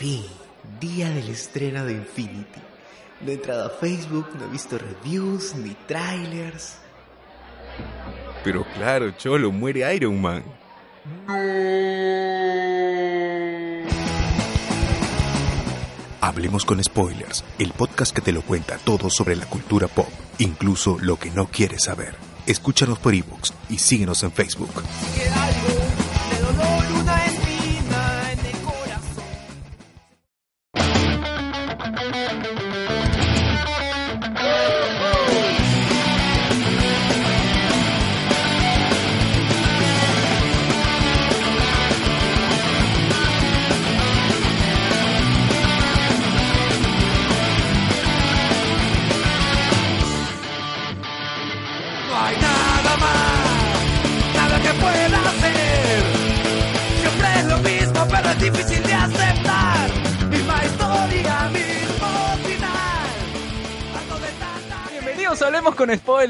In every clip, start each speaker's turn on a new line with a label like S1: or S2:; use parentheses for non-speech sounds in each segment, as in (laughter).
S1: fin, día del estreno de Infinity. No he entrado a Facebook, no he visto reviews ni trailers.
S2: Pero claro, Cholo, muere Iron Man. Hablemos con Spoilers, el podcast que te lo cuenta todo sobre la cultura pop, incluso lo que no quieres saber. Escúchanos por ebooks y síguenos en Facebook.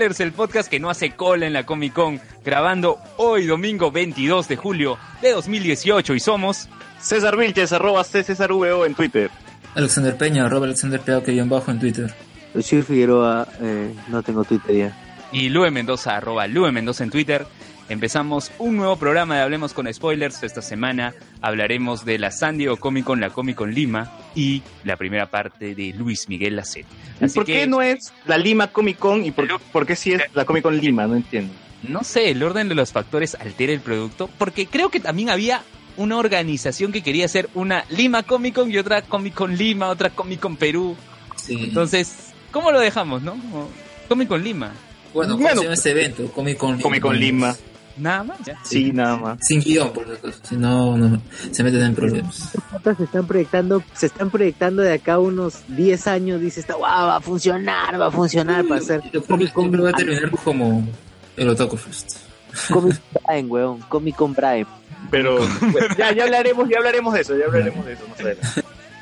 S3: Spoilers, el podcast que no hace cola en la Comic Con, grabando hoy domingo 22 de julio de 2018 y somos...
S4: César Vilches, arroba C César VO en Twitter.
S5: Alexander Peña, arroba Alexander Peña, que bajo en Twitter.
S6: Lucio Figueroa, eh, no tengo Twitter ya.
S3: y Lue Mendoza, arroba Lue Mendoza en Twitter. Empezamos un nuevo programa de Hablemos con Spoilers. Esta semana hablaremos de la San Diego Comic Con, la Comic Con Lima y la primera parte de Luis Miguel Lacet.
S4: ¿Y
S3: Así
S4: por
S3: que,
S4: qué no es la Lima Comic Con y por, por qué sí es la Comic Con Lima? No entiendo.
S3: no sé, el orden de los factores altera el producto, porque creo que también había una organización que quería hacer una Lima Comic Con y otra Comic Con Lima, otra Comic Con Perú.
S5: Sí.
S3: Entonces, ¿cómo lo dejamos, no? Como Comic Con Lima.
S5: bueno, ¿cómo
S4: bueno,
S5: se llama este evento? Comic Con Lima.
S4: Comic Con Lima.
S3: Nada más, ya.
S4: Sí, nada más.
S5: Sin guion, por si acaso. Si no, no, se meten en problemas.
S6: Se están proyectando, se están proyectando de acá a unos 10 años, dice esta, "Guau, va a funcionar, va a funcionar para hacer
S5: Yo creo que va a terminar como el Otaku Fest.
S6: Comic Prime, weón, Comic Con Prime.
S4: Pero bueno, ya, ya hablaremos, ya hablaremos de eso, ya hablaremos de eso más adelante.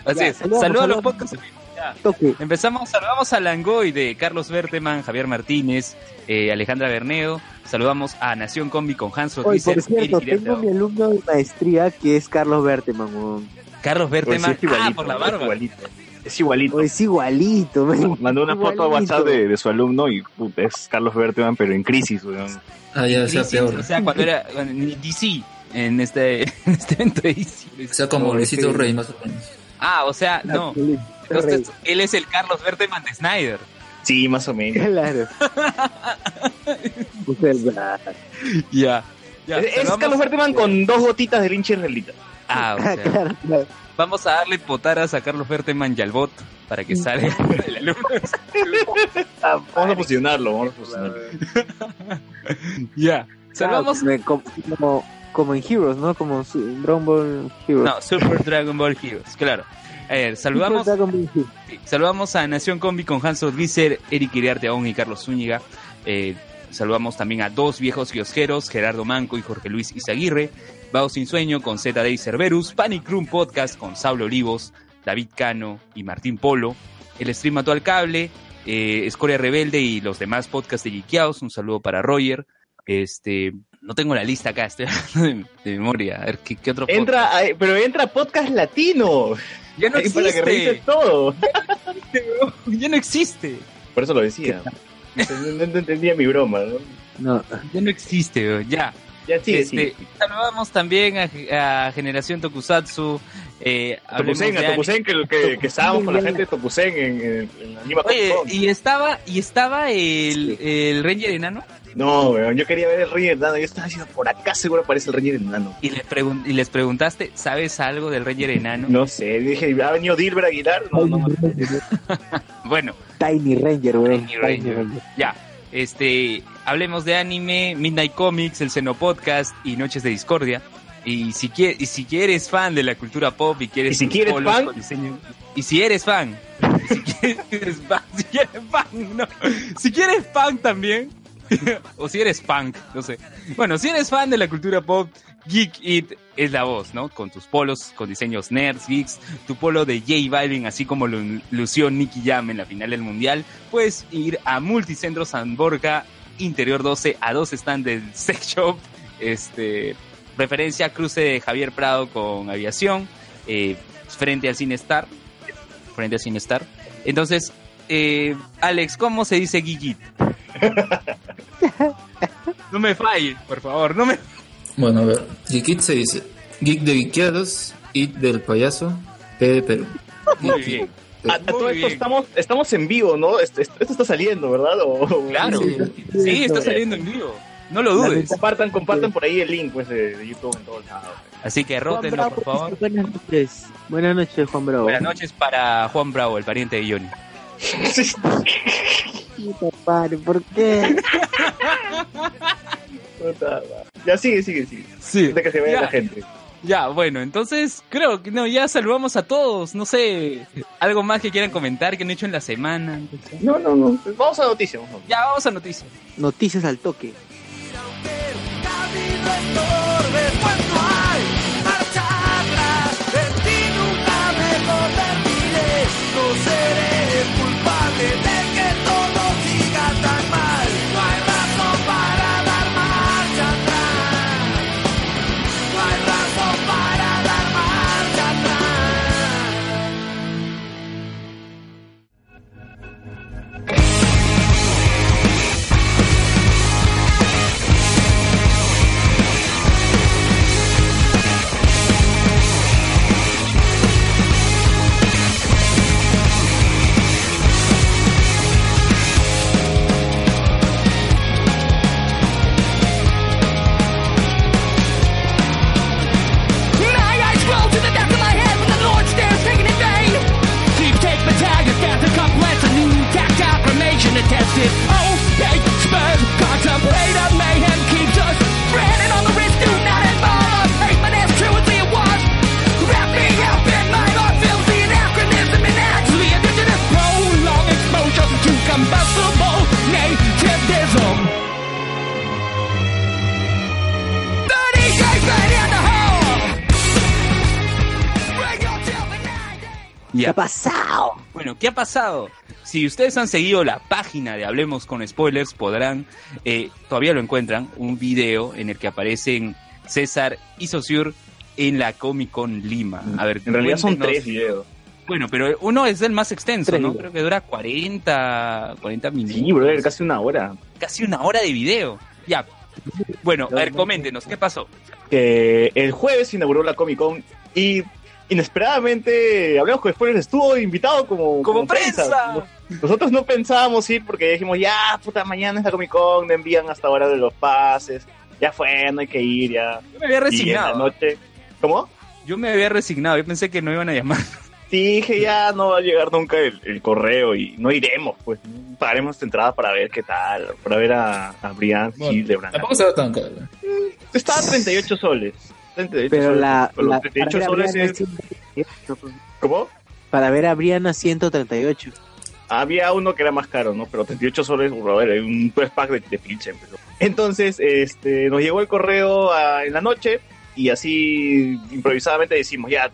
S3: Así
S6: Ya,
S3: es. Saludos a los podcasts. Ya.
S6: Toque.
S3: Empezamos, saludamos a Langoy de Carlos Berteman, Javier Martínez, eh, Alejandra Bernedo. Saludamos a Nación Combi con Hans
S6: por
S3: Rodríguez,
S6: cierto, tengo mi alumno de maestría que es Carlos Berteman.
S3: Carlos
S4: Pues sí,
S3: Berteman.
S4: es igualito,
S3: ah, por la
S4: es
S3: barba.
S4: igualito. Es igualito.
S6: Es igualito.
S4: Mandó una foto a. WhatsApp de, de su alumno y puta, es Carlos Berteman, pero en crisis, weón.
S5: Ah, ya, o sea,
S3: Crisis,
S5: peor.
S3: O sea, cuando era en DC, en este, (laughs) en este evento de DC.
S5: O sea, como Luisito Rey, más o menos.
S3: Ah, o sea, no. Entonces, él es el Carlos Berteman de Snyder.
S4: Sí, más o menos.
S6: Claro. (laughs) Bra-
S3: Ya. Ya,
S4: Es, es Carlos Berteman con dos gotitas de linche israelita.
S3: Ah, (laughs) o
S6: Ah,
S3: sea,
S6: claro, claro.
S3: vamos a darle potaras a Carlos Berteman y al bot para que salga (laughs) el alumno.
S4: Vamos a fusionarlo, vamos a fusionarlo.
S3: Ya. Saludamos.
S6: Claro, como, como, como en Heroes, ¿no? Como Dragon Ball Heroes.
S3: No, Super Dragon Ball Heroes, claro. A ver, saludamos, sí, saludamos a Nación Combi con Hans Rodríguez, Eric Iriarte Aún y Carlos Zúñiga. Eh, saludamos también a dos viejos kiosqueros, Gerardo Manco y Jorge Luis Izaguirre. Vago Sin Sueño con Z Day Cerberus. Panic Room Podcast con Saulo Olivos, David Cano y Martín Polo. El Stream Mató al Cable, eh, Escoria Rebelde y los demás podcasts de Geekiaos. Un saludo para Roger. Este, no tengo la lista acá, estoy (laughs) hablando de, de memoria. A ver, ¿qué, qué otro podcast?
S4: Entra, a- pero entra podcast latino.
S3: Ya no (laughs)
S4: Ahí para que
S3: existe.
S4: revises todo. (laughs)
S3: Ya no existe.
S4: Por eso lo decía. No, entendía mi broma, ¿no?
S6: No,
S3: Ya no existe. Ya.
S4: Ya sí,
S3: Este,
S4: sí.
S3: Saludamos también a, a Generación Tokusatsu. Eh,
S4: Tokusen, a. Tokusen, que, que, que estábamos con la gente de Tokusen en, en,
S3: Oye, y estaba, y estaba el, el Ranger enano.
S4: No, weón, yo quería ver el Rey Enano. Yo estaba diciendo, por acá seguro aparece el Rey Enano.
S3: Y les, pregun- y les preguntaste, ¿sabes algo del Ranger enano?
S4: No sé, dije, ¿ha venido Dilber Aguilar? No, no, no. (laughs)
S3: Bueno,
S6: Tiny Ranger, weón.
S3: Tiny Ranger. ya. Este, hablemos de anime, Midnight Comics, el Seno Podcast y Noches de Discordia. Y si, y si eres fan de la cultura pop y quieres
S4: Y si quieres
S3: polos
S4: fan.
S3: diseño- y si eres fan, (laughs) si quieres fan, si quieres fan, no, si quieres fan también, (laughs) o si eres punk, no sé. Bueno, si eres fan de la cultura pop, Geek It es la voz, ¿no? Con tus polos, con diseños nerds, geeks, tu polo de J Balvin, así como lo lució Nicky Jam en la final del mundial, puedes ir a Multicentro San Borja, Interior 12, a dos stands del (laughs) Sex Shop, este, referencia a cruce de Javier Prado con aviación, eh, frente al Cine Star. Frente al Cine Star. Entonces, eh, Alex, ¿cómo se dice Geekit? (laughs) no me falles, por favor, no me...
S5: Bueno, a ver. Geekit se dice Geek de Geekeados, It del payaso, P de Perú.
S3: Muy bien.
S4: A, a todo esto estamos, estamos en vivo, ¿no? Esto, esto- esto está saliendo, ¿verdad? O-
S3: Claro, sí, está saliendo en vivo. No lo dudes.
S4: Compartan, compartan por ahí el link pues, de, de YouTube en todos lados.
S3: Así que rótenlo, por favor.
S6: Buenas noches. Buenas noches, Juan Bravo.
S3: Buenas noches para Juan Bravo, el pariente de Johnny.
S6: ¿Por qué?
S4: Ya sigue, sigue, sigue.
S3: Sí.
S4: De que se vea
S3: Ya.
S4: la gente.
S3: Ya, bueno, entonces creo que no, ya saludamos a todos. No sé, algo más que quieran comentar que han hecho en la semana.
S4: No, no, no. Vamos a noticias. vamos.
S3: Ya, vamos a noticias.
S6: Noticias al toque.
S7: no hay
S6: ¿qué ha pasado?
S3: Si ustedes han seguido la página de Hablemos con Spoilers, podrán, eh, todavía lo encuentran, un video en el que aparecen César y Saussure en la Comic Con Lima. A ver,
S4: En realidad son tres videos.
S3: Bueno, pero uno es el más extenso, ¿no? Creo que dura 40, 40 minutos.
S4: Sí, brother, casi una hora.
S3: Casi una hora de video. Ya. Bueno, a ver, coméntenos, ¿qué pasó?
S4: que el jueves se inauguró la Comic Con y inesperadamente hablamos con spoilers estuvo invitado como,
S3: ¡Como prensa!
S4: Nosotros no pensábamos ir porque dijimos, ya, puta, mañana es la Comic Con, me envían hasta ahora de los pases, ya fue, no hay que ir, ya.
S3: Yo me había
S4: Y en la
S3: resignado.
S4: noche, ¿cómo?
S3: Yo me había resignado, yo pensé que no iban a llamar.
S4: Sí, dije, ya no va a llegar nunca el, el correo y no iremos, pues. Pagaremos esta entrada para ver qué tal, para ver a, a Brian
S5: Bueno,
S4: Hildebrand.
S5: Tampoco será tan caro.
S4: Estaba a 38 soles. 38
S6: Pero la,
S4: Con los
S6: la
S4: 38
S6: para ver a
S4: soles
S6: Brianna
S4: es-
S6: 138, pues.
S4: ¿Cómo?
S6: Para ver a Brianna 138.
S4: Había uno que era más caro, ¿no? Pero 38 soles, brother, un tres pack de, de pues, ¿no? Entonces, este, nos llegó el correo ah, en la noche y así improvisadamente decimos, ya,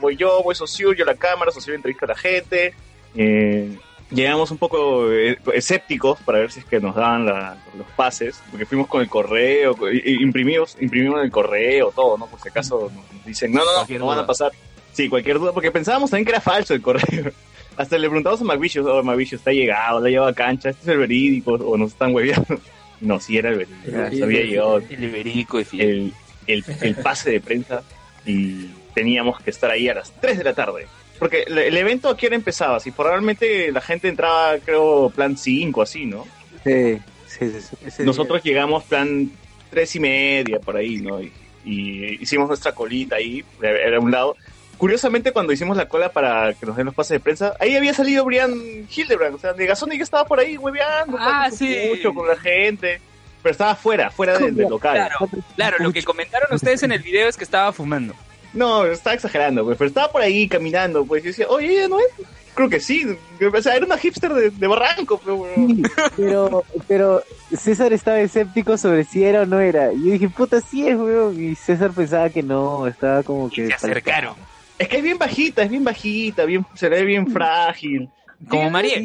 S4: voy yo, voy Socio, yo la cámara, Socio entrevista a la gente. Eh, llegamos un poco eh, escépticos para ver si es que nos daban la- los pases, porque fuimos con el correo, imprimimos, imprimimos el correo, todo, ¿no? Por si acaso nos dicen, no, no, no,
S3: Cualquier
S4: no van a pasar. Sí, cualquier duda, porque pensábamos también que era falso el correo. (laughs) Hasta le preguntamos a McVicious, oh, McVicious, está llegado, la lleva a cancha, este es el verídico, o nos están hueveando. (laughs) No, sí era el verídico, se había llegado
S3: El verídico de
S4: el, el, el pase de prensa y teníamos que estar ahí a las 3 de la tarde. Porque el, evento a qué hora empezaba, si probablemente la gente entraba, creo, plan 5, así, ¿no?
S6: Sí, sí, sí,
S4: Nosotros llegamos plan 3 y media, por ahí, ¿no? Y, y hicimos nuestra colita ahí, era un lado. Curiosamente, cuando hicimos la cola para que nos den los pases de prensa, ahí había salido Brian Hildebrand, o sea, Negasonic estaba por ahí hueveando,
S3: Ah, sí.
S4: pucho, con la gente, pero estaba fuera, fuera del, del local.
S3: Claro, claro, lo que comentaron ustedes en el video es que estaba fumando.
S4: No, estaba exagerando, pues, pero estaba por ahí caminando, pues, y yo decía, oye, ¿ella no es? Creo que sí, o sea, era una hipster de, de Barranco, pero.
S6: Sí, pero, pero César estaba escéptico sobre si era o no era. Y yo dije, puta, sí es, weón. Y César pensaba que no, estaba como que...
S3: Y se acercaron.
S4: Es que es bien bajita, es bien bajita, bien, se ve bien frágil.
S3: Como María.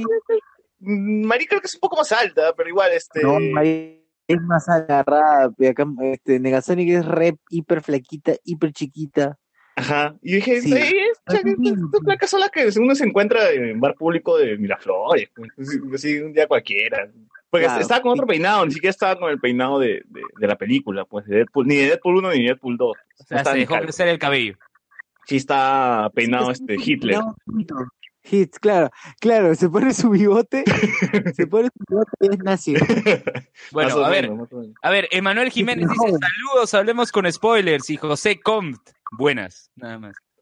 S4: Mm, Mari creo que es un poco más alta, pero igual, este...
S6: No, María es más agarrada. Acá, este, Negasonic es re hiper flaquita, hiper chiquita.
S4: Ajá, y dije,
S6: Sí.
S4: Estas placas son las que uno se encuentra en bar público de Miraflores, pues, así- así un día cualquiera. Porque
S6: Claro.
S4: estaba con otro peinado, ni siquiera estaba con el peinado de, de, de la película, pues, de Deadpool, ni de Deadpool 1 ni de Deadpool 2.
S3: O sea,
S4: Estaba
S3: se dejó crecer el cabello.
S4: Sí está peinado
S6: Sí,
S4: este Hitler.
S6: no, Hits, claro, claro, se pone su bigote, (laughs) se pone su bigote y es nazi. (laughs)
S3: Bueno, a ver,
S4: menos, menos.
S3: a ver, Emanuel Jiménez
S6: no,
S3: dice, saludos, hablemos con spoilers, y José Compt, buenas, nada más. (laughs)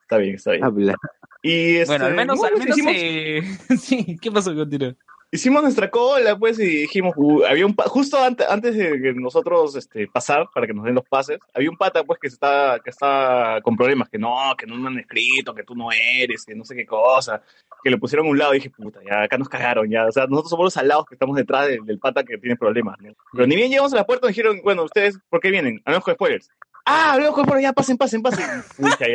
S4: está bien, está bien.
S6: Habla.
S4: Y este,
S3: Bueno, al menos,
S4: bueno,
S3: al menos,
S4: hicimos,
S3: eh, sí, ¿qué pasó? Continúa.
S4: Hicimos nuestra cola, pues, y dijimos, uh, había un justo antes, antes de que nosotros este, pasar para que nos den los pases, había un pata, pues, que está, que está con problemas, que no, que no me han escrito, que tú no eres, que no sé qué cosa, que le pusieron a un lado y dije, puta, ya acá nos cagaron, ya, o sea, nosotros somos los alados que estamos detrás del, del pata que tiene problemas, ¿no? Pero ni bien llegamos a la puerta, nos dijeron, bueno, ustedes, ¿por qué vienen? Hablamos con spoilers. Ah, con spoilers, ya, pasen, pasen, pasen. Pucha.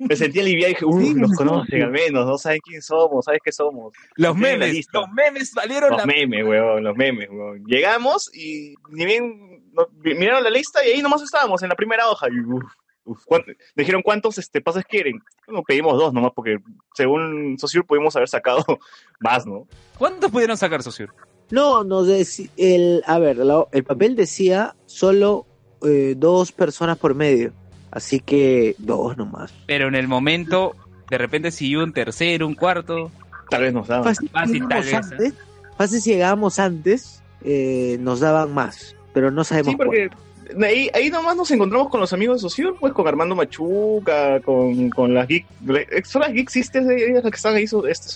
S4: Me sentí aliviado y dije, uh,
S6: sí.
S4: conocen al menos, no saben quién somos, sabes qué somos.
S3: Los memes, los memes valieron
S4: Los
S3: la
S4: memes, weón, los memes, weón. Llegamos y ni bien miraron la lista y ahí nomás estábamos, en la primera hoja. Y, uf, uf, ¿cuánto- dijeron cuántos este, pases quieren. Bueno, pedimos dos nomás porque según Sociur pudimos haber sacado (laughs) más, ¿no?
S3: ¿Cuántos pudieron sacar, socio?
S6: No, no, el, a ver, la- el papel decía solo eh, dos personas por medio, así que dos nomás.
S3: Pero en el momento, de repente siguió un tercero, un cuarto.
S4: Tal vez nos daban.
S6: Fácil,
S3: Fácil,
S6: si
S3: tal
S6: llegábamos
S3: vez, ¿eh?
S6: antes, fácil si llegábamos antes, eh, nos daban más, pero no sabemos
S4: Sí, porque ahí, ahí nomás nos encontramos con los amigos de Sociur, pues con Armando Machuca, con, con las Geek. ¿Son las Geek Sisters de ellas las que están ahí, este?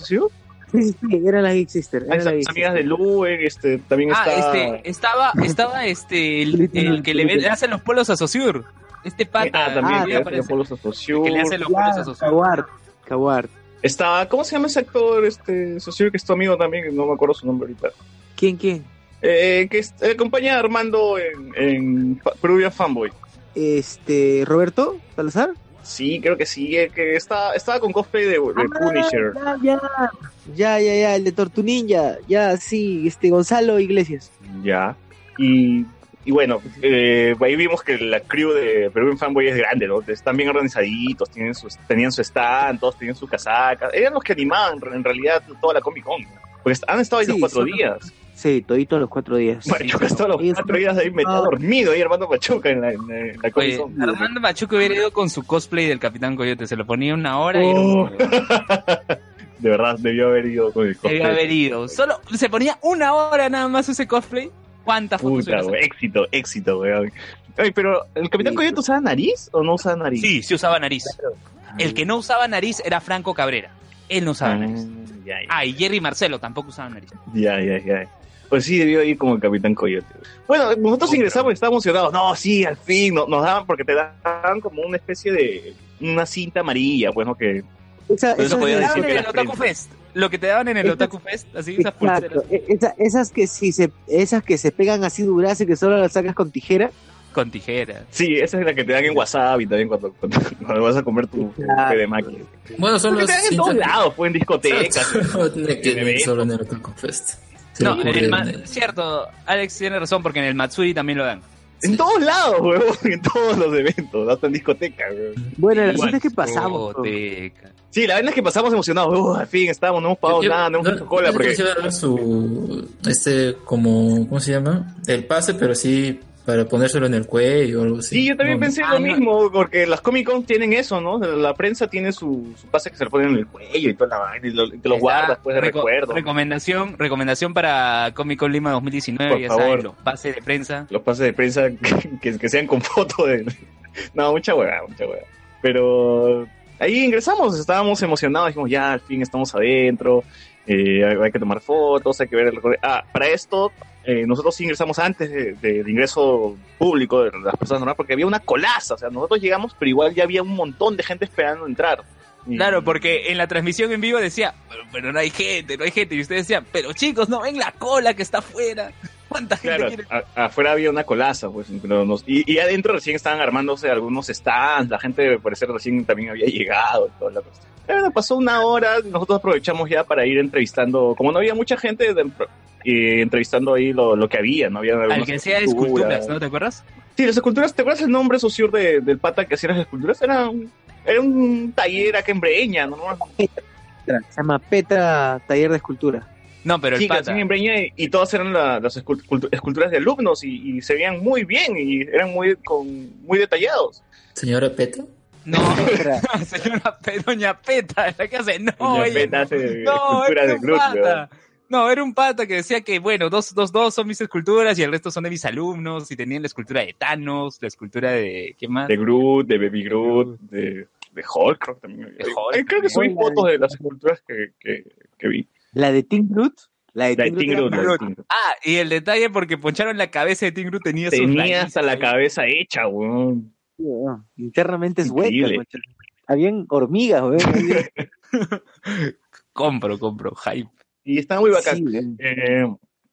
S6: Sí, sí, sí, era la Geek Sister. Era la Geek
S4: amigas
S6: Sister.
S4: de Luen, este, también
S3: Ah,
S4: está...
S3: este, estaba, estaba este, el, el que le ve- hace los polos a Sociur. Este pata.
S4: Ah, también,
S6: Ah,
S4: que
S3: aparece,
S4: los polos a Sociur.
S3: que le hace los polos a
S6: Ya,
S3: Sociur.
S6: Kawart, Kawart.
S4: Está, ¿cómo se llama ese actor, este, socio que es tu amigo también? No me acuerdo su nombre ahorita.
S6: ¿Quién, quién?
S4: Eh, que es- eh, acompaña a Armando en, en Peruvian Fanboy.
S6: Este, Roberto Salazar.
S4: Sí, creo que sí, eh, que está, estaba con cosplay de, de Punisher.
S6: Ah, ya, ya, ya, ya, ya, el de Tortu Ninja, ya, sí, este, Gonzalo Iglesias.
S4: Ya. Y, y bueno, eh, ahí vimos que la crew de Peruvian Fanboy es grande, ¿no? Están bien organizaditos, tienen su, tenían su stand, todos tenían su casaca. Eran los que animaban en realidad toda la Comic Con. Porque han estado ahí los cuatro días.
S6: Sí, todito los cuatro días.
S4: Machuca ha estado los cuatro días ahí metido dormido ahí Armando Machuca en la, en la- en la Comic
S3: Oye,
S4: Con.
S3: Armando Machuco hubiera ido con su cosplay del Capitán Coyote. Se lo ponía una hora y era
S4: Oh.
S3: un- (laughs)
S4: De verdad, debió haber ido con el cosplay.
S3: Debió haber ido. Solo se ponía una hora nada más ese cosplay. ¿Cuántas fotos
S4: Puta, éxito, éxito, weón. Ay, pero, ¿el Capitán
S6: Sí.
S4: Coyote usaba nariz o no usaba nariz?
S3: Sí, sí usaba nariz. El que no usaba nariz era Franco Cabrera. Él no usaba
S4: Ah,
S3: nariz.
S4: ya, ya,
S3: Ah, y Jerry Marcelo tampoco usaba nariz.
S4: ya, ya, ya. Pues sí, debió ir como el Capitán Coyote. Bueno, nosotros ingresamos y estábamos emocionados. No, sí, al fin, no- nos daban, porque te daban como una especie de, una cinta amarilla, pues, ¿no? Que,
S6: Esa-
S4: eso
S6: esas
S4: podía
S6: de-
S3: Lo que te daban
S4: decir que
S3: en el Otaku. Fest. Lo que te daban en el
S6: Esas-
S3: Otaku Fest, así esas pulseras.
S6: Exacto, e- esa- esas que si se, esas que se pegan así duras y que solo las sacas con tijera.
S3: Con tijeras.
S4: sí, esa es la que te dan en WhatsApp y también cuando, cuando, cuando vas a comer tu, de máquina.
S5: Bueno, son
S4: Porque
S5: los
S4: te dan en todos lados, pues, en discotecas. (laughs)
S5: No solo en el Otaku Fest. Se
S3: No, en el cierto, Alex tiene razón porque en el Matsuri también lo dan.
S4: En todos lados, huevón, en todos los eventos, hasta en discotecas, huevón.
S6: Bueno,
S4: Igual,
S6: asunto es que pasamos.
S3: Discoteca.
S4: Sí, la verdad es que pasamos emocionados. Uh, al fin estamos, no hemos pagado
S5: Yo-
S4: nada, no hemos
S5: no-
S4: hecho cola.
S5: no
S4: Porque...
S5: su este como ¿cómo se llama? El pase, pero sí para ponérselo en el cuello o algo así.
S4: Sí, yo también
S5: No,
S4: pensé
S3: Ah,
S4: lo
S3: no.
S4: mismo, porque las Comic Con tienen eso, ¿no? La prensa tiene su, su pase que se le pone en el cuello y toda la vaina, y, lo- y te lo guardas, pues, de
S3: reco-
S4: recuerdo.
S3: Recomendación, recomendación para Comic Con Lima 2019,
S4: Por
S3: ya
S4: favor.
S3: saben, los pases de prensa.
S4: Los pases de prensa (laughs) que, que sean con foto de... No, mucha hueá, mucha hueá. Pero ahí ingresamos, estábamos emocionados, dijimos, ya, al fin estamos adentro, eh, hay, hay que tomar fotos, hay que ver el. Ah, para esto, eh, nosotros ingresamos antes de- de- del ingreso público de las personas normales, porque había una colaza, o sea, nosotros llegamos, pero igual ya había un montón de gente esperando entrar.
S3: Claro, porque en la transmisión en vivo decía, pero, pero no hay gente, no hay gente. Y ustedes decían, pero chicos, no ven la cola que está afuera. ¿Cuánta gente
S4: Claro,
S3: quiere?
S4: a- afuera había una colaza, pues, nos- y, y adentro recién estaban armándose algunos stands, la gente, al parecer, recién también había llegado y toda la cuestión. Bueno, pasó una hora, nosotros aprovechamos ya para ir entrevistando, como no había mucha gente, de- entrevistando ahí lo, lo que había, no había
S3: Al que hacía esculturas, ¿no te acuerdas?
S4: Sí, las esculturas, ¿te acuerdas el nombre, Sociur, de, del pata que hacía las esculturas? Era un, era un taller acá en Breña, ¿no?
S6: Se llama Petra Taller de Escultura.
S3: No, pero el
S4: sí, que
S3: pata.
S4: hacían en Breña y, y todas eran la- las escul- cultu- esculturas de alumnos y, y se veían muy bien y eran muy, con, muy detallados.
S5: Señora Peta.
S3: No, (laughs) (laughs)
S6: Petra.
S3: señora Pe- Doña Peta, la que hace. No,
S4: Doña Peta
S3: no.
S4: hace
S3: No,
S4: esculturas
S3: era
S4: de
S3: pata. No, era un pata que decía que, bueno, dos, dos, dos son mis esculturas y el resto son de mis alumnos. Y tenían la escultura de Thanos, la escultura de. ¿Qué más?
S4: De Groot, de Baby Groot, de, de Hulk, creo que también.
S3: De Hulk
S4: Eh, creo que subí fotos de las esculturas que, que, que vi.
S6: La de Tim Groot. La de
S4: La de
S6: Tim Groot.
S4: Groot,
S6: era-
S4: la de Tim Groot.
S3: Ah, y el detalle porque poncharon la cabeza de Tim Groot tenía
S4: Tenía hasta la cabeza hecha, weón.
S6: Internamente es hueca. Habían hormigas, weón. Había- (laughs)
S3: Compro, compro, hype.
S4: Y está muy bacán.
S6: Sí.
S4: Eh,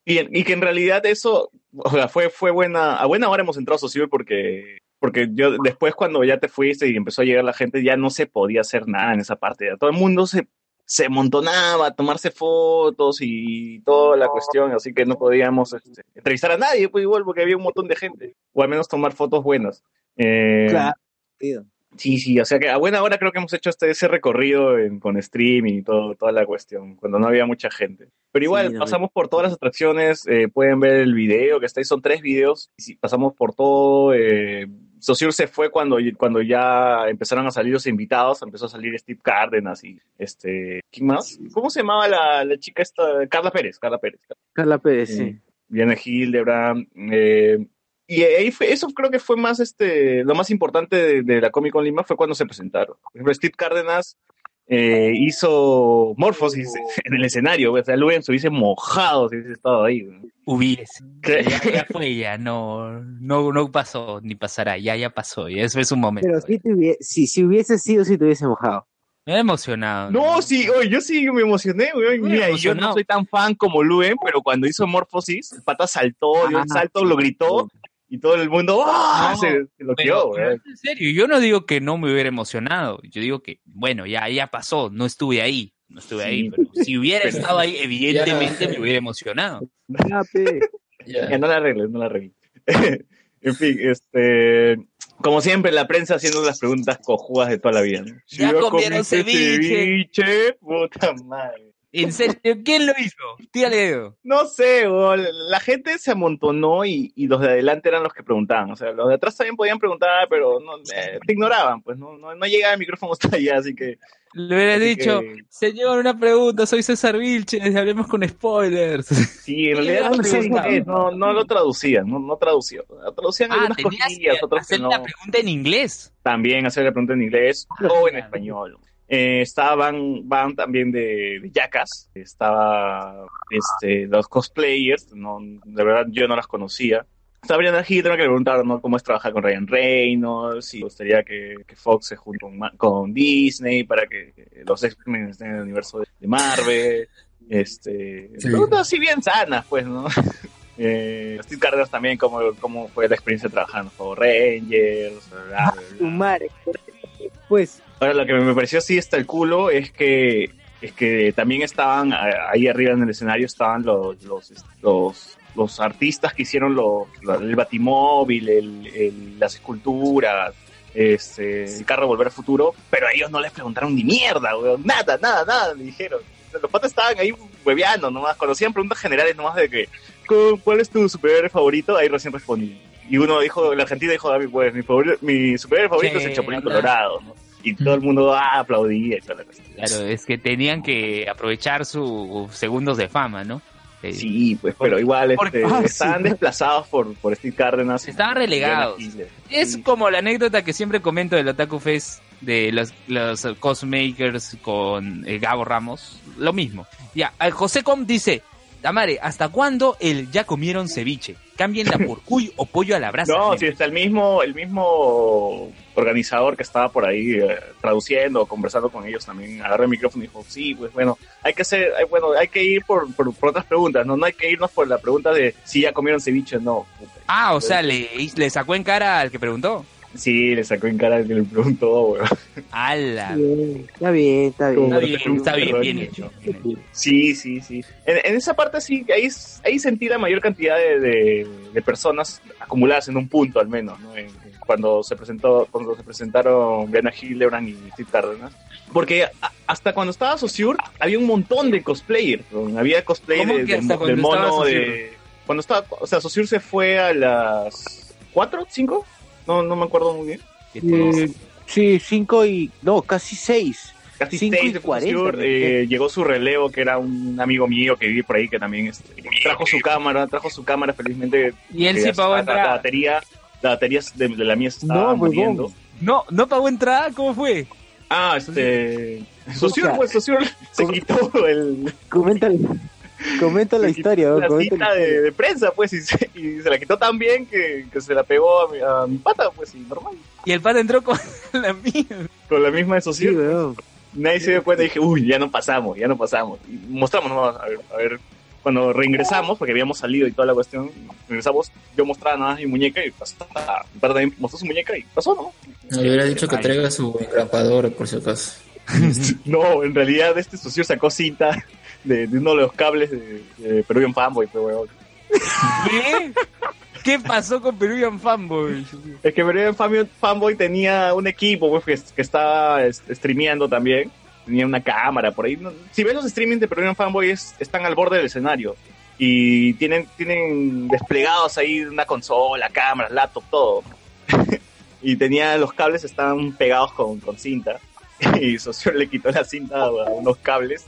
S4: y, y que en realidad eso, o sea, fue, fue buena, a buena hora hemos entrado a Socible porque, porque yo después cuando ya te fuiste y empezó a llegar la gente, ya no se podía hacer nada en esa parte. Ya todo el mundo se, se amontonaba a tomarse fotos y toda la cuestión, así que no podíamos este, entrevistar a nadie, pues igual, porque había un montón de gente, o al menos tomar fotos buenas. Eh,
S6: Claro. tío.
S4: Sí, sí, o sea que a buena hora creo que hemos hecho este, ese recorrido en- con stream y todo, toda la cuestión, cuando no había mucha gente. Pero igual,
S6: Sí,
S4: pasamos por todas las atracciones, eh, pueden ver el video que está ahí, son tres videos, y sí, pasamos por todo. Eh, Saussure se fue cuando, cuando ya empezaron a salir los invitados, empezó a salir Steve Cárdenas y este, ¿quién más? ¿Cómo se llamaba la, la chica esta? Carla Pérez, Carla Pérez.
S6: Carla Pérez, sí.
S4: Sí. Diana Hildebrand. Eh, y ahí fue, eso creo que fue más este, lo más importante de, de la Comic Con Lima fue cuando se presentaron. Por ejemplo, Steve Cárdenas eh, hizo Morphosis (laughs) en el escenario, o sea, Luen se hubiese mojado si hubiese estado ahí.
S3: Hubiese. Ya, ya fue, ya no, no, no pasó ni pasará, ya, ya pasó, y eso es un momento.
S6: Pero si, te hubie- si, si hubiese sido, si te hubiese mojado.
S3: Me he emocionado.
S4: No, sí, oye, yo sí me emocioné, güey. Mira, y yo no soy tan fan como Luen, pero cuando hizo Morphosis, el pata saltó, dio un
S6: Ah,
S4: salto,
S6: sí.
S4: lo gritó, y todo el mundo ¡ah!
S3: No,
S4: se, se lo
S3: Pero,
S4: quedó, güey.
S3: en serio, yo no digo que no me hubiera emocionado. Yo digo que, bueno, ya, ya pasó, no estuve ahí, no estuve
S4: Sí.
S3: ahí, pero si hubiera (laughs) estado ahí, evidentemente
S5: Ya.
S3: me hubiera emocionado.
S6: Ya.
S5: Ya.
S4: Ya no la arregles, no la arregles. (laughs) en fin, este. Como siempre, la prensa haciendo las preguntas cojudas de toda la vida. ¿no?
S3: Ya
S4: yo
S3: comieron ceviche.
S4: ceviche, Puta madre.
S3: En serio, ¿quién lo hizo? Tírale dedo.
S4: No sé, o la gente se amontonó y, y los de adelante eran los que preguntaban. O sea, los de atrás también podían preguntar, pero no, eh, te ignoraban, pues no, no, no llegaba el micrófono hasta allá, así que.
S3: Le hubiera dicho,
S4: que-
S3: señor, una pregunta, soy César Vilches, hablemos con spoilers.
S4: Sí, en realidad (laughs)
S3: no
S4: lo traducían, no, no traducían. Traducían
S3: Ah,
S4: algunas cosillas,
S3: que
S4: otras que
S3: hacer
S4: no.
S3: la pregunta en inglés.
S4: también hacer la pregunta en inglés o en
S3: claro.
S4: español. Eh, estaban van también de, de Jackass, estaba este, los cosplayers, no, de verdad yo no las conocía. Estaba Brianna Hidra que le preguntaron ¿no? cómo es trabajar con Ryan Reynolds, si gustaría que, que Fox se junte con, Disney para que los X-Men estén en el universo de, de Marvel. Este,
S5: Sí.
S4: Preguntas así bien sanas, pues, ¿no? (laughs) Eh, Steve Cárdenas también, cómo, cómo fue la experiencia trabajando con Rangers, bla, bla, bla.
S6: Pues,
S4: Ahora, lo que me pareció así hasta el culo es que, es que también estaban ahí arriba en el escenario, estaban los, los, los, los artistas que hicieron los, el batimóvil, el, el- las esculturas, este, el carro Volver al Futuro, pero a ellos no les preguntaron ni mierda, weón, nada, nada, nada, le dijeron. Los patas estaban ahí hueveando nomás, conocían preguntas generales nomás de que, "¿Cu- ¿cuál es tu superhéroe favorito? Ahí recién respondí. Y uno dijo, la Argentina dijo, David, pues mi, mi superhéroe favorito es el Chapulín. Colorado, ¿no? Y todo el mundo ah, aplaudía y toda la.
S3: Claro, es que tenían que aprovechar sus segundos de fama, ¿no? Eh,
S4: Sí, pues, pero igual este,
S6: Ah, sí.
S4: estaban desplazados por, por Steve Cárdenas.
S3: Estaban relegados. Es como la anécdota que siempre comento del Otaku Fest de los, los cosmakers con eh, Gabo Ramos. Lo mismo. Ya, eh, José Com dice, Tamare, ¿hasta cuándo el ya comieron ceviche? Cámbienla (laughs) por cuy o pollo a la brasa.
S4: No, sí, está el mismo, el mismo organizador que estaba por ahí eh, traduciendo o conversando con ellos también agarró el micrófono y dijo, sí, pues bueno, hay que hacer, hay- bueno, hay que ir por, por, por otras preguntas, ¿no? No hay que irnos por la pregunta de si ya comieron ceviche, no. puta.
S3: Ah, o sea, le, le sacó en cara al que preguntó.
S4: Sí, le sacó en cara que le preguntó, weón.
S3: ¡Hala!
S6: Bien, Está bien, está bien.
S3: Está bien, está bien, bien hecho. bien hecho.
S4: Sí, sí, sí. En, en esa parte sí, ahí, ahí sentí la mayor cantidad de, de- de personas acumuladas en un punto al menos, ¿no? En- cuando se presentó, cuando se presentaron Brianna Hildebrand y Steve Cárdenas. Porque a- hasta cuando estaba Sociur había un montón de cosplayers. ¿no? Había cosplay
S3: ¿Cómo
S4: de- del, mono de... Cuando estaba... O sea, Sociur se fue a las... ¿Cuatro? ¿Cinco? No, no me acuerdo muy bien.
S6: Eh, sí, cinco y... No, casi seis.
S4: Casi
S6: Cinco
S4: seis
S6: y
S4: de
S6: cuarenta,
S4: Saussure,
S6: ¿no?
S4: eh, llegó su relevo, que era un amigo mío que vive por ahí, que también este, trajo su cámara, trajo su cámara felizmente.
S3: Y él sí pagó
S4: la,
S3: entrada.
S4: la batería, la batería de, de la mía se estaba
S6: No,
S4: muriendo.
S3: No, no pagó entrada, ¿cómo fue?
S4: Ah, este...
S6: Pucha.
S4: pues Saussure se quitó el...
S6: Comenta, comenta la historia. ¿no?
S4: La
S6: Comenta
S4: cita
S6: la
S4: de,
S6: historia.
S4: de prensa, pues, y se, y se la quitó tan bien que, que se la pegó a mi, a mi pata, pues, y normal.
S3: Y el pata entró con (laughs) la mía.
S4: Con la misma de
S6: Sí, weón.
S4: Nadie se dio cuenta y dije, uy, ya no pasamos, ya no pasamos. Y mostramos nomás, a ver, a ver, cuando reingresamos, porque habíamos salido y toda la cuestión, regresamos, yo mostraba nada más mi muñeca y pasó, mi padre también mostró su muñeca y pasó, ¿no?
S5: Le hubiera dicho que traiga su engrapadora por si acaso. (laughs)
S4: No, en realidad este socio sacó cinta de, de uno de los cables de, de Peruvian Fanboy, pero weón.
S3: ¿Qué? ¿Qué pasó con Peruvian Fanboy?
S4: Es que Peruvian Fan- Fanboy tenía un equipo pues, que, que estaba est- streameando también. Tenía una cámara por ahí. Si ves los streamings de Peruvian Fanboy, es- están al borde del escenario. Y tienen, tienen desplegados ahí una consola, cámaras, laptop, todo. (laughs) y tenía los cables estaban pegados con, con cinta. (laughs) Y Socio le quitó la cinta a unos cables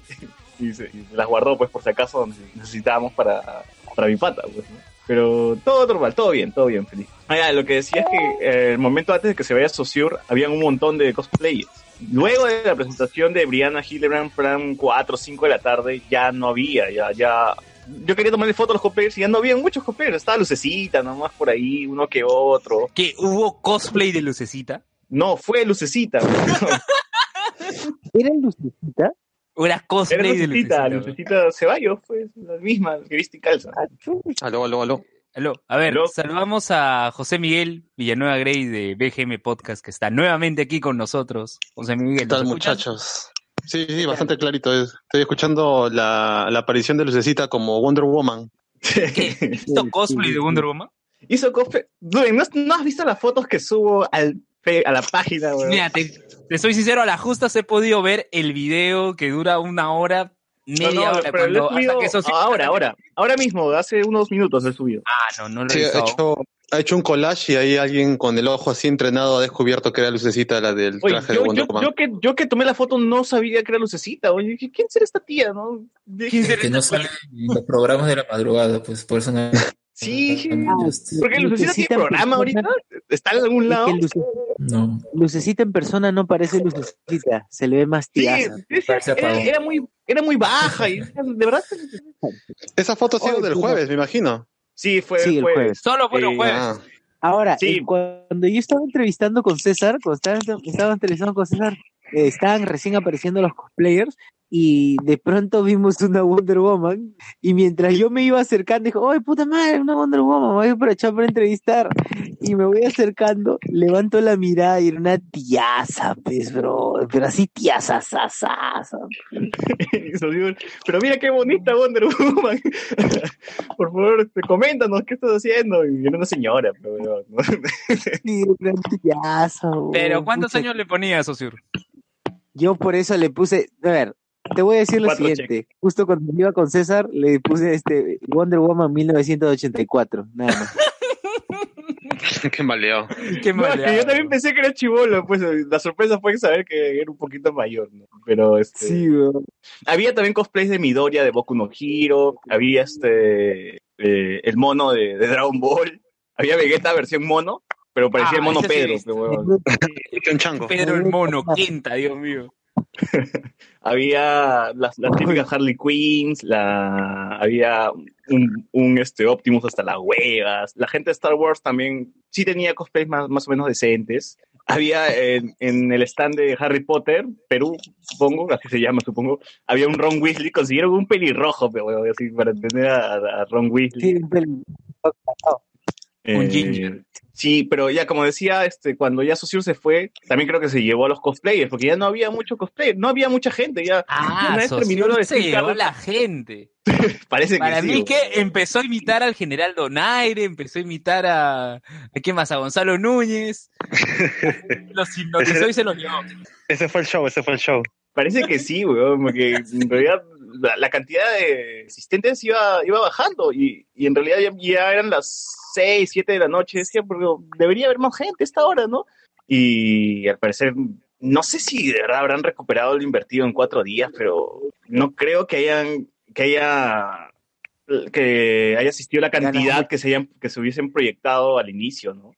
S4: y se, y se las guardó pues por si acaso necesitábamos para, para mi pata. Pues, ¿no? Pero todo normal, todo bien, todo bien, feliz. Ah, ya, lo que decía es que eh, el momento antes de que se vaya Saussure, habían un montón de cosplayers. Luego de la presentación de Brianna Hildebrand, plan 4 o 5 de la tarde, ya no había, ya, ya... Yo quería tomarle fotos a los cosplayers y ya no había muchos cosplayers. Estaba Lucecita nomás por ahí, uno que otro.
S3: ¿Qué? ¿Hubo cosplay de Lucecita?
S4: No, fue Lucecita. (laughs)
S6: ¿Era Lucecita?
S3: ¿O era
S4: Era
S3: cosplay de
S4: Lucecita,
S3: Lucecita?
S4: Lucecita Ceballos, pues, la misma, que viste y calza.
S6: Ah.
S8: Aló, aló, aló.
S3: Aló, a ver,
S4: Aló.
S3: saludamos a José Miguel Villanueva Grey de BGM Podcast, que está nuevamente aquí con nosotros. José Miguel,
S8: ¿Qué tal, muchachos? Sí, sí, bastante clarito. es. Estoy escuchando la, la aparición de Lucecita como Wonder Woman.
S3: ¿Qué? ¿Hizo cosplay de Wonder Woman?
S4: Hizo cosplay. Dude, ¿no, no has visto las fotos que subo al, a la página, weón?
S3: Mira, te, te soy sincero, a la justa he podido ver el video que dura una hora, media
S4: No, no,
S3: hora,
S4: pero lo he
S3: cuando, hasta
S4: subido
S3: que eso sí-
S4: ahora, ahora, ahora mismo, hace unos minutos lo he subido.
S3: Ah, no, no lo he
S8: Sí, ha
S3: visto.
S8: hecho, ha hecho un collage y ahí alguien con el ojo así entrenado ha descubierto que era Lucecita la del
S4: Oye,
S8: traje
S4: yo,
S8: de Wonder
S4: yo,
S8: Woman.
S4: yo que, yo que tomé la foto no sabía que era Lucecita, oye, dije, ¿quién será esta tía, no? Dije,
S5: Que no sale en los programas de la madrugada, pues por eso no.
S4: Sí,
S5: Este,
S4: porque Lucecita tiene
S6: en
S4: programa ahorita, está en algún
S6: es
S4: lado.
S6: que Luce-
S5: No.
S6: Lucecita en persona no parece Lucecita, se le ve más
S4: Sí,
S6: tiaza.
S4: sí, sí, era, muy, era muy baja y de verdad,
S8: Esa foto ha sido
S6: Oye,
S8: del jueves, me imagino.
S4: sí, fue,
S6: Sí, el jueves.
S3: Solo fue
S4: Eh,
S3: jueves.
S8: Ah,
S6: Ahora,
S4: Sí.
S6: cuando yo estaba entrevistando con César, cuando estaba, estaba entrevistando con César, eh, estaban recién apareciendo los cosplayers y de pronto vimos una Wonder Woman y mientras yo me iba acercando, dijo, ¡ay, puta madre, una Wonder Woman! Voy a aprovechar para entrevistar. Y me voy acercando, levanto la mirada y era una tiaza, pues, bro, pero así tiaza, sasasa. (laughs)
S4: Eso digo, Pero mira qué bonita Wonder Woman. (laughs) Por favor, este, coméntanos qué estás haciendo. Y era una señora, pero (laughs) no.
S6: Sí, una tiaza,
S3: Pero ¿cuántos
S6: pucha.
S3: años le ponía a Saussure?
S6: Yo por eso le puse, a ver, te voy a decir lo
S4: Cuatro
S6: siguiente. Justo cuando iba con César, le puse este Wonder Woman 1984, nada más. (laughs)
S8: qué maleo.
S3: Qué
S4: No, es que
S3: maleado.
S4: yo también pensé que era chivolo, pues la sorpresa fue saber que era un poquito mayor, ¿no? Pero este,
S6: Sí, bro.
S4: había también cosplays de Midoriya, de Boku no Hero, había este eh, el mono de, de Dragon Ball, había Vegeta versión mono, pero parecía
S3: Ah,
S4: el mono
S3: sí he
S4: Pedro, pero bueno. (laughs)
S8: Un chango.
S3: Pedro el mono, (laughs) quinta, Dios mío. (laughs)
S4: había las, las típicas Harley Queens, la, había un, un, este, Optimus hasta las huevas. La gente de Star Wars también sí tenía cosplays más, más o menos decentes. Había en, en el stand de Harry Potter, Perú, supongo, así se llama, supongo, había un Ron Weasley, consiguieron un pelirrojo, pero, así, para tener a, a Ron Weasley.
S6: Sí, un pel-
S3: Un
S4: Eh,
S3: ginger.
S4: Sí, pero ya como decía, este, cuando ya Saussure se fue, también creo que se llevó a los cosplayers, porque ya no había mucho cosplay, no había mucha gente, ya
S3: Ah, (laughs)
S4: una vez terminó lo de
S3: se llevó la gente. (laughs)
S4: parece
S3: Para
S4: que sí,
S3: mí que empezó a imitar al general Donaire, empezó a imitar a... ¿A quién más? A Gonzalo Núñez. Los hipnotizó y se los llevó.
S8: Ese fue el show, ese fue el show.
S4: Parece que sí, weón, porque en realidad la, la cantidad de asistentes iba, iba bajando y, y en realidad ya, ya eran las 6, 7 de la noche, decía, porque debería haber más gente a esta hora, ¿no? Y al parecer, no sé si de verdad habrán recuperado lo invertido en cuatro días, pero no creo que hayan, que haya que haya asistido la cantidad que se, hayan, que se hubiesen proyectado al inicio, ¿no?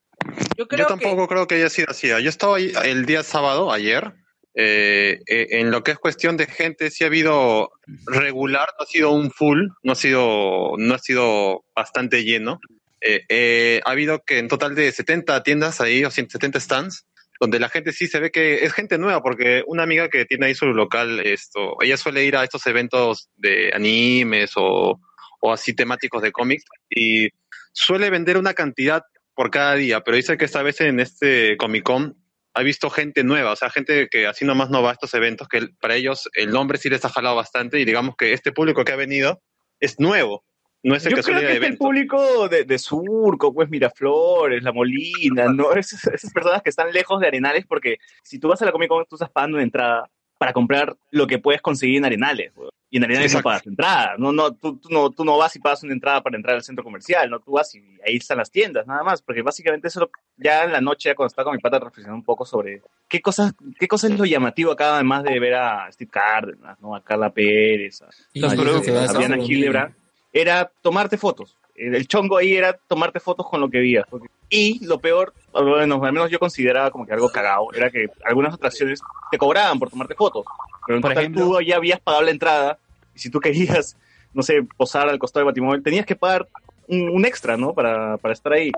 S3: Yo creo
S8: Yo tampoco creo que haya sido así. Yo estaba ahí el día sábado, ayer, eh, eh, en lo que es cuestión de gente, sí ha habido regular, no ha sido un full, no ha sido, no ha sido bastante lleno. Eh, eh, ha habido que en total de 70 tiendas ahí, o 170 stands, donde la gente sí se ve que es gente nueva, porque una amiga que tiene ahí su local, esto, ella suele ir a estos eventos de animes o, o así temáticos de cómics y suele vender una cantidad por cada día, pero dice que esta vez en este Comic Con ha visto gente nueva, o sea, gente que así nomás no va a estos eventos, que para ellos el nombre sí les ha jalado bastante y digamos que este público que ha venido es nuevo, no es el
S4: Yo
S8: que
S4: creo que es el público de, de Surco, pues Miraflores, La Molina, ¿no? (laughs) Esas, esas personas que están lejos de Arenales, porque si tú vas a la Comic Con, tú estás pagando una entrada para comprar lo que puedes conseguir en Arenales. Y en Arenales
S8: Exacto.
S4: no pagas entrada. No, no, tú, tú no, tú no vas y pagas una entrada para entrar al centro comercial, ¿no? Tú vas y ahí están las tiendas, nada más. Porque básicamente eso, lo- ya en la noche, ya cuando estaba con mi pata reflexionando un poco sobre qué cosas, qué cosas es lo llamativo acá, además de ver a Steve Cárdenas, ¿no? A Carla Pérez, a,
S5: Y a
S4: a
S5: lo
S4: Hildebrand, era tomarte fotos. El el chongo ahí era tomarte fotos con lo que veías. porque- Y lo peor, al menos, al menos yo consideraba como que algo cagado, era que algunas atracciones te cobraban por tomarte fotos. Pero en
S3: Por
S4: total
S3: ejemplo-
S4: tú ya habías pagado la entrada y si tú querías, no sé, posar al costado del batimóvil, tenías que pagar un, un extra, ¿no? Para, para estar ahí.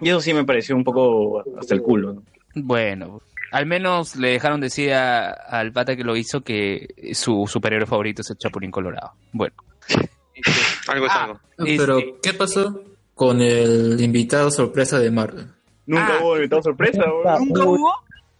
S4: Y eso sí me pareció un poco hasta el culo, ¿no?
S3: Bueno, al menos le dejaron decir a- al pata que lo hizo que su superhéroe favorito es el Chapulín Colorado. Bueno. (laughs)
S8: Algo es
S3: Ah,
S8: algo.
S5: Pero,
S3: Este-
S5: ¿qué pasó con el invitado sorpresa de Marvel?
S4: Nunca
S3: Ah.
S4: hubo invitado sorpresa, weón.
S3: ¿Nunca hubo?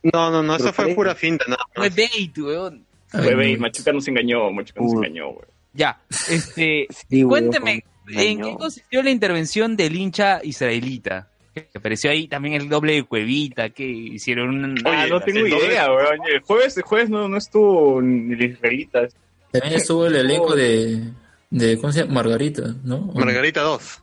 S8: No, no, no, eso fue pura finta, nada
S3: Fue
S8: más.
S3: bait, weón.
S4: Fue bait,
S5: no.
S4: Machuca nos engañó, Machuca nos engañó, weón.
S3: Ya, este, (laughs)
S6: Sí, weón,
S3: cuénteme, ¿en qué consistió la intervención del hincha israelita? Que apareció ahí también el doble de Cuevita, que hicieron un...
S4: Ah,
S8: Oye,
S4: no tengo idea, weón. El jueves, el jueves no, no estuvo ni el israelita.
S5: También estuvo el elenco de, de ¿cómo se llama? Margarita, ¿no?
S8: Margarita 2.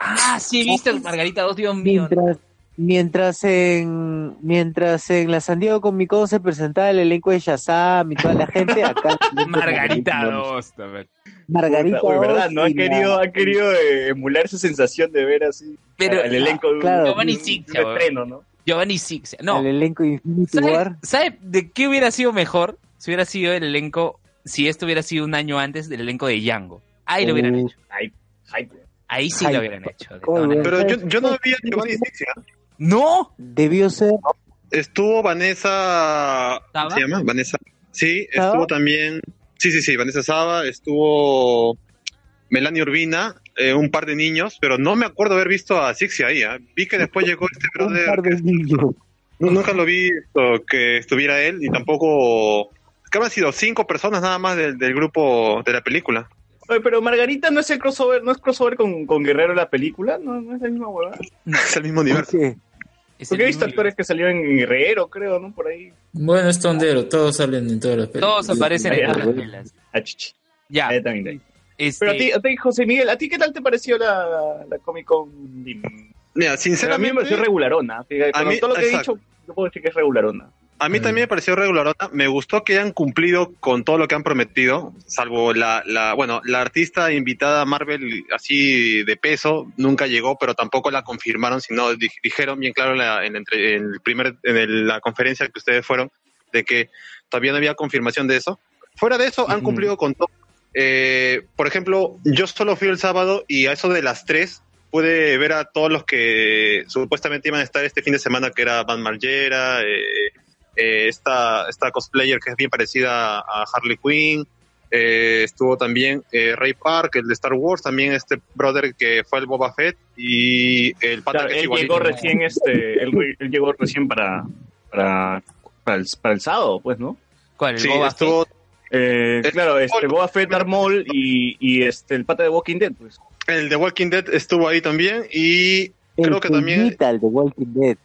S3: Ah, sí, viste el Margarita 2, Dios mío.
S6: Mientras, mientras en mientras en la San Diego Comic Con se presentaba el elenco de Shazam y toda la gente, acá (laughs)
S3: Margarita 2, también.
S6: Margarita
S4: Uy, ¿verdad? ¿No?
S6: La-
S4: querido, han querido eh, emular esa sensación de ver así
S3: Pero
S4: el elenco de un,
S6: claro.
S4: un- estreno, ¿no?
S3: Giovanni Six. No,
S6: el elenco de Infinity
S3: ¿sabe,
S6: War.
S3: sabe de qué hubiera sido mejor? Si hubiera sido el elenco, si esto hubiera sido un año antes del elenco de Django. Ahí lo hubieran
S6: Uh,
S3: hecho.
S4: Ay, ay, weón.
S3: Ahí sí
S6: Ay,
S3: lo hubieran hecho.
S8: Pero yo, yo no vi a Giovanni Sixia.
S3: No,
S6: Debió ser
S8: Estuvo Vanessa.
S3: ¿Saba?
S8: ¿Cómo se llama? Vanessa. Sí,
S6: ¿Saba?
S8: estuvo también. Sí, sí, sí, Vanessa Saba. Estuvo Melanie Urbina, eh, un par de niños, pero no me acuerdo haber visto a Sixia ahí. ¿ah? Vi que después llegó este (laughs)
S6: un par
S8: brother.
S6: de niños.
S8: No, nunca lo vi esto, que estuviera él y tampoco. Que habrán sido cinco personas nada más del, del grupo de la película.
S4: Oye, pero Margarita no es el crossover, no es crossover con, con Guerrero la película, no, no es la misma huevada.
S8: Es el mismo
S6: ¿Por
S8: universo.
S4: Porque he visto
S3: mismo
S4: actores que salieron en Guerrero, creo, ¿no? Por ahí.
S5: Bueno, es tondero, todos salen en todas las películas.
S3: Todos aparecen en
S4: Ya,
S3: las
S6: bueno.
S3: pelas.
S4: Ah, chichi.
S3: Ya.
S4: Ahí también.
S3: Este,
S4: Pero a ti, a ti, José Miguel, ¿a ti qué tal te pareció la, la Comic Con?
S8: Mira,
S4: A mí me
S8: sinceramente.
S4: pareció regularona. Fíjate, con
S8: mí-
S4: todo lo que
S8: exacto.
S4: he dicho, yo puedo decir que es regularona.
S8: A mí también me pareció regularota. Me gustó que hayan cumplido con todo lo que han prometido, salvo la, la, bueno, la artista invitada a Marvel así de peso nunca llegó, pero tampoco la confirmaron, sino di- dijeron bien claro en la, en, entre- en el primer, en el- la conferencia que ustedes fueron, de que todavía no había confirmación de eso. Fuera de eso, han cumplido con todo. Eh, por ejemplo, yo solo fui el sábado y a eso de las 3 pude ver a todos los que supuestamente iban a estar este fin de semana, que era Van Margera, eh, eh, esta, esta cosplayer que es bien parecida a Harley Quinn, eh, estuvo también eh, Ray Park, el de Star Wars, también este brother que fue el Boba Fett y el pata
S4: Claro,
S8: que
S4: él llegó recién, este, él, él llegó recién para, para, para, el, para el sábado, pues, ¿no?
S3: ¿Cuál? ¿El
S8: Sí,
S3: Boba
S8: estuvo,
S4: Eh, claro, este. Boba Fett, Darth Maul y, y este, el pata de Walking Dead, pues.
S8: el de Walking Dead estuvo ahí también y creo
S6: El
S8: que también
S6: al de Walking Dead.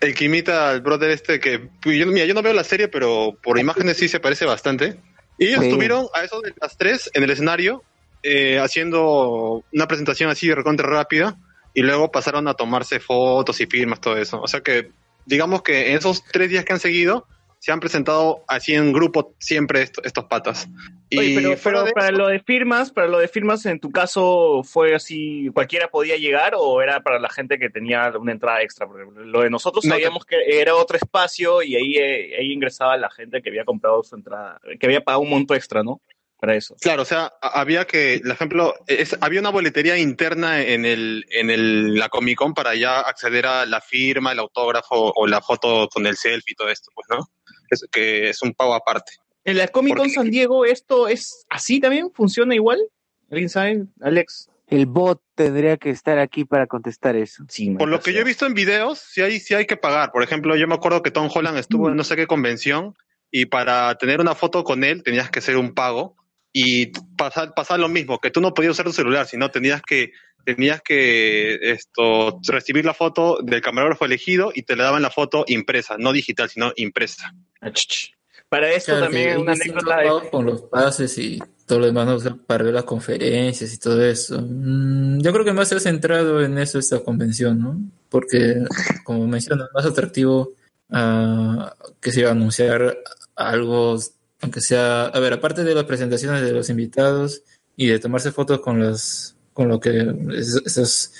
S8: El que imita al brother este que yo, mira, yo no veo la serie, pero por imágenes sí se parece bastante. Y ellos
S6: Sí.
S8: estuvieron a eso de las tres en el escenario eh, haciendo una presentación así de recontra rápida y luego pasaron a tomarse fotos y firmas, todo eso. O sea que digamos que en esos tres días que han seguido se han presentado así en grupo siempre esto- estos patas. Y
S4: Oye, pero, pero
S8: de
S4: para
S8: eso-
S4: lo de firmas, para lo de firmas, en tu caso, ¿fue así, cualquiera podía llegar o era para la gente que tenía una entrada extra? Porque lo de nosotros
S8: No,
S4: sabíamos que era otro espacio y ahí, eh, ahí ingresaba la gente que había comprado su entrada, que había pagado un monto extra, ¿no? Para eso.
S8: Claro, o sea, había que, por ejemplo, es- había una boletería interna en el, en el, la Comic Con para ya acceder a la firma, el autógrafo o la foto con el selfie y todo esto, pues, ¿no? Es, que es un pago aparte.
S4: En la Comic Con San Diego, ¿esto es así también? ¿Funciona igual? ¿Alguien sabe? Alex.
S6: El bot tendría que estar aquí para contestar eso.
S4: Sí,
S8: Por lo que yo he visto en videos, sí hay, sí hay que pagar. Por ejemplo, yo me acuerdo que Tom Holland estuvo en no sé qué convención y para tener una foto con él tenías que hacer un pago y pasar, pasar lo mismo, que tú no podías usar tu celular, sino tenías que tenías que esto recibir la foto del camarógrafo elegido y te le daban la foto impresa, no digital, sino impresa.
S4: Ah. Para esto
S5: Claro,
S4: también una anécdota de...
S5: con los pases y todo lo demás, ¿no? O sea, para ver las conferencias y todo eso. Mm, yo creo que más se ha centrado en eso esta convención, ¿no? Porque, como mencionas, más atractivo ah, que se iba a anunciar algo, aunque sea, a ver, aparte de las presentaciones de los invitados y de tomarse fotos con las, con lo que es- esos,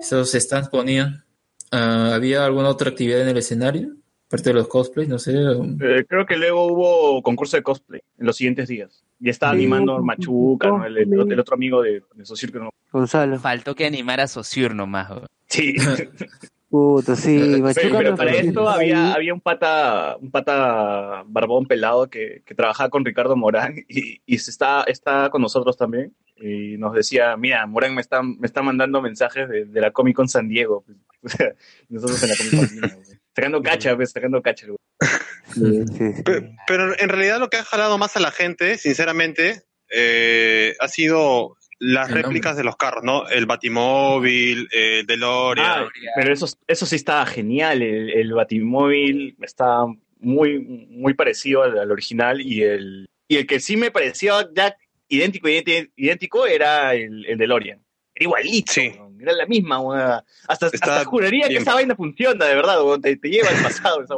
S5: esos stands ponían, ah, ¿había alguna otra actividad en el escenario? Aparte de los cosplays, no sé.
S4: Eh, creo que luego hubo concurso de cosplay en los siguientes días. Y estaba animando Machuca, ¿no? el, el-
S6: cosplay.
S4: el otro amigo de, de Socir que no.
S6: Gonzalo.
S3: Faltó que animara a Sociur nomás.
S4: Sí, (laughs) (laughs)
S6: Puta, sí.
S5: Pero-
S6: Machuca
S4: pero, pero para esto había, había un pata, un pata barbón pelado que, que trabajaba con Ricardo Morán y, y se está, está con nosotros también. Y nos decía, mira, Morán me está, me está mandando mensajes de, de la Comic Con San Diego. (laughs) Nosotros en la Comic Con. Sacando cacha, pues, sacando cacha.
S6: Sí, sí, sí.
S8: Pe- Pero en realidad lo que ha jalado más a la gente, sinceramente, eh, ha sido las
S5: El nombre.
S8: réplicas de los carros, ¿no? El Batimóvil, el DeLorean.
S4: Ah, pero eso, eso sí estaba genial. El, el Batimóvil está muy, muy parecido al, al original y el, y el que sí me parecía ya idéntico, idéntico, idéntico era el, el DeLorean. Era igualito,
S8: Sí.
S4: era la misma. Hasta, hasta juraría que esa vaina funciona, de verdad, te, te lleva al pasado esa.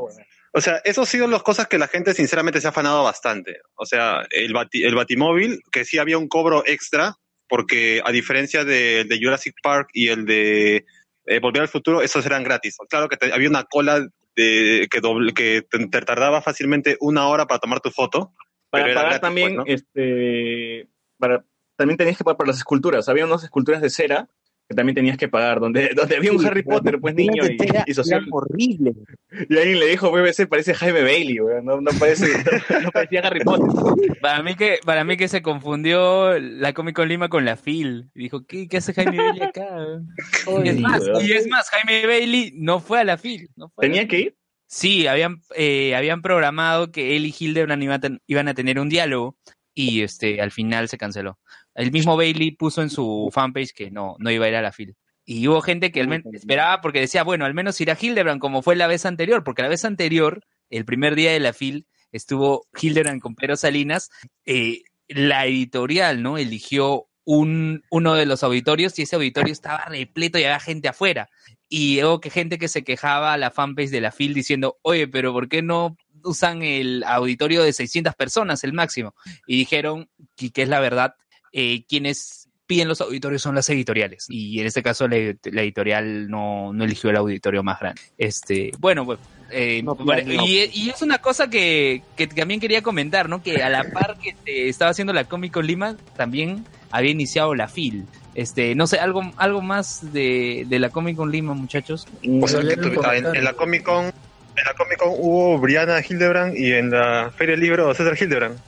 S8: O sea, eso ha sido las cosas que la gente sinceramente se ha afanado bastante. O sea, el, bati- el Batimóvil, que sí había un cobro extra, porque a diferencia de, de Jurassic Park y el de eh, Volver al Futuro, esos eran gratis. Claro que te- había una cola de, que, doble, que te, te tardaba fácilmente una hora para tomar tu foto.
S4: Para pagar
S8: gratis,
S4: también,
S8: pues, ¿no?
S4: este, para, también tenías que pagar por las esculturas. Había unas esculturas de cera que también tenías que pagar, donde, (laughs) donde había un
S6: Sí,
S4: Harry Potter, pues niño, y,
S6: esculturas de
S4: y alguien le dijo, BBC parece Jaime Bailey, weón. No, no parece, (laughs) no, parecía Harry Potter.
S3: Para mí que para mí que se confundió la Comic Con Lima con la Phil. Dijo, ¿qué, qué hace Jaime Bailey acá? (laughs) Y es, más, y es más, Jaime Bailey no fue a la Phil. no fue a la
S4: ¿Tenía que ir?
S3: Sí, habían, eh, habían programado que él y Hildebrand iban a, ten- iban a tener un diálogo y este al final se canceló. El mismo Bailey puso en su fanpage que no, no iba a ir a la fil. Y hubo gente que al esperaba porque decía, bueno, al menos irá Hildebrand como fue la vez anterior, porque la vez anterior, el primer día de la fil, estuvo Hildebrand con Pedro Salinas. eh, la editorial, ¿no? Eligió un, uno de los auditorios y ese auditorio estaba repleto y había gente afuera. Y hubo que gente que se quejaba a la fanpage de la FIL diciendo, oye, pero ¿por qué no usan el auditorio de 600 personas, el máximo? Y dijeron, que es la verdad, eh, quienes piden los auditorios son las editoriales. Y en este caso la, la editorial no, no eligió el auditorio más grande. Este, bueno, pues, eh,
S6: No,
S3: bueno,
S6: no.
S3: y, y es una cosa que, que también quería comentar, ¿no? Que a la (laughs) par que eh, estaba haciendo la Comic Con Lima, también había iniciado la FIL. Este, no sé, algo, algo más de, de la Comic Con Lima, muchachos.
S8: O sea, que ah, en,
S5: comentaron.
S8: en la Comic Con, en la Comic Con hubo Brianna Hildebrand y en la Feria del Libro César Hildebrand.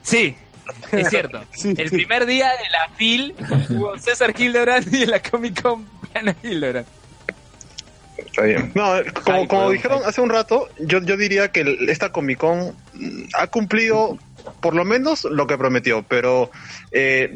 S3: Sí, (laughs) Es cierto.
S6: Sí,
S3: El
S6: sí.
S3: primer día de la FIL hubo César Hildebrand y en la Comic Con Ana Hildebrand.
S8: Está bien. No, como, como dijeron hace un rato, yo, yo diría que el- esta Comic Con ha cumplido por lo menos lo que prometió, pero eh,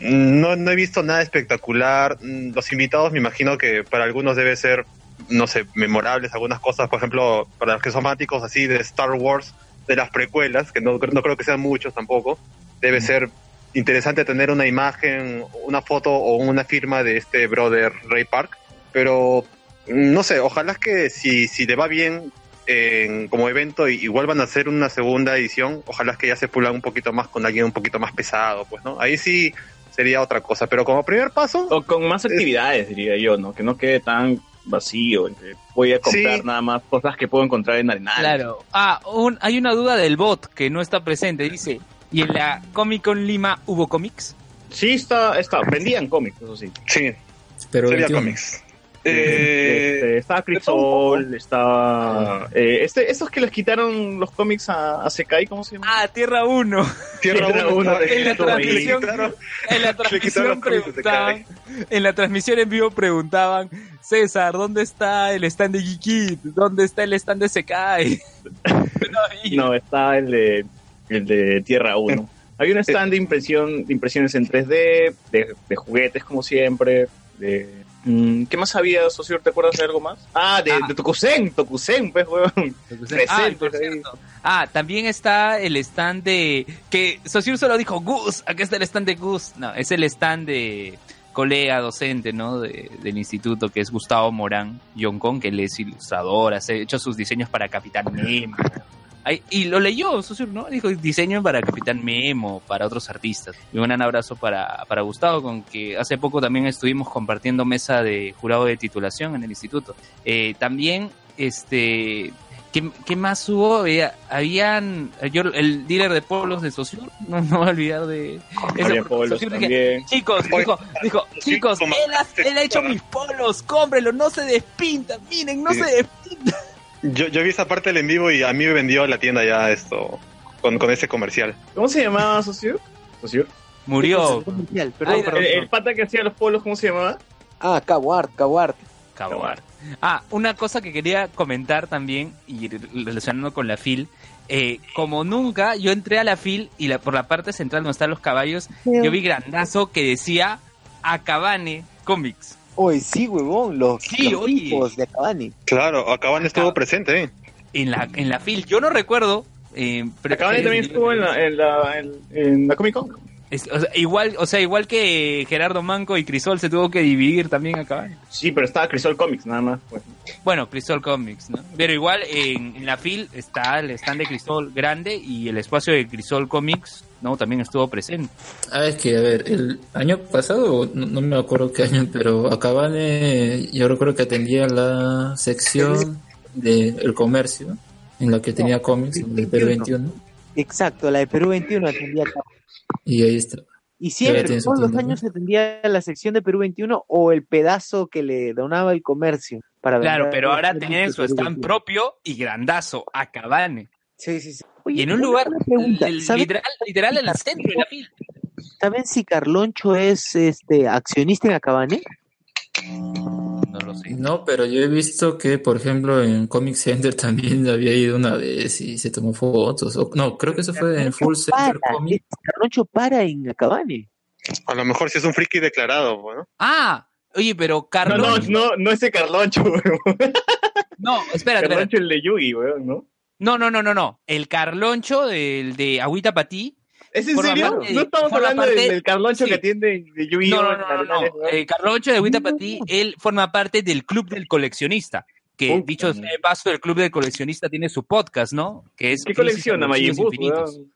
S8: no, no he visto nada espectacular. Los invitados me imagino que para algunos debe ser, no sé, memorables algunas cosas, por ejemplo, para los que son fanáticos así de Star Wars, de las precuelas, que no, no creo que sean muchos tampoco, debe ser interesante tener una imagen, una foto o una firma de este brother Ray Park, pero mm, no sé, ojalá que si, si le va bien en- como evento y, y vuelvan a hacer una segunda edición, ojalá que ya se pulan un poquito más con alguien un poquito más pesado, pues, ¿no? Ahí sí sería otra cosa, pero como primer paso,
S4: O con más actividades, diría yo, ¿no? Que no quede tan vacío. entre voy a comprar
S8: Sí.
S4: nada más cosas que puedo encontrar en Arenal.
S3: Claro. Ah, un- hay una duda del bot que no está presente. Dice, ¿y en la Comic Con Lima hubo cómics?
S4: Sí, está, está. Vendían cómics, eso sí.
S8: sí,
S5: Pero 21.
S8: cómics. Eh,
S4: Este, Crisol, estaba... Eh, este, esos que les quitaron los cómics a, a Sekai, ¿cómo se llama?
S3: Ah, Tierra 1.
S8: Tierra
S4: Tierra
S8: 1
S4: uno,
S3: en la transmisión, en la (laughs) transmisión preguntaban, en la transmisión en vivo preguntaban, César, ¿dónde está el stand de Geekit? ¿Dónde está el stand de Sekai? (laughs) (laughs) No,
S4: está el de, el de Tierra 1. Había un stand de impresión, de impresiones en 3D, de, de juguetes como siempre, de... mm, ¿Qué más había, socio? ¿Te acuerdas de algo más? Ah, de,
S3: Ah.
S4: de Tokusen, Tokusen, pues, weón.
S3: Ah, por
S4: ahí.
S3: cierto. Ah, también está el stand de... Que Sociur solo dijo Gus, acá está el stand de Gus. No, es el stand de colega docente, ¿no? De- del instituto, que es Gustavo Morán Yoncon, que él es ilustrador, ha hecho sus diseños para Capitán Memo. Ay, y lo leyó, Sociur, ¿no? Dijo diseño para Capitán Memo, para otros artistas. Y un gran abrazo para, para Gustavo, con que hace poco también estuvimos compartiendo mesa de jurado de titulación en el instituto. Eh, también, este, ¿qué, qué más hubo? Eh, habían, yo, el dealer de polos de Sociur, no, no voy a olvidar de eso,
S4: polos
S3: dije. Chicos, dijo, dijo, chicos, él ha, él ha hecho mis polos, cómprelo, no se despinta, miren, no
S8: Sí.
S3: se despinta.
S8: Yo, yo vi esa parte del en vivo y a mí me vendió la tienda ya esto con, con ese comercial.
S4: ¿Cómo se llamaba, socio? ¿Socio?
S3: Murió.
S6: Comercial, Perdón,
S3: Ay,
S6: perdón.
S4: El, el pata que hacía los polos, ¿cómo se llamaba?
S6: Ah, Kawart, Kawart.
S3: Cabar. Ah, una cosa que quería comentar también, y re- relacionando con la FIL, eh, como nunca, yo entré a la FIL y la, por la parte central donde están los caballos, yo vi grandazo que decía Acabane Comics.
S6: Oye, sí, huevón, los,
S3: Sí,
S6: los
S3: oye.
S6: tipos de Acabani.
S8: Claro, Acaban estuvo presente, ¿eh?
S3: En la, en la FIL, yo no recuerdo. Eh, pero
S4: Acabani también estuvo en la, en la, en, en la Comic Con.
S3: Es- o sea, igual, o sea, igual que Gerardo Manco y Crisol se tuvo que dividir también Acabane.
S4: Sí, pero estaba Crisol Comics, nada más. Pues.
S3: Bueno, Crisol Comics, ¿no? Pero igual en, en la FIL está el stand de Crisol grande y el espacio de Crisol Comics, ¿no? También estuvo presente.
S5: Ah, es que, a ver, el año pasado, no, no me acuerdo qué año, pero Acabane, yo recuerdo que atendía la sección del comercio, en la que tenía cómics, del Perú 21,
S6: Exacto, la de Perú 21 atendía acá.
S5: y ahí está.
S6: Y siempre, todos los años atendía la sección de Perú 21 o el pedazo que le donaba el comercio. Para
S3: Claro, pero ahora tienen su stand
S6: 21.
S3: propio y grandazo, Acabane.
S6: Sí, sí, sí.
S3: Y en un lugar
S6: una pregunta,
S3: el-
S6: ¿saben-
S3: literal, literal en el centro de la.
S6: ¿Saben si Carloncho es este accionista en Acabane?
S3: No lo sé.
S5: No, pero yo he visto que, por ejemplo, en Comic Center (laughs) también había ido una vez y se tomó fotos. O, no, creo que eso fue en Full Center
S6: Para,
S5: Comic.
S6: es- Carloncho para en Acabane.
S8: A lo mejor si es un friki declarado, pues, ¿no?
S3: Ah, oye, pero
S4: No,
S3: Carloncho.
S4: no, no, no ese Carloncho, (laughs) weón.
S3: No, espérate, espérate.
S4: Carloncho el de Yugi, weón, ¿no?
S3: No, no, no, no, no. El Carloncho del de Agüita Patí.
S4: ¿Es en serio? no estamos hablando
S3: parte-
S4: del, del Carloncho
S3: sí.
S4: que atiende de Yugi.
S3: No, no, no, no, no. El Carloncho de Agüita Patí, él forma parte del Club del Coleccionista. Que dicho sea de paso, el Club del Coleccionista tiene su podcast, ¿no? Que es
S4: ¿Qué colecciona weón?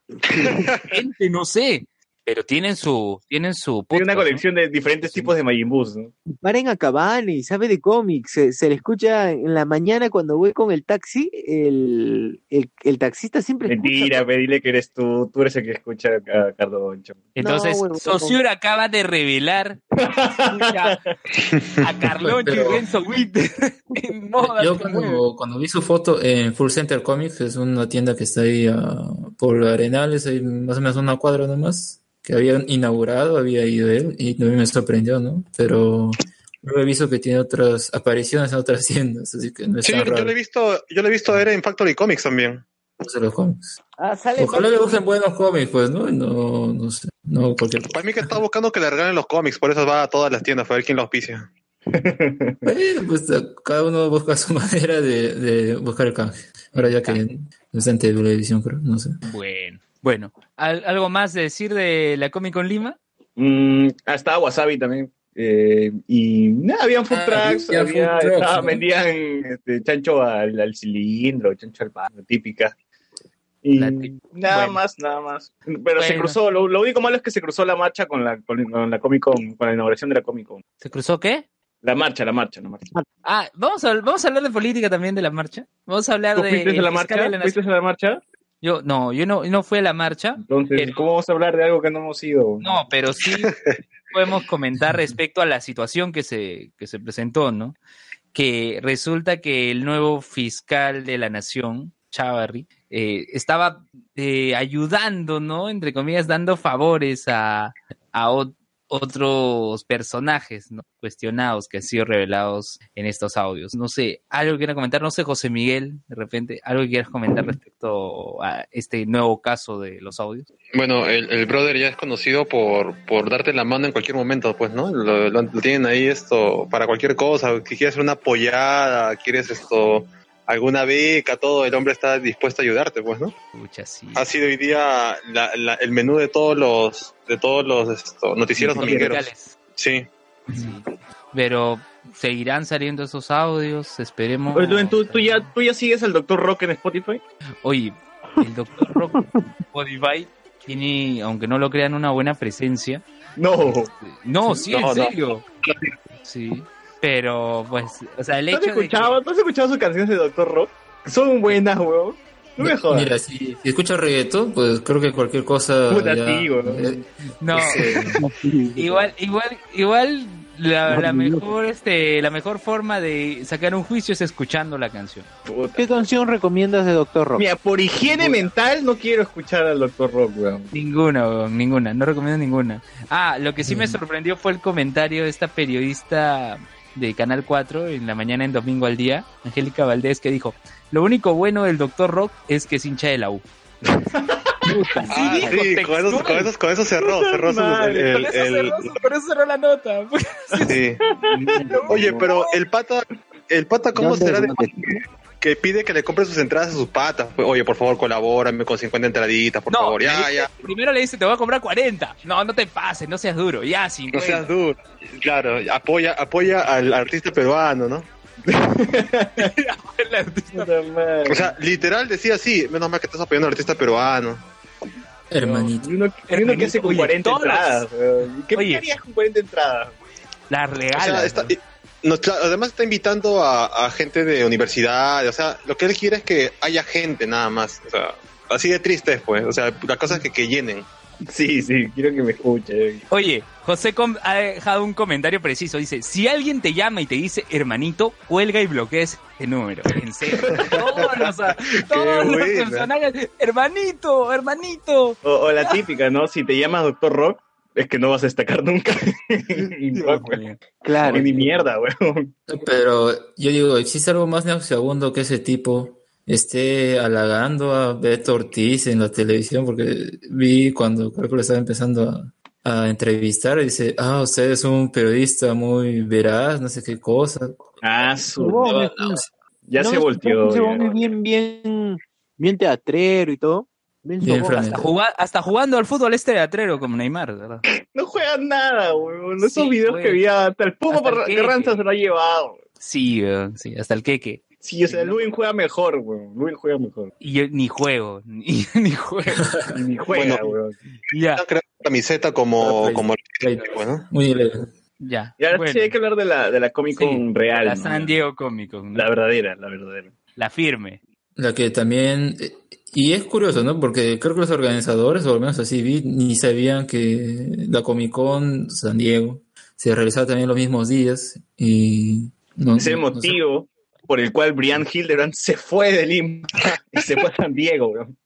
S3: Gente, no sé. Pero tienen su, tienen su
S4: Tiene una colección de diferentes tipos de Majin Boos, ¿no?
S6: Para en Acabane y sabe de cómics. Se, se le escucha en la mañana cuando voy con el taxi. El, el, el taxista siempre escucha.
S4: Mentira, pe, dile que eres tú, tú eres el que escucha a Carloncho. (laughs)
S3: Entonces,
S6: No, bueno,
S3: Saussure acaba de revelar escucha a (laughs) Carloncho y Renzo Winter (laughs) en moda.
S5: Yo cuando, cuando vi su foto en Full Center Comics, que es una tienda que está ahí ah, por Arenales, hay más o menos una cuadra nomás, que habían inaugurado, había ido él, y también me sorprendió, ¿no? Pero luego he visto que tiene otras apariciones en otras (laughs) tiendas, así que no es
S8: Sí,
S5: tan
S8: yo, yo
S5: raro
S8: lo he visto, yo lo he visto a él en Factory Comics también.
S5: de los cómics.
S6: Ah, sale.
S5: Ojalá le gusten buenos cómics, pues, ¿no? No, no sé, no cualquier
S8: Para mí que está buscando que le regalen los cómics, por eso va a todas las tiendas, a ver quién los auspicia. (laughs) (laughs)
S5: Bueno, pues cada uno busca su manera de, de buscar el canje. Ahora ya que no está en televisión, creo, no sé.
S3: Bueno, bueno. ¿Al- ¿Algo más de decir de la Comic Con Lima?
S4: Mm, estaba Wasabi también. Eh, y nada, habían food
S5: Ah,
S4: trucks,
S5: había
S4: había,
S5: food trucks,
S4: estaba-
S5: ¿no?
S4: vendían este, chancho al, al cilindro, chancho al pan, típica. Y nada
S3: bueno.
S4: más, nada más. Pero se cruzó, lo, lo único malo es que se cruzó la marcha con la, con, con la Comic Con, con la inauguración de la Comic Con.
S3: ¿Se cruzó qué?
S4: La marcha, la marcha, la marcha.
S3: Ah, vamos a, vamos a hablar de política también de la marcha. Vamos a hablar
S4: ¿Tú
S3: de.
S4: fuiste a la marcha?
S3: de la
S4: ¿Fuiste a la marcha?
S3: Yo, no, yo no, no fui a la marcha.
S4: Entonces,
S3: Pero-
S4: ¿cómo vamos a hablar de algo que no hemos ido?
S3: No, pero sí (laughs) podemos comentar respecto a la situación que se, que se presentó, ¿no? Que resulta que el nuevo fiscal de la nación, Chavarri, eh, estaba eh, ayudando, ¿no? Entre comillas, dando favores a, a otros personajes. Cuestionados que han sido revelados en estos audios. No sé, algo que quieras comentar, no sé, José Miguel, de repente, algo que quieras comentar respecto a este nuevo caso de los audios.
S8: Bueno, el, brother ya es conocido por, por darte la mano en cualquier momento, pues, ¿no? Lo, tienen ahí esto para cualquier cosa, que quieres una apoyada, quieres esto, alguna beca, todo, el hombre está dispuesto a ayudarte, pues, ¿no?
S3: Sí.
S8: Ha sido hoy día la- la- el menú de todos los, de todos los esto, noticieros domingueros. Sí.
S3: Sí. Pero seguirán saliendo esos audios, esperemos.
S4: Oye, ¿tú, tú ya, ¿tú ya sigues al Dr. Rock en Spotify?
S3: Oye, el doctor Rock Spotify tiene, aunque no lo crean, una buena presencia.
S4: No.
S3: No, sí,
S8: No,
S3: en
S8: no.
S3: serio. Sí. Pero, pues, o sea, el
S4: ¿Tú has,
S3: hecho de que...
S4: escuchado, ¿tú has escuchado sus canciones de Dr. Rock? Son buenas, weón. No me jodas.
S5: Mira, si, si escuchas reggaetón, pues creo que cualquier cosa.
S4: Puta,
S5: ya-
S4: sí, weón.
S5: eh,
S3: No, (laughs) igual, igual, igual la, la mejor, este, la mejor forma de sacar un juicio es escuchando la canción.
S4: Puta.
S6: ¿Qué canción recomiendas de Doctor Rock?
S4: Mira, por higiene mental no quiero escuchar al Dr. Rock, weón.
S3: Ninguna, weón, ninguna, no recomiendo ninguna. Ah, lo que sí me sorprendió fue el comentario de esta periodista de Canal 4 en la mañana en Domingo al Día, Angélica Valdés, que dijo, lo único bueno del Doctor Rock es que es hincha de la U. (laughs)
S8: Ah, sí, con eso, con eso, con eso cerró, cerró su, el, el-
S3: Por eso
S8: el-
S3: cerró- por eso cerró la nota.
S8: sí. (laughs) Oye, pero el pata, el pata, ¿cómo
S6: ¿Dónde-
S8: será de? Que pide que le compre sus entradas a sus patas? Pues, Oye, por favor, colabórame con 50 entraditas, por
S3: No,
S8: favor. Ya,
S3: dice-
S8: ya.
S3: Primero le dice, te voy a comprar 40. No, no te pases, no seas duro. Ya,
S8: No
S3: 50.
S8: seas duro. Claro, apoya, apoya al artista peruano, ¿no? (laughs) O sea, literal decía así, menos mal que estás apoyando al artista peruano.
S5: hermanito.
S4: Y uno, que hace con
S3: Oye,
S4: 40
S3: todos-
S4: entradas. ¿Qué harías con 40 entradas?
S3: La
S8: O
S3: regala.
S8: sea, además está invitando a, a gente de universidad, o sea, lo que él quiere es que haya gente nada más. O sea, así de triste es, pues. O sea, la cosa es que, que llenen.
S4: Sí, sí, quiero que me escuche.
S3: Oye, José com- ha dejado un comentario preciso. Dice, si alguien te llama y te dice hermanito, cuelga y bloquea ese número. En serio. (laughs) Todos los, todos los personajes, hermanito, hermanito.
S4: O, o la típica, ¿no? Si te llamas Doctor Rock, es que no vas a destacar nunca. (laughs)
S6: Claro.
S4: Ni mierda, weón.
S5: Pero yo digo, ¿existe algo más nauseabundo que ese tipo esté halagando a Beto Ortiz en la televisión? Porque vi cuando creo que lo estaba empezando a, a entrevistar y dice, ah, usted es un periodista muy veraz, no sé qué cosa.
S4: Ah, su. Ya
S6: ¿no
S4: se volteó.
S6: Es bien, bien, bien teatrero y todo. Bien.
S3: Hasta, hasta jugando al fútbol este teatrero como Neymar, ¿verdad?
S4: No juega nada, weón. Esos
S3: Sí,
S4: videos
S3: güey.
S4: que vi hasta el Puma. Carranza se lo ha llevado.
S3: Sí, weón, sí, hasta el queque.
S4: Sí, o sea, Lubin juega mejor, weón. Lubin juega mejor.
S3: Y yo ni juego, (laughs) ni, ni juego.
S4: Y (laughs) ni juega,
S8: Bueno.
S4: weón.
S3: Ya,
S8: camiseta como,
S5: Ah,
S8: como
S5: Play.
S8: bueno.
S5: Muy leve.
S3: ya.
S4: Y ahora
S3: Bueno,
S4: sí hay que hablar de la, de la Comic Con
S3: Sí,
S4: real.
S3: la
S4: ¿no?
S3: San Diego Comic Con, ¿no?
S4: La verdadera, la verdadera.
S3: la firme.
S5: La que también, eh, y es curioso, ¿no? Porque creo que los organizadores, o al menos así vi, ni sabían que la Comic Con San Diego se realizaba también los mismos días y no,
S4: es el
S5: no- no sé.
S4: motivo por el cual Brian Hildebrand se fue de Lima y se fue a San Diego, weón.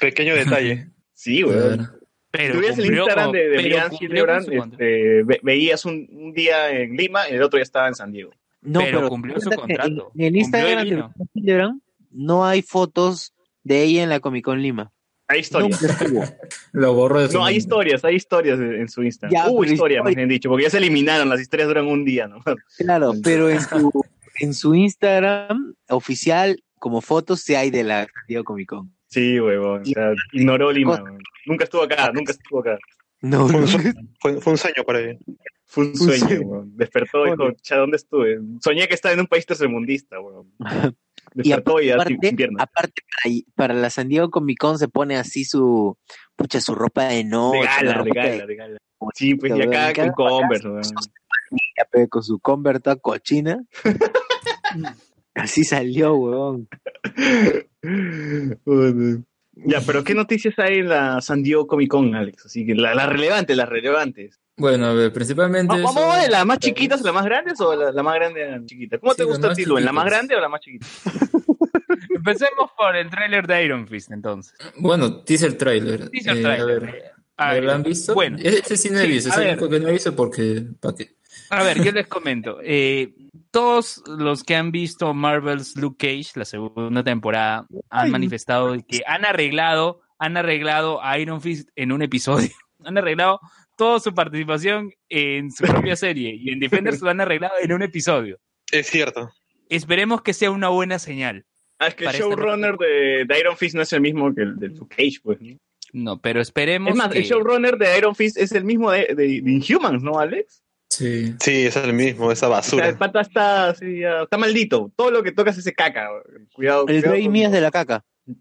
S8: Pequeño detalle.
S4: Sí, weón.
S5: Claro.
S3: Pero
S4: tuvieras el Instagram de, Brian Hildebrand, este, ve- veías un, un día en Lima y el otro ya estaba en San Diego.
S6: No,
S3: Pero cumplió su contrato.
S6: En, en Instagram de. Brian Hildebrand no hay fotos de ella en la Comic Con Lima.
S4: Hay historias. (laughs)
S5: Lo borro de su
S4: No, hay
S5: mente.
S4: historias, hay historias en su Instagram.
S6: Ya,
S4: Hubo historias, más bien dicho, porque ya se eliminaron, las historias duran un día, ¿no? (laughs)
S6: Claro, pero en su, (laughs) en su Instagram oficial, como fotos, sí hay de la Comic Con.
S4: Sí, huevón. O sea, ignoró Lima. huevón. Nunca estuvo acá, nunca estuvo acá.
S6: No,
S8: Fue un, sueño, fue, fue un sueño para él.
S4: Fue un
S6: Un
S4: sueño, huevón. Despertó y dijo, cha, ¿dónde estuve? Soñé que estaba en un país tercermundista, huevón.
S6: Y aparte,
S4: piernas.
S6: aparte para, para la San Diego Comic Con se pone así su, pucha, su ropa de noche.
S4: de
S6: la
S4: gala,
S6: ropa
S4: de
S6: que-
S4: gala, de gala. Sí, pues y acá con Converse,
S6: pe, con su Converse toda cochina. (laughs) Así salió.
S4: Joder. (laughs) Ya, pero ¿qué noticias hay en la San Diego Comic Con, Alex? Así que las la relevantes, las relevantes.
S5: Bueno, a ver, principalmente.
S4: ¿Vamos
S5: son-
S4: de las más chiquitas a las más grandes o la, la más grande a la chiquita? ¿Cómo te
S5: Sí,
S4: gusta a ti, Luen? ¿La más grande o la más chiquita? (laughs)
S3: Empecemos por el tráiler de Iron Fist, entonces.
S5: Bueno, teaser trailer.
S3: Teaser
S5: Eh,
S3: trailer.
S5: A ver,
S3: A ver,
S5: ¿lo han visto?
S3: Bueno,
S5: Ese sí no he
S3: Sí,
S5: visto,
S3: a
S5: es el
S3: ver.
S5: único que no he visto porque. ¿Para qué?
S3: A ver, yo les comento. Eh, todos los que han visto Marvel's Luke Cage, la segunda temporada, han manifestado que han arreglado, han arreglado a Iron Fist en un episodio. (laughs) Han arreglado toda su participación en su propia serie y en Defenders (laughs) lo han arreglado en un episodio.
S8: Es cierto.
S3: Esperemos que sea una buena señal.
S4: Ah, es que el
S3: esta
S4: showrunner de, de Iron Fist no es el mismo que el de Luke Cage, pues. ¿no?
S3: No, pero esperemos
S4: Es más,
S3: que...
S4: el showrunner de Iron Fist es el mismo de, de, de Inhumans, ¿no, Alex?
S5: Sí.
S8: Sí, es el mismo, esa
S4: O sea,
S8: basura.
S4: el pata está, está maldito. Todo lo que tocas es ese caca. Cuidado.
S6: El
S4: cuidado
S6: Rey
S4: con-
S6: Mías de la caca. (laughs)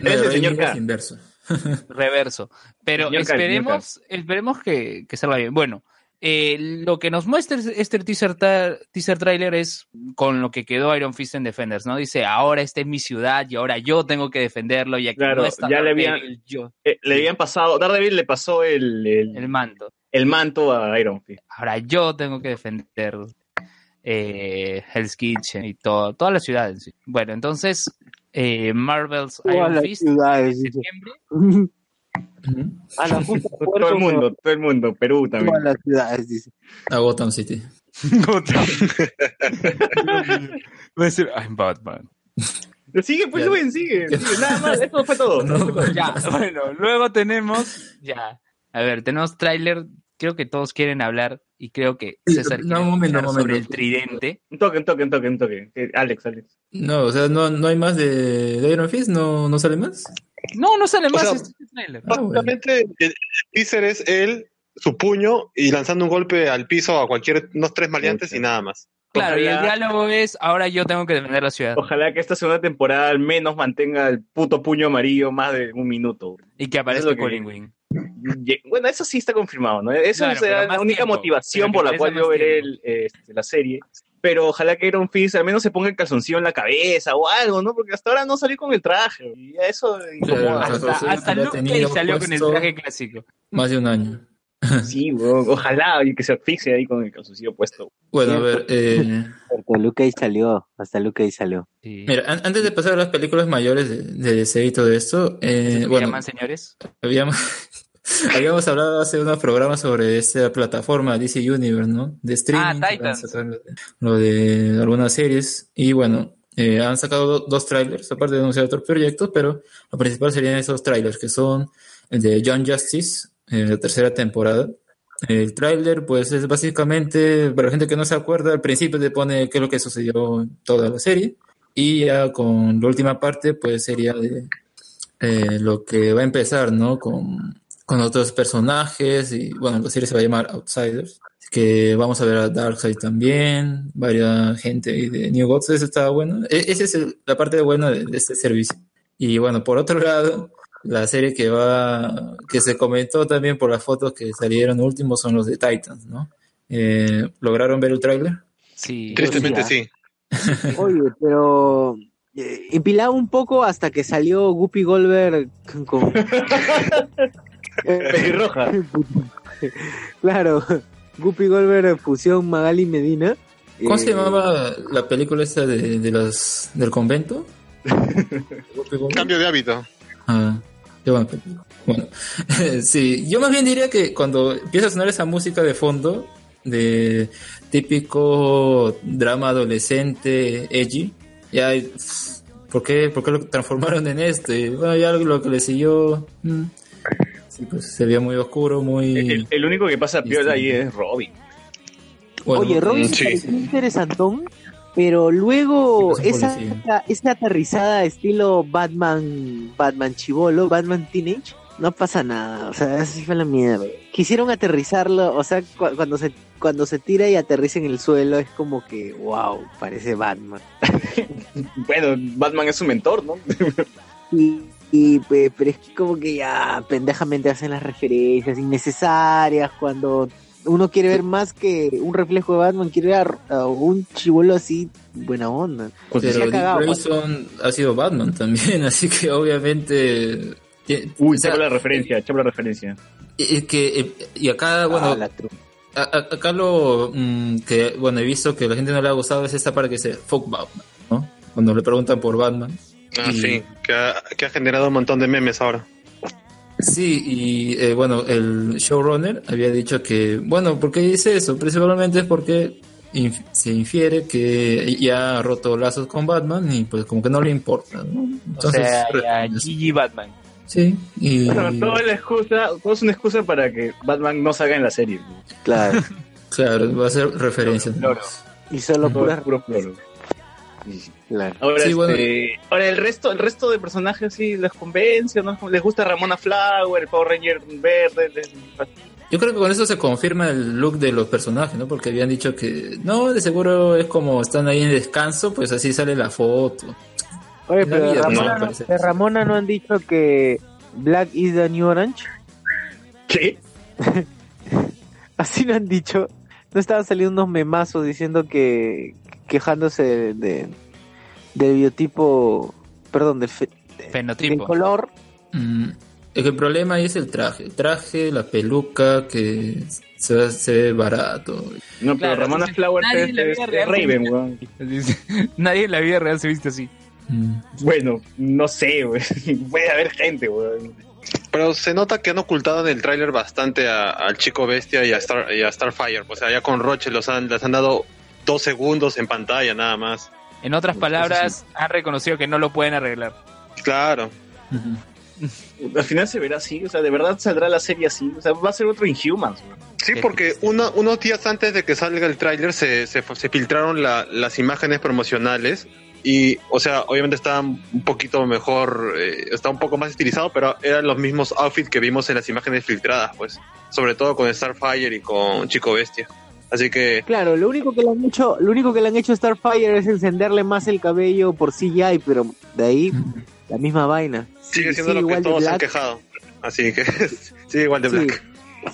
S5: No,
S4: el
S5: Rey
S4: señor K.
S5: inverso. (laughs)
S3: reverso. Pero esperemos, esperemos que, que salga bien. Bueno, eh, lo que nos muestra este teaser, teaser trailer es con lo que quedó Iron Fist en Defenders, ¿no? Dice, ahora esta es mi ciudad y ahora yo tengo que defenderlo y aquí
S4: Claro,
S3: no está
S4: ya le habían-
S3: yo,
S4: Eh, le habían pasado, Daredevil le pasó el, el,
S3: el manto.
S4: el manto a Iron Fist.
S3: Ahora yo tengo que defender eh, Hell's Kitchen y todo, toda la ciudad en sí. Bueno, entonces, eh, Marvel's
S6: Todas
S3: Iron
S6: las
S3: Fist,
S6: ciudades,
S3: en
S6: dice.
S3: septiembre.
S6: A la puta
S4: Todo el mundo, todo el mundo, Perú también.
S6: Todas las ciudades, dice.
S5: A Gotham City.
S3: Va a decir, I'm Batman.
S4: Pero sigue, pues. Luen, sigue, sigue. Nada más, eso fue todo. (laughs)
S5: No,
S3: Ya, bueno, luego tenemos, ya, a ver, tenemos tráiler, creo que todos quieren hablar y creo que César
S5: no, un momento, un
S3: sobre
S5: momento.
S3: el tridente.
S4: Un toque, un toque, un toque, un toque. Alex, Alex.
S5: No, o sea, no, no hay más de, de Iron Fist, no, no sale más.
S3: No, no sale
S8: O
S3: más
S8: sea,
S3: este.
S5: Ah, bueno.
S8: El, teaser es él, su puño, y lanzando un golpe al piso a cualquier, unos tres maleantes y nada más.
S3: Claro, y el diálogo es, ahora yo tengo que defender la ciudad.
S4: Ojalá que esta segunda temporada al menos mantenga el puto puño amarillo más de un minuto.
S3: Y que aparezca Colin Wing.
S4: Bueno, eso sí está confirmado, ¿no?
S3: Claro,
S4: será
S3: pero
S4: la única
S3: tiempo,
S4: motivación por la cual yo veré el, este, la serie. Pero ojalá que Iron Fist al menos se ponga el calzoncillo en la cabeza o algo, ¿no? Porque hasta ahora no salió con el traje. Y eso incomoda.
S5: Claro,
S3: Hasta, hasta Luke Cage salió con el traje clásico.
S5: Más de un año. (laughs)
S4: Sí, weón, ojalá y que se asfixie ahí con el calzoncillo puesto.
S5: Bueno, a ver, eh,
S6: Hasta Luke Cage salió. Hasta Luke Cage salió.
S3: Sí.
S5: mira, an- antes de pasar a las películas mayores de, de DC y todo esto, eh,
S3: ¿Se
S5: bueno,
S3: llaman, señores?
S5: habíamos, (laughs) habíamos hablado hace unos programas sobre esta plataforma DC Universe, ¿no? De streaming.
S3: Ah,
S5: Lo de, algunas series. Y bueno, eh, han sacado do- dos trailers, aparte de anunciar otros proyectos, pero lo principal serían esos trailers, que son el de John Justice, eh, la tercera temporada. El tráiler, pues, es básicamente, para la gente que no se acuerda, al principio te pone qué es lo que sucedió en toda la serie. Y ya con la última parte, pues, sería de eh, lo que va a empezar, ¿no? Con, con otros personajes. Y bueno, la serie se va a llamar Outsiders. Que vamos a ver a Darkseid también, varias gente de New Gods, eso está bueno. E- Esa es el- la parte buena de, de este servicio. Y bueno, por otro lado, la serie que va, que se comentó también por las fotos que salieron últimos son los de Titans, ¿no? Eh, ¿Lograron ver el tráiler?
S3: Sí.
S8: Tristemente sí.
S6: Oye, pero eh, empilaba un poco hasta que salió Guppy Goldberg con... (laughs) (laughs)
S4: Pelirroja. (laughs)
S6: claro, Guppy Goldberg fusión Magali Medina.
S5: ¿Cómo
S6: Eh,
S5: se llamaba la película esta de, de los, del convento? (laughs)
S8: Cambio de hábito.
S5: Ah, Qué buena película. Bueno, sí, yo más bien diría que cuando empieza a sonar esa música de fondo, de típico drama adolescente, edgy, ya, ¿por qué, por qué lo transformaron en esto? Y bueno, ya lo que le siguió, mm, sí, pues se veía muy oscuro, muy...
S4: El, el único que pasa piola ahí es Robin.
S5: bueno,
S6: Oye, Robin
S5: eh,
S8: sí.
S6: pareció interesantón, pero luego
S5: Sí, pues,
S6: esa, esa, esa aterrizada estilo Batman, Batman chivolo, Batman Teenage, no pasa nada, o sea, así fue la mierda. Quisieron aterrizarlo, o sea, cu- cuando se cuando se tira y aterriza en el suelo es como que, wow, parece Batman. (laughs)
S4: Bueno, Batman es su mentor, ¿no? (laughs)
S6: Y, y, pe- pero es que como que ya pendejamente hacen las referencias innecesarias cuando uno quiere ver más que un reflejo de Batman, quiere ver a, a un chivolo así, buena onda. Se
S5: Pero
S6: ha
S5: Dick
S6: cagado,
S5: Grayson ha sido Batman también, (laughs) así que obviamente...
S4: Uy,
S5: o sea,
S4: chapa la referencia, chapa la referencia.
S5: y- y que, eh, y acá, bueno,
S6: Ah, la tru-
S5: A- a- acá lo mm, que, bueno, he visto que a la gente no le ha gustado es esta parte que dice fuck Batman, ¿no? Cuando le preguntan por Batman.
S8: Ah,
S5: Y-
S8: sí, que ha, que ha generado un montón de memes ahora.
S5: Sí, y eh, bueno, el showrunner había dicho que, bueno, ¿por qué dice eso? Principalmente es porque inf- se infiere que ya ha roto lazos con Batman y pues como que no le importa, ¿no?
S3: O
S5: Entonces,
S3: sea,
S5: re-
S3: ya, GG Batman.
S5: sí, y
S4: Bueno, todo la excusa, todo es una excusa para que Batman no salga en la serie. ¿no?
S6: Claro. (laughs)
S5: claro, va a ser referencia.
S4: Claro.
S6: Y solo puras
S4: es puro floro.
S6: Claro.
S4: Ahora,
S5: Sí, bueno.
S4: este, ahora el resto, el resto de personajes sí les convence, ¿no? Les gusta Ramona Flower, el Power Ranger verde, les-
S5: Yo creo que con eso se confirma el look de los personajes, ¿no? Porque habían dicho que no, de seguro es como están ahí en descanso, pues así sale la foto.
S6: Oye,
S5: la
S6: pero de Ramona,
S5: no,
S6: no,
S5: parece.
S6: de Ramona no han dicho que Black is the New Orange.
S4: ¿Qué? (laughs)
S6: Así no han dicho. No estaban saliendo unos memazos diciendo que quejándose de, de- del biotipo, perdón, del, fe- del color.
S5: Mm, es que el problema ahí es el traje. El traje, la peluca, que se, se ve barato.
S4: No, pero
S3: Claro,
S4: Ramona Flower es, Raven, weón. (laughs)
S3: Nadie en la vida real se viste así.
S5: Mm.
S4: Bueno, no sé, güey. (laughs) Puede haber gente, weón.
S8: Pero se nota que han ocultado en el tráiler bastante a- al Chico Bestia y a, Star, y a Starfire. O sea, ya con Roche los han, les han dado dos segundos en pantalla nada más.
S3: En otras palabras, han reconocido que no lo pueden arreglar.
S8: Claro.
S4: Al final se verá así, o sea, de verdad saldrá la serie así. O sea, va a ser otro Inhumans.
S8: Sí, porque uno- unos días antes de que salga el tráiler se, se, se filtraron la- las imágenes promocionales y, o sea, obviamente estaban un poquito mejor, eh, está un poco más estilizado, pero eran los mismos outfits que vimos en las imágenes filtradas, pues, sobre todo con Starfire y con Chico Bestia. Así que,
S6: Claro, lo único que le han hecho, lo único que le han hecho a Starfire es encenderle más el cabello por CGI, pero de ahí la misma vaina.
S8: sigue siendo
S6: sí,
S8: lo que todos han quejado. Así que, (laughs) sigue igual de
S6: Sí.
S8: Black.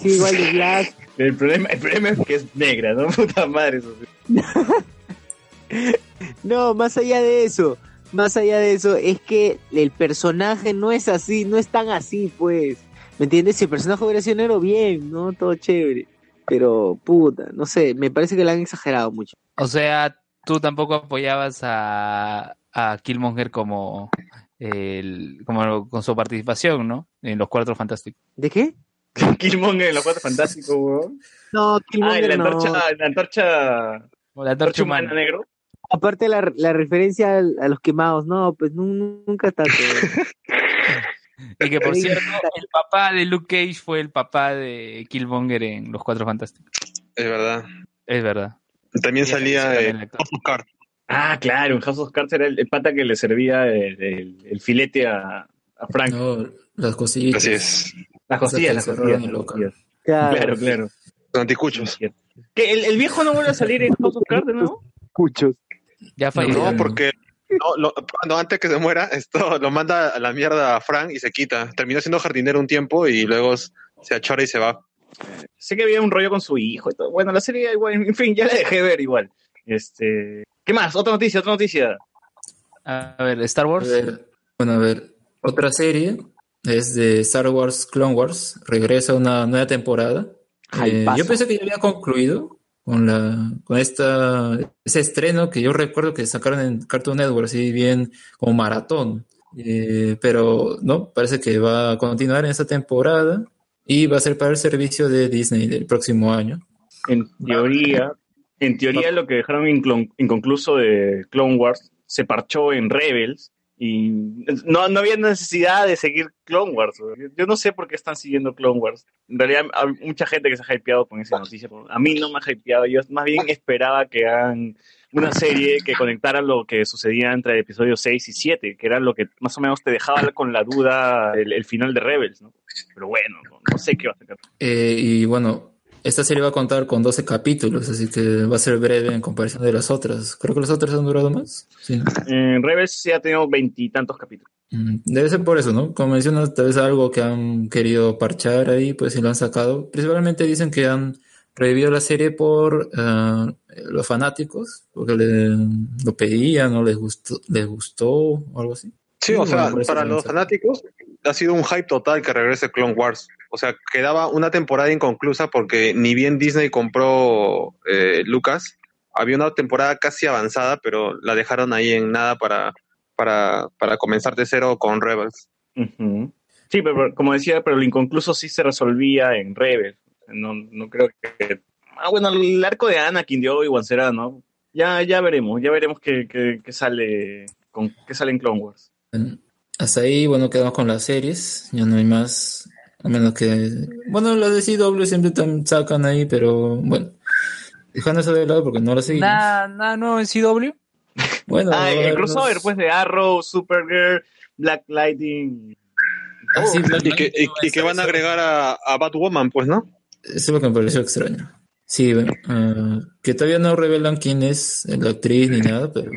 S6: Sí, igual de Black. (laughs)
S4: El problema, el problema es que es negra, ¿no? (laughs) Puta madre, eso. sí.
S6: No, más allá de eso, más allá de eso, es que el personaje no es así, no es tan así, pues. ¿Me entiendes? Si el personaje hubiera sido negro, bien, ¿no? Todo chévere. Pero, puta, no sé, me parece que lo han exagerado mucho.
S3: O sea, tú tampoco apoyabas a, a Killmonger como, el, como con su participación, ¿no? En los Cuatro Fantásticos.
S6: ¿De qué? (laughs)
S4: Killmonger en los cuatro fantásticos, weón.
S6: No,
S4: Ah,
S6: Killmonger
S4: en la
S6: no.
S4: antorcha, en la antorcha,
S3: O la
S4: antorcha
S3: Torcha
S4: humana
S3: Humana.
S4: negro.
S6: Aparte la, la referencia a los quemados, no, pues nu- nunca tanto. (laughs)
S3: Y que por cierto, el papá de Luke Cage fue el papá de Killmonger en Los Cuatro Fantásticos.
S8: Es verdad.
S3: Es verdad.
S8: También
S3: Y
S8: salía eh. House of Cards.
S4: Ah, claro, en House of Cards era el, el pata que le servía el, el- el filete a, a Frank.
S5: No, las cosillas.
S8: Así es.
S4: Las costillas, las
S5: O sea, que se
S4: costillas.
S5: roban el
S4: las
S5: local.
S4: costillas.
S6: Claro,
S4: Claro, claro.
S8: Los anticuchos.
S4: ¿Que el, el viejo no vuelve a salir en House of Cards de nuevo?
S3: Ya falleció.
S8: No, porque no, lo- cuando antes que se muera, esto lo manda a la mierda a Frank y se quita. Terminó siendo jardinero un tiempo y luego se achora y se va.
S4: Sé que había un rollo con su hijo y todo. Bueno, la serie igual, en fin, ya la dejé ver igual. Este, ¿qué más? Otra noticia, otra noticia.
S3: A ver, Star
S5: A
S3: Wars.
S5: ver, bueno, a ver, otra serie es de Star Wars Clone Wars, regresa una nueva temporada. Eh, yo pensé que ya había concluido con la con esta ese estreno que yo recuerdo que sacaron en Cartoon Network, así bien como maratón. Eh, pero no, parece que va a continuar en esta temporada y va a ser para el servicio de Disney del próximo año.
S4: En teoría, en teoría lo que dejaron inconcluso de Clone Wars se parchó en Rebels y no, no había necesidad de seguir Clone Wars. Yo- no sé por qué están siguiendo Clone Wars. En realidad hay mucha gente que se ha hypeado con esa noticia. A mí no me ha hypeado. Yo más bien esperaba que hagan una serie que conectara lo que sucedía entre episodios 6 y 7, que era lo que más o menos te dejaba con la duda el, final de Rebels, ¿no? Pero bueno, no, no sé qué va a sacar.
S5: Eh, y bueno, esta serie va a contar con 12 capítulos, así que va a ser breve en comparación de las otras. Creo que las otras han durado más. Sí.
S4: En Rebels ya ha tenido veintitantos capítulos.
S5: Mm, Debe ser por eso, ¿no? Como mencionas, tal vez algo que han querido parchar ahí, pues si lo han sacado. Principalmente dicen que han revivido la serie por eh, los fanáticos, porque le- lo pedían, no les gustó, les gustó o algo así.
S8: Sí, o sea, para los fanáticos ha sido un hype total que regrese Clone Wars. O sea, quedaba una temporada inconclusa porque ni bien Disney compró eh, Lucas, había una temporada casi avanzada, pero la dejaron ahí en nada para, para, para comenzar de cero con Rebels.
S4: Sí, pero, pero como decía, pero lo inconcluso sí se resolvía en Rebels. No, no creo que... Ah, bueno, el arco de Anakin de Obi-Wan será, ¿no? Ya, ya veremos, ya veremos qué, qué- qué sale con qué sale en Clone Wars.
S5: Hasta ahí, bueno, quedamos con las series, ya no hay más, a menos que, bueno, las de CW siempre sacan ahí, pero bueno, dejando eso de lado porque no las seguimos.
S3: Nada, nada nuevo en CW.
S5: Bueno,
S4: Ah, el crossover, pues, de Arrow, Supergirl, Black Lightning.
S5: Ah, sí, Black
S8: Y que,
S5: Lightning
S8: y, y que van a agregar a, a Batwoman, pues, ¿no?
S5: Eso es lo que me pareció extraño. Sí, bueno, ah, que todavía no revelan quién es la actriz ni nada, pero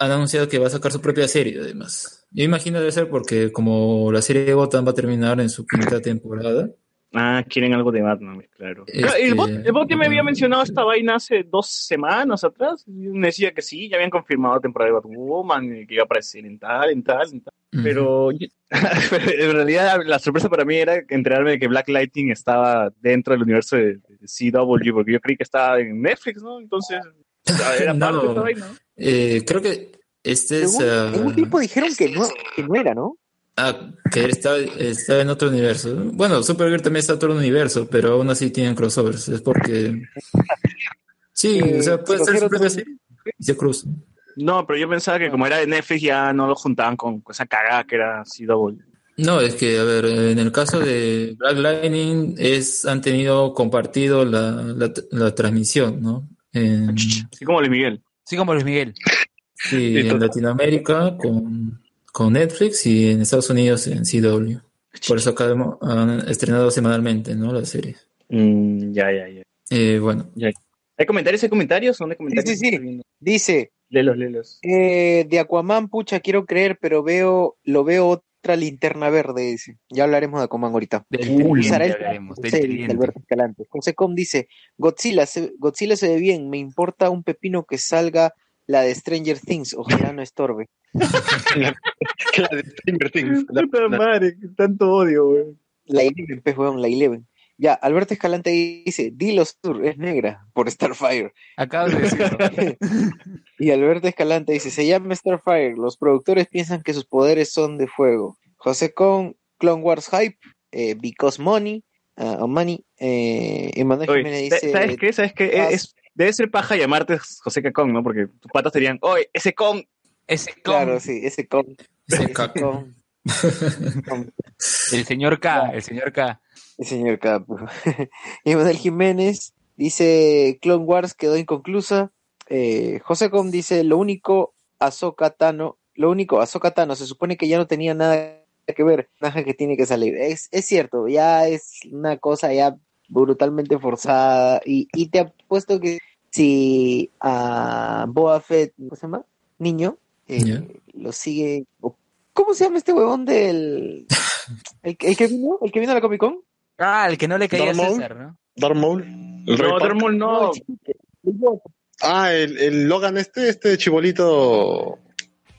S5: han anunciado que va a sacar su propia serie, además. Yo imagino debe ser porque como la serie de Gotham va a terminar en su quinta temporada,
S4: Ah, quieren algo de Batman, claro.
S5: Este,
S4: Ah, el, bot, el bot ya me había mencionado esta vaina hace dos semanas atrás. Me decía que sí, ya habían confirmado la temporada de Batwoman, que iba a aparecer en tal, en tal, en tal. (laughs) Pero en realidad la sorpresa para mí era enterarme de que Black Lightning estaba dentro del universo de, de CW, porque yo creí que estaba en Netflix, ¿no? Entonces, (laughs) era parte de esta
S5: No.
S4: vaina.
S5: Eh, creo que este es...
S6: En un,
S5: ah,
S6: en un tiempo dijeron que no, que no era, ¿no?
S5: Ah, que está, está en otro universo. Bueno, Supergirl también está en otro universo, pero aún así tienen crossovers. Es porque. Sí,
S6: Eh,
S5: o sea, puede
S6: se
S5: ser su propia serie y se cruzan.
S4: No, pero yo pensaba que como era de Netflix ya no lo juntaban con esa cagada que era CW.
S5: No, es que, a ver, en el caso de Black Lightning, es, han tenido compartido la, la, la transmisión, ¿no? En,
S4: Así como Luis Miguel.
S3: Sí, como Luis Miguel.
S5: sí, en Latinoamérica con, con Netflix y en Estados Unidos en CW. Por eso acá hemos- han estrenado semanalmente, ¿no? La serie.
S4: Mm, ya, ya, ya.
S5: Eh, bueno,
S4: ¿Hay comentarios? ¿Hay comentarios? ¿Son de comentarios?
S6: Sí, sí, sí. Dice,
S4: Léelos, léelos.
S6: eh, de Aquaman, pucha, quiero creer, pero veo, lo veo otra linterna verde, dice. Ya hablaremos de Aquaman ahorita.
S3: Del
S4: Uy,
S6: el
S3: hablaremos, del tridente.
S6: Alberto Escalante. José Com dice, Godzilla se, Godzilla se ve bien, me importa un pepino que salga la de Stranger Things, ojalá no estorbe. (laughs)
S8: La de Stranger Things. La-
S4: Puta
S8: la-
S4: madre, qué tanto odio, güey.
S6: La Eleven, pues, weón, la Eleven. Ya, Alberto Escalante dice, Dilo Sur, es negra, por Starfire.
S3: Acabas de decirlo. (laughs)
S6: Y Alberto Escalante dice, se llama Starfire, los productores piensan que sus poderes son de fuego. José Con, Clone Wars Hype, eh, Because Money, o Money, eh, Emanuel
S4: Oye,
S6: Jiménez
S4: ¿sa-
S6: dice,
S4: ¿Sabes qué? ¿Sabes qué? Es, debe ser paja llamarte José Cacón, ¿no? Porque tus patas serían, oye, ese con.
S3: Ese con
S6: claro, sí, ese Con.
S5: Ese
S6: ese
S5: Con.
S6: Con, Con,
S3: el señor K, el señor K.
S6: señor Capo. (laughs) Emanuel Jiménez dice, Clone Wars quedó inconclusa. Eh, José Com dice, lo único, Ahsoka Tano, lo único, Ahsoka Tano, se supone que ya no tenía nada que ver, nada que tiene que salir. Es, es cierto, ya es una cosa ya brutalmente forzada y, y te apuesto que si a Boa Fett, ¿cómo se llama? Niño, eh, lo sigue... ¿Cómo se llama este huevón del... (laughs) El que vino? ¿El que vino a la Comic Con?
S3: Ah, el que no le caía a. César, ¿no?
S8: Darth Maul.
S4: No. Darth Maul no.
S8: Ah, el, el Logan este, este chibolito.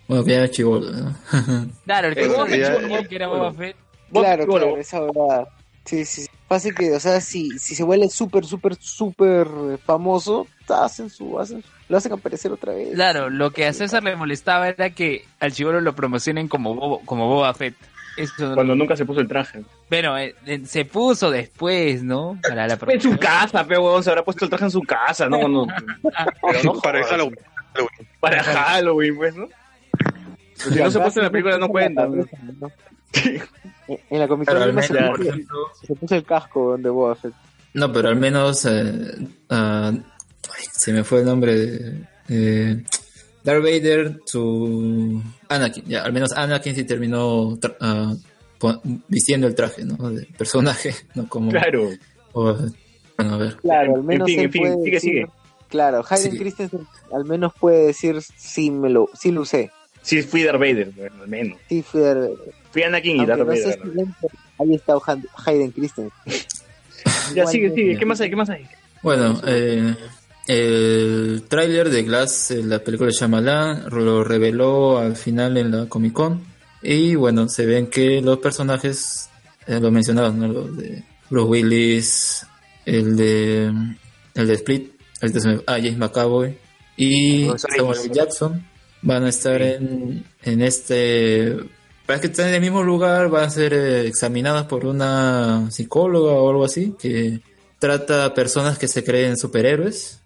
S5: bueno, que ya chivolo, ¿no? (laughs)
S3: Claro, el que
S8: ya-
S3: caía que era Boba Fett.
S6: Claro, claro, esa verdad. Sí, sí. sí. Fácil que, o sea, si, si se vuelve súper, súper, súper famoso, hacen su, hacen su- lo hacen aparecer otra vez.
S3: Claro, lo que a César le molestaba era que al chivolo lo promocionen como, Bobo- como Boba Fett. Eso,
S4: Cuando nunca se puso el traje.
S3: Pero eh, eh, se puso después, ¿no? Para la
S4: En su casa, pe, huevón, se habrá puesto el traje en su casa, ¿no? Cuando- (laughs) pero no
S8: Para. Halloween.
S4: Para Halloween, pues, ¿no? Si no se puso en la película, no cuenta. ¿no?
S6: En la
S5: Pero al
S6: no se,
S5: menos,
S4: ya.
S5: por
S6: puso,
S5: ejemplo,
S6: se puso el casco de Boba Fett.
S5: no, pero al menos eh, ah, ay, se me fue el nombre de eh, Darth Vader, su Anakin, ya, al menos Anakin sí terminó tra- pon- vistiendo el traje, ¿no? De personaje, (laughs) no como
S4: Claro.
S5: o- bueno, a ver.
S6: Claro, al menos
S4: fin,
S6: él
S4: en fin,
S6: puede
S4: sigue,
S6: decir,
S4: sigue.
S6: Claro, Hayden
S5: Sí.
S6: Christensen al menos puede decir sí me lo, sí lo usé,
S4: Sí, fui Darth Vader, bueno, al menos.
S6: sí fui a-
S4: Fui Anakin y Darth
S6: no sé
S4: Vader.
S6: si ahí está Hayden Christensen.
S4: Ya, sigue, sigue. ¿Qué más hay? ¿Qué más hay?
S5: Bueno, eh, el tráiler de Glass, eh, la película de Shyamalan, lo reveló al final en la Comic Con. Y bueno, se ven que los personajes, eh, lo mencionados, ¿no? Los de Bruce Willis, el de, el de Split, el de ah, James McAvoy y Samuel. Jackson van a estar en, en este... Parece que están en el mismo lugar, van a ser eh, examinadas por una psicóloga o algo así, que trata a personas que se creen superhéroes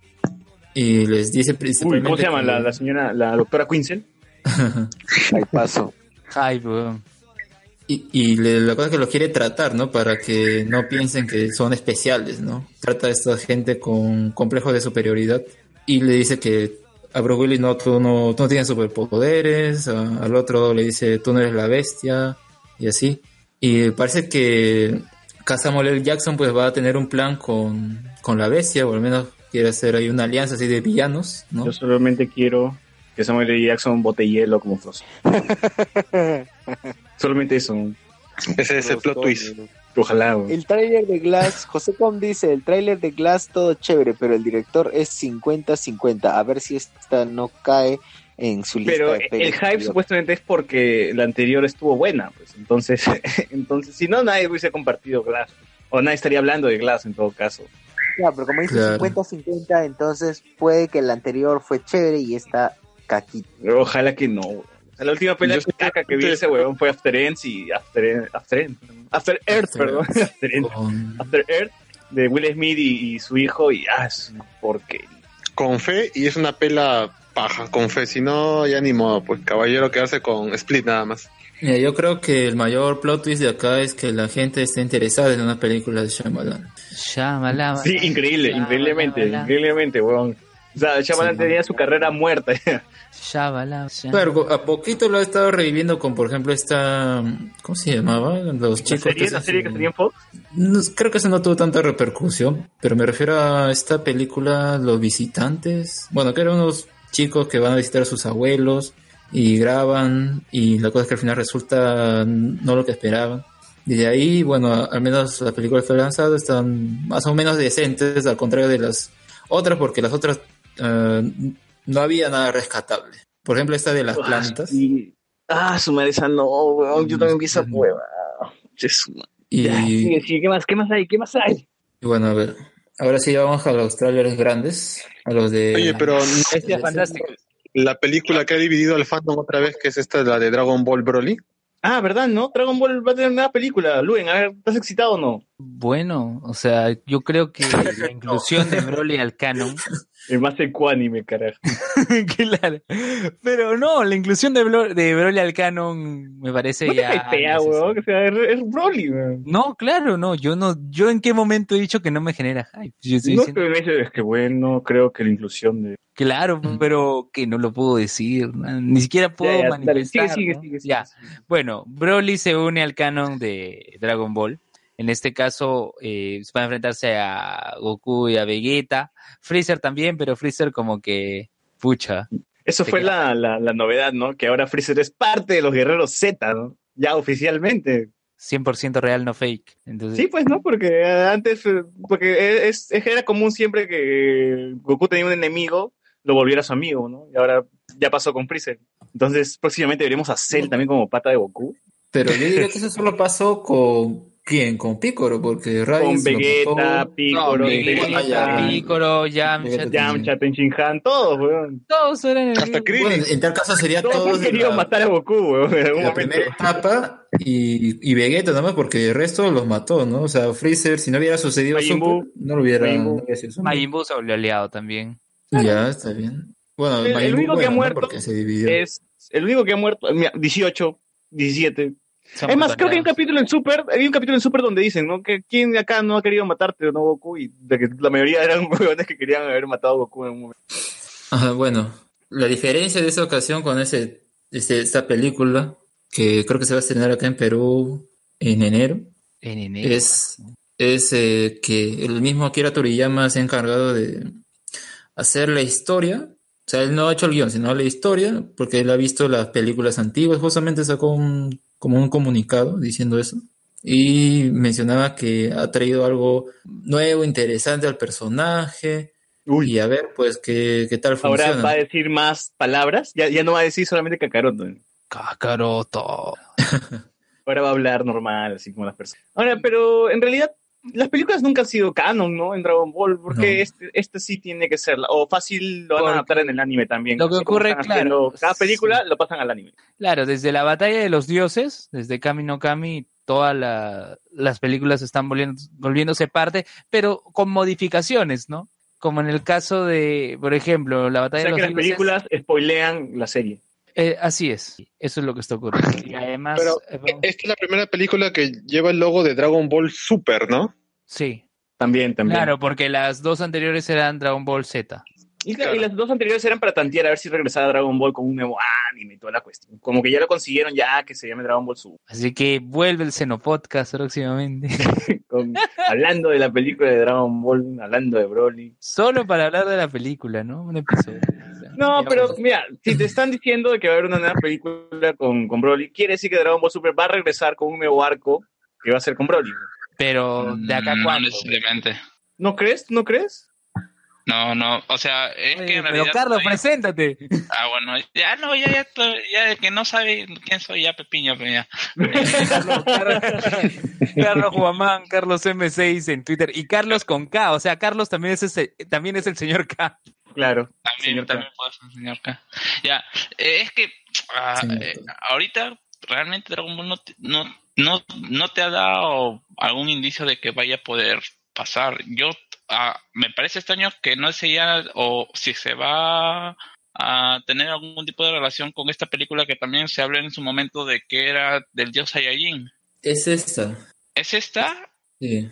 S5: y les dice
S4: Uy,
S5: principalmente
S4: ¿cómo se llama?
S5: que-
S4: La, la señora, la doctora Quinzel.
S6: Ahí paso.
S3: Hype, weón.
S5: y, y le- la cosa es que los quiere tratar, ¿no? Para que no piensen que son especiales, ¿no? Trata a esta gente con complejo de superioridad y le dice que a Bruce Willis no, tú no, tú no tienes superpoderes, a- al otro le dice tú no eres la bestia y así. Y parece que Samuel L. Jackson pues va a tener un plan con, con la bestia, o al menos quiere hacer ahí una alianza así de villanos, ¿no?
S4: Yo solamente quiero que Samuel L. Jackson bote hielo como Frost. (laughs) solamente eso.
S8: Ese es el plot twist.
S4: Ojalá.
S6: El tráiler de Glass, José Com dice, el tráiler de Glass todo chévere, pero el director es 50-50. A ver si esta no cae en su lista
S4: Pero el hype supuestamente es porque la anterior estuvo buena, pues. Entonces, (laughs) entonces si no, nadie hubiese compartido Glass. O nadie estaría hablando de Glass en todo caso.
S6: Ya, pero como dice
S5: Claro.
S6: 50-50, entonces puede que el anterior fue chévere y esta caquita.
S4: Ojalá que no. la última pelea
S8: Yo-
S4: caca que vi ese huevón fue After Ends y After, After, Ends. After Earth,
S5: After
S4: perdón.
S5: Earth.
S4: After, Ends.
S5: Con-
S4: After Earth de Will Smith y, y su hijo y ah, porquería.
S8: Con fe y es una pela paja, con fe. Si no, ya ni modo, pues caballero quedarse con Split nada más.
S5: Mira, yo creo que el mayor plot twist de acá es que la gente esté interesada en una película de Shyamalan.
S3: Shyamalan.
S4: Sí, increíble,
S3: Shyamalan,
S4: increíblemente,
S3: Shyamalan,
S4: increíblemente, weón. O sea, Shyamalan tenía su carrera muerta. (laughs)
S3: Shyamalan.
S5: Claro, a poquito lo ha estado reviviendo con, por ejemplo, esta... ¿Cómo se llamaba? Los
S4: ¿La
S5: chicos...
S4: serie,
S5: que
S4: la
S5: se-
S4: serie que salía en Fox?
S5: No, creo que eso no tuvo tanta repercusión, pero me refiero a esta película Los Visitantes. Bueno, que eran unos chicos que van a visitar a sus abuelos y graban y la cosa es que al final resulta no lo que esperaban. Y de ahí, bueno, al menos las películas que fue lanzado están más o menos decentes, al contrario de las otras, porque las otras eh, no había nada rescatable. Por ejemplo, esta de las plantas.
S4: Y... Ah, su madre esa no, weón. Yo también vi esa prueba. Jesús.
S5: Y,
S4: sigue, sigue. ¿Qué más? ¿Qué más hay? ¿Qué más hay?
S5: y bueno, a ver, ahora sí vamos a los trailers grandes, a los de...
S8: Oye, pero
S3: Bestia fantástica.
S8: La película que ha dividido al fandom otra vez, que es esta, la de Dragon Ball Broly.
S4: Ah, ¿verdad? ¿No? Dragon Ball va a tener una película. Luen, a ver, ¿estás excitado o no?
S3: Bueno, o sea, yo creo que la (laughs) inclusión de Broly al canon.
S4: El más ecuánime, carajo. (laughs)
S3: claro. Pero no, la inclusión de, de Broly al canon me parece
S4: No te
S3: ya. necesaria.
S4: weón. O sea, es, es Broly, weón.
S3: No, claro, no. Yo no, yo en qué momento he dicho que no me genera hype. Yo estoy
S4: No,
S3: diciendo,
S4: pero es que bueno, creo que la inclusión de...
S3: claro, pero que no lo puedo decir. ¿no? Ni siquiera puedo
S4: Ya, ya,
S3: manifestar.
S4: sigue, sigue,
S3: ¿no?
S4: sigue,
S3: Ya. Bueno, Broly se une al canon de Dragon Ball. En este caso, eh, va a enfrentarse a Goku y a Vegeta. Freezer también, pero Freezer como que, pucha.
S4: Eso fue la, la, la novedad, ¿no? Que ahora Freezer es parte de los guerreros Z, ¿no? Ya oficialmente.
S3: 100% real, no fake. Entonces,
S4: Sí, pues, ¿no? Porque eh, antes, eh, porque es, es- era común siempre que Goku tenía un enemigo, lo volviera su amigo, ¿no? Y ahora ya pasó con Freezer. Entonces, próximamente veremos a Cell también como pata de Goku.
S5: Pero yo diría que eso solo pasó con quién? Con Piccolo, porque Raditz
S4: Con Vegeta,
S3: Vegeta, Piccolo, Yamcha.
S4: Yamcha, Tenshinhan, todos, weón.
S3: todos eran el
S8: Hasta Krillin.
S5: Bueno, en tal caso sería
S4: Todos
S5: todos la,
S4: matar a Goku, weón, en algún
S5: la
S4: momento.
S5: primera etapa y, y Vegeta nomás, porque el resto los mató, ¿no? O sea, Freezer, si no hubiera sucedido
S4: Majin
S5: Super,
S4: Buu.
S5: no lo hubiera,
S4: Majin Buu.
S5: no hubiera sido Super.
S3: Majin Buu se volvió aliado también.
S5: Ya, está bien. Bueno,
S4: El- el
S5: Buu,
S4: único que ha muerto
S5: Porque se dividió.
S4: Es el único que ha muerto, mira, 18, 17. Es más, creo que hay un capítulo en Super, hay un capítulo en Super donde dicen, ¿no? Que quién de acá no ha querido matarte, ¿no, Goku? Y de que la mayoría eran (laughs) huevones que querían haber matado a Goku en un momento.
S5: Ajá, bueno, la diferencia de esa ocasión con ese, este, esta película, que creo que se va a estrenar acá en Perú en enero,
S3: En enero.
S5: es, es eh, que el mismo Akira Toriyama se ha encargado de hacer la historia. O sea, él no ha hecho el guion, sino la historia, porque él ha visto las películas antiguas. Justamente sacó un, como un comunicado diciendo eso. Y mencionaba que ha traído algo nuevo, interesante al personaje. Y a ver, pues, qué, qué tal
S4: Ahora
S5: funciona.
S4: va a decir más palabras, ya, ya no va a decir solamente Kakaroto.
S3: Kakaroto. (laughs)
S4: Ahora va a hablar normal, así como las personas. Ahora, pero en realidad las películas nunca han sido canon, ¿no? En Dragon Ball, porque
S5: No.
S4: este, este sí tiene que ser, o fácil lo van
S3: Porque
S4: a adaptar en el anime también.
S3: lo que ocurre, claro,
S4: Cada película lo pasan al anime.
S3: Claro, desde la batalla de los dioses, desde Kami no Kami, todas la- las películas están volviendo, volviéndose parte, pero con modificaciones, ¿no? Como en el caso de, por ejemplo, la
S4: O
S3: batalla
S4: sea
S3: de
S4: que
S3: los
S4: las
S3: dioses.
S4: películas spoilean la serie.
S3: Eh, así es, eso es lo que está ocurriendo. Y además,
S8: Pero
S3: eh, vamos-
S8: esta es la primera película que lleva el logo de Dragon Ball Super, ¿no?
S3: sí,
S4: También, también.
S3: claro, porque las dos anteriores eran Dragon Ball Z.
S4: Y,
S8: Claro.
S4: y las dos anteriores eran para tantear a ver si regresaba Dragon Ball con un nuevo anime y toda la cuestión. Como que ya lo consiguieron ya que se llame Dragon Ball Super.
S3: Así que vuelve el Xenopodcast próximamente. (laughs)
S4: Con- hablando de la película de Dragon Ball, hablando de Broly.
S3: Solo para hablar de la película, ¿no? Un episodio. O sea,
S4: No, pero
S3: vamos.
S4: mira, si te están diciendo de que va a haber una nueva película con, con Broly, quiere decir que Dragon Ball Super va a regresar con un nuevo arco que va a ser con Broly.
S3: Pero, ¿de acá
S9: Mm,
S3: cuándo?
S9: No necesariamente.
S4: ¿No crees? ¿No crees?
S9: No, no, o sea, es
S3: Oye,
S9: que en
S3: pero
S9: realidad...
S3: Carlos,
S9: todavía-
S3: preséntate.
S9: Ah, bueno, ya no, ya, ya, ya de que no sabe quién soy, ya Pepiño, pero ya.
S3: Carlos, Carlos, Carlos Guamán, Carlos M6 en Twitter y Carlos con K, o sea, Carlos también es ese, también es el señor K.
S4: Claro.
S9: También,
S4: Señor K.
S9: también puedes enseñar acá. Ya, eh, es que ah,
S5: Señor
S9: eh,
S5: K.
S9: ahorita realmente Dragon Ball no no, no, no te ha dado algún indicio de que vaya a poder pasar. Yo, ah, me parece extraño que no sé ya, o si se va a tener algún tipo de relación con esta película que también se habló en su momento de que era del dios Saiyajin.
S5: Es esta.
S9: ¿Es esta?
S5: Sí.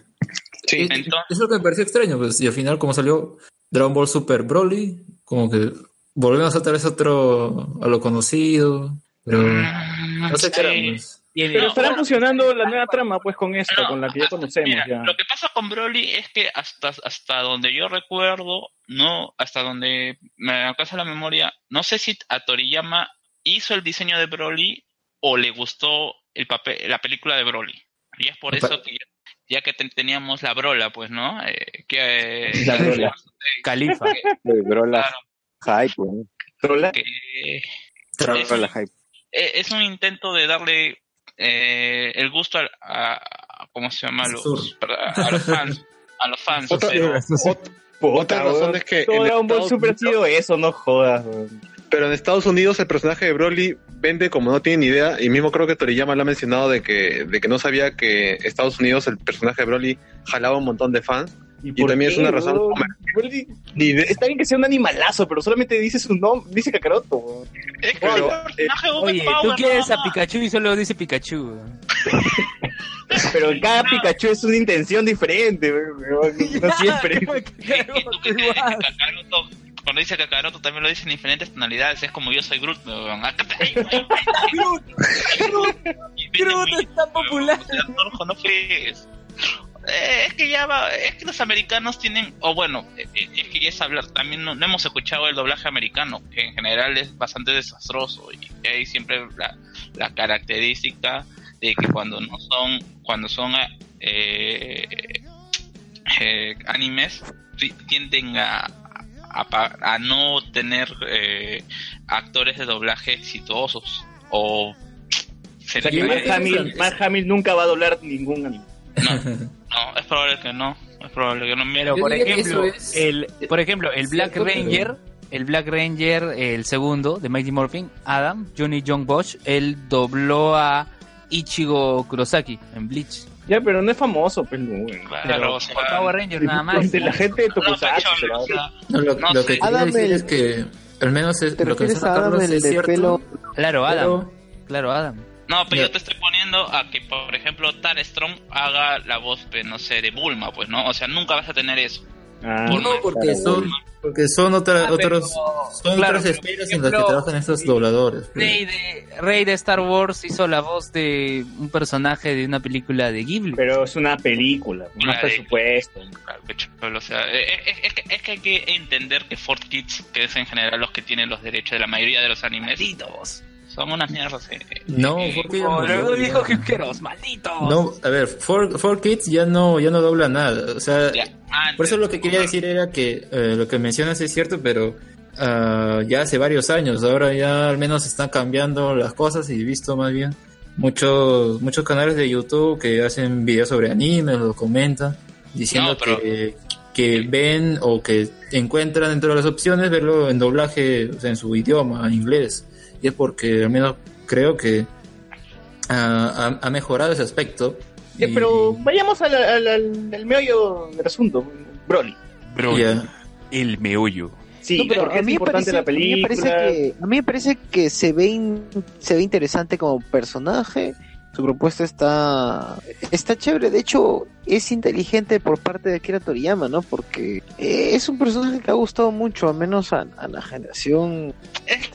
S8: Sí.
S5: Es-
S9: Entonces-
S5: es lo que me pareció extraño, pues, y al final, como salió Dragon Ball Super Broly, como que volvemos otra vez a otro, a lo conocido, pero
S9: Mm,
S5: no sé qué era, pues.
S3: Tiene-
S4: Pero estará
S9: bueno,
S4: funcionando la nueva trama pues con esto,
S9: No,
S4: con la que ya conocemos.
S9: Mira,
S4: ya.
S9: lo que pasa con Broly es que hasta, hasta donde yo recuerdo, no, hasta donde me alcanza la memoria, no sé si a Toriyama hizo el diseño de Broly o le gustó el papel, la película de Broly. Y es por
S5: Opa.
S9: eso que ya, ya que ten- teníamos la Brola, pues, ¿no? Eh, que, eh,
S4: La Brola. (laughs) (laughs)
S3: Califa.
S10: Bro, la
S9: Claro,
S10: hype, weón.
S4: Trola.
S9: que
S10: hype.
S9: eh, es un intento de darle eh, el gusto a, a- a- ¿cómo se llama? A los, a los fans. A los fans,
S8: Otra, ot- otra razón es que
S4: Dragon Ball Super ha sido eso, no jodas.
S8: Pero en Estados Unidos el personaje de Broly vende como no tiene ni idea, y mismo creo que Toriyama lo ha mencionado de que, de que no sabía que Estados Unidos el personaje de Broly jalaba un montón de fans.
S4: Por
S8: también es una razón.
S4: Está bien que sea un animalazo, pero solamente dice su nombre, dice Kakaroto.
S9: Es que
S8: Pero,
S9: el personaje
S3: Oye, tú quieres a. Pikachu y solo dice Pikachu.
S4: Pero (laughs) cada Pikachu es una intención diferente, no (laughs) siempre.
S9: Y (laughs) cuando dice Kakaroto también lo dice en diferentes tonalidades, es como yo soy Groot, weón.
S3: Groot,
S9: Groot, y
S3: Groot es tan popular.
S9: weón, o sea, Torjo, no. Eh, es que ya va, es que los americanos tienen, o bueno, eh, eh, es que ya es hablar, también no, no hemos escuchado el doblaje americano, que en general es bastante desastroso y hay siempre la, la característica de que cuando no son, cuando son eh, eh, animes, ti- tienden a, a, no tener eh, actores de doblaje exitosos o
S4: O sea que Mark Hamill, Mark Hamill nunca va a doblar ningún anime.
S9: No, (laughs) es probable que no. Es probable que no. Mira,
S3: Pero por ejemplo,
S5: es-
S3: el, por ejemplo, el Black
S5: pero-
S3: Ranger, el Black Ranger, el segundo de Mighty Morphin, Adam, Johnny John Bosch, él dobló a Ichigo Kurosaki en Bleach.
S4: Ya, pero no es famoso, pues, no.
S9: Claro, o sea,
S3: Por Power Ranger nada más.
S4: De la gente de
S9: no,
S4: Tokusatsu,
S9: o
S5: No, lo,
S9: No
S5: lo que quería decir
S6: el-
S5: es que al menos es,
S6: ¿Te
S5: lo que
S6: refieres
S5: menciona
S6: a Adam,
S5: Carlos
S6: el
S5: es
S6: de
S5: cierto,
S6: pelo?
S3: Claro, Adam.
S5: pero
S3: Claro, Adam.
S9: No, pero yo te estoy poniendo a que, por ejemplo, Tar Strong haga la voz, pues, no sé, de Bulma, pues, ¿no? O sea, nunca vas a tener eso.
S4: Ah,
S5: no, porque son porque son otra-
S3: Ah, pero-
S5: otros son
S3: claro,
S5: otras
S3: pero,
S5: esferas en las que trabajan estos dobladores. pues.
S3: Rey de, Rey de Star Wars hizo la voz de un personaje de una película de Ghibli.
S4: Pero es una película, más
S9: Claro.
S4: presupuesto.
S9: Claro, o sea, eh, es, que, es que hay que entender que Ford Kids, que es en general los que tienen los derechos de la mayoría de los animes, son unas mierdas. eh.
S5: No,
S9: Eh,
S3: Oh,
S5: ya.
S3: dijo Hipkeros, malditos.
S5: No, a ver, Four, Four Kids ya no, ya no dobla nada. O sea,
S9: Ya, antes,
S5: por eso lo que quería decir era que eh, lo que mencionas es cierto, pero ah, ya hace varios años. Ahora ya al menos están cambiando las cosas y he visto más bien muchos muchos canales de YouTube que hacen videos sobre anime, lo comentan, diciendo
S9: No, pero-
S5: que, que ven o que encuentran dentro de las opciones verlo en doblaje o sea, en su idioma, en inglés. Y es porque al menos creo que ah, ha, ha mejorado ese aspecto. Y-
S4: pero vayamos al, al, al- al meollo del asunto, Broly.
S3: Bro,
S5: ya.
S3: el meollo.
S4: Sí,
S6: No, pero a
S4: es
S6: mí, me
S4: importante
S6: parece,
S4: la
S6: a mí me
S4: película.
S6: parece que a mí me parece que se ve in- se ve interesante como personaje. Su propuesta está está chévere. De hecho, es inteligente por parte de Akira Toriyama, ¿no? Porque eh, es un personaje que ha gustado mucho, al menos a, a la generación.
S9: Es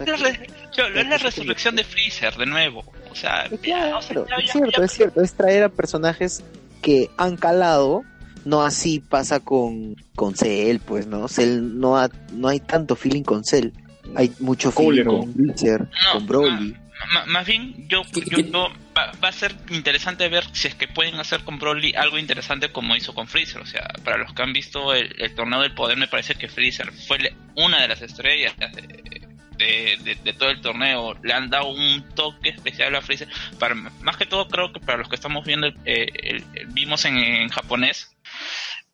S9: es la resurrección de Freezer, de nuevo. O sea, ya,
S6: Claro,
S9: o sea, ya-
S6: es cierto,
S9: ya-
S6: es cierto. Es traer a personajes que han calado. No así pasa con, con Cell, pues, ¿no? Cell no, ha- no hay tanto feeling con Cell. Hay mucho feeling con
S9: No,
S6: con Broly.
S9: Ma- más bien, yo,
S5: ¿Qué-
S9: yo, yo- va, va a ser interesante ver si es que pueden hacer con Broly algo interesante como hizo con Freezer. O sea, para los que han visto el, el torneo del poder, me parece que Freezer fue una de las estrellas de, de- de- de todo el torneo. Le han dado un toque especial a Freezer. Para, más que todo, creo que para los que estamos viendo, el- eh, el- el- vimos en, en japonés.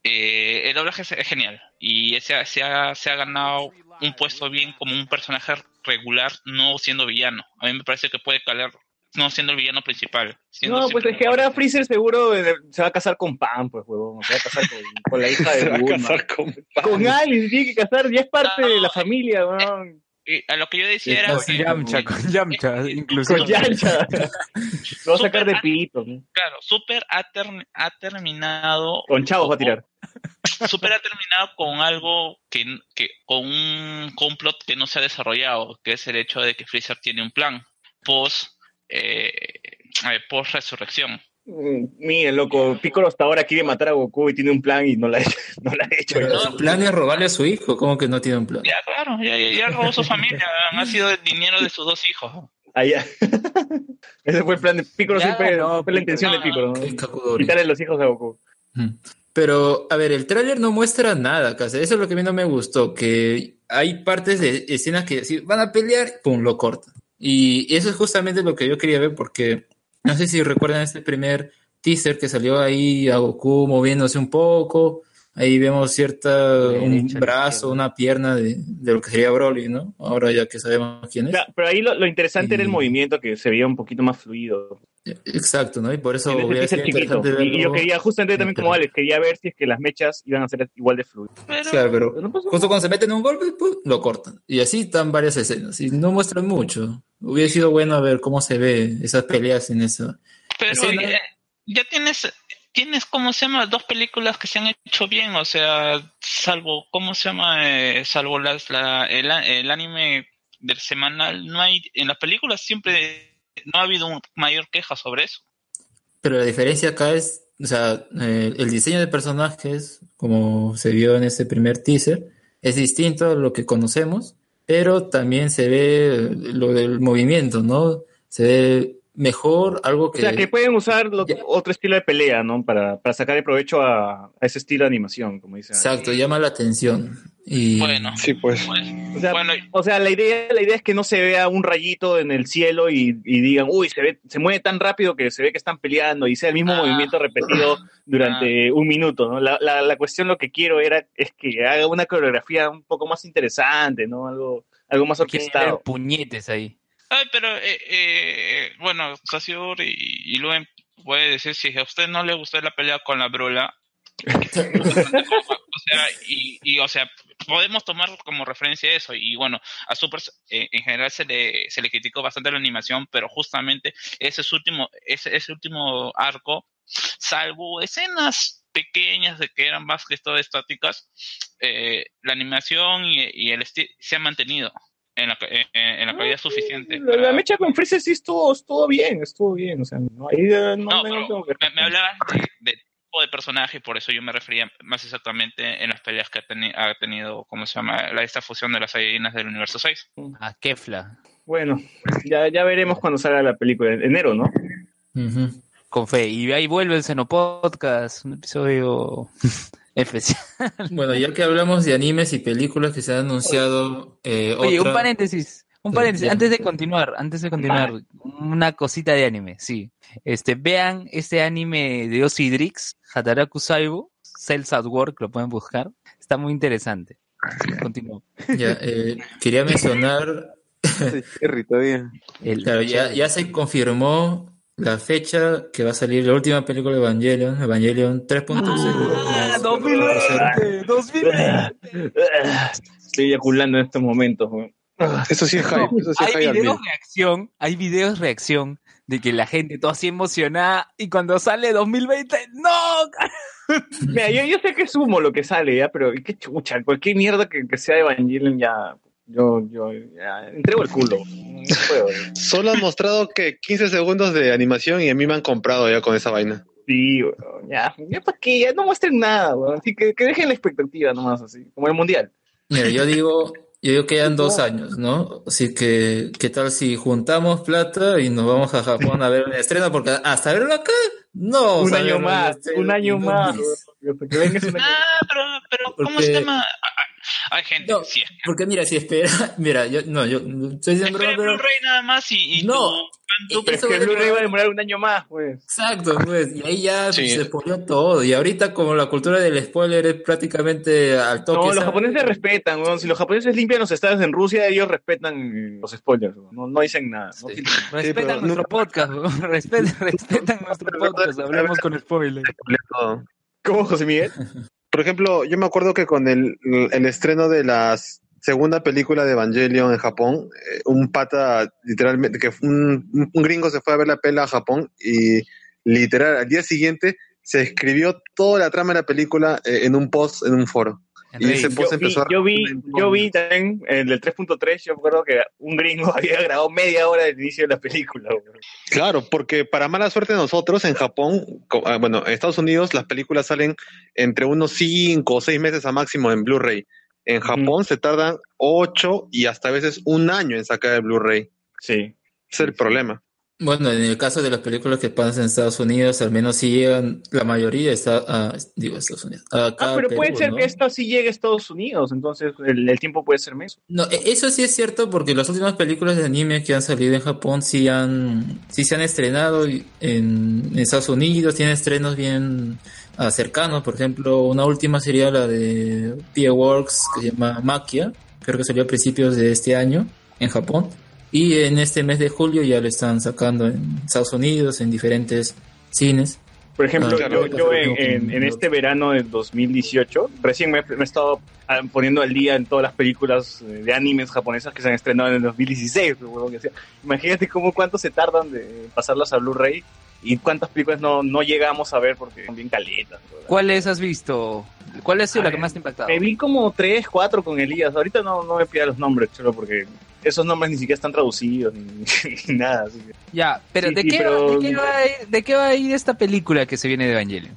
S9: eh, el doblaje es, es genial y se ha, se, ha, se ha ganado un puesto bien como un personaje regular, no siendo villano. A mí me parece que puede calar no siendo el villano principal.
S4: No, pues es que ahora Freezer seguro se va a casar con Pam, pues, huevón. Se va a casar con, con la hija (laughs) de
S8: Se va a
S4: Bulma.
S8: casar con
S4: Con Alice, tiene que casar, ya es parte
S9: No,
S4: de la
S9: eh,
S4: familia, weón.
S9: Y a lo que yo decía era
S3: Con
S9: que,
S3: Yamcha, con Yamcha, incluso.
S4: Con Yancha. (laughs) Lo va a sacar de pito. ¿no?
S9: claro, Super ha, ter- ha terminado
S4: Con chavos va a tirar. (laughs)
S9: Super ha terminado con algo que, que con un complot que no se ha desarrollado, que es el hecho de que Freezer tiene un plan post eh, eh, post resurrección.
S4: Miren, loco, Piccolo hasta ahora quiere matar a Goku y tiene un plan y no la ha hecho. (laughs) No la ha hecho.
S5: Pero su plan es robarle a su hijo, ¿cómo que no tiene un plan?
S9: Ya, claro, ya, ya, ya robó su familia, ha sido el dinero de sus dos hijos.
S4: Ah, ya. (laughs) Ese fue el plan de Piccolo,
S3: Ya,
S4: siempre
S3: no,
S4: fue la intención de Piccolo. ¿no? Quitarle los hijos a Goku.
S5: Mm. Pero, a ver, el tráiler no muestra nada, casi. Eso es lo que a mí no me gustó, que hay partes de escenas que van a pelear, pum, lo cortan. Y eso es justamente lo que yo quería ver, porque no sé si recuerdan este primer teaser que salió ahí a Goku moviéndose un poco. Ahí vemos cierta, un brazo, una pierna de, de lo que sería Broly, ¿no? Ahora ya que sabemos quién es.
S4: Claro, pero ahí lo, lo interesante era el movimiento que se veía un poquito más fluido.
S5: Exacto, ¿no? Y por eso
S4: chiquito.
S5: interesante
S4: Y, yo quería, justamente también como Alex, quería ver si es que las mechas iban a ser igual de fluidas.
S9: Pero,
S5: Claro, pero
S4: Pero no pasó.
S5: justo cuando se meten en un golpe, pues, lo cortan. Y así están varias escenas. Y no muestran mucho. Hubiera sido bueno ver cómo se ve esas peleas en eso.
S9: pero
S5: escena-
S9: ya, ya tienes, tienes, ¿cómo se llama? Dos películas que se han hecho bien, o sea, salvo, ¿cómo se llama? Eh, salvo las, la, el, a- el anime del semanal, no hay, en las películas siempre no ha habido un mayor queja sobre eso.
S5: Pero la diferencia acá es, o sea, eh, el diseño de personajes, como se vio en este primer teaser, es distinto a lo que conocemos, pero también se ve lo del movimiento, ¿no? Se ve mejor, algo que...
S4: O sea, que pueden usar lo- otro estilo de pelea, ¿no? Para, para sacar el provecho a, a ese estilo de animación, como dicen.
S5: Exacto, llama la atención. Y...
S9: Bueno,
S8: Sí, pues.
S4: O sea, o sea, la idea, la idea es que no se vea un rayito en el cielo y, y digan, uy, se ve, se mueve tan rápido que se ve que están peleando y sea el mismo
S9: Ah.
S4: movimiento repetido durante un minuto, ¿no? La, la, la cuestión lo que quiero era es que haga una coreografía un poco más interesante, ¿no? Algo, algo más orquestado.
S3: puñetes ahí.
S9: Ay, pero, eh, eh, bueno, Sasiur y, y Luen puede decir si a usted no le gustó la pelea con la Brola. (laughs) o sea, y, y, o sea, podemos tomar como referencia eso. Y bueno, a Super eh, en general se le, se le criticó bastante la animación, pero justamente ese es último, ese, ese último arco, salvo escenas pequeñas de que eran más que todo estáticas, eh, la animación y, y el estilo se ha mantenido en la, en, en la calidad suficiente.
S4: La, la mecha con Freezer sí estuvo, estuvo bien, estuvo bien, o sea, no, ahí, eh, no,
S9: No,
S4: no
S9: pero
S4: tengo que-
S9: me, me hablabas de, de tipo de personaje, por eso yo me refería más exactamente en las peleas que ha, teni- ha tenido, ¿cómo se llama? La, esta fusión de las Saiyajines del universo 6.
S3: A Kefla.
S4: Bueno, ya, ya veremos cuando salga la película, en enero, ¿no?
S3: Con fe. Y ahí vuelve el Seno Podcast, un episodio especial.
S5: Bueno, ya que hablamos de animes y películas que se han anunciado... eh,
S3: Oye,
S5: otra-
S3: un paréntesis. Un paréntesis, antes de continuar, antes de continuar, una cosita de anime, sí. Este, vean este anime de Osidrix, Hataraku Saibo, Cells at Work, lo pueden buscar. Está muy interesante. Continúo.
S5: Ya, eh, quería mencionar... (laughs)
S6: Todavía.
S5: Claro, ya, ya se confirmó la fecha que va a salir la última película de Evangelion, Evangelion 3.0.
S3: Ah,
S5: más
S3: 2020, 2020.
S4: Estoy eyaculando en estos momentos, güey.
S8: Eso sí es hype, eso sí es
S3: Hay
S8: hype.
S3: videos reacción, hay videos reacción de que la gente toda así emocionada y cuando sale 2020, ¡no!
S4: Mira, yo, yo sé que es humo lo que sale, ya, pero qué chucha, cualquier mierda que, que sea Evangelion ya. Yo, yo, ya, entrego el culo. No puedo. (laughs)
S8: Solo han mostrado que 15 segundos de animación y a mí me han comprado ya con esa vaina.
S4: Sí, weón, ya, ya para qué, ya no muestren nada, weón. Así que, que dejen la expectativa nomás, así, como el mundial.
S5: Mira, yo digo, yo digo que quedan dos (laughs) años, ¿no? Así que, ¿qué tal si juntamos plata y nos vamos a Japón a ver un estreno? Porque hasta verlo acá, no.
S4: un año más, un año más. que
S9: Ah, pero, pero ¿cómo
S5: Porque-
S9: se llama? Hay gente,
S5: No,
S9: sí, es que
S5: Porque mira, si espera, (laughs) mira, yo, no, yo estoy diciendo broma, pero
S9: Blu-ray nada más y, y
S5: No,
S9: tu- tu-
S4: Pero es que Blu-ray va a demorar un año más, pues.
S5: Exacto, pues, y ahí ya
S8: Sí.
S5: se spoiló todo. Y ahorita, como la cultura del spoiler es prácticamente al toque.
S4: No, los japoneses respetan, weón. Si los japoneses limpian los estados en Rusia, ellos respetan los spoilers, weón. No, no dicen nada. no
S5: Sí.
S4: filtran. (laughs)
S3: Respetan nuestro podcast, weón. respetan, respetan nuestro podcast, hablemos con spoilers.
S4: ¿Cómo, José Miguel?
S8: Por ejemplo, yo me acuerdo que con el, el estreno de la segunda película de Evangelion en Japón, eh, un pata, literalmente, que un, un gringo se fue a ver la pela a Japón y literal, al día siguiente se escribió toda la trama de la película eh, en un post, en un foro. Y ese
S4: Yo
S8: post
S4: vi,
S8: empezó a...
S4: yo vi, yo vi también el del 3.3, yo me acuerdo que un gringo (laughs) había grabado media hora del inicio de la película.
S8: Claro, porque para mala suerte de nosotros, en Japón, ah, bueno, en Estados Unidos las películas salen entre unos cinco o seis meses a máximo en Blu-ray. En Japón se tardan ocho y hasta a veces un año en sacar el Blu-ray.
S4: Sí.
S8: Ese es el problema.
S5: Bueno, en el caso de las películas que pasan en Estados Unidos, al menos sí llegan, la mayoría está a, digo, Estados Unidos. acá
S4: Ah, pero
S5: Perú,
S4: puede ser
S5: ¿no?
S4: que esto sí llegue a Estados Unidos, entonces el, el tiempo puede ser menos.
S5: No, e- eso sí es cierto porque las últimas películas de anime que han salido en Japón sí han, sí se han estrenado en, en Estados Unidos, tienen estrenos bien ah, cercanos. Por ejemplo, una última sería la de Pia Works que se llama Maquia, creo que salió a principios de este año en Japón. Y en este mes de julio ya lo están sacando en Estados Unidos, en diferentes cines.
S4: Por ejemplo,
S5: Ah,
S4: yo, en, en- en este verano del 2018, recién me, me he estado ah, poniendo al día en todas las películas eh, de animes japonesas que se han estrenado en el 2016. pues, huevón, que sea. Imagínate cómo cuánto se tardan de pasarlas a Blu-ray y cuántas películas no, no llegamos a ver porque son bien caletas.
S3: ¿Cuáles has visto? ¿Cuál ha sido
S4: A
S3: la que
S4: ver,
S3: más te ha impactado?
S4: Me vi como tres, cuatro con Elías. Ahorita no, no me pida los nombres, solo porque esos nombres ni siquiera están traducidos ni, (laughs) ni nada. así que-
S3: Ya, pero,
S4: Sí,
S3: ¿de,
S4: sí,
S3: qué
S4: pero-
S3: Va, de, qué va a ir, ¿de qué va a ir esta película que se viene de Evangelion?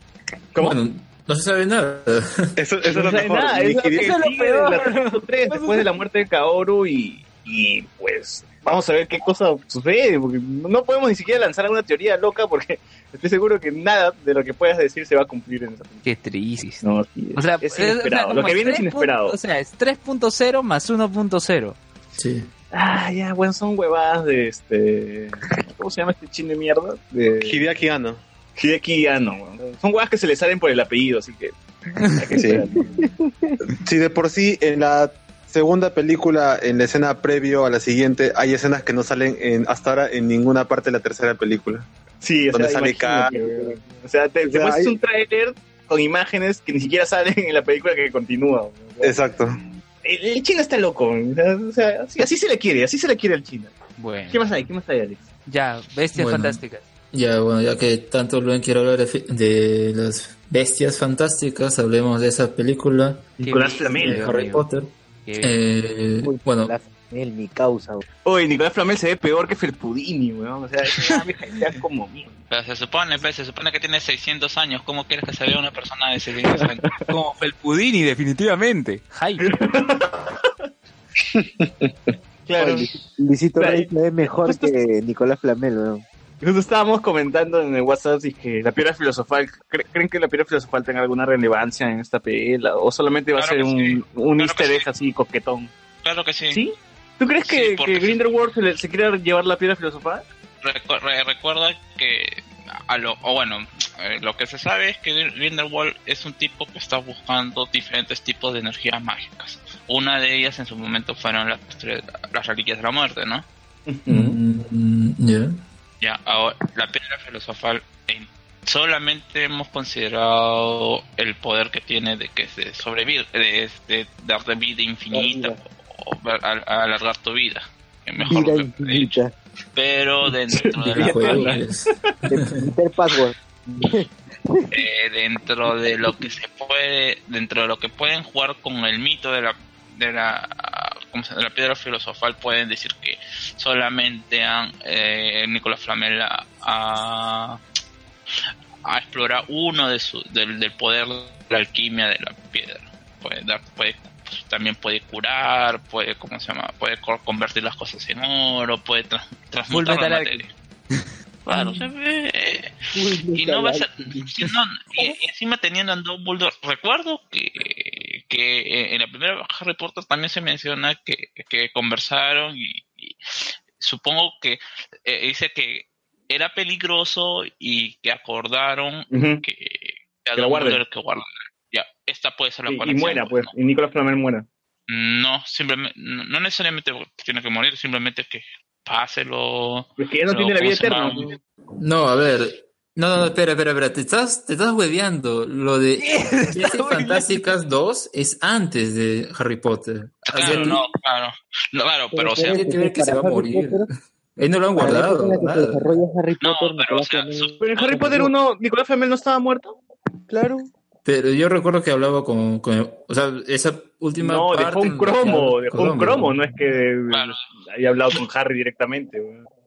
S4: ¿Cómo?
S5: Bueno, no se sabe nada. (laughs)
S8: Eso, eso es
S4: No
S8: lo
S4: sabe
S8: mejor.
S4: nada, eso,
S8: que-
S4: eso es lo peor. La 3, después de la muerte de Kaoru y, Y pues vamos a ver qué cosa sucede, porque no podemos ni siquiera lanzar alguna teoría loca porque (laughs) estoy seguro que nada de lo que puedas decir se va a cumplir en esa película.
S3: Qué triste.
S4: No, sí,
S3: O sea,
S4: es
S3: es- o sea,
S4: inesperado. lo que viene es
S3: 3
S4: inesperado.
S3: O sea, es 3.0 más 1.0.
S5: Sí.
S4: Ah, ya, bueno, son huevadas de este. ¿Cómo se llama este chin de mierda? De
S8: Hideaki Anno.
S4: Hideki Anno. weón. Son huevas que se le salen por el apellido, así que. que (laughs)
S8: Sí. (laughs) Si de por sí en la segunda película, en la escena previo a la siguiente, hay escenas que no salen en, hasta ahora en ninguna parte de la tercera película.
S4: Sí, o
S8: Donde
S4: sea,
S8: sale
S4: weón. O sea, te,
S8: O sea, hay-
S4: un tráiler con imágenes que ni siquiera salen en la película que continúa.
S8: Exacto.
S4: El, el chino está loco. O sea, así, así se le quiere, así se le quiere al chino.
S3: Bueno,
S4: ¿Qué más hay? ¿Qué más hay, Alex?
S3: ya, bestias
S5: Bueno.
S3: fantásticas.
S5: Ya, bueno, ya que tanto Luen quiere hablar de, de las bestias fantásticas, hablemos de esa película
S4: Nicolás Flamel.
S5: Harry. Potter. Eh,
S6: Uy,
S5: bueno,
S6: la Él, mi causa.
S4: Oye, Nicolás Flamel se ve peor que Felpudini, weón. O sea, hypea como mierda.
S9: Pero se supone, pues, se supone que tiene 600 años. ¿Cómo quieres que se vea una persona de 600 años? (laughs)
S3: Como Felpudini, definitivamente. Hype.
S4: Claro. (laughs)
S6: Oye, Luisito
S4: Claro.
S6: Rey se ve mejor
S4: Justo-
S6: que Nicolás Flamel, weón.
S4: Justo estábamos comentando en el WhatsApp y que la piedra filosofal, ¿cre- ¿creen que la piedra filosofal tenga alguna relevancia en esta pela? ¿O solamente va a ser un, un
S9: Claro
S4: easter egg
S9: sí.
S4: así coquetón?
S9: Claro que sí.
S4: ¿Sí? ¿Tú crees
S9: Sí,
S4: que, que
S9: sí.
S4: Grindelwald se, le- se quiere llevar la piedra filosofal?
S9: Recu- re- recuerda que a lo o bueno eh, lo que se sabe es que Grindelwald es un tipo que está buscando diferentes tipos de energías mágicas una de ellas en su momento fueron las, las reliquias de la muerte no
S5: mm, ya.
S9: Ya ahora la piedra filosofal en- solamente hemos considerado el poder que tiene de que es de sobrevivir de, de darte vida infinita o, o a- a alargar tu vida que mejor
S6: Vida
S9: que-
S6: infinita.
S9: pero (laughs) dentro de la eh, dentro de lo que se puede dentro de lo que pueden jugar con el mito de la de la ¿cómo se- de la piedra filosofal pueden decir que solamente han eh, Nicolás Flamel ha, ha- ha explorado uno de su, del, del poder de la alquimia de la piedra. Puede dar puede también puede curar puede cómo se llama puede co- convertir las cosas en oro puede trans- transmutar la materia (laughs) claro se ve y no va a ser si no, y, y encima teniendo a Dumbledore recuerdo que que eh, en la primera Harry Potter también se menciona que, que conversaron y, y supongo que eh, dice que era peligroso y que acordaron que, que a
S4: Que.
S9: Dumbledore que guarden ya esta puede ser la
S4: Y, y muera, pues.
S9: ¿no?
S4: Y Nicolás Flamel muera.
S9: no simplemente no no necesariamente tiene que morir simplemente que pase lo
S4: Es que ya no
S9: lo-
S4: tiene la
S9: ¿cómo
S4: vida eterna.
S5: No, a ver. No, no, no, espera, espera, espera. Te estás, te estás hueveando. Lo de (laughs) Fantásticas 2 es antes de Harry Potter.
S9: claro no claro No, claro pero o sea
S5: Tiene que ver que se va a morir.
S6: Potter,
S5: Ahí no lo han guardado.
S6: en la que se
S5: nada.
S6: desarrolla Harry
S9: No,
S6: Potter,
S9: pero, o sea, su-
S4: Pero en Harry Potter 1, Nicolás Flamel no estaba muerto.
S6: Claro.
S5: Pero yo recuerdo que hablaba con, con- o sea, esa última
S4: No,
S5: parte.
S4: dejó un cromo, dejó un cromo, no es que
S9: Claro.
S4: haya hablado con Harry directamente.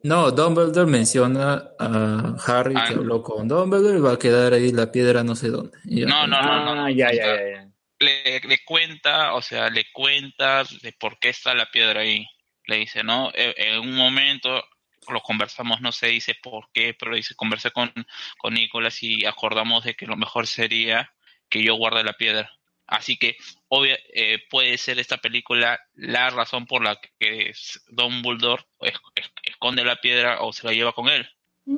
S5: No, Dumbledore menciona a Harry
S9: Ah.
S5: que habló con Dumbledore y va a quedar ahí la piedra no sé dónde. Y ya.
S9: no no no no,
S4: Ah,
S9: no.
S4: ya, ya, ya.
S9: le, le cuenta, o sea, le cuenta de por qué está la piedra ahí. Le dice, ¿no? E- En, un momento lo conversamos, no se dice por qué, pero dice, conversé con, con Nicolás y acordamos de que lo mejor sería que yo guarde la piedra. Así que, obvio, eh, puede ser esta película la razón por la que es- es- esconde la piedra o se la lleva con él.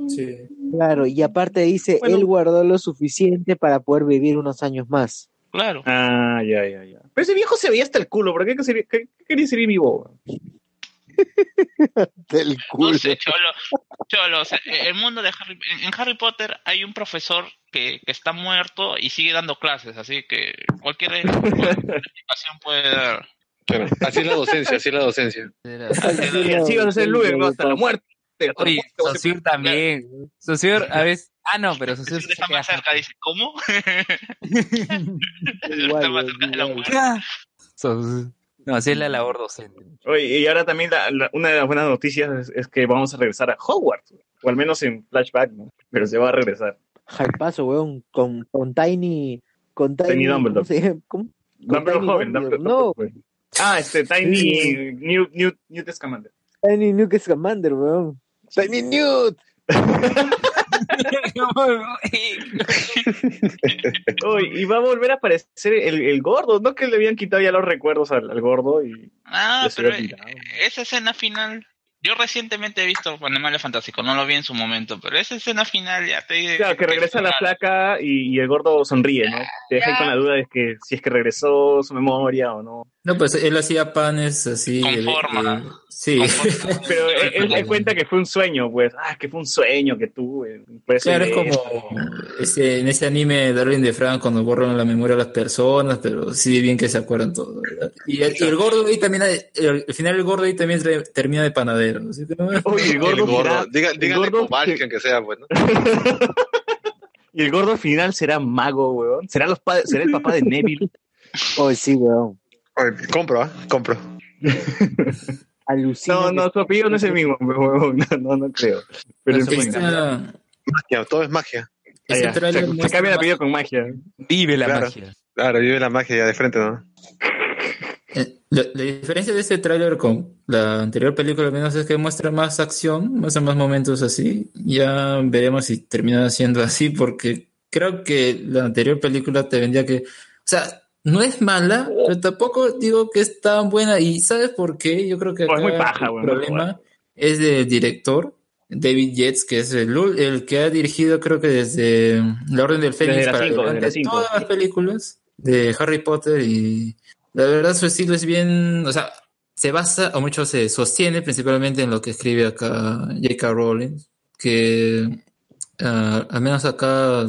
S5: Sí.
S6: Claro, y aparte dice,
S4: Bueno.
S6: él guardó lo suficiente para poder vivir unos años más.
S9: Claro.
S4: Ah, ya, ya, ya. Pero ese viejo se veía hasta el culo. ¿Por qué, qué- qué quería ser vivo? (laughs)
S6: Del culo.
S9: No sé, Cholo, Cholo, o sea, el mundo de Harry, en en Harry Potter hay un profesor que, que está muerto y sigue dando clases, así que cualquier (laughs) explicación puede dar.
S8: Claro. Así es la docencia, así es la docencia.
S4: Y así vas a ser Luis, ¿no? hasta la muerte.
S3: Oye, Saussure también. Saussure, a veces. Ah, no, pero Saussure
S9: está más cerca, dice, ¿cómo? (laughs) Está más cerca de la muerte.
S3: No, así es la labor docente.
S4: Oye, y ahora también la- la- una de las buenas noticias es, es que vamos a regresar a Hogwarts. O al menos en flashback, ¿no? Pero se va a regresar.
S6: Hypazo, weón, con, con Tiny... Con Tiny,
S4: Tiny Dumbledore. Dumbledore
S6: Tiny
S4: joven,
S6: Dumbledore.
S4: Dumbledore
S6: No.
S4: Ah, este, Tiny Newt, Newt, Newt Scamander.
S6: Tiny Nuke Scamander, weón. Tiny Newt. (laughs) (laughs)
S4: Uy, y va a volver a aparecer el, el gordo, ¿no? Que le habían quitado ya los recuerdos al, al gordo y
S9: Ah, pero esa escena final. Yo recientemente he visto Animales Fantásticos, no lo vi en su momento, pero esa escena final ya te.
S4: Claro, que regresa la flaca y, y el gordo sonríe, ¿no? Te dejan con la duda de que si es que regresó su memoria o no.
S5: No, pues él hacía panes así.
S9: Con
S5: de-
S9: forma.
S5: de- sí. (laughs)
S4: Pero él, él- cuenta que fue un sueño, pues. Ah, que fue un sueño que tuve. Puede ser
S5: Claro, es como ese, en ese anime Darwin de Frank cuando borran la memoria de las personas, pero sí bien que se acuerdan todo. ¿verdad? Y el, y el gordo ahí también, el- al final el gordo ahí también termina de panadero. ¿no?
S4: Oye, el
S8: El
S4: gordo,
S8: gordo,
S4: será-
S8: diga,
S4: el
S8: díganle
S4: gordo que-
S8: aunque sea, pues, ¿no? (laughs)
S4: Y el gordo al final será mago, weón. Será, los padres, será el papá de Neville.
S6: Oh, sí, weón.
S8: Compro, ¿ah? Compro. (laughs)
S6: Alucina.
S4: No, no, su apellido no es el mismo, (laughs) weón. No, no, no creo. Pero eso
S5: esta-
S8: Magia, todo es magia.
S4: Ah, ya. Se, cambia el apellido con magia.
S3: Vive la
S8: Claro.
S3: magia.
S8: Claro, vive la magia ya de frente, ¿no?
S5: Eh, La, la diferencia de este tráiler con la anterior película al menos es que muestra más acción, muestra más momentos así. Ya veremos si termina siendo así, porque creo que la anterior película te vendía que, o sea, no es mala, pero tampoco digo que es tan buena. ¿Y sabes por qué? Yo creo que
S4: Oh, es muy
S5: acá
S4: paja,
S5: el problema es del director. David Yates, que es el, el que ha dirigido creo que desde La Orden del Fénix para
S4: cinco, desde
S5: adelante
S4: la cinco.
S5: todas las películas de Harry Potter y la verdad su estilo es bien, o sea, se basa o mucho se sostiene principalmente en lo que escribe acá J.K. Rowling, que ah, al menos acá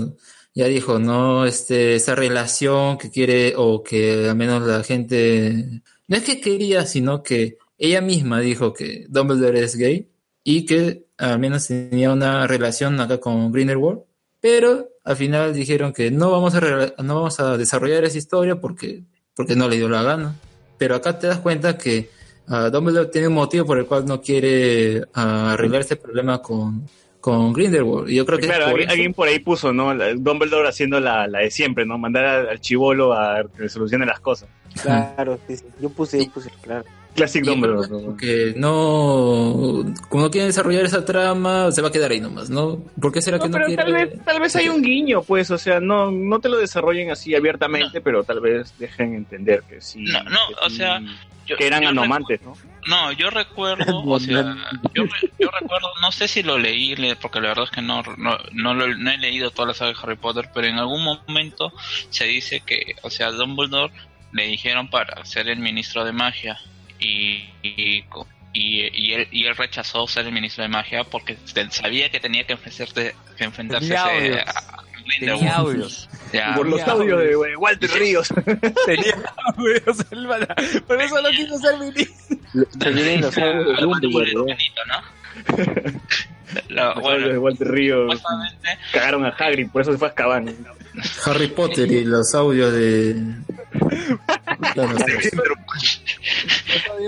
S5: ya dijo, ¿no? Este, esa relación que quiere o que al menos la gente, no es que quería, sino que ella misma dijo que Dumbledore es gay y que al menos tenía una relación acá con Grindelwald, pero al final dijeron que no vamos a, no vamos a desarrollar esa historia porque, porque no le dio la gana. Pero acá te das cuenta que ah, Dumbledore tiene un motivo por el cual no quiere ah, arreglar este problema con, con Grindelwald. Y yo creo que
S4: Claro,
S5: por
S4: alguien,
S5: eso.
S4: por ahí puso, ¿no? Dumbledore haciendo la, la de siempre, ¿no? Mandar al, chivolo a que le solucione las cosas.
S6: Claro, sí, sí. Yo puse, yo puse, claro.
S4: Classic Dumbledore. ¿no?
S5: que no, como no quieren desarrollar esa trama, se va a quedar ahí nomás, ¿no? ¿Por qué será
S4: No,
S5: que no
S4: pero
S5: quiere?
S4: tal vez, tal vez hay un guiño, pues, o sea, no, no te lo desarrollen así abiertamente, pero tal vez dejen entender que sí.
S9: No, no, o
S4: sí,
S9: sea, Yo-
S4: que eran
S9: yo
S4: anomantes, ¿no?
S9: No, yo recuerdo, (laughs) o sea, yo, re- yo recuerdo, no sé si lo leí, le- porque la verdad es que no, no, no, lo- no he leído toda la saga de Harry Potter, pero en algún momento se dice que, o sea, Dumbledore le dijeron para ser el ministro de magia y, y, y, y él, y él rechazó ser el ministro de magia porque sabía que tenía que enfrentarse, que enfrentarse a,
S3: audios. Tenía audios.
S9: Ya,
S4: Por los
S3: Tenía
S4: audios de de Walter Ríos. (laughs)
S3: Tenía audios, el. Por eso no quiso ser ministro.
S6: Vienen los audios de
S9: Algo
S6: Dumbledore,
S9: muy
S6: weón.
S9: bonito, ¿no? La-
S4: Los audios de
S9: bueno,
S4: Walter Ríos cagaron a Hagrid, por eso se fue a Azkaban.
S5: Harry Potter y los audios de... (laughs)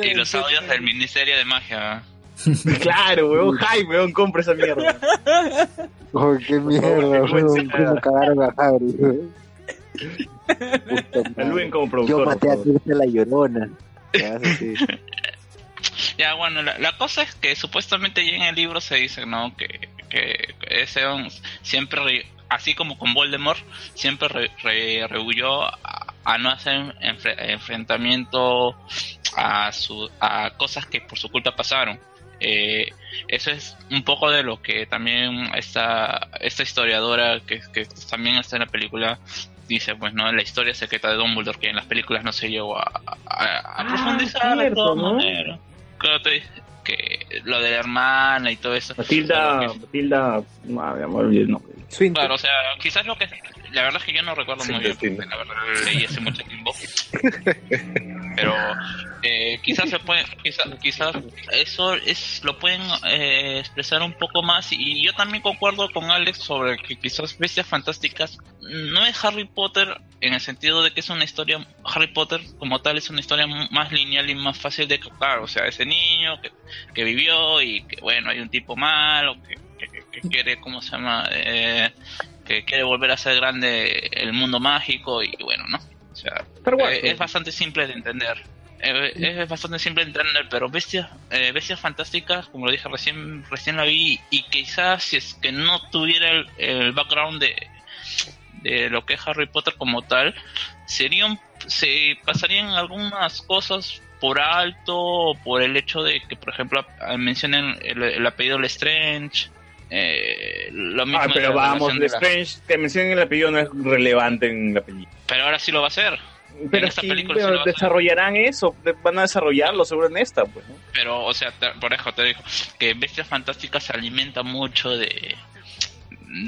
S9: Y los audios del Ministerio de Magia. (laughs)
S4: claro, weón, Jaime, weón, compra esa mierda. (laughs)
S6: Oh, qué mierda,
S4: favor,
S6: weón. Cómo cagaron a Hagrid, weón. (laughs)
S4: Saluden como
S6: Yo
S4: productor.
S6: maté a. Tirsa la llorona. Ya,
S9: bueno, la, la cosa es que supuestamente ya en el libro se dice, ¿no? Que, que ese siempre, re- así como con Voldemort, siempre re- re- rehuyó a, a no hacer enfre- enfrentamiento a, su, a cosas que por su culpa pasaron. Eh, eso es un poco de lo que también esta, esta historiadora que, que también está en la película dice, pues, ¿no? La historia secreta de Dumbledore, que en las películas no se llegó a, a, a
S4: Ah,
S9: profundizar de todas
S4: ¿no?
S9: maneras. Claro, te dice que lo de la hermana y todo eso.
S4: Matilda,
S9: que-
S4: Matilda, no, me olvidé el nombre.
S6: Swinton.
S9: Claro, o sea, quizás lo que... La verdad es que yo no recuerdo
S8: Sí,
S9: muy bien, la verdad leí hace mucho tiempo. Pero eh, quizás se puede, quizás, quizás eso es lo pueden eh, expresar un poco más y yo también concuerdo con Alex sobre que quizás Bestias Fantásticas no es Harry Potter en el sentido de que es una historia, Harry Potter como tal es una historia más lineal y más fácil de captar, o sea, ese niño que, que vivió y que bueno, hay un tipo malo que, que- que- que quiere, ¿cómo se llama? Eh, que quiere volver a ser grande el mundo mágico y bueno, ¿no? O sea, eh, es bastante simple de entender. eh, es bastante simple entender, pero Bestias, eh, Bestias Fantásticas, como lo dije recién, recién la vi, y quizás si es que no tuviera el, el background de, de lo que es Harry Potter como tal, serían, se pasarían algunas cosas por alto, por el hecho de que, por ejemplo, mencionen el, el apellido Lestrange, eh, lo mismo
S4: Ah, pero vamos,
S9: de la-
S4: Strange, que mencionen el apellido no es relevante en la película.
S9: Pero ahora sí lo va a hacer.
S4: Pero
S9: esta
S4: sí,
S9: película
S4: pero
S9: sí a
S4: desarrollarán eso, van a desarrollarlo seguro en esta, pues, ¿no?
S9: Pero, o sea, te- por eso te digo que Bestias Fantásticas se alimenta mucho de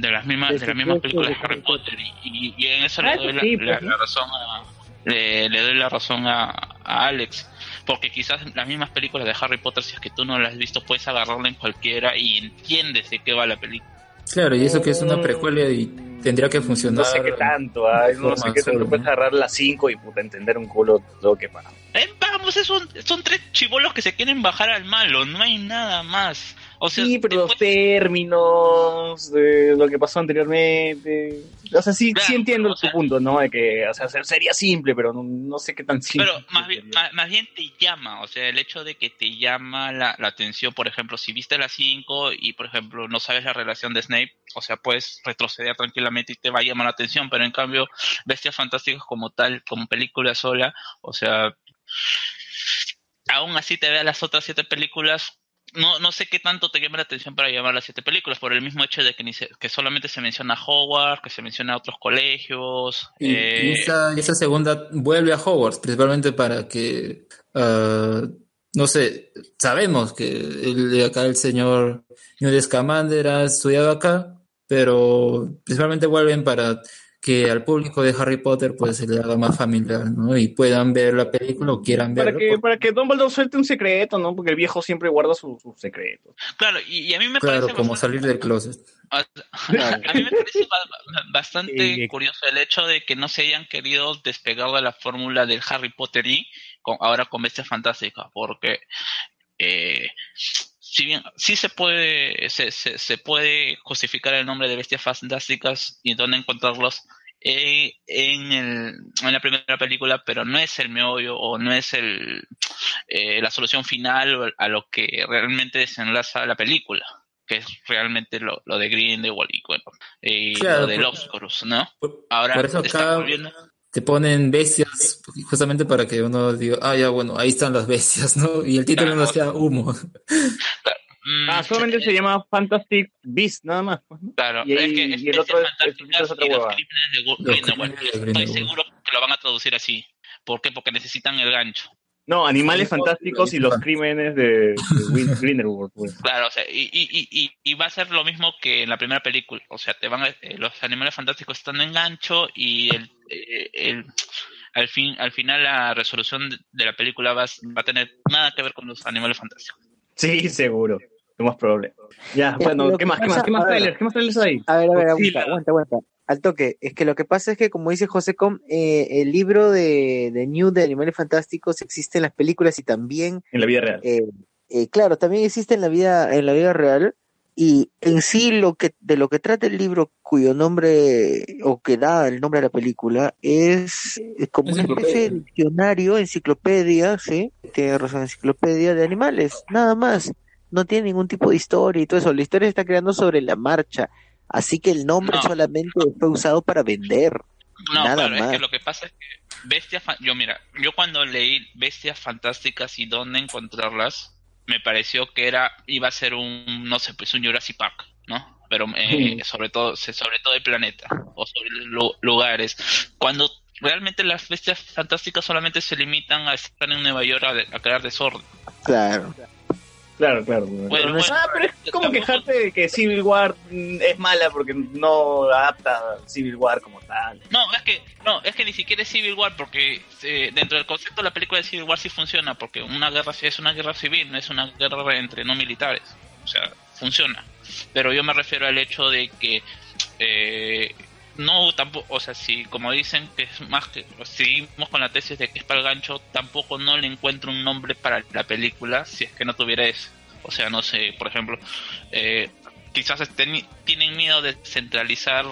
S9: de las mismas de,
S6: De
S9: las mismas películas de Harry Potter y, y- y en eso
S4: Ah,
S9: le doy la,
S4: sí,
S9: la- la razón a le, le doy la razón a, a Alex porque quizás las mismas películas de Harry Potter si es que tú no las has visto puedes agarrarla en cualquiera y entiendes de qué va la película
S5: Claro, y eso que es una precuela y tendría que funcionar.
S4: No sé qué tanto, ay, no sé qué tanto puedes agarrar las 5 y puta, entender un culo lo que pasa.
S9: Eh, vamos, es un- son tres chivolos que se quieren bajar al malo, no hay nada más. O sea,
S4: Sí, pero los términos de lo que pasó anteriormente. O sea, sí,
S9: Claro,
S4: sí entiendo tu
S9: sea-
S4: punto, ¿no? De que, o sea, sería simple, pero no, no sé qué tan simple.
S9: Pero más bien, más, más bien te llama, o sea, el hecho de que te llama la, la atención, por ejemplo, si viste las 5 y, por ejemplo, no sabes la relación de Snape, o sea, puedes retroceder tranquilamente y te va a llamar la atención, pero en cambio, Bestias Fantásticas como tal, como película sola, o sea, aún así te veas las otras siete películas, no, no sé qué tanto te llama la atención para llamar las siete películas, por el mismo hecho de que, ni se- que solamente se menciona Hogwarts, que se menciona otros colegios.
S5: Y,
S9: eh,
S5: esa, y esa segunda vuelve a Hogwarts, principalmente para que, ah, no sé, sabemos que el, acá el señor Newt Scamander ha estudiado acá, pero principalmente vuelven para que al público de Harry Potter pues se le haga más familiar, ¿no? Y puedan ver la película o quieran
S4: Para
S5: verlo.
S4: que, para que Dumbledore suelte un secreto, ¿no? Porque el viejo siempre guarda sus sus secretos.
S9: Claro, y, y a mí me
S5: Claro,
S9: parece
S5: como
S9: bastante-
S5: salir del closet.
S9: A, (laughs) a mí me parece ba- ba- bastante
S4: Sí.
S9: curioso el hecho de que no se hayan querido despegar de la fórmula del Harry Potter y con, ahora con Bestias Fantásticas, porque eh, si bien sí se puede se, se, se puede justificar el nombre de Bestias Fantásticas y dónde encontrarlos eh, en, el, en la primera película, pero no es el meollo o no es el eh, la solución final a lo que realmente desenlaza la película que es realmente lo, lo de Grindelwald y bueno, y
S5: Claro,
S9: lo del Oscorus, ¿no? Ahora
S5: por eso
S9: está volviendo-
S5: Te ponen bestias justamente para que uno diga, ah, ya, bueno, ahí están las bestias, ¿no? Y el título no
S9: Claro.
S5: sea humo.
S9: Mm,
S4: Ah, solamente se llama Fantastic Beast, nada más. pues, ¿no?
S9: Claro,
S4: y
S9: es que
S4: y
S9: es
S4: el otro es-
S9: Fantásticas
S4: es otra
S9: y los de Grindelwald. Estoy seguro que lo van a traducir así. ¿Por qué? Porque necesitan el gancho.
S4: No, Animales
S5: Sí,
S4: Fantásticos y los crímenes de, de (laughs) Grindelwald. Pues.
S9: Claro, o sea, y, y, y, y- va a ser lo mismo que en la primera película. O sea, te van a- eh, los animales fantásticos están en gancho y el, eh, el- al fin al final la resolución de- la película va, a- va a tener nada que ver con los animales fantásticos.
S4: Sí, seguro. Lo más probable. Ya,
S6: que
S4: bueno, ¿qué más? ¿Qué más? ¿Qué más trailers? ¿Qué más trailers hay?
S6: A ver, a ver, aguanta, aguanta, aguanta. Al toque. Es que lo que pasa es que, como dice José Com, eh, el libro de, de New de Animales Fantásticos existe en las películas y también,
S4: En la vida real.
S6: eh, eh, claro, también existe en la vida, en la vida real. Y en sí lo que, de lo que trata el libro, cuyo nombre, o que da el nombre a la película, es eh, como una especie de diccionario, enciclopedia, ¿sí? Tiene razón, enciclopedia de animales, nada más. No tiene ningún tipo de historia y todo eso. La historia se está creando sobre la marcha. Así que el nombre
S9: No.
S6: solamente fue usado para vender.
S9: No,
S6: Nada
S9: claro, es
S6: más.
S9: que lo que pasa es que bestias, fa- yo mira, yo cuando leí bestias fantásticas y dónde encontrarlas, me pareció que era iba a ser un, no sé, pues un Jurassic Park, ¿no? Pero eh, sobre todo, se- sobre todo el planeta o sobre lu- lugares. Cuando realmente las bestias fantásticas solamente se limitan a estar en Nueva York a, de- a crear desorden.
S6: Claro.
S4: Claro, claro.
S9: Bueno, bueno,
S4: ah, pero es como quejarte de que Civil War es mala porque no adapta a Civil War como tal.
S9: No, es que no, es que ni siquiera es Civil War porque eh, dentro del concepto de la película de Civil War sí funciona porque una guerra es una guerra civil, no es una guerra entre no militares. O sea, funciona. Pero yo me refiero al hecho de que eh, no tampoco, o sea, si como dicen que es más que seguimos con la tesis de que es para el gancho, tampoco no le encuentro un nombre para la película si es que no tuviera eso. O sea, no sé, por ejemplo, eh, quizás estén, tienen miedo de centralizar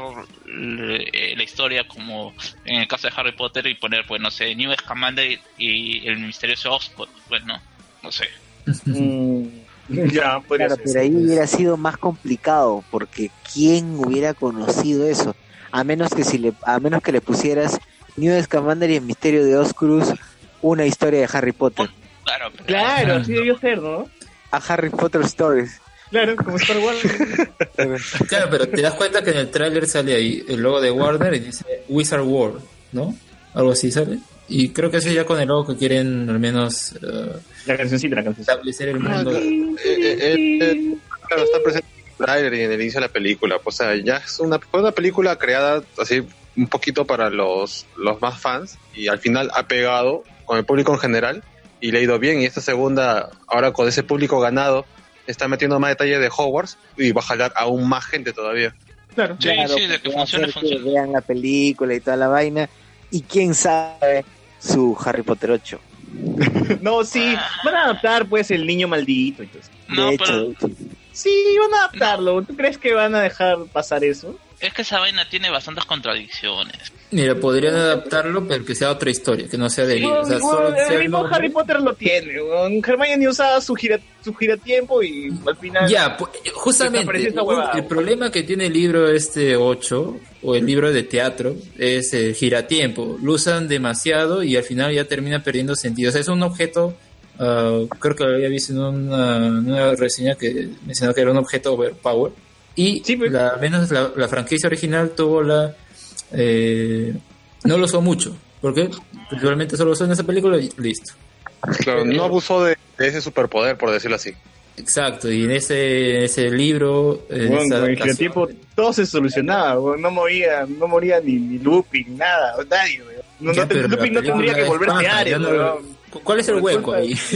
S9: eh, la historia como en el caso de Harry Potter y poner, pues no sé, New Scamander y el misterioso Oxford, pues no, no sé.
S4: Mm, ya, podría
S6: Claro,
S4: ser.
S6: pero ahí hubiera sido más complicado, porque ¿quién hubiera conocido eso? A menos que si le, a menos que le pusieras New Scamander y el misterio de Oscurus, una historia de Harry Potter.
S9: Claro, pero-
S4: Claro, así debió ser, ¿no?
S6: A Harry Potter Stories.
S4: Claro, como Star Wars. (laughs)
S5: Claro, pero te das cuenta que en el tráiler sale ahí el logo de Warner y dice Wizard World, ¿no? Algo así sale. Y creo que eso ya con el logo que quieren al menos eh,
S4: La cancioncita, la cancioncita.
S5: establecer el mundo.
S8: Eh, eh, eh, claro, está presente en el trailer y en el inicio de la película. pues, O sea, ya es una, una película creada así un poquito para los, los más fans y al final ha pegado con el público en general y le ha ido bien. Y esta segunda, ahora con ese público ganado, está metiendo más detalles de Hogwarts y va a jalar aún más gente todavía.
S4: Claro.
S9: Sí,
S6: Claro,
S9: sí, de que
S6: porque va a
S9: funcione,
S6: hacer que
S9: funciona.
S6: vean la película y toda la vaina. Y quién sabe su Harry Potter 8. (laughs)
S4: No, sí, van a adaptar pues el niño maldito eso.
S9: No,
S6: de hecho,
S9: pero
S6: de hecho.
S4: Sí, van a adaptarlo. ¿Tú crees que van a dejar pasar eso?
S9: es que esa vaina tiene bastantes contradicciones.
S5: Mira, podrían adaptarlo, pero que sea otra historia, que no sea de libro. O sea,
S4: Bueno,
S5: solo
S4: el mismo. Harry Potter lo tiene. weón. Hermione usaba su gira, su giratiempo y al final.
S5: Ya, pu- justamente, el problema que tiene el libro este 8 o el libro de teatro es el giratiempo. Lo usan demasiado y al final ya termina perdiendo sentido. O sea, es un objeto, ah, creo que lo había visto en una, en una reseña que mencionaba que era un objeto overpower. Y
S4: Sí, pues.
S5: la, al menos la, la franquicia original tuvo la... eh, no lo usó mucho. porque Principalmente solo lo usó en esa película y listo.
S8: Claro, no abusó de, de ese superpoder, por decirlo así.
S5: Exacto, y en ese, ese libro... en esa
S4: con el giratiempo todo se solucionaba. No moría, no moría ni, ni Lupin, nada. Nadie. No,
S5: Ya,
S4: no te- Lupin no tendría que volverse Ares,
S5: no-. ¿Cuál es el hueco ahí? (laughs)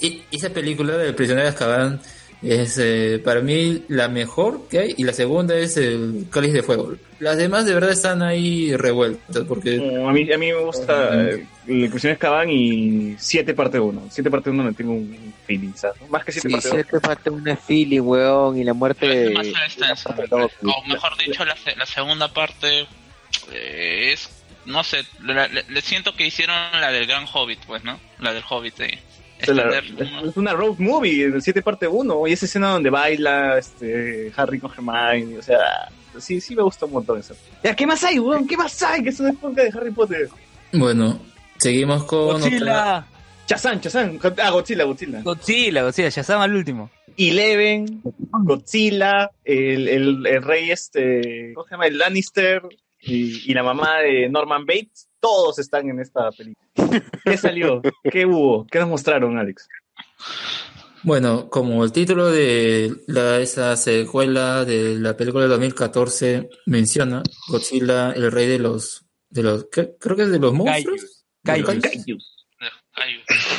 S5: Y- Esa película del prisionero de Azkaban es eh, para mí la mejor que hay y la segunda es el Cáliz de Fuego. Las demás de verdad están ahí revueltas porque
S4: No, a, mí, a mí me gusta eh, el Inclusión Escaban y 7 parte 1. 7 parte 1 no tengo un feeling, ¿sabes? Más que 7
S6: Sí,
S4: parte 1.
S6: siete parte una feeling, weón, y la muerte
S9: es
S6: de...
S9: O mejor dicho, la, se- la segunda parte eh, es, no sé, le, le siento que hicieron la del Gran Hobbit, pues, ¿no? La del Hobbit. eh.
S4: Es, la-
S9: Extender-
S4: es una road movie, el 7 parte 1. Y esa escena donde baila este, Harry con Hermione. O sea, sí, sí me gusta un montón eso. Ya, ¿qué más hay, weón? ¿Qué más hay? Que es una época de Harry Potter.
S5: bueno, seguimos con otra-
S1: Godzilla,
S4: Chazán, Chazán. Ah, Godzilla, Godzilla.
S1: Godzilla, Godzilla, Shazam al último.
S4: Eleven, Godzilla, el, el, el rey este, ¿cómo se llama? El Lannister y, y la mamá de Norman Bates, todos están en esta película. ¿Qué salió? ¿Qué hubo? ¿Qué nos mostraron, Alex?
S5: Bueno, como el título de la, esa secuela de la película de 2014 menciona, Godzilla, el rey de los, de los, ¿qué? creo que es de los monstruos.
S1: Kaijus.
S4: Kaijus.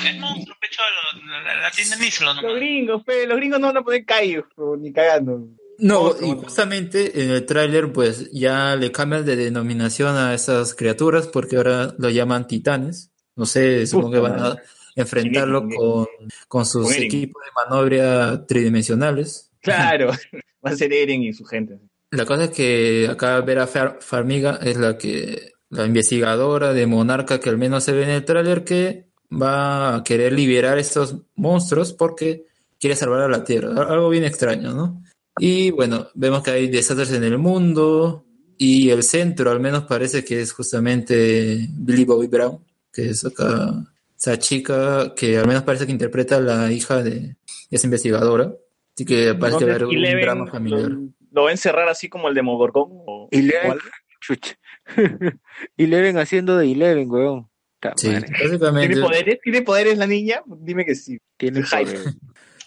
S9: Es monstruo, pecho, lo- la, la tienda Nislo,
S4: Los gringos, pe, los gringos no van a poner Kaijus, ni cagando.
S5: No, y justamente en el tráiler pues ya le cambian de denominación a esas criaturas porque ahora lo llaman titanes. No sé, supongo que van a enfrentarlo con, con sus
S4: Con
S5: equipos de maniobra tridimensionales.
S4: Claro, (laughs) va a ser Eren y su gente.
S5: La cosa es que acá Vera Far- Farmiga es la que, la investigadora de Monarca que al menos se ve en el tráiler que va a querer liberar estos monstruos porque quiere salvar a la Tierra. Al- Algo bien extraño, ¿no? Y bueno, vemos que hay desastres en el mundo y el centro al menos parece que es justamente Billy Bobby Brown, que es acá esa chica que al menos parece que interpreta a la hija de esa investigadora. Así que parece que va a haber un drama familiar.
S4: lo, lo va a encerrar así como el de Mogorgón. O,
S6: Eleven, chucha. (laughs) Eleven haciendo de Eleven, weón.
S5: Sí, básicamente
S4: ¿Tiene poderes? ¿Tiene poderes la niña? Dime que sí.
S6: tiene
S4: Hype.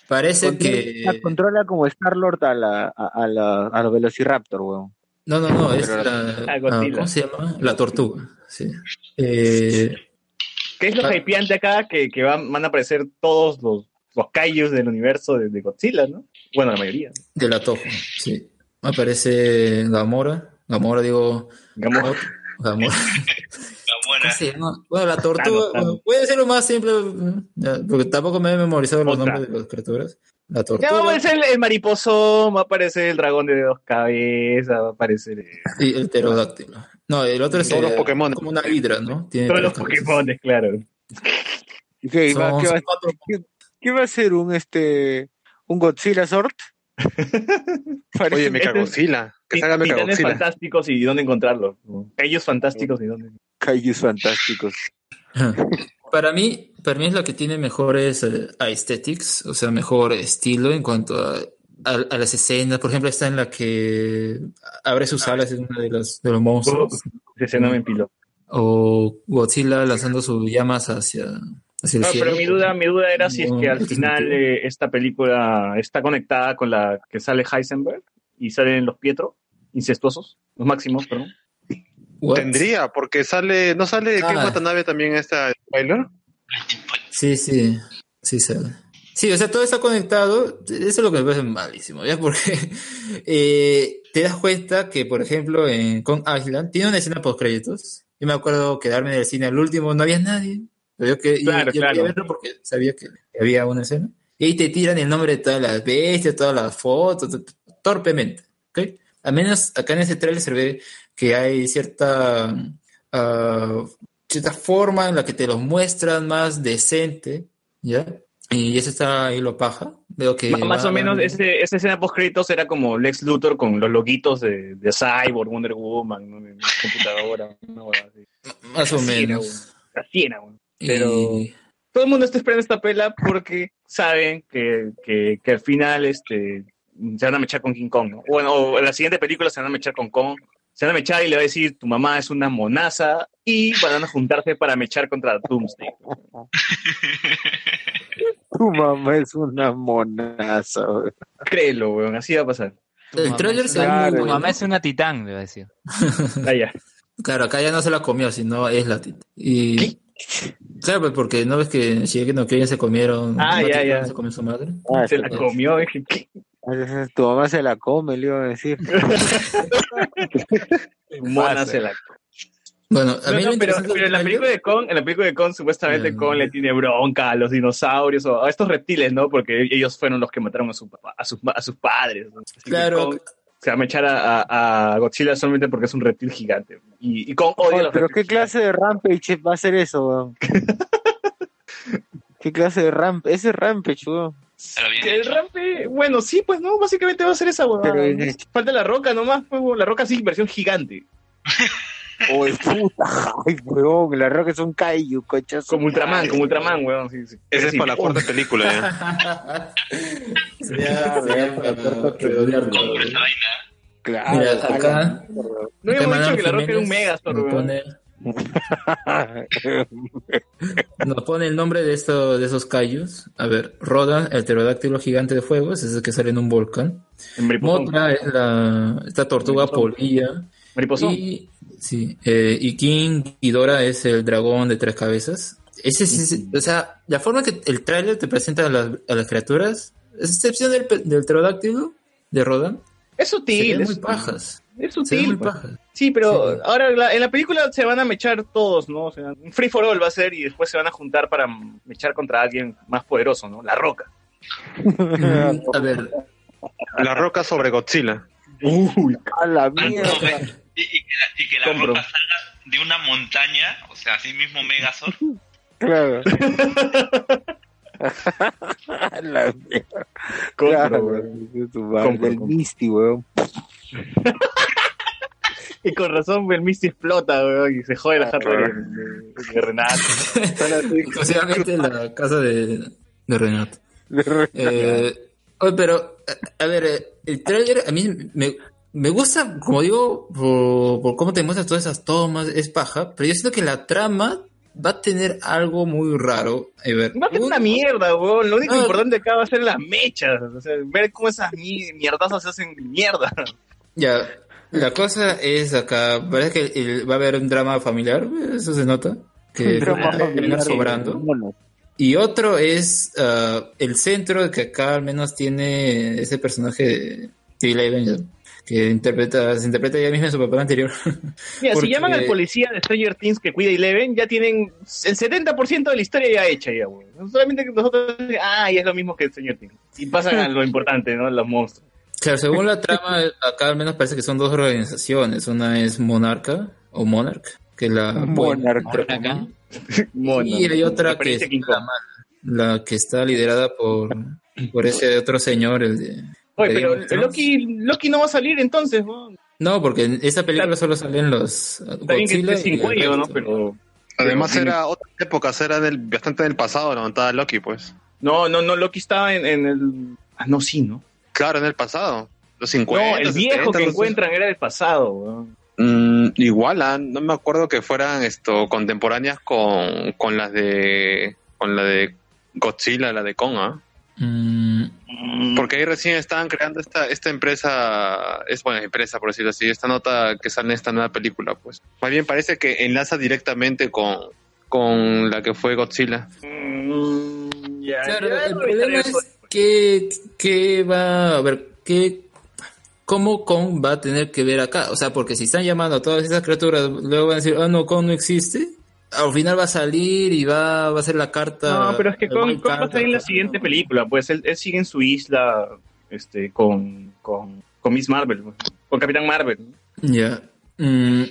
S5: Parece
S6: Controla,
S5: que...
S6: controla como Star-Lord a, la, a, a, la, a los Velociraptor, weón.
S5: No, no, no, es la...
S4: Ah,
S5: ah, ¿Cómo se llama? La tortuga, sí. Eh,
S4: ¿Qué es lo
S5: Ah.
S4: hypeante acá? Que, que van, van a aparecer todos los, los kaijus del universo de, de Godzilla, ¿no? Bueno, la mayoría.
S5: de la Toho, sí. Aparece Gamora, Gamora digo...
S4: Digamos,
S5: Gamora. (laughs) (laughs)
S9: buena.
S5: Bueno, la tortuga,
S4: Thanos, Thanos.
S5: bueno, puede ser lo más simple, mm, porque tampoco me he memorizado los
S4: Otra.
S5: nombres de las criaturas. La
S4: Ya
S5: tortuga
S4: va a aparecer el, el mariposón, va a aparecer el dragón de dos cabezas, va a aparecer eh,
S5: y el pterodáctilo. No, el otro es
S8: Todos los Pokémon.
S5: como una hidra, ¿no? Tiene
S4: todos los. Pokémon, claro.
S6: ¿Qué,
S5: Son-
S6: va, qué va- qué- qué va a ser un este un Godzilla sort? (laughs)
S8: Oye, me
S4: Este es-
S8: Godzilla. Que salga
S4: Titanes
S8: Mechagodzilla.
S4: fantásticos y dónde encontrarlos. ¿no? Ellos fantásticos y dónde.
S6: Kaijus fantásticos.
S5: Para mí, para mí es la que tiene mejores eh, aesthetics, o sea, mejor estilo en cuanto a, a, a las escenas. Por ejemplo, está en la que abre sus alas en uno de los, de los monstruos.
S4: Esa escena me empiló.
S5: O Godzilla lanzando sus llamas hacia, hacia el
S4: No,
S5: cielo.
S4: pero mi duda, mi duda era si es
S5: No,
S4: que al final eh, esta película está conectada con la que sale Heisenberg y salen los Pietro incestuosos, los máximos, perdón.
S5: What?
S8: Tendría, porque sale, ¿no sale
S5: Ah.
S8: Ken Watanabe también esta spoiler?
S5: Sí, sí, sí sale. Sí, o sea, todo está conectado. Eso es lo que me parece malísimo, ¿ya? (laughs) Porque eh, te das cuenta que, por ejemplo, en Kong Island tiene una escena post créditos. Yo me acuerdo quedarme en el cine al último, no había nadie. Pero yo, que, yo-
S4: Claro,
S5: yo
S4: claro.
S5: quería verlo porque sabía que había una escena. Y ahí te tiran el nombre de todas las bestias, todas las fotos, torpemente. ¿ok? Al menos acá en ese trailer se ve que hay cierta, ah, cierta forma en la que te los muestran más decente, ¿ya? Y eso está ahí lo paja. Veo que
S4: más
S5: va-
S4: o menos ese, esa escena post créditos era como Lex Luthor con los loguitos de, de Cyborg, Wonder Woman, ¿no? en computadora. así.
S5: más o
S4: Así
S5: menos.
S4: Así era, weón. Pero
S5: Y-
S4: todo el mundo está esperando esta pela porque saben que, que, que al final este, se van a mechar con King Kong. ¿no? Bueno, o en la siguiente película se van a mechar con Kong. Se van a mechar y le va a decir, tu mamá es una monaza y van a juntarse para mechar contra Doomsday.
S6: Tu mamá es una monaza. güey.
S4: Créelo, weón, así va a pasar.
S5: el trailer se ve muy
S6: tu
S3: mamá es una titán, le va a decir.
S4: Ah, ya.
S5: Claro, acá ya no se la comió, sino es la tita. Y claro, pues porque no ves que en Shingeki no Kyojin se comieron.
S4: Ah, ya, ya.
S5: Se comió su madre.
S6: Ah,
S4: Se la
S5: sí.
S4: comió. dije,
S6: Tu mamá se la come, le iba a decir. (laughs)
S4: Mona se la
S5: Bueno, a
S4: No,
S5: mí
S4: no,
S5: lo
S4: pero, pero en la película de Kong, en la película de Kong, supuestamente
S5: Ya.
S4: Kong le tiene bronca a los dinosaurios o a estos reptiles, ¿no? Porque ellos fueron los que mataron a, su a, sus, a sus padres. ¿no?
S5: Claro.
S4: Kong se va a echar a, Godzilla solamente porque es un reptil gigante. Y, y Kong odia a los
S6: pero ¿qué clase de Rampage va a ser eso, weón? (laughs) ¿Qué clase de Rampage? Ese es Rampage, weón.
S4: El rampe, bueno, sí, pues no, básicamente va a ser esa huevada.
S6: Pero.
S4: Falta la roca nomás, pues, la roca sí, versión gigante. (laughs)
S6: Oye, puta, ay, weón, la roca es un kaiju, cochazo.
S4: Como Ultraman, como Ultraman, weón. Sí, sí.
S8: Esa es
S4: Sí, (laughs)
S8: para la cuarta película ya.
S5: Sería- sería para
S9: vaina.
S6: Claro.
S5: Mira, acá.
S4: No habíamos dicho que la roca era un
S5: nos
S4: weón.
S5: Pone, nos pone el nombre de, esto, de esos kaijus. A ver, Rodan, el pterodáctilo gigante de fuego, ese es el que sale en un volcán. Motra es la, esta tortuga
S4: Mariposón.
S5: polilla.
S4: Mariposón.
S5: Y, sí, eh, y King Ghidorah es el dragón de tres cabezas. Ese, sí, o sea, la forma que el tráiler te presenta a las, a las criaturas, a excepción del, del pterodáctilo de Rodan,
S4: Es
S5: se
S4: sutil,
S5: ven
S4: es
S5: muy
S4: sutil.
S5: pajas.
S4: Es sutil. pues. Sí, pero
S5: Sí.
S4: ahora la- en la película se van a mechar todos, ¿no? O sea, un free for all va a ser y después se van a juntar para mechar contra alguien más poderoso, ¿no? La roca. (laughs)
S5: A ver,
S8: La roca sobre Godzilla.
S4: Uy,
S6: A la mierda.
S9: y, y que la, y que la roca salga de una montaña, o sea, así mismo Megazord,
S6: Claro. (laughs) (laughs) La mierda. Claro,
S4: weón. compro.
S6: Misty, weón.
S4: Y con razón el Misty explota, weón, y se jode la jata de, de- de Renato.
S5: exclusivamente la casa de, de Renato. Eh, oye, pero, a, a ver, eh, el trailer a mí me, me gusta, como digo, por, por cómo te muestran todas esas tomas, es paja, pero yo siento que la trama va a tener algo muy raro. A ver,
S4: Va a ser
S5: un-
S4: una mierda, weón. Lo único
S5: Ah.
S4: importante acá va a ser las mechas. O sea, ver cómo esas mi- mierdazas se hacen mierda.
S5: Ya, la cosa es acá, parece que el- va a haber un drama familiar, eso se nota, que
S6: Drama
S5: va a terminar
S6: familiar,
S5: sobrando. Y otro es ah, el centro que acá al menos tiene ese personaje de ya, que interpreta, se interpreta ella misma en su papel anterior. (laughs)
S4: Mira,
S5: Porque-
S4: si llaman al policía de Stranger Things que cuida Eleven, ya tienen el 70% de la historia ya hecha, ya, güey. Solamente que nosotros, ah, y es lo mismo que Stranger Things. Y pasan a lo (laughs) importante, ¿no? Los monstruos.
S5: Claro, según la (laughs) trama, acá al menos parece que son dos organizaciones. Una es Monarca, o Monarch, que es la buena,
S6: Monarca.
S5: y hay otra que es la la que está liderada por, por ese otro señor, el de...
S4: Oye, pero. Loki, Loki no va a salir entonces, ¿no?
S5: No, porque en esa película solo salen los
S4: que
S5: Godzilla
S4: esté sin cuello, ¿no? Pero...
S8: Además
S4: pero-
S8: era otras épocas, era del, bastante del pasado la montada de Loki, pues.
S4: No, no, no, Loki estaba en, en el... Ah, no, sí, ¿no?
S8: Claro, en el pasado. Los 50.
S4: no, el viejo
S8: 70,
S4: que encuentran era del pasado, weón.
S8: Mm, igual, ah, no me acuerdo que fueran esto contemporáneas con, con las de con la de Godzilla, la de Kong, ¿ah?
S5: Mm,
S8: Porque ahí recién estaban creando esta esta empresa, es buena empresa por decirlo así, esta nota que sale en esta nueva película, pues. Más bien parece que enlaza directamente con con la que fue Godzilla.
S4: Mm,
S5: Claro, el
S4: no
S5: problema es que, que va a ver, que cómo Kong va a tener que ver acá. O sea, porque si están llamando a todas esas criaturas, luego van a decir, ah, no, Kong no existe. Al final va a salir y va, va a ser la carta.
S4: No, pero es que
S5: Wild
S4: Kong va a salir en la siguiente película, pues él, él sigue en su isla este, con, con, con Miss Marvel, pues, con Capitán Marvel.
S5: Ya. Mm,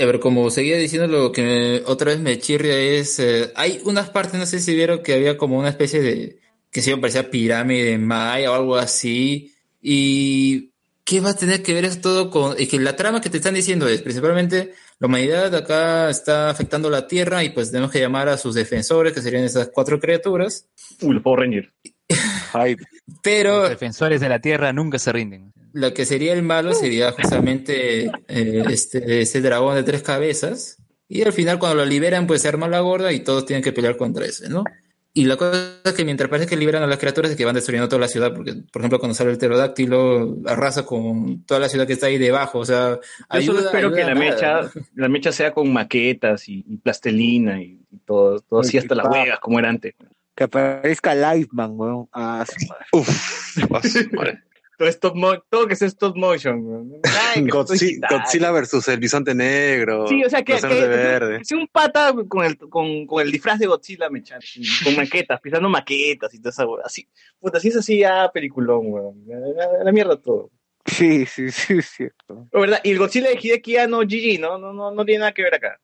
S5: a ver, como seguía diciendo, lo que me- otra vez me chirria es. eh, hay unas partes, no sé si vieron que había como una especie de. que se parecía pirámide maya o algo así. Y. ¿Qué va a tener que ver eso todo con.? Y que la trama que te están diciendo es principalmente la humanidad acá está afectando la Tierra y pues tenemos que llamar a sus defensores, que serían esas cuatro criaturas.
S4: Uy, Power Rangers. (laughs)
S10: Hype.
S5: Pero
S3: Los defensores de la tierra nunca se rinden.
S5: lo que sería el malo sería justamente eh, este, ese dragón de tres cabezas. Y al final, cuando lo liberan, pues se arma la gorda y todos tienen que pelear contra ese, ¿no? Y la cosa es que mientras parece que liberan a las criaturas, es que van destruyendo toda la ciudad. Porque, por ejemplo, cuando sale el pterodáctilo, arrasa con toda la ciudad que está ahí debajo. O sea,
S4: Yo solo
S5: ayuda-
S4: espero
S5: ayuda
S4: que la
S5: nada.
S4: mecha, la mecha sea con maquetas y, y plastelina y, y todo, todo así hasta las huevas como era antes.
S6: Que aparezca Lightman, weón. Ah, su madre.
S8: Uf, a su (laughs) madre.
S4: Todo, stop mo- todo que sea stop motion. weón. (laughs) Ay,
S8: Godzilla, versus el bisonte negro.
S4: Sí, o sea, que, que, sea un pata con el, con, con el disfraz de Godzilla mechando, con maquetas, pisando maquetas y toda esa hueá. Así, puta, si es así ya peliculón, weón. La, la mierda todo.
S6: Sí, sí, sí, es cierto.
S4: Oh, ¿verdad? Y el Godzilla de Hideki ya no GG, ¿no? No, no, no tiene nada que ver acá.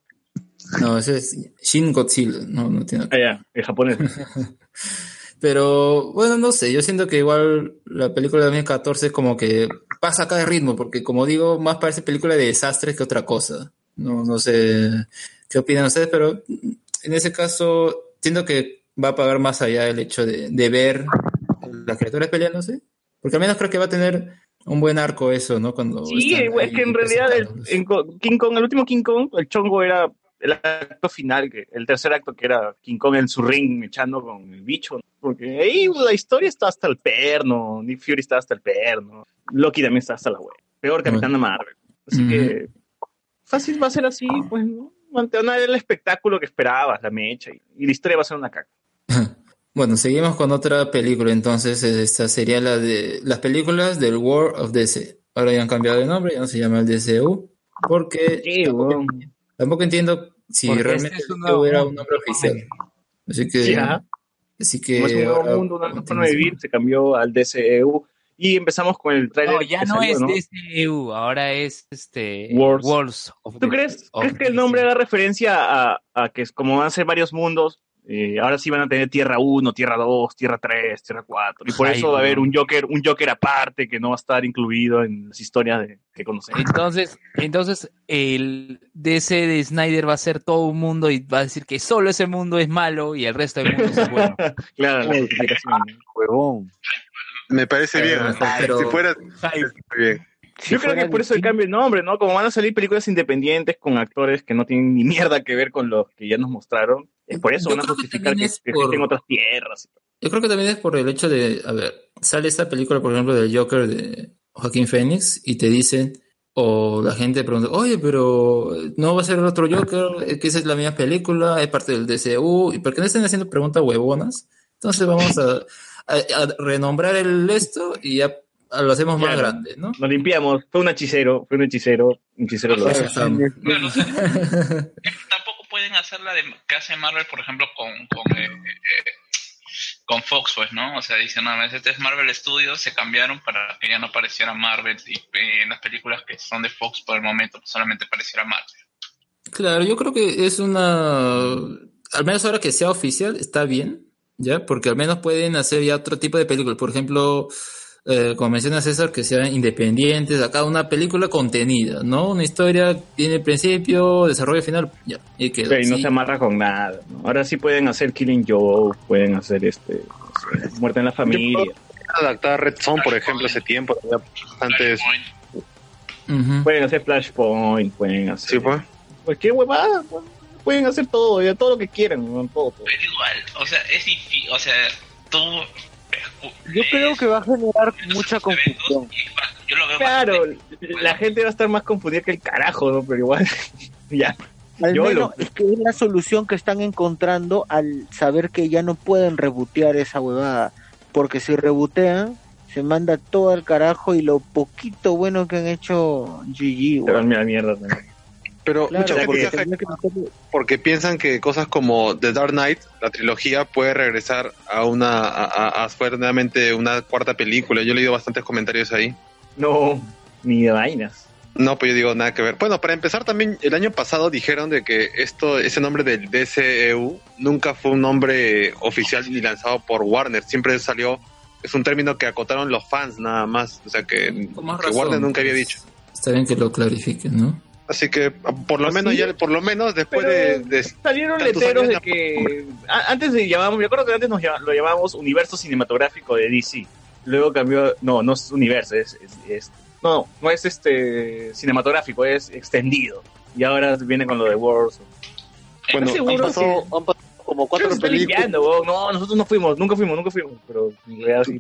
S5: No, ese es Shin Godzilla. No, no tiene nada que
S4: Ah, ya, el japonés. (laughs)
S5: Pero bueno, no sé, yo siento que igual la película de 2014 como que pasa acá de ritmo, porque como digo, más parece película de desastres que otra cosa. No, no sé qué opinan ustedes, pero en ese caso siento que va a pagar más allá el hecho de, de ver las criaturas peleándose, porque al menos creo que va a tener un buen arco eso, ¿no? Cuando
S4: Sí, es que en realidad el, en King Kong, el último King Kong, el chongo era el acto final, que, el tercer acto que era King Kong en su ring echando con el bicho, ¿no? porque ahí la historia está hasta el perno, Nick Fury está hasta el perno, Loki también está hasta la web, peor Capitana Marvel. Así que fácil va a ser así, pues, ¿no? Dar el espectáculo que esperabas, la mecha, y, y la historia va a ser una caca. (laughs)
S5: Bueno, seguimos con otra película, entonces esta sería la de las películas del War of DC. Ahora ya han cambiado de nombre, ya no se llama el DCU, porque tampoco, tampoco entiendo si
S4: Porque
S5: realmente
S4: este es
S5: era un
S4: mundo.
S5: nombre oficial. Así que, así que
S4: Como es un nuevo
S5: ahora-
S4: mundo, una nueva forma de vivir, se cambió al DCEU y empezamos con el trailer.
S3: No, ya no es DCU, ahora es este
S4: Wars.
S3: Wars of
S4: ¿Tú crees,
S3: of
S4: crees que el nombre haga referencia a, a que es como van a ser varios mundos? Eh, ahora sí van a tener Tierra 1, Tierra 2, Tierra 3, Tierra 4. Y por
S3: Ay,
S4: eso va a haber un Joker, un Joker aparte que no va a estar incluido en las historias de, que conocemos.
S3: Entonces, entonces el DC de Snyder va a ser todo un mundo y va a decir que solo ese mundo es malo y el resto del mundo es (laughs) bueno.
S4: claro, la justificación.
S6: Huevón.
S8: Me parece bien.
S5: pero-
S8: Si fuera. Bien.
S4: Yo creo que por eso el cambio de nombre, ¿no? Como van a salir películas independientes con actores que no tienen ni mierda que ver con los que ya nos mostraron, es por eso
S5: Yo
S4: van a
S5: creo que
S4: justificar que,
S5: también es
S4: que
S5: por-
S4: existen otras tierras.
S5: Yo creo que también es por el hecho de, a ver, sale esta película, por ejemplo, del Joker de Joaquín Phoenix y te dicen, o la gente pregunta, oye, pero no va a ser el otro Joker, es que esa es la misma película, es parte del DCU, y por qué no están haciendo preguntas huevonas, entonces vamos a, a- a renombrar el esto y ya lo hacemos más
S4: Claro.
S5: grande, ¿no?
S4: Nos limpiamos. Fue un hechicero, fue un hechicero. Un hechicero lo
S5: Eso (laughs)
S9: hacer la de que hace Marvel, por ejemplo, con, con, eh, eh, con Fox, pues, ¿no? O sea, dicen, no, este es Marvel Studios, se cambiaron para que ya no apareciera Marvel y eh, en las películas que son de Fox por el momento pues, solamente apareciera Marvel.
S5: Claro, yo creo que es una, al menos ahora que sea oficial, está bien, ¿ya? Porque al menos pueden hacer ya otro tipo de películas. Por ejemplo, eh, como menciona César, que sean independientes, acá una película contenida, ¿no? Una historia tiene principio, desarrollo final, ya, y quedó.
S4: Sí, no
S5: Sí.
S4: se amarra con nada. ¿no? Ahora sí pueden hacer Killing Joke, pueden hacer este no sé, Muerte en la Familia,
S8: Adaptar Red Zone, por ejemplo, hace tiempo, antes.
S4: Pueden hacer Flashpoint, pueden hacer
S8: Sí, pues.
S4: cualquier huevada, pues, pueden hacer todo, ya todo lo que quieran, ¿no? todo, todo.
S9: Pero igual, o sea, es difícil, o sea, tú...
S6: Yo creo que va a generar mucha confusión.
S9: y va- Yo lo veo
S4: Claro,
S9: bastante-
S4: la gente va a estar más confundida que el carajo, ¿no? Pero igual, (laughs) ya.
S6: Al
S4: Yo
S6: menos
S4: lo-
S6: es que es la solución que están encontrando al saber que ya no pueden rebotear esa huevada. Porque si rebotean, se manda todo al carajo y lo poquito bueno que han hecho GG.
S4: Te van
S6: weón.
S4: a la mierda. ¿no?
S8: Pero
S6: Claro,
S8: mucha gente
S6: porque que
S8: piensan que cosas como The Dark Knight, la trilogía, puede regresar a una a, a- a ser nuevamente una cuarta película. Yo he leído bastantes comentarios ahí.
S4: No, ni de vainas.
S8: No, pues yo digo nada que ver. Bueno, para empezar también el año pasado dijeron de que esto ese nombre del DCEU nunca fue un nombre oficial ni lanzado por Warner, siempre salió es un término que acotaron los fans nada más, o sea que,
S5: razón,
S8: Warner nunca había
S5: pues.
S8: dicho.
S5: Está bien que lo clarifiquen, ¿no?
S8: Así que por lo
S4: ¿Ah,
S8: menos ya por lo menos después de, de-
S4: Salieron letreros de que a- antes de llamábamos, me acuerdo que antes nos llama- lo llamábamos universo cinematográfico de DC. Luego cambió, no, no es universo, es, es- es- no, no es este cinematográfico, es extendido. Y ahora viene con lo de Wars.
S8: bueno,
S4: ¿Estás seguro
S8: han pasado,
S4: que-
S8: han pasado como
S4: que
S8: cuatro películas.
S4: No, nosotros no fuimos, nunca fuimos, nunca fuimos. Pero.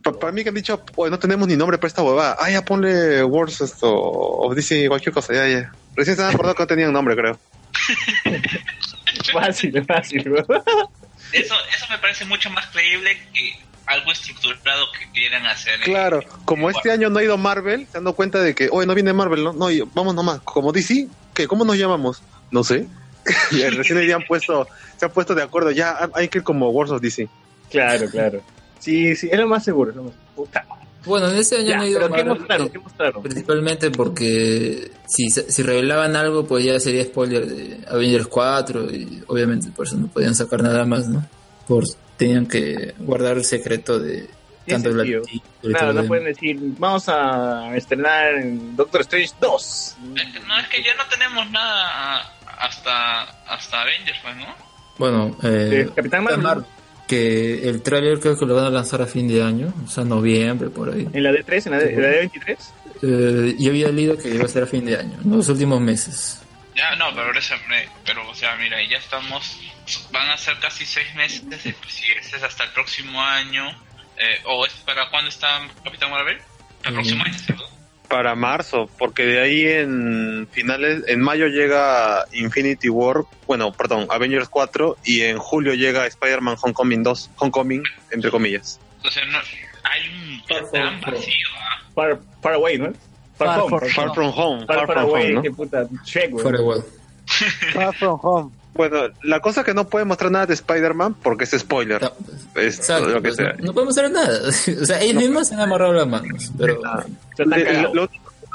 S8: Pa- para mí que han dicho, "Oye, no tenemos ni nombre para esta huevada. Ah, ya ponle Wars esto, o dice cualquier cosa, ya, ya. Recién se han acordado que no tenían nombre, creo. (laughs)
S4: Fácil, fácil.
S9: Eso, eso me parece mucho más creíble que algo estructurado que quieran hacer.
S8: Claro, como este año no ha ido Marvel, se han dado cuenta de que, oye, no viene Marvel, no, no, vamos nomás. Como DC, ¿qué? ¿Cómo nos llamamos? No sé. (laughs) y recién día han puesto, se han puesto de acuerdo, ya hay que ir como Wars of DC.
S4: Claro, claro. Sí, sí, es lo más seguro. es lo más- Puta.
S5: Bueno, en este año
S4: Ya,
S5: no ha ido
S4: pero ¿qué mostraron? ¿Qué mostraron?
S5: Principalmente porque si, si revelaban algo, pues ya sería spoiler de Avengers 4 y obviamente por eso no podían sacar nada más, ¿no? Por, tenían que guardar el secreto de tanto la.
S4: Claro, no pueden decir, vamos a estrenar en Doctor Strange 2.
S9: Es que- no, es que ya no tenemos nada hasta, hasta Avengers, pues, ¿no?
S5: Bueno, eh,
S4: Capitán Marvel.
S5: que el tráiler creo que lo van a lanzar a fin de año, o sea, noviembre, por ahí.
S4: En la D3, en la, D, en la D23.
S5: Eh, yo había leído que iba a ser a fin de año, ¿no? los últimos meses.
S9: Ya, no, pero, pero o sea, mira, ya estamos, van a ser casi seis meses, eh, si ese es hasta el próximo año, eh, o es para cuándo está Capitán Marvel? El
S5: Mm.
S9: próximo año, ¿cierto?
S8: Para marzo, porque de ahí en finales, en mayo llega Infinity War, bueno, perdón, Avengers 4, y en julio llega Spider-Man Homecoming 2, Homecoming, entre comillas.
S9: Entonces, no, hay un vacío, ¿ah?
S4: Far, far Away, ¿no? Far,
S6: Far
S4: Home.
S6: from-
S8: Far From Home,
S4: Far,
S8: Far
S4: Far
S8: From
S4: Away,
S8: Home, ¿no?
S4: qué puta. Shrek, güey.
S5: Farewell. (laughs)
S6: Far from home.
S8: Bueno, la cosa es que no puede mostrar nada de Spider-Man porque es spoiler.
S5: No,
S8: Es
S5: Exacto,
S8: lo que
S5: pues,
S8: sea.
S5: no, no podemos hacer nada. (laughs) o sea, ellos mismos se han amarrado las manos. Pero
S4: cagados.
S8: lo-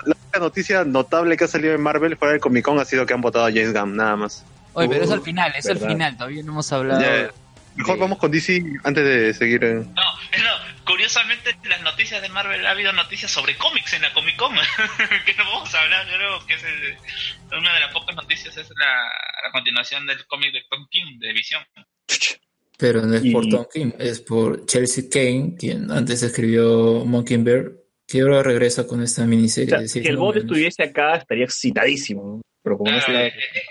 S8: la única noticia notable que ha salido en Marvel fuera del Comic Con ha sido que han votado a James Gunn, nada más.
S11: Oye, pero es
S4: Uh,
S11: al final, es al final, todavía no hemos hablado.
S8: Ya, mejor
S11: de-
S8: vamos con DC antes de seguir. en-
S9: No, no, curiosamente las noticias de Marvel ha habido noticias sobre cómics en la Comic Con, (laughs) que no vamos a hablar, creo que es el- una de las pocas noticias es la, la continuación del cómic de Tom King, de Visión.
S5: Pero no es por Tom King, es por Chelsea Kane, quien antes escribió Mockingbird, que ahora regresa con esta
S4: O
S5: miniserie
S4: sea,
S5: de
S4: si el bot estuviese acá, estaría excitadísimo. Pero como no
S9: Claro,
S4: está.
S9: eh, eh,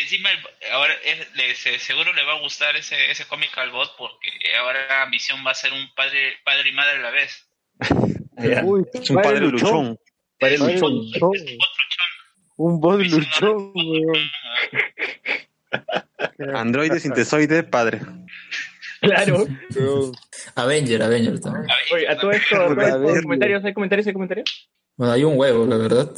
S9: y encima el- ahora es- le- se- seguro le va a gustar ese, ese cómic al bot porque ahora Visión va a ser un padre, padre y madre a la vez. (laughs)
S6: Uy,
S8: Es un padre luchón.
S4: Padre
S6: Padre
S4: luchón.
S6: luchón. Un bot luchón, weón.
S8: Androide, sintesoide, padre.
S4: Claro. (laughs)
S5: Avenger, Avenger también.
S4: Oye, a todo esto, a todo esto, ¿hay comentarios, hay comentarios, hay comentarios.
S5: Bueno, hay un huevo, la verdad.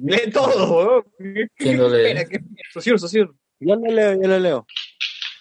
S4: Lee todo, weón. ¿Qué-
S5: ¿Quién lo lee?
S4: espera? ¿Qué- Socio, socio.
S6: Yo lo leo, yo lo leo.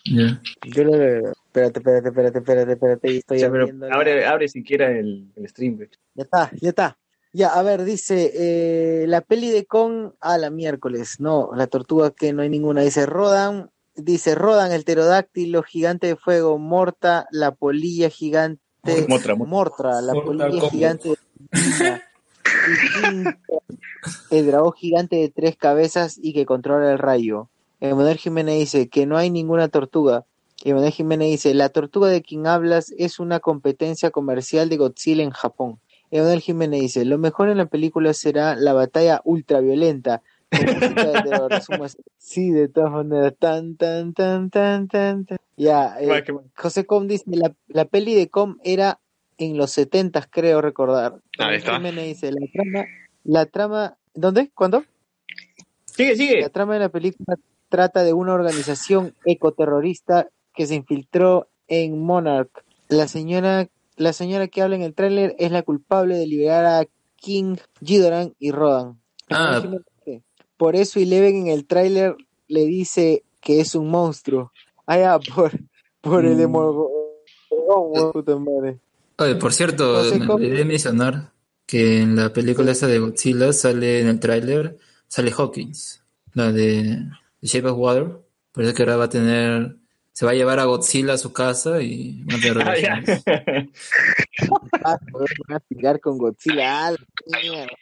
S6: Yo lo leo. Espérate, espérate, espérate, espérate, espérate. Estoy abriendo
S4: abre, abre siquiera el, el stream.
S6: Ya está, ya está. Ya, a ver, dice, eh, la peli de Kong a la miércoles. No, la tortuga que no hay ninguna. Dice, Rodan, dice, Rodan, el pterodáctilo, gigante de fuego, Morta, la polilla gigante,
S4: Motra, motra.
S6: Mortra, la polilla gigante de (laughs) (laughs) el dragón gigante de tres cabezas y que controla el rayo. Emanuel Jiménez dice que no hay ninguna tortuga. Emanuel Jiménez dice, la tortuga de quien hablas es una competencia comercial de Godzilla en Japón. Emanuel Jiménez dice, lo mejor en la película será la batalla ultraviolenta. de. (laughs) Sí, de todas maneras. Tan, tan, tan, tan, tan, tan. Ya, eh. José Com dice, la, la peli de Com era en los setentas, creo recordar.
S8: Ahí está.
S6: Dice, la trama, la trama, ¿dónde? ¿Cuándo?
S4: Sigue,
S6: La
S4: sigue.
S6: trama de la película trata de una organización ecoterrorista que se infiltró en Monarch. La señora, la señora que habla en el tráiler es la culpable de liberar a King, Ghidorah y Rodan.
S5: Ah.
S6: Por eso Eleven en el tráiler le dice que es un monstruo. Ah, ya, por, por el
S5: Mm.
S6: demogorgon, weón, puta madre.
S5: Oye, por cierto, me olvidé mencionar que en la película esa de Godzilla sale en el tráiler, sale Hawkins, la de The Shape of Water. Parece que ahora va a tener, se va a llevar a Godzilla a su casa y van a tener (laughs)
S4: Ah, ya.
S5: relaciones.
S6: Ah, van a tirar con Godzilla. ah.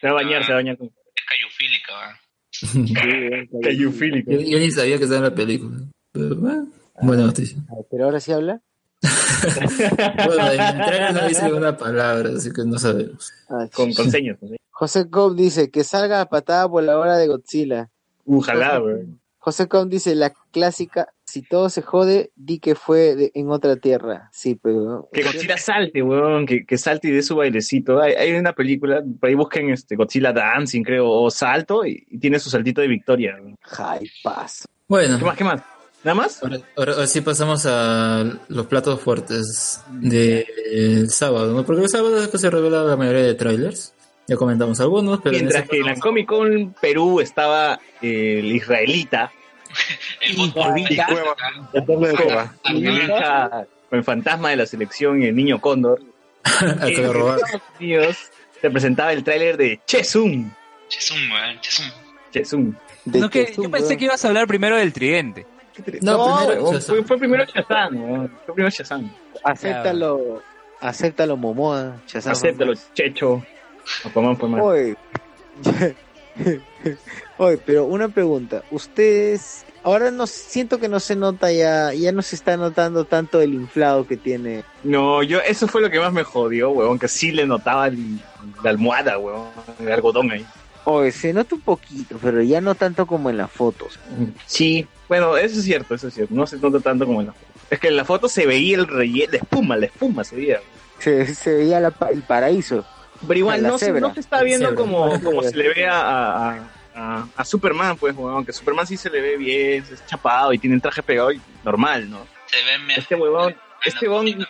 S4: Se va a bañar, se va a bañar. con-
S9: Es cayufílica, ¿va?
S6: Sí, (laughs) weón,
S4: Cayufílico.
S5: Yo, yo ni sabía que estaba en la película. Pero, bueno, buena noticia.
S6: Pero ahora sí habla. (laughs)
S5: Bueno, en el trailer no dice ninguna palabra, así que no sabemos.
S6: Ah,
S4: Con, con señas.
S6: José Cobb dice que salga a patada voladora de Godzilla.
S4: Ojalá, güey.
S6: José Cobb dice la clásica, si todo se jode, di que fue de- en otra tierra. Sí, pero...
S4: Que Godzilla salte, weón, que, que salte y dé su bailecito. Hay, hay una película, por ahí busquen este Godzilla Dancing, creo, o Salto, y, y tiene su saltito de victoria.
S6: Ay, paso.
S5: Bueno,
S4: ¿Qué más, qué más? ¿Nada más?
S5: ahora, ahora- ahora sí pasamos a los platos fuertes del sábado, ¿no? Porque el sábado es que se revela la mayoría de trailers. Ya comentamos algunos, pero en
S4: Mientras que en la Comic Con Perú estaba eh, el israelita, (laughs)
S9: El americano.
S8: El
S4: fantasma de la selección y el niño Cóndor. (laughs) En
S5: lo robaron.
S4: Estados Unidos se presentaba el tráiler de Chesum.
S9: Chesum, weón, Chesum.
S4: Chesum.
S6: De
S3: No, que,
S6: Chesum,
S3: yo pensé
S6: weón.
S3: que ibas a hablar primero del tridente.
S5: No, primero
S4: weón,
S5: Shazam.
S4: fue, fue primero Shazam, weón. Fue primero Shazam.
S6: Acéptalo, acéptalo, Momoa. Shazam.
S4: Acéptalo, Checho. Aquaman fue más.
S6: Oye. Oye, pero una pregunta. Ustedes, ahora no siento que no se nota ya, ya no se está notando tanto el inflado que tiene.
S4: No, yo, eso fue lo que más me jodió, weón, que sí le notaba el- la almohada, weón, el algodón ahí.
S6: Oye, se nota un poquito, pero ya no tanto como en las fotos.
S4: Sí, bueno, eso es cierto, eso es cierto, no se nota tanto como en la foto. Es que en la foto se veía el relleno, la espuma, la espuma se veía.
S6: Se, se veía la pa- el paraíso.
S4: Pero igual no se, no se está viendo
S5: Cebra.
S4: como, como se le ve a, a, a- a Superman, pues, weón, que Superman sí se le ve bien, es chapado y tiene el traje pegado y normal, ¿no?
S9: Se ve mejor.
S4: Este huevón, este huevón,
S9: mejor.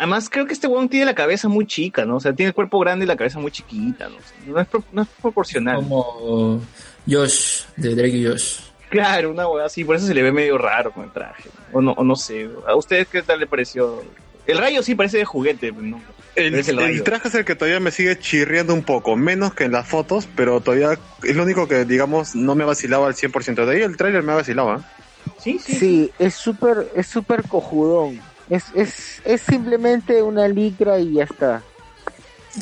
S4: Además creo que este huevón tiene la cabeza muy chica, ¿no? O sea, tiene el cuerpo grande y la cabeza muy chiquita, ¿no? No es, pro- no es proporcional.
S5: Como Josh, de Drake y Josh.
S4: Claro, una hueá así, por eso se le ve medio raro con el traje. O no, o no sé. ¿A ustedes qué tal le pareció? El rayo sí parece de juguete, no.
S8: El, traje es el que todavía me sigue chirriando un poco, menos que en las fotos, pero todavía es lo único que, digamos, no me vacilaba al 100%. De ahí el tráiler me vacilaba.
S4: Sí, sí.
S6: Sí, es súper, es súper cojudón. Es, es, es simplemente una licra y ya está.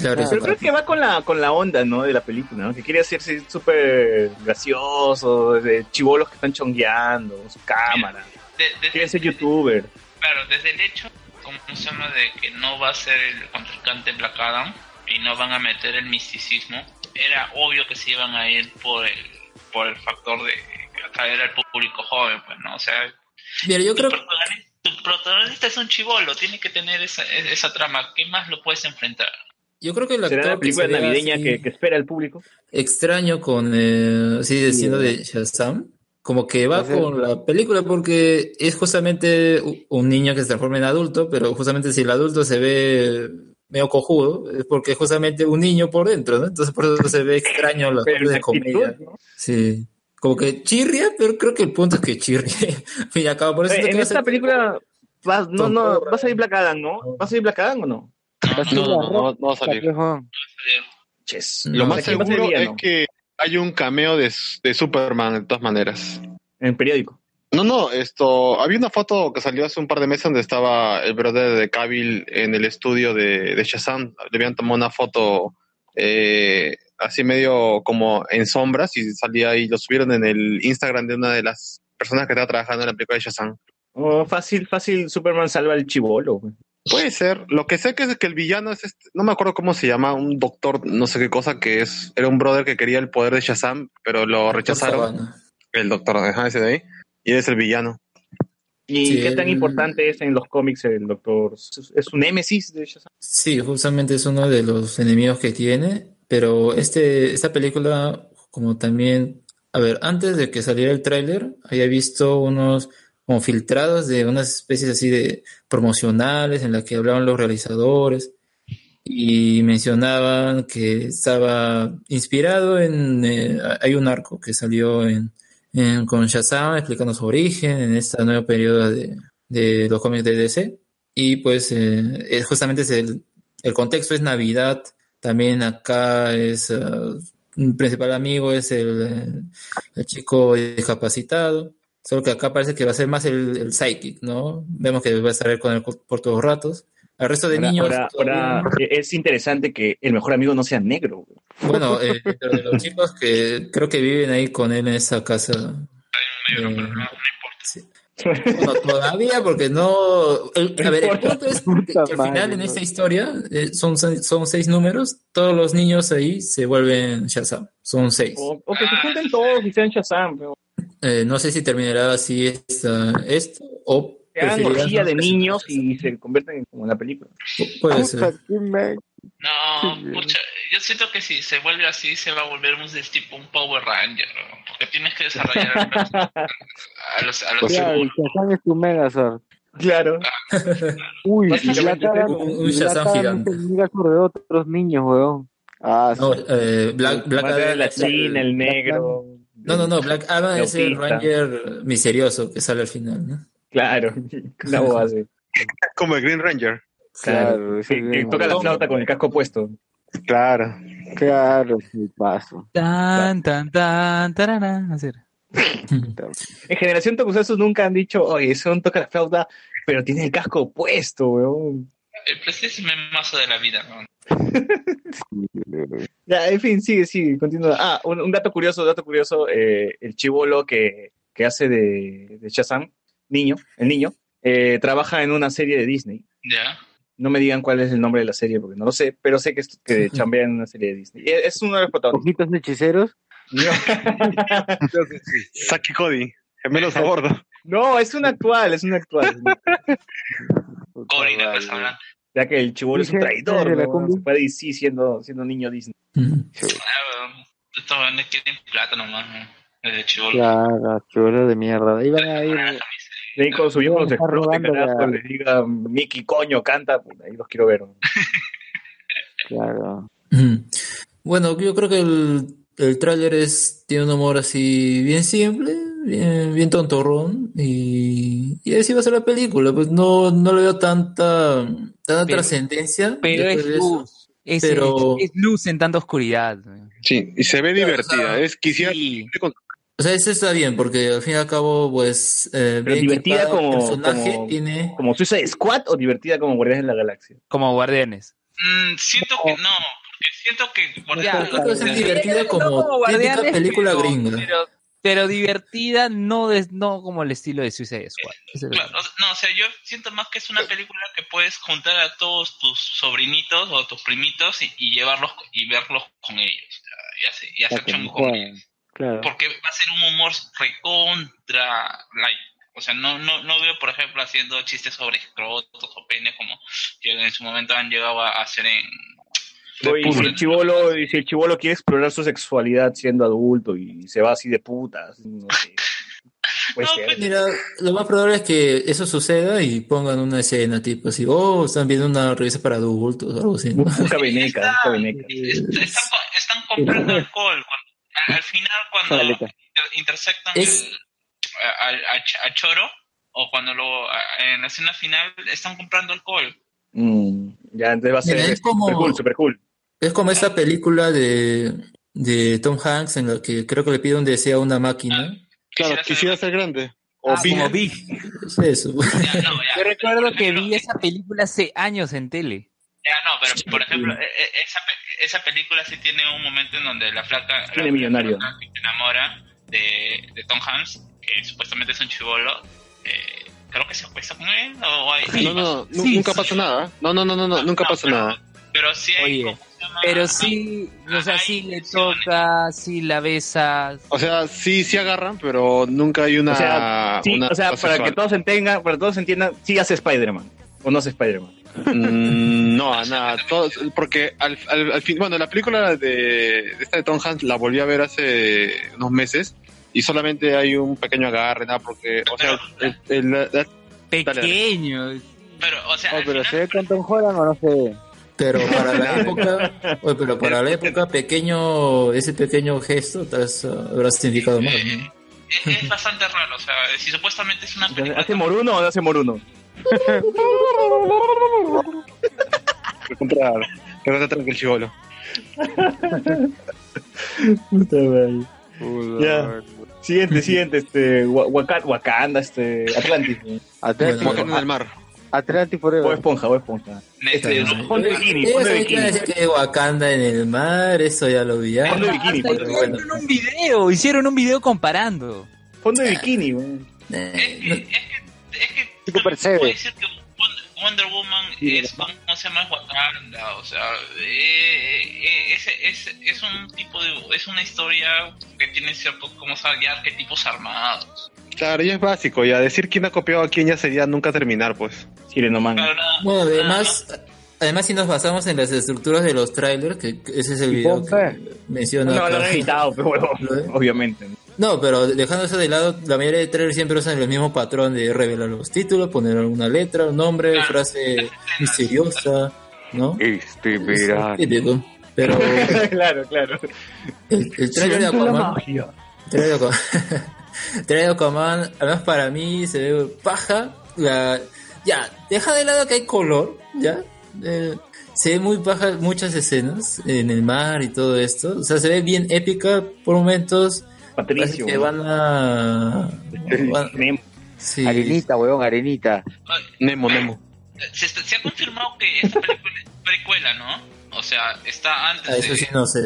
S5: Claro,
S4: Pero creo que va con la, con la onda, ¿no? De la película, ¿no? Que quiere hacerse súper gracioso, de chivolos que están chongueando, su cámara.
S9: De- desde-
S4: Quiere ser youtuber.
S9: Claro, desde el hecho, como se llama, de que no va a ser el contrincante Black Adam y no van a meter el misticismo, era obvio que se iban a ir por el, por el factor de atraer al público joven, pues, ¿no? O sea,
S5: Mira, yo creo que
S9: tu protagonista es un chivolo, tiene que tener esa, esa trama. ¿Qué más lo puedes enfrentar?
S5: yo creo que el
S4: ¿Será
S5: actor
S4: la película navideña que, que espera el público?
S5: extraño con eh, sigue siendo de Shazam como que va con la película porque es justamente un niño que se transforma en adulto, pero justamente si el adulto se ve medio cojudo, es porque es justamente un niño por dentro, ¿no? Entonces por eso se ve extraño cosas de comedia.
S4: ¿no?
S5: Sí. Como que chirria, pero creo que el punto es que chirria. Fin (laughs) y al cabo, por eso
S4: Eh, en esta película va, no, no, va a salir Black Adam, ¿no? ¿Va a salir Black Adam o no?
S8: No, no, no, no, va a salir. Lo más
S4: sea, ¿quién va a ser
S8: seguro es que hay un cameo de, de Superman, de todas maneras.
S4: En periódico.
S8: No, no, esto, había una foto que salió hace un par de meses donde estaba el brother de Cavill en el estudio de, de Shazam. Le habían tomado una foto eh, así medio como en sombras y salía ahí, lo subieron en el Instagram de una de las personas que estaba trabajando en la película de Shazam.
S4: Oh, fácil, fácil, Superman salva al chivolo. güey.
S8: Puede ser. Lo que sé que es que el villano es este, no me acuerdo cómo se llama, un doctor, no sé qué cosa, que es, era un brother que quería el poder de Shazam, pero lo rechazaron. El doctor, ajá, ese de ahí. Y él es el villano.
S4: ¿Y
S5: Sí,
S4: qué tan
S5: el-
S4: importante es en los cómics el doctor? ¿Es- ¿Es un némesis de Shazam?
S5: Sí, justamente es uno de los enemigos que tiene, pero este, esta película, como también, a ver, antes de que saliera el tráiler, había visto unos como filtrados de unas especies así de promocionales en las que hablaban los realizadores y mencionaban que estaba inspirado en, eh, hay un arco que salió en, en- con Shazam explicando su origen en esta nueva periodo de, de los cómics de DC. Y pues eh, justamente es el, el contexto es Navidad, también acá es ah, un principal amigo es el, eh, el chico discapacitado, solo que acá parece que va a ser más el, el psychic, ¿no? Vemos que va a estar con él por todos ratos. El resto de
S4: Ahora,
S5: niños,
S4: ahora- eh, es interesante que el mejor amigo no sea negro.
S5: bueno, eh, pero de los chicos que creo que viven ahí con él en esa casa.
S9: Negro,
S5: eh,
S9: pero no, no importa.
S5: sí. Bueno, todavía porque no... el- a ver, el punto es que, que al final en esta historia eh, son, seis- son seis números, todos los niños ahí se vuelven Shazam, son seis.
S4: O, o que se junten todos y sean Shazam. pero
S5: Eh, no sé si terminará así esta, esto o preferirán
S4: orgía
S5: no
S4: de niños y se convierten en como en la película.
S5: Puede ser.
S9: No,
S6: Sí,
S9: pucha, yo siento que si se vuelve así, se va a volver un tipo un Power Ranger, ¿no? porque tienes que desarrollar a los, a los, a los
S6: Claro, el Shazam es tu Megazord.
S4: Claro.
S6: Uy, Black Adam,
S5: un- un
S6: Black
S5: Shazam
S6: Adam
S5: gigante.
S6: es el Megazord de otros niños, weón. Ah,
S5: No,
S6: sí.
S5: eh, Black, Black Adam
S4: la
S5: es el-
S4: china, el negro.
S5: No, no, no, Black Adam es el. Ranger misterioso que sale al final, ¿no?
S4: Claro, (laughs) una.
S8: Como el Green Ranger.
S6: Claro,
S4: que
S6: bien,
S4: toca la flauta con el casco puesto.
S8: Claro.
S6: Claro, sí, paso.
S3: Tan, tan, tan, tararán.
S4: En Generación Tokusatsu nunca han dicho, oye, son toca la flauta, pero tiene el casco puesto, weón.
S9: El PlayStation es el mazo de la vida, ¿no?
S4: Ya, en fin, sigue, sigue, continúa. Ah, un, un dato curioso, dato curioso, eh, el chivolo que, que hace de, de Shazam, niño, el niño, eh, trabaja en una serie de Disney.
S9: Ya.
S4: No me digan cuál es el nombre de la serie porque no lo sé, pero sé que, es- que chambea en una serie de Disney. Y Es uno de los protagonistas.
S6: Ojitos hechiceros.
S4: No, (laughs)
S8: Saki Cody. Gemelos a bordo.
S4: no, es una actual, es una actual. es una actual.
S6: Puta
S9: Cory, ¿no
S6: madre.
S9: estás hablando?
S4: Ya que el chivolo es un traidor, ¿no? Se puede ir sí siendo, siendo niño Disney.
S9: Ah. Estos weones quieren plata nomás, ¿no? Desde chivolo.
S6: Claro, chulo de mierda. Ahí van a ir.
S4: Ahí cuando su los explote, carajo, les diga, Mickey, coño, canta, pues, ahí los quiero ver. ¿no?
S6: Claro.
S5: Bueno, yo creo que el, el tráiler es, tiene un humor así bien simple, bien, bien tontorrón, y, y así va a ser la película. Pues no, no le veo tanta, tanta
S3: Pero-
S5: trascendencia.
S3: Pero es luz. Es,
S5: Pero-
S3: es luz en tanta oscuridad.
S8: Sí, y se ve
S5: Claro,
S8: divertida.
S5: o sea,
S8: es quisiera
S3: Sí.
S5: O sea, eso está bien, porque al fin y al cabo, pues, eh,
S4: Pero divertida como-
S5: personaje
S4: como-
S5: tiene...
S4: ¿Como Suicide Squad o divertida como Guardianes de la Galaxia?
S3: Como guardianes.
S9: Mm, siento que no, porque siento que Guardianes
S5: a ser divertida como
S3: No como
S5: típica
S3: Guardianes,
S5: película
S3: pero-
S5: gringa.
S3: Pero, pero divertida, no, de- no como el estilo de Suicide Squad. Es
S9: Claro, sea, no, o sea, yo siento más que es una película que puedes juntar a todos tus sobrinitos o tus primitos y, y llevarlos y verlos con ellos. ya, Y, hacer- y hacer
S6: Para que
S9: chongo con ellos.
S6: Claro.
S9: Porque va a ser un humor recontra light. O sea, no, no, no veo, por ejemplo, haciendo chistes sobre escrotos o pene como que en su momento han llegado a hacer en...
S4: Oye, y si el chivolo, y si el chivolo quiere explorar su sexualidad siendo adulto y se va así de putas, no sé. (laughs) Puede ser.
S5: Mira, lo más probable es que eso suceda y pongan una escena tipo así, oh, están viendo una revista para adultos o algo así. ¿no?
S4: Busca veneca, busca veneca.
S9: Est- Están, están comprando alcohol. Al, al final, cuando intersectan
S5: Es-
S9: el- a, a- a Ch- a Choro, o cuando lo a- en la escena final, están comprando alcohol.
S4: Mm, ya, entonces va a ser
S5: Mira, es como-
S4: super cool, super cool.
S5: Es como esa película de, de Tom Hanks en la que creo que le pide un deseo a una máquina.
S8: Claro,
S9: Quisiera
S8: quisiera
S9: ser-
S8: ser grande. O
S3: Ah,
S8: Big.
S3: como Big.
S5: Es eso.
S9: Ya, no, ya.
S3: Yo recuerdo que vi esa película hace años en tele.
S9: Ya, no, pero por ejemplo, e- e- esa, esa película sí tiene un momento en donde la flaca, la,
S4: Tiene millonario.
S9: se enamora de, de Tom Hanks, que supuestamente es un chivolo. Eh, creo que se acuesta con él o hay,
S8: No, no,
S3: Sí,
S8: nunca
S3: sí.
S8: pasa nada. No, no, no, no, no, nunca
S9: No,
S8: pasa
S9: pero-
S8: nada.
S9: Pero sí hay
S3: Oye. Pero sí, o sea, sí le toca, sí la besa.
S8: O sea, sí, sí agarran, pero nunca hay una.
S4: O sea, sí,
S8: una
S4: o sea, para que
S8: sexual.
S4: todos entendan, para que todos entiendan, sí hace Spider-Man. O no hace Spider-Man.
S8: Mm, no, nada. todo- porque al, al, al fin, bueno, la película de, esta de Tom Hanks la volví a ver hace unos meses y solamente hay un pequeño agarre, nada, porque, o sea, el, el- la-
S3: Pequeño.
S9: Pero, o sea,
S6: Oh, pero
S9: final-
S6: ¿se ve con Tom Holland o no se ve?
S5: Pero para la (laughs) época, oye, pero para la época, pequeño, ese pequeño gesto tal vez uh, habrá significado más, ¿no?
S9: es, es bastante raro. O sea, si supuestamente es una película.
S4: ¿Hace Moruno o no hace Moruno?
S8: No te tranque el chivolo.
S4: Ya. Siguiente, siguiente, este, Wa- Waka- Wakanda, este, Atlantis. ¿no?
S6: Atlantis,
S5: Bueno,
S8: Wakanda en el mar.
S6: Atlantis
S4: O esponja, o esponja.
S9: Este,
S5: Claro.
S4: Fondo de bikini,
S5: que Wakanda en el mar, eso ya lo vi. ya.
S4: De bikini,
S5: bueno.
S3: hicieron un video, hicieron un video comparando.
S4: Fondo de bikini.
S5: Eh,
S9: Es que,
S5: no-
S9: es que, es que
S6: Chico percebe.
S9: decir que Wonder- Wonder Woman es, ¿cómo se llama? Wakanda, o sea, eh, eh, es, es, es un tipo de, es una historia que tiene ciertos, como sabe, ya arquetipos armados.
S8: Claro, y es básico, ya decir quién ha copiado a quién ya sería nunca terminar, pues.
S4: Sirenoman.
S5: Bueno, además, además si nos basamos en las estructuras de los trailers, que ese es el video que menciona.
S4: No, lo han editado, pero (laughs) obviamente. ¿No?
S5: Pero dejando eso de lado, la mayoría de trailers siempre usan el mismo patrón de revelar los títulos, poner alguna letra, un nombre,
S9: Claro.
S5: frase misteriosa, ¿no?
S10: Este verano.
S5: Pero (laughs)
S4: claro, claro.
S5: el, el trailer de Aquaman, (laughs) el trailer de Aquaman, el trailer de Aquaman, además para mí se ve paja. La, ya, deja de lado que hay color, ya. Eh, se ve muy paja muchas escenas en el mar y todo esto. O sea, se ve bien épica por momentos.
S4: Patricio.
S5: que van a... van- (laughs)
S4: Nemo.
S5: sí.
S6: Arenita, weón, arenita.
S8: Nemo, Nemo.
S9: Se, está- se ha confirmado que esta película es precuela, ¿no? O sea, está antes
S5: Ah, eso
S9: de...
S5: sí no sé.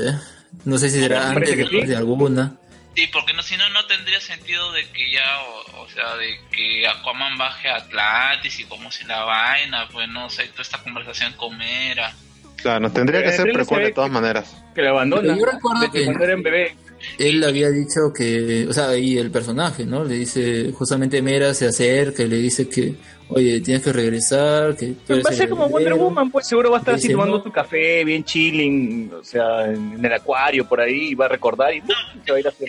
S5: No sé si será antes
S4: que sí.
S5: de alguna.
S9: Sí, porque no, si no, no tendría sentido de que ya, o, o sea, de que Aquaman baje a Atlantis y como si la vaina, pues no sé, toda esta conversación con Mera.
S8: Claro, tendría que ser precuela de todas maneras.
S4: Que lo abandona.
S5: Yo recuerdo que-
S4: cuando era un bebé.
S5: Él había dicho que, o sea, ahí el personaje, ¿no? Le dice, justamente Mera se acerca y le dice que, oye, tienes que regresar, que tú eres
S4: Va a ser como Wonder. Woman, pues seguro va a estar así tomando
S5: no.
S4: su café, bien chilling, o sea, en, en el acuario por ahí, y va a recordar y se va a ir a hacer.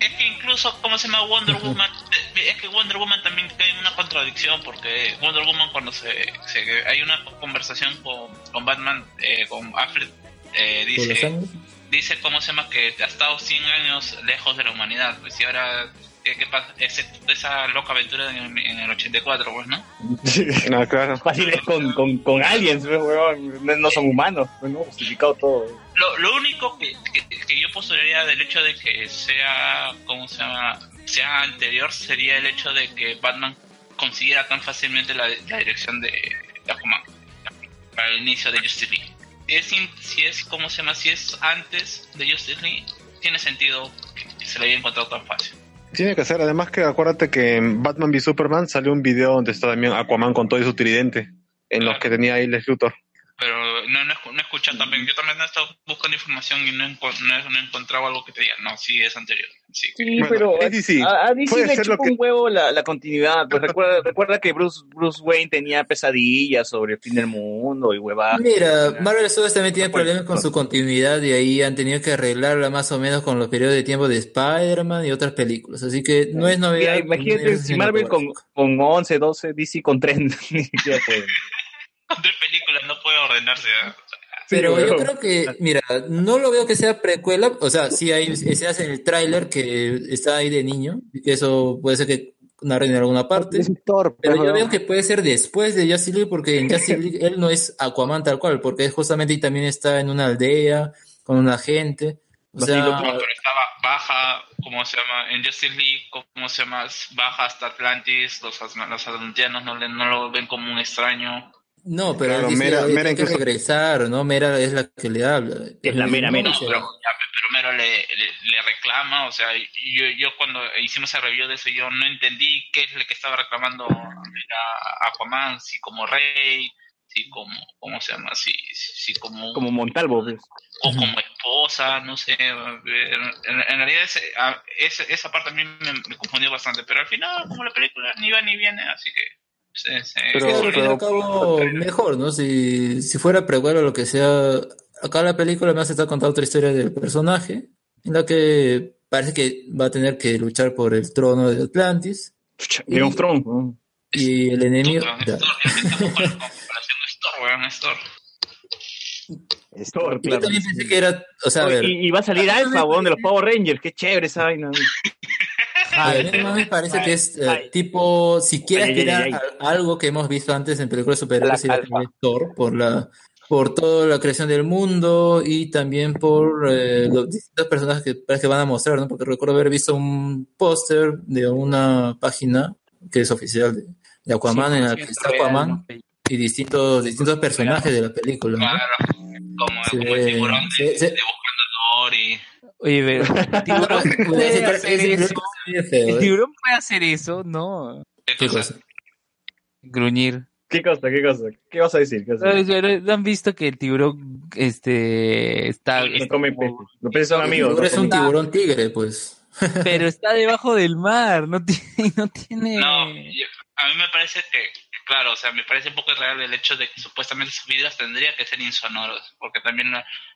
S9: Es que incluso, ¿cómo se llama Wonder Woman? Es que Wonder Woman también cae en una contradicción porque Wonder Woman cuando se, se- hay una conversación con, con Batman, eh, con Alfred, eh, dice. Dice, ¿cómo se llama? Que ha estado 100 años lejos de la humanidad, pues y ahora, ¿qué, qué pasa? Excepto esa loca aventura en, el- en el 84, pues, ¿no?
S8: No, claro. (laughs)
S4: Fácil es con, con, con aliens, pues, weón, no, no son humanos, pues, ¿no? Justificado todo.
S9: Lo, lo único que, que, que yo postularía del hecho de que sea, ¿cómo se llama? Sea anterior sería el hecho de que Batman consiguiera tan fácilmente la, la dirección de, de Aquaman para el inicio de Justice League. Si es, in- si es, ¿cómo se llama? Si es antes de Justice League, tiene sentido que, se le haya encontrado tan fácil.
S8: Tiene que ser, además que acuérdate que en Batman v Superman salió un video donde está también Aquaman con todo y su tridente, en los que tenía ahí Lex Luthor.
S9: Pero no, no, no es escuchado también. Yo también he estado buscando información y no he, enco- no he- no he encontrado algo que te diga, no, sí, es anterior. Sí,
S4: Sí,
S8: Bueno,
S4: pero
S8: es DC.
S4: a, a DC le chupa
S8: que-
S4: un huevo la, la continuidad. Pues recuerda, (laughs) recuerda que Bruce, Bruce Wayne tenía pesadillas sobre el fin del mundo y huevadas.
S5: Mira, Marvel Studios también tiene problemas con su continuidad y ahí han tenido que arreglarla más o menos con los periodos de tiempo de Spider-Man y otras películas. Así que no es novedad.
S4: Mira, imagínate si Marvel con, con 11, 12, DC con 3, ni siquiera puede.
S9: Con tres películas no puede ordenarse. ¿eh?
S5: Pero
S4: Sí,
S5: yo creo que, mira, no lo veo que sea precuela, o sea, sí hay escenas en el tráiler que está ahí de niño, y que eso puede ser que narren en alguna parte, pero yo veo que puede ser después de Justice League, porque en Justice (laughs) League él no es Aquaman tal cual, porque justamente ahí también está en una aldea, con una gente, o sea,
S9: No, pero estaba baja, ¿cómo se llama? En Justice League, ¿cómo se llama? Baja hasta Atlantis, los, atlanteanos no, le- no lo ven como un extraño.
S5: No, pero
S8: Claro,
S5: él dice,
S8: Mera-
S5: "Oye,
S8: Mera
S5: que regresar, ¿no? Mera es la que le habla.
S4: Es la Mera, Mera.
S9: Pero, pero Mero le, le, le reclama, o sea, yo, yo cuando hicimos el review de eso, yo no entendí qué es lo que estaba reclamando a Aquaman, si como rey, si como, ¿cómo se llama? Si, si, si como,
S4: Como Montalvo. pues.
S9: o como esposa, no sé. En, en realidad ese- a- ese- esa parte a mí me, me confundió bastante, pero al final, como la película ni va ni viene, así que...
S8: Pero-
S5: Sí, al fin y
S8: pero-
S5: al cabo, mejor, ¿no? Si, si fuera precuela o lo que sea, acá la película me hace estar contando otra historia del personaje, en la que parece que va a tener que luchar por el trono de Atlantis,
S4: Chucha, Game of Thrones. ¿no?
S5: y el enemigo...
S9: Thor,
S5: Yo
S4: claro.
S5: también pensé que era, o sea, a ver,
S4: Y, y va a salir Alpha, weón, de los Power Rangers. Qué chévere esa vaina. (laughs)
S5: a ver, más me parece que es eh, tipo, si quiere
S4: Ay, ay,
S5: aspirar
S4: ay,
S5: a algo que hemos visto antes en películas de superhéroes,
S6: La
S5: sería Thor, por la por toda la creación del mundo y también por eh, los distintos personajes que que van a mostrar, ¿no? Porque recuerdo haber visto un póster de una página que es oficial de, de Aquaman, en la que está Aquaman y distintos, distintos personajes de la película, ¿no?
S9: Claro, como,
S5: Se
S9: como el tiburón de,
S5: se- se-
S9: de Buscando a Dory.
S3: Oye, pero, (laughs) ¿tiburón puede hacer eso? ¿El tiburón puede hacer eso? No.
S9: ¿Qué
S5: ¿Qué
S9: cosa?
S3: Gruñir.
S4: ¿Qué cosa? ¿Qué cosa? ¿Qué vas a decir? ¿Qué vas a
S3: Oye,
S4: decir?
S3: pero ¿no han visto que el tiburón este está,
S4: No come peces. Los peces son amigos. No
S5: es un tiburón tigre, pues. (laughs)
S3: pero está debajo del mar, no tiene, (laughs) no tiene
S9: No, yo- a mí me parece que, claro, o sea, me parece un poco irreal el hecho de que supuestamente sus vidas tendrían que ser insonoros, porque también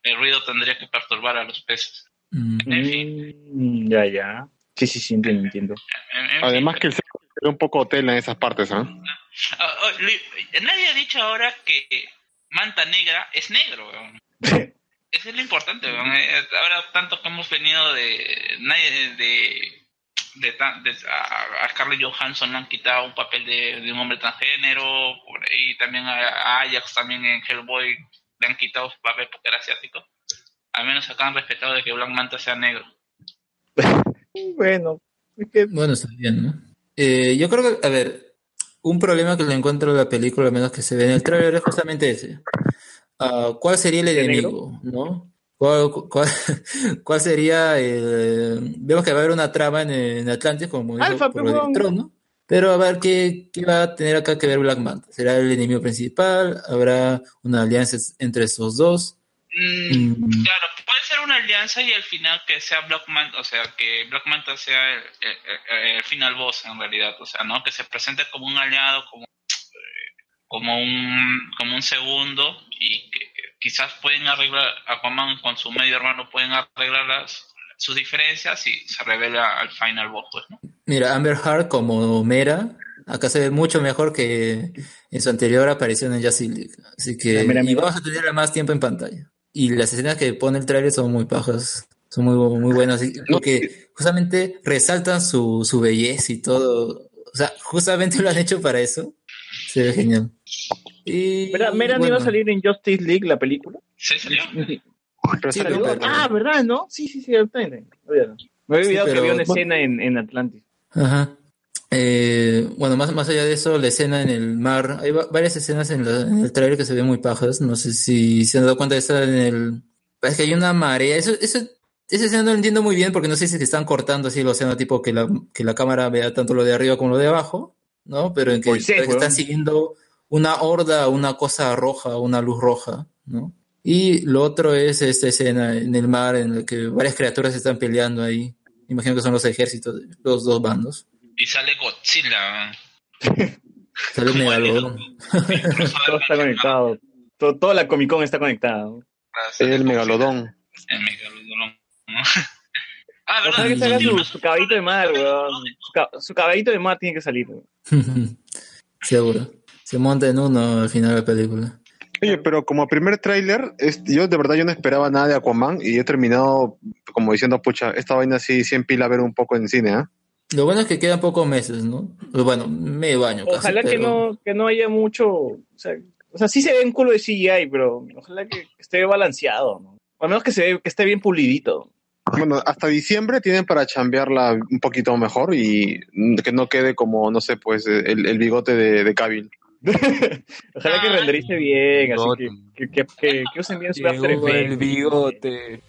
S9: el ruido tendría que perturbar a los peces.
S5: Mm.
S9: En fin,
S4: ya, ya. Sí, sí, sí, entiendo, entiendo.
S9: en- en
S8: Además
S9: fin.
S8: que el ser era un poco tela en esas partes, ¿ah?
S9: Ah, ah, li- nadie ha dicho ahora que Manta Negra es negro, weón. Eso es lo importante, weón. Eh, Ahora tanto que hemos venido de... nadie de de, tan- de- a, a Scarlett Johansson le han quitado un papel de, de un hombre transgénero, por ahí también a, a Ajax también en Hellboy le han quitado su papel porque era asiático. Al menos acá han respetado de que Black Manta sea negro. (laughs)
S4: Bueno, es que
S5: Bueno, está bien, ¿no? Eh, yo creo que, a ver, un problema que le encuentro a la película, al menos que se ve en el trailer, es justamente ese. Ah, ¿Cuál sería el
S4: ¿De
S5: enemigo, no? ¿Cuál, cuál, (laughs) cuál sería el... Vemos que va a haber una trama en, en Atlantis, como dijo, por el
S4: weón.
S5: trono. Pero a ver, ¿qué, ¿qué va a tener acá que ver Black Manta? ¿Será el enemigo principal? ¿Habrá una alianza entre estos dos?
S9: Mm,
S5: Mm,
S9: Claro, puede ser una alianza y al final que sea Black Manta, o sea, que Black Manta sea el, el- el- el final boss en realidad, o sea, ¿no? Que se presente como un aliado, como, como un como un segundo y que, quizás pueden arreglar, Aquaman con su medio hermano pueden arreglar las, sus diferencias y se revela al final boss, pues, ¿no?
S5: Mira, Amber Heard como Mera, acá se ve mucho mejor que en su anterior aparición en Justice League. Así que y
S4: Mera.
S5: vamos a tener más tiempo en pantalla. Y las escenas que pone el trailer son muy pajas, son muy, muy buenas, y- porque justamente resaltan su, su belleza y todo. O sea, justamente (laughs) lo han hecho para eso. Se ve genial. Y
S4: ¿Verdad? ¿Mera no iba a
S5: bueno,
S4: salir en Justice League la película?
S9: ¿Sí salió?
S8: Pero
S5: Sí,
S8: salió,
S5: pero-
S8: pero-
S4: Ah, ¿verdad? ¿No? Sí, sí, sí. Me había
S5: Sí,
S4: olvidado que había una escena en, en Atlantis.
S5: Ajá. Eh, bueno, más, más allá de eso, la escena en el mar, hay va- varias escenas en, la- en el trailer que se ven muy pajas, no sé si se han dado cuenta de esa en el... Es que hay una marea, eso, eso, esa escena no lo entiendo muy bien porque no sé si es que están cortando así el océano, tipo que la, que la cámara vea tanto lo de arriba como lo de abajo, ¿no? Pero en que,
S4: Moisés,
S5: parece que están siguiendo una horda, una cosa roja, una luz roja, ¿no? Y lo otro es esta escena en el mar en la que varias criaturas están peleando ahí. Imagino que son los ejércitos los dos bandos.
S9: Y sale Godzilla. (laughs)
S5: Sale un megalodón.
S4: Todo está conectado. Todo, toda la Comic Con está conectada.
S8: El megalodón.
S9: El megalodón. ¿no? (laughs) ah, ¿verdad?
S4: que salga su, su caballito de mar, weón. Su, su caballito de mar tiene que salir. (laughs)
S5: Seguro. Se monta en uno al final de la película.
S8: Oye, pero como primer tráiler, es- yo de verdad yo no esperaba nada de Aquaman y he terminado como diciendo, pucha, esta vaina sí, sí empila a ver un poco en cine, ¿ah?
S5: Lo bueno es que quedan pocos meses, ¿no? Bueno, medio año casi.
S4: Ojalá que
S5: pero-
S4: no, que no haya mucho. O sea, o sea, sí se ve un culo de CGI, pero ojalá que esté balanceado, ¿no? O al menos que se ve, que esté bien pulidito.
S8: Bueno, hasta diciembre tienen para chambearla un poquito mejor y que no quede como, no sé, pues el, el bigote de, de Cavill. (laughs)
S4: Ojalá que renderice bien, así que, que, que, que- que usen bien su After
S3: el bigote.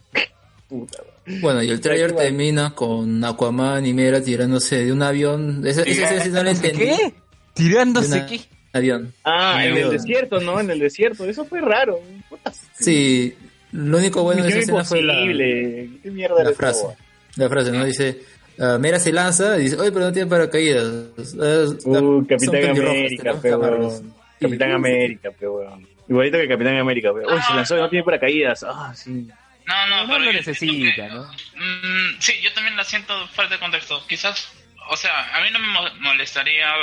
S4: Puta,
S5: Bueno, y el trailer termina con Aquaman y Mera tirándose de un avión. Esa, sí no la entendí.
S3: ¿Qué? ¿Tirándose qué?
S5: Avión.
S4: Ah, en el
S5: Avión.
S4: desierto, ¿no? En el desierto. Eso fue raro. Puta,
S5: Sí, lo único bueno de esa escena fue la,
S4: imposible. ¿Qué mierda
S5: la frase.
S4: hueá?
S5: La frase, ¿no? Dice, ah, Mera se lanza y dice, oye, pero no tiene paracaídas.
S4: Uh,
S5: son
S4: Capitán América,
S5: tenemos que
S4: pe,
S5: amarlos".
S4: weón. Capitán América, pe, weón. Igualito que Capitán América, pe. Uy, se lanzó y no tiene paracaídas. Ah, sí.
S9: No, no,
S3: No
S9: pero
S3: lo necesita,
S9: que-
S3: ¿no?
S9: Mm, sí, yo también la siento falta de contexto. Quizás, o sea, a mí no me mo- molestaría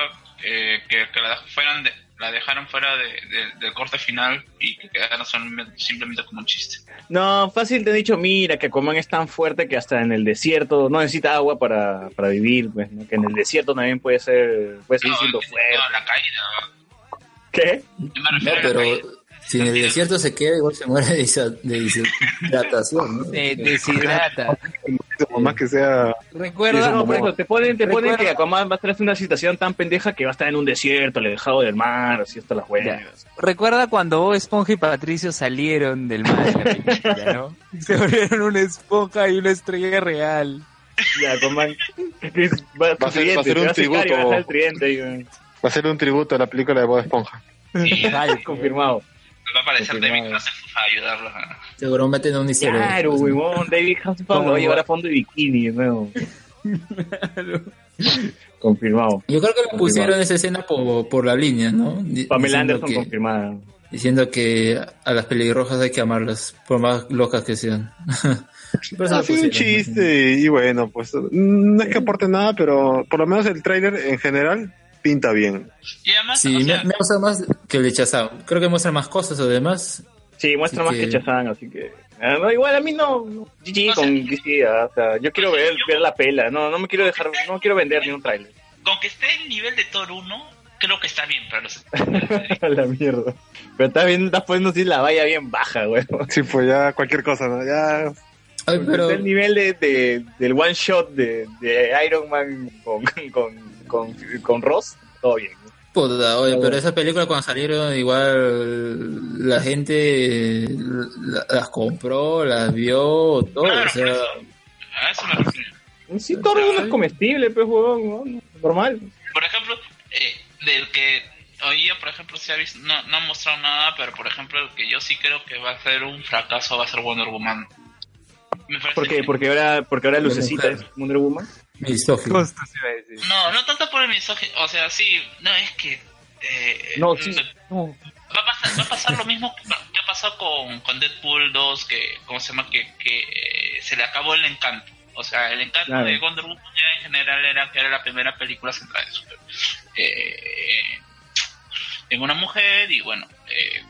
S9: eh, que, que la fueran de- la dejaran fuera de, de- del corte final y que quedara solamente- simplemente como un chiste.
S4: No, fácil te he dicho, mira, que Aquaman es tan fuerte que hasta en el desierto no necesita agua para, para vivir, pues, ¿no? Que en el desierto también puede ser, puede seguir
S9: No,
S4: siendo
S9: no,
S4: fuerte.
S9: la caída.
S4: ¿Qué?
S9: Yo me
S5: No,
S9: refiero a la
S5: pero
S9: caída.
S5: Si en el desierto se queda, igual se muere de, de deshidratación, ¿no? (laughs)
S3: Se deshidrata.
S8: Más que sea...
S3: Recuerda,
S4: No, por eso te ponen, te ponen que Aquaman va a estar en una situación tan pendeja que va a estar en un desierto, alejado del mar, así hasta las huevas.
S3: recuerda cuando Bob Esponja y Patricio salieron del mar película, ¿no? (laughs) Se volvieron una esponja y una estrella real.
S4: Ya, Aquaman. Va,
S8: Va a ser- va a ser
S4: se
S8: un tributo. Va a ser un tributo a la película de Bob Esponja.
S9: Sí, (laughs)
S4: Confirmado.
S9: Va a aparecer. David Hasselhoff a ayudarlos. a-
S5: Seguro meten a un easter egg,
S4: Claro,
S5: pues, ¿no?
S4: huevón. David Hasselhoff lo va a llevar a fondo de bikini de nuevo. Confirmado.
S5: Yo creo que le pusieron esa escena por, por la línea, ¿no?
S4: Pamela Anderson
S5: que-
S4: confirmada.
S5: Diciendo que a las pelirrojas hay que amarlas, por más locas que sean. (laughs) Por eso
S8: Ha sido un chiste y bueno, pues no es que aporte nada, pero por lo menos el tráiler en general pinta bien.
S9: Y además,
S5: Sí,
S9: o
S5: me,
S9: sea,
S5: me gusta más que el rechazado. Creo que muestra más cosas, además.
S4: Sí, muestra
S5: Así
S4: más que,
S5: que-
S4: Chazán, así que. ah, no, igual a mí no. no. GG
S9: O sea,
S4: con DC, ah, o sea, yo quiero ver, ver la pela. No, no me quiero dejar, no quiero vender ni un trailer.
S9: con que esté el nivel de Thor 1, creo que está bien para los...
S4: A (laughs) la mierda. Pero estás viendo, estás poniendo así la valla bien baja, güey.
S8: Sí, pues ya cualquier cosa, ¿no? Ya
S5: Ay, pero
S4: Está el nivel de, de- del one shot de, de Iron Man con, con, con, con Ross, todo bien.
S5: puta, oye, pero esa película cuando salieron igual la gente la- las compró, las vio, todo,
S9: Claro,
S5: o sea,
S9: por eso. A eso me refiero.
S4: Sí, uno es comestible, pues, huevón, ¿no? normal.
S9: Por ejemplo, eh, del que oía, por ejemplo, se ha visto, no, no ha mostrado nada, pero por ejemplo, el que yo sí creo que va a ser un fracaso va a ser Wonder Woman. Me
S4: ¿Por qué?
S9: que-
S4: Porque ahora, porque ahora Lucecita es Wonder Woman.
S5: Misógino.
S9: No, no tanto por el mensaje, o sea, sí, no, es que... eh,
S4: No, sí.
S9: me-
S4: No.
S9: Va a pasar, va a pasar lo mismo que, que ha pasado con, con Deadpool 2, que, ¿cómo se llama? Que, que eh, se le acabó el encanto. O sea, el encanto
S4: Claro.
S9: de Wonder Woman ya en general era que era la primera película centrada en, super- eh, en una mujer y bueno... Eh,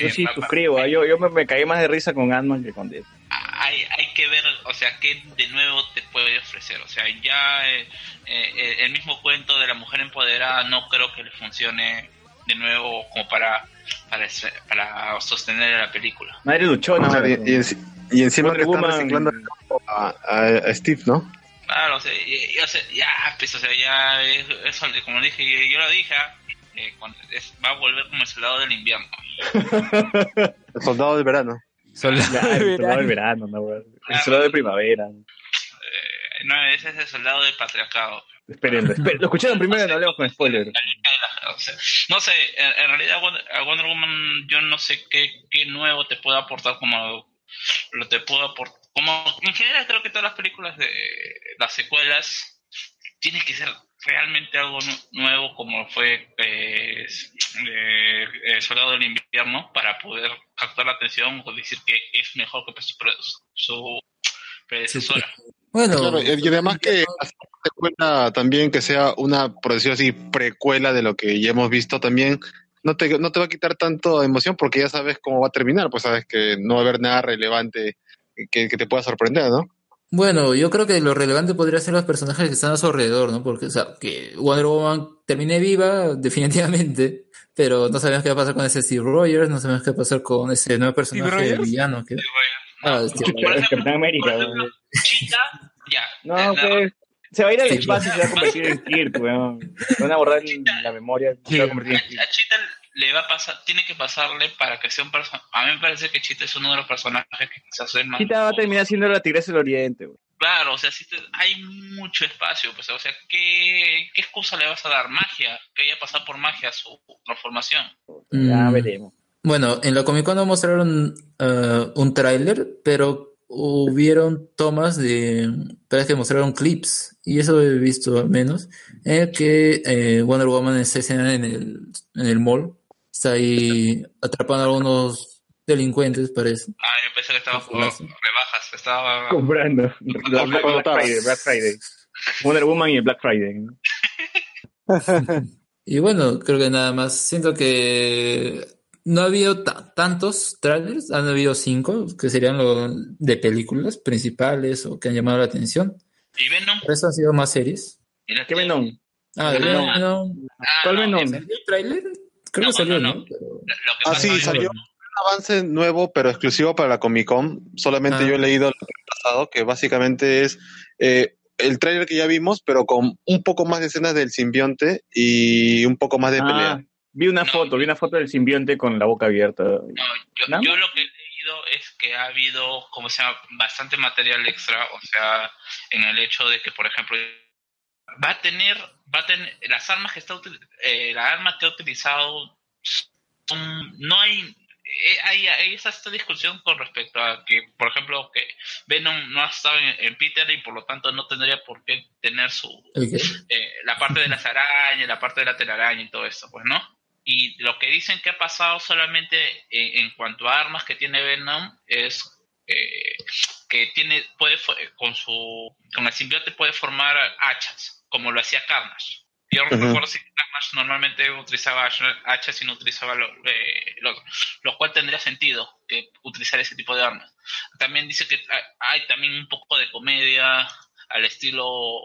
S4: Yo
S9: eh,
S4: sí suscribo, yo, yo me, me caí más de risa con Ant-Man que con Death.
S9: Hay, hay que ver, o sea, qué de nuevo te puede ofrecer. O sea, ya eh, eh, el mismo cuento de la mujer empoderada no creo que le funcione de nuevo como para para, para sostener la película.
S4: Madre luchona,
S8: O sea,
S4: madre.
S8: y, y enci- y encima
S4: Wonder
S8: que están
S4: Woman-
S8: reciclando a, a- a Steve, ¿no?
S9: Claro, o sea, y- y- o sea, ya, pues, o sea, ya, es- eso, como dije, yo, yo lo dije, eh, cuando es- va a volver como el soldado del invierno. (laughs)
S8: El soldado del verano.
S3: Soldado
S4: Ya,
S3: de (laughs)
S4: el soldado del
S3: verano.
S4: no, güey. El soldado de primavera.
S9: Eh, no, ese es el soldado del patriarcado.
S4: Esperen, (laughs) esperen. Lo escucharon primero, no hablemos con spoiler.
S9: O sea, no sé, en, realidad Wonder- a Wonder Woman yo no sé qué, qué nuevo te puede aportar como lo te puedo aportar. Como en general creo que todas las películas de las secuelas tiene que ser realmente algo nu- nuevo como fue eh, eh, eh, Soldado del Invierno para poder captar la atención o decir que es mejor que su, pre- su predecesora.
S5: Bueno,
S8: Claro, y además que secuela también que sea una, por decirlo así, precuela de lo que ya hemos visto también, no te, no te va a quitar tanto emoción porque ya sabes cómo va a terminar, pues sabes que no va a haber nada relevante que, que te pueda sorprender, ¿no?
S5: Bueno, yo creo que lo relevante podría ser los personajes que están a su alrededor, ¿no? Porque, o sea, que Wonder Woman termine viva, (laughs) definitivamente, pero no sabemos qué va a pasar con ese Steve Rogers, no sabemos qué va a pasar con ese nuevo personaje
S3: Rogers?
S5: villano. Que... Ah,
S4: Capitán América.
S9: Por ejemplo,
S4: weón.
S9: Chita, ya.
S4: No,
S9: la-
S4: pues. Se va a ir al espacio y se va a convertir en Kirk, weón. Van a borrar la memoria se va a convertir en Kirk.
S9: Le va a pasar, tiene que pasarle para que sea un personaje. A mí me parece que Chita es uno de los personajes que quizás es más.
S4: Chita va a terminar siendo la tigresa del oriente, weón.
S9: Claro, o sea, sí te- hay mucho espacio, pues, o sea, ¿qué, ¿qué excusa le vas a dar? Magia, que haya pasado por magia su transformación.
S4: Ya
S5: Mm,
S4: veremos.
S5: Bueno, en la Comic Con no mostraron eh, un tráiler, pero hubieron tomas de, parece que mostraron clips, y eso he visto al menos, en el que eh, Wonder Woman en esa escena en el, en el mall, está ahí atrapando a algunos delincuentes, parece.
S9: Ah, yo pensé que estaba oh,
S5: lazo.
S9: rebajas, estaba...
S4: Comprando. La Black, Black Friday, Black Friday. Wonder Woman y el Black Friday. ¿no? (laughs)
S5: Y bueno, creo que nada más. Siento que no ha habido ta- tantos trailers, han habido cinco, que serían los de películas principales o que han llamado la atención.
S9: Y Venom,
S5: resto han sido más series.
S4: ¿Qué Venom?
S5: Ah, de
S9: Venom.
S5: Venom.
S9: Ah,
S4: ¿Cuál
S9: no,
S4: Venom?
S9: es-
S5: ¿Salió el tráiler? Creo
S9: No,
S5: que salió,
S9: no,
S5: ¿no?
S9: no.
S5: Pero-
S9: lo que
S8: Ah, sí, salió un avance nuevo, pero exclusivo para la Comic Con. Solamente
S5: Ah.
S8: yo he leído el pasado, que básicamente es eh, el tráiler que ya vimos, pero con un poco más de escenas del simbionte y un poco más de
S4: Ah,
S8: pelea.
S4: vi una
S9: No.
S4: foto, vi una foto del simbionte con la boca abierta.
S9: No, yo,
S4: ¿No?
S9: yo lo que he leído es que ha habido, como se llama, bastante material extra, o sea, en el hecho de que, por ejemplo, va a tener, va a tener, las armas que está, eh, la arma que ha utilizado, son- no hay, eh, hay, hay esa esta discusión con respecto a que, por ejemplo, que Venom no ha estado en, en Peter y por lo tanto no tendría por qué tener su, eh, la parte de las arañas, la parte de la telaraña y todo eso, pues, ¿no? Y lo que dicen que ha pasado solamente en, en cuanto a armas que tiene Venom es eh, que tiene puede con su con el simbionte puede formar hachas, como lo hacía Carnage. Yo
S8: Ujú.
S9: recuerdo si Carnage normalmente utilizaba hach- hachas y no utilizaba lo, eh, lo, lo cual tendría sentido que utilizar ese tipo de armas. También dice que hay, hay también un poco de comedia al estilo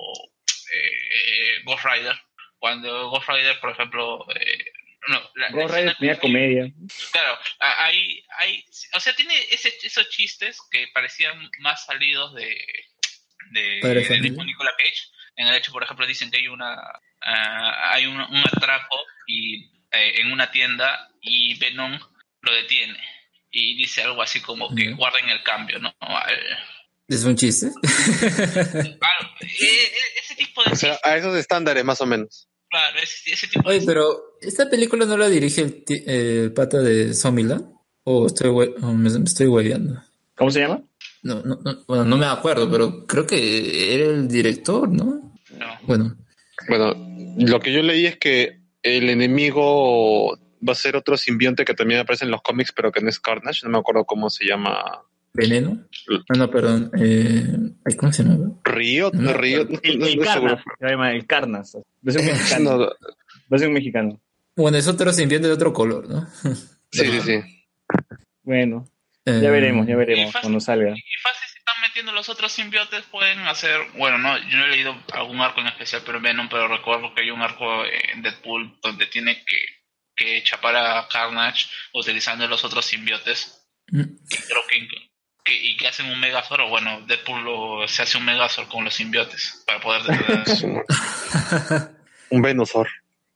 S9: eh, Ghost Rider. Cuando Ghost Rider, por ejemplo, eh, no, la-
S4: Ghost Rider tenía
S9: que-
S4: comedia.
S9: Claro, a- hay, hay, o sea, tiene ese, esos chistes que parecían más salidos de, de, mismo Nicolas Cage. En el hecho, por ejemplo, dicen que hay una, ah, hay un, un atraco y eh, en una tienda y Venom lo detiene y dice algo así como que guarden el cambio, ¿no? Al-
S5: ¿Es un chiste? (laughs)
S9: claro, eh, eh, ese tipo de
S8: O sea, a esos estándares más o menos.
S9: claro, ese, ese tipo
S5: Oye,
S9: de
S5: pero ¿esta película no la dirige el, eh, el pata de Zombieland? ¿O estoy, hue- o me, me estoy hueveando?
S4: ¿Cómo se llama?
S5: No, no, no, bueno, no me acuerdo, pero creo que era el director, ¿no?
S9: No.
S5: Bueno,
S8: Bueno, lo que yo leí es que el enemigo va a ser otro simbionte que también aparece en los cómics, pero que no es Carnage. No me acuerdo cómo se llama.
S5: Veneno. Ah, no, perdón. Eh, ¿Cómo se llama?
S8: Río,
S5: No,
S8: Río.
S4: El,
S8: no
S4: el
S8: estoy seguro.
S4: Carnas. Se llama el Carnas. Va a ser un (laughs) mexicano.
S8: No,
S4: Va a ser un mexicano.
S5: Bueno, es otro simbionte de otro color, ¿no?
S8: sí, sí, sí.
S4: Bueno,
S5: Eh,
S4: ya veremos, ya veremos cuando salga.
S9: Y si metiendo los otros simbiotes, pueden hacer. Bueno, no, yo no he leído algún arco en especial, pero Venom, pero recuerdo que hay un arco en Deadpool donde tiene que, que chapar a Carnage utilizando los otros simbiotes.
S5: Mm.
S9: Y creo que, que- y que hacen un Megazord, o bueno, Deadpool lo- se hace un Megazord con los simbiotes para poder (laughs) detener. (laughs)
S8: Un Venusaur.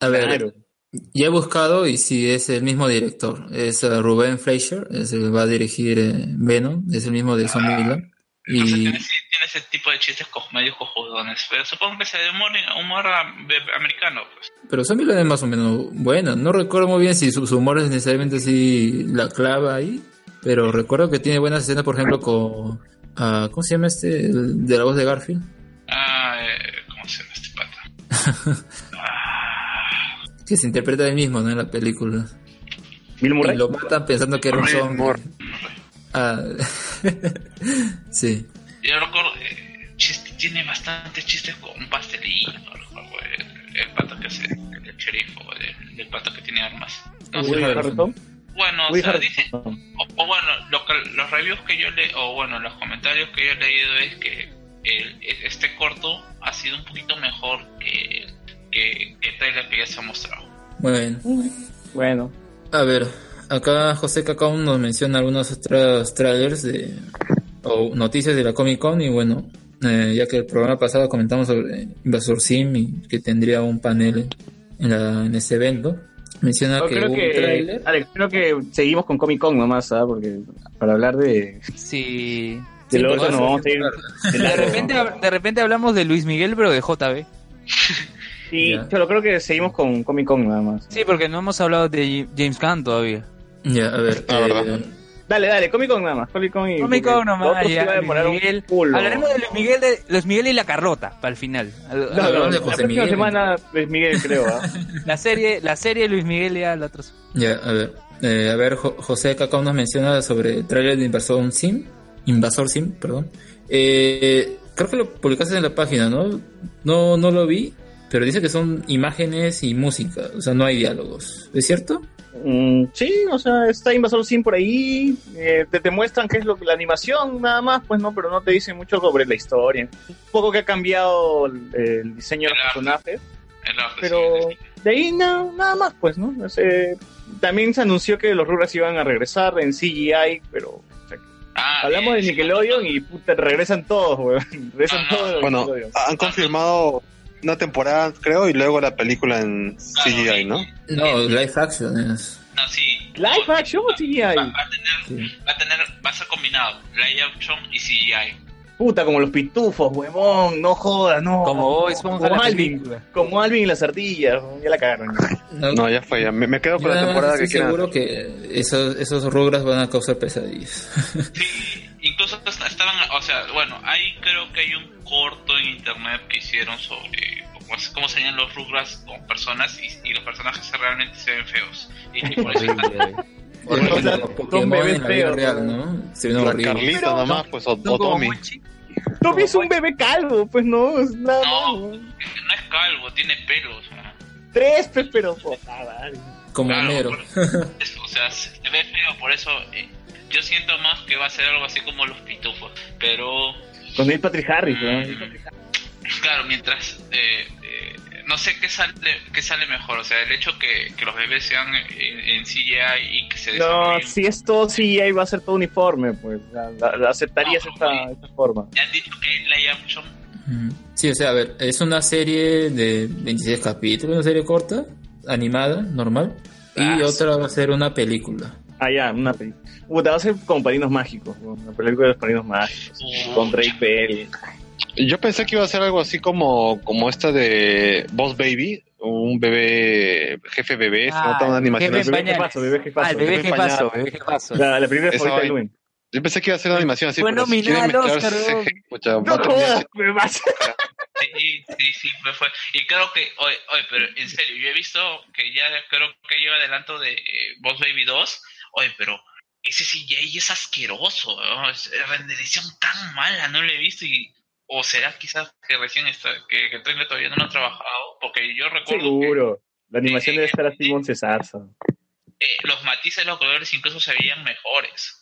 S5: A ver,
S4: Claro.
S5: ya he buscado y sí es el mismo director. Es eh, Rubén Fleischer, es el que va a dirigir eh, Venom, es el mismo de Zombieland.
S9: Entonces
S5: Y
S9: tiene, tiene ese tipo de chistes co- medio cojudones. Pero supongo que se de humor, humor americano, pues.
S5: Pero Zombieland es más o menos buena. No recuerdo muy bien si su, su humor es necesariamente así la clava ahí. Pero recuerdo que tiene buenas escenas, por ejemplo, con... ah, ¿Cómo se llama este? El de la voz de Garfield.
S9: Ah, eh, ¿cómo se llama este pata? (laughs)
S5: Que se interpreta él mismo, ¿no? En la película.
S4: Bill Murray.
S5: Y lo matan pensando que era un zombie. Ah, (laughs) sí.
S9: Yo recuerdo, eh, chiste- tiene bastantes chistes con un pastelillo, ¿no? Recuerdo el, el pata que hace, el sheriff o el, el pata que tiene armas. No sé.
S4: Woody Harrelson.
S9: Bueno, o sea,
S4: Harrelson.
S9: dice, o, o bueno, lo que- los reviews que yo le, o bueno, los comentarios que yo he leído es que el- este corto ha sido un poquito mejor que, que, que el trailer que ya se ha mostrado.
S5: Bueno.
S4: Bueno.
S5: A ver, acá José Cacao nos menciona algunos otros trailers de, o noticias de la Comic Con y bueno, eh, ya que el programa pasado comentamos sobre Invasor Sim y que tendría un panel en, la, en ese evento, menciona
S4: Yo
S5: que
S4: creo
S5: hubo un
S4: que,
S5: trailer.
S4: Alex, creo que seguimos con Comic Con nomás, ¿ah? Porque para hablar de,
S3: Sí.
S4: de lo
S5: pues,
S4: otro
S5: sí,
S4: vamos a ir de
S3: repente, de repente hablamos de Luis Miguel, pero de JB.
S4: Sí, yo creo que seguimos con Comic Con nada más.
S3: Sí, porque no hemos hablado de James Gunn todavía.
S5: Ya, a ver,
S8: Ah,
S5: eh,
S8: verdad.
S4: Dale, dale, Comic Con nada más. Comic Con y.
S3: Comic Con nomás, ya, Miguel. Hablaremos de Luis Miguel, de Luis Miguel y la Carlota para el final. Al-
S4: No, no,
S5: Hablamos de
S4: la
S5: José
S4: próxima
S5: Miguel.
S4: semana Luis Miguel, creo. ¿ah? (laughs)
S3: La serie, la serie de Luis Miguel y al otro.
S5: ya, a ver, eh, a ver, Jo- José Cacao nos menciona sobre el trailer de Invasor Sim, Invasor Sim, perdón. Eh, creo que lo publicaste en la página, ¿no? No, no lo vi, pero dice que son imágenes y música, o sea, no hay diálogos, ¿es cierto?
S4: Mm, sí, o sea, está Invasor Sim por ahí. eh, te, te muestran qué es lo que la animación, nada más, pues no, pero no te dicen mucho sobre la historia. Un poco que ha cambiado el, el diseño de los
S9: arte.
S4: personajes. Pero
S9: sí,
S4: de ahí na- nada más, pues, ¿no? No sé, también se anunció que los Rugrats iban a regresar en CGI, pero o sea,
S9: Ah,
S4: hablamos de
S9: sí,
S4: Nickelodeon y puta, regresan todos, weón. (laughs) Regresan
S9: Ah, no.
S4: todos
S8: Bueno, han confirmado una temporada, creo, y luego la película en CGI, ¿no?
S5: No, live action es.
S9: No, sí.
S4: ¿Live action o CGI?
S9: Va, va a tener,
S5: Sí.
S9: va a tener, va a ser combinado live action y CGI.
S4: Puta, como los pitufos, huevón, no jodas, no.
S3: Como Esponja,
S4: como Alvin,
S3: película.
S4: como Alvin y las ardillas, ya la cagaron.
S5: No,
S8: No, ya fue, ya. Me, me quedo con la temporada que
S5: estoy
S8: quieran.
S5: seguro que esos, esos rugras van a causar pesadillas.
S9: Sí, incluso est- estaban, o sea, bueno, ahí creo que hay un corto en internet que hicieron sobre cómo, cómo serían los Rugrats con personas y, y los personajes realmente se ven feos. Y (laughs) que por eso están-
S5: Horrible,
S4: O sea,
S5: como
S4: son
S5: Pokémon
S4: bebés
S5: en la vida
S4: feos,
S5: real,
S4: ¿no?
S5: ¿no? Se ven
S8: La
S5: horribles.
S8: Carlita nomás, pues, o, o
S3: como
S8: Tommy.
S4: Tommy es un bebé calvo, pues no, es nada
S9: No. no es calvo, tiene pelos. ¿no?
S4: Tres, pues, pero vale.
S5: Como
S9: Claro,
S5: Homero.
S9: por- es- o sea, se ve feo, por eso eh, yo siento más que va a ser algo así como los pitufos. Pero,
S4: Con Neil Patrick Harris,
S9: Mm.
S4: weón.
S9: claro, mientras. eh, eh, no sé qué sale, qué sale mejor, o sea, el hecho que, que los bebés sean en, en CGI y que se
S4: No, si es todo CGI va a ser todo uniforme, pues. La, la- la aceptarías
S9: No,
S4: esta, forma.
S9: Ya han dicho que en live action
S5: Ujú. Sí, o sea, a ver, es una serie de 26 capítulos, una serie corta, animada, normal. Y
S9: Ah,
S5: otra va a ser una película.
S4: Ah, ya, una película. Va a ser con padrinos mágicos, una película de los padrinos mágicos. Con Drake Bell.
S8: Yo pensé que iba a ser algo así como, como esta de Boss Baby, un bebé, jefe bebé, se
S3: Ah,
S8: nota una animación
S3: jefe
S8: así.
S3: pañales.
S4: jefazo, bebé jefazo.
S3: Ah, el bebé
S8: Bebé
S3: jefazo, bebé jefazo.
S4: La, la
S8: Esa
S4: favorita de. Luis.
S8: Yo pensé que iba a ser una animación así,
S3: Fue nominada al Oscar,
S4: No jodas, me vas. (laughs)
S9: Sí, sí, sí, fue, fue. Y creo que, oye, oye, pero en serio, yo he visto que ya creo que lleva adelanto de eh, Boss Baby 2. Oye, pero ese CGI es asqueroso, ¿no? es renderización tan mala, no lo he visto y... O será quizás que recién está, que, que el trailer todavía no lo han trabajado, porque yo recuerdo
S4: Seguro. La animación
S9: Sí,
S4: debe estar
S9: sí.
S4: así
S9: que eh, los matices de los colores incluso se veían mejores.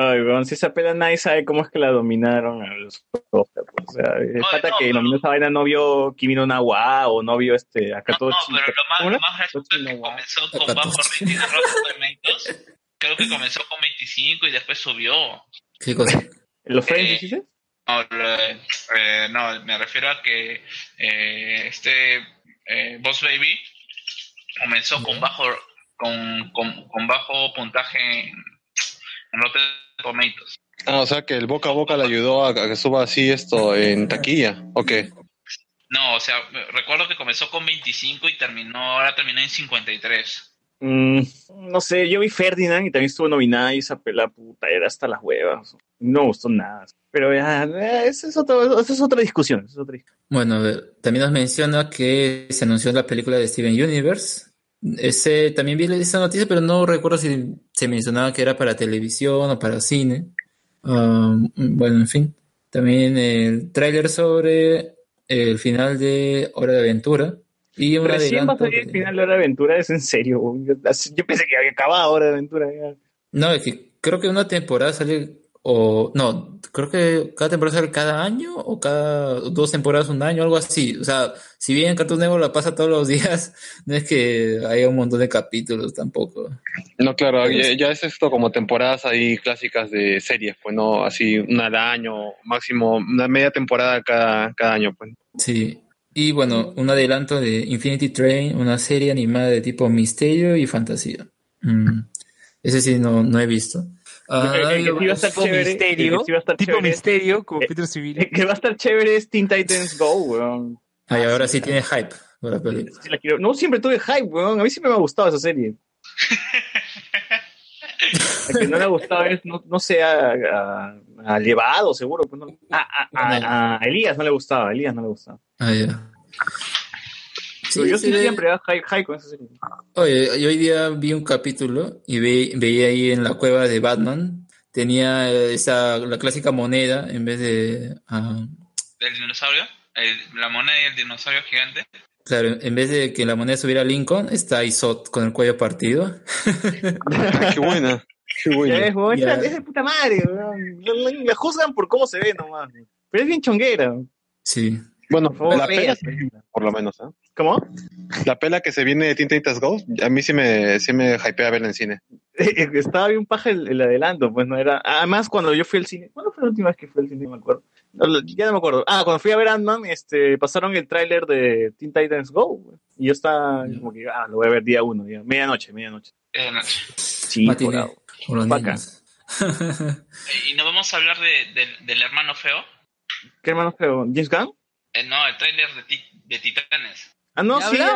S4: Ay, weón, si esa pela nadie sabe cómo es que la dominaron a los Oscar. O sea, el pata
S9: no,
S4: que
S9: pero-
S4: nominó esa vaina no vio Kimi no Nawa o no vio este
S9: No,
S4: Akatochi.
S9: no, pero lo más,
S4: ¿Cómo
S9: lo más gracioso es que comenzó con
S5: Akatochi.
S9: bajo rating de Rotten Tomatoes. Creo que comenzó con 25 y después subió.
S5: ¿Qué cosa?
S4: ¿Los Friends,
S9: Eh? No, eh, no, me refiero a que eh, este eh, Boss Baby comenzó con bajo con, con, con bajo puntaje en, en Rotten Tomatoes.
S8: Ah, o sea que el boca a boca le ayudó a, a que suba así esto en taquilla, ¿o qué?
S9: No, o sea, recuerdo que comenzó con 25 y terminó, ahora terminó en 53.
S4: Mm, no sé, yo vi Ferdinand y también estuvo nominada y esa pela puta era hasta las huevas. No me gustó nada. Pero ya, eh, esa es, otro- esa es otra discusión. esa es otra discusión.
S5: Bueno, también nos menciona que se anunció la película de Steven Universe. Ese, también vi esa noticia, pero no recuerdo si se mencionaba que era para televisión o para cine. Um, bueno, en fin. También el tráiler sobre el final de Hora de Aventura. Y un
S4: Recién va a salir el final de Hora de Aventura, es en serio. Yo, yo pensé que había acabado Hora de Aventura. ya.
S5: No, es que creo que una temporada sale, o no, creo que cada temporada sale cada año o cada dos temporadas un año, algo así. O sea, si bien Cartoon Network la pasa todos los días, (laughs) no es que haya un montón de capítulos tampoco.
S8: No, claro, ya, ya es esto como temporadas ahí clásicas de series, pues no, así una al año, máximo una media temporada cada, cada año, pues.
S5: Sí. Y bueno, un adelanto de Infinity Train, una serie animada de tipo misterio y fantasía. Mm. Ese sí no, no he visto. Ah,
S4: El- el que sí va a estar
S3: tipo
S4: chévere,
S3: misterio,
S4: el que sí va a estar
S3: tipo
S4: chévere,
S3: misterio, como
S4: eh,
S3: Peter Civil.
S4: el que va a estar chévere es Teen Titans Go, weón.
S5: Ay, ahora sí tiene hype por la película.
S4: Sí la quiero- No, siempre tuve hype, weón. A mí siempre me ha gustado esa serie. (laughs) A que no le ha gustado es, no, no sé, a, a- a Levado, seguro. pues no. a, a- a- a Elías no le gustaba, a Elías no le gustaba.
S5: Ah, ya.
S4: Pero yo sí siempre era con esa serie.
S5: Oye, yo hoy día vi un capítulo y ve- veía ahí en la cueva de Batman, tenía esa, la clásica moneda en vez de, ah,
S9: ¿El dinosaurio? El- la moneda y el dinosaurio gigante.
S5: claro, en vez de que la moneda subiera a Lincoln, está Isot con el cuello partido. (laughs)
S8: Qué buena, qué
S4: Ya
S8: buena.
S5: Ya.
S4: esa- es de puta madre, La juzgan por cómo se ve nomás. Pero es bien chonguera.
S5: Sí.
S8: Bueno, la pela,
S4: véase.
S8: por lo menos, ¿eh?
S4: ¿Cómo?
S8: La pela que se viene de Teen Titans Go, a mí sí me, sí me hypea verla en cine. (laughs)
S4: Estaba bien paja el, el adelanto, pues no era. Además, cuando yo fui al cine, ¿cuándo fue la última vez que fui al cine? No me acuerdo. No, ya no me acuerdo. Ah, cuando fui a ver Ant-Man, este, pasaron el tráiler de Teen Titans Go. güey. Y yo estaba como que, ah, lo voy a ver día uno, día, medianoche, medianoche.
S9: Eh, no.
S4: Sí,
S5: Matiné,
S4: por. (laughs)
S9: Y no vamos a hablar de, de- del hermano feo.
S4: ¿Qué hermano feo? ¿James Gunn?
S9: Eh, no, el tráiler de, Ti- de Titanes.
S4: Ah, no,
S3: Ya
S4: sí, ya, ya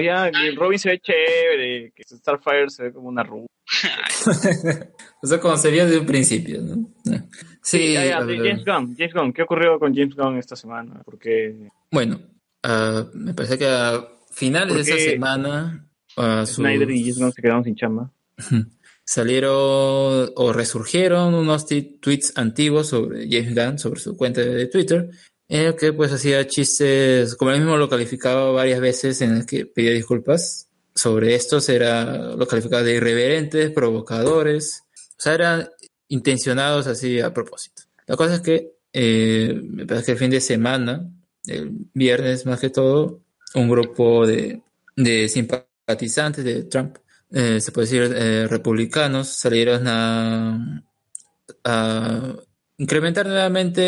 S4: ya, que Robin se ve chévere, que Starfire se ve como una rubia. (laughs)
S5: O sea, como sería desde un principio, ¿no? Sí,
S4: ya, ya,
S5: a
S4: sí,
S5: ver.
S4: James Gunn, James Gunn, ¿qué ocurrió con James Gunn esta semana? Porque
S5: Bueno, ah, me parece que a finales de esa semana ah, sus-
S4: Snyder y James Gunn se quedaron sin chamba.
S5: salieron o resurgieron unos tweets antiguos sobre James Gunn, sobre su cuenta de Twitter, en el que pues hacía chistes, como él mismo lo calificaba varias veces, en el que pedía disculpas sobre estos, era, lo calificaba de irreverentes, provocadores, o sea, eran intencionados así a propósito. La cosa es que, eh, me parece que el fin de semana, el viernes más que todo, un grupo de, de simpatizantes de Trump, eh, se puede decir eh, republicanos, salieron a, a incrementar nuevamente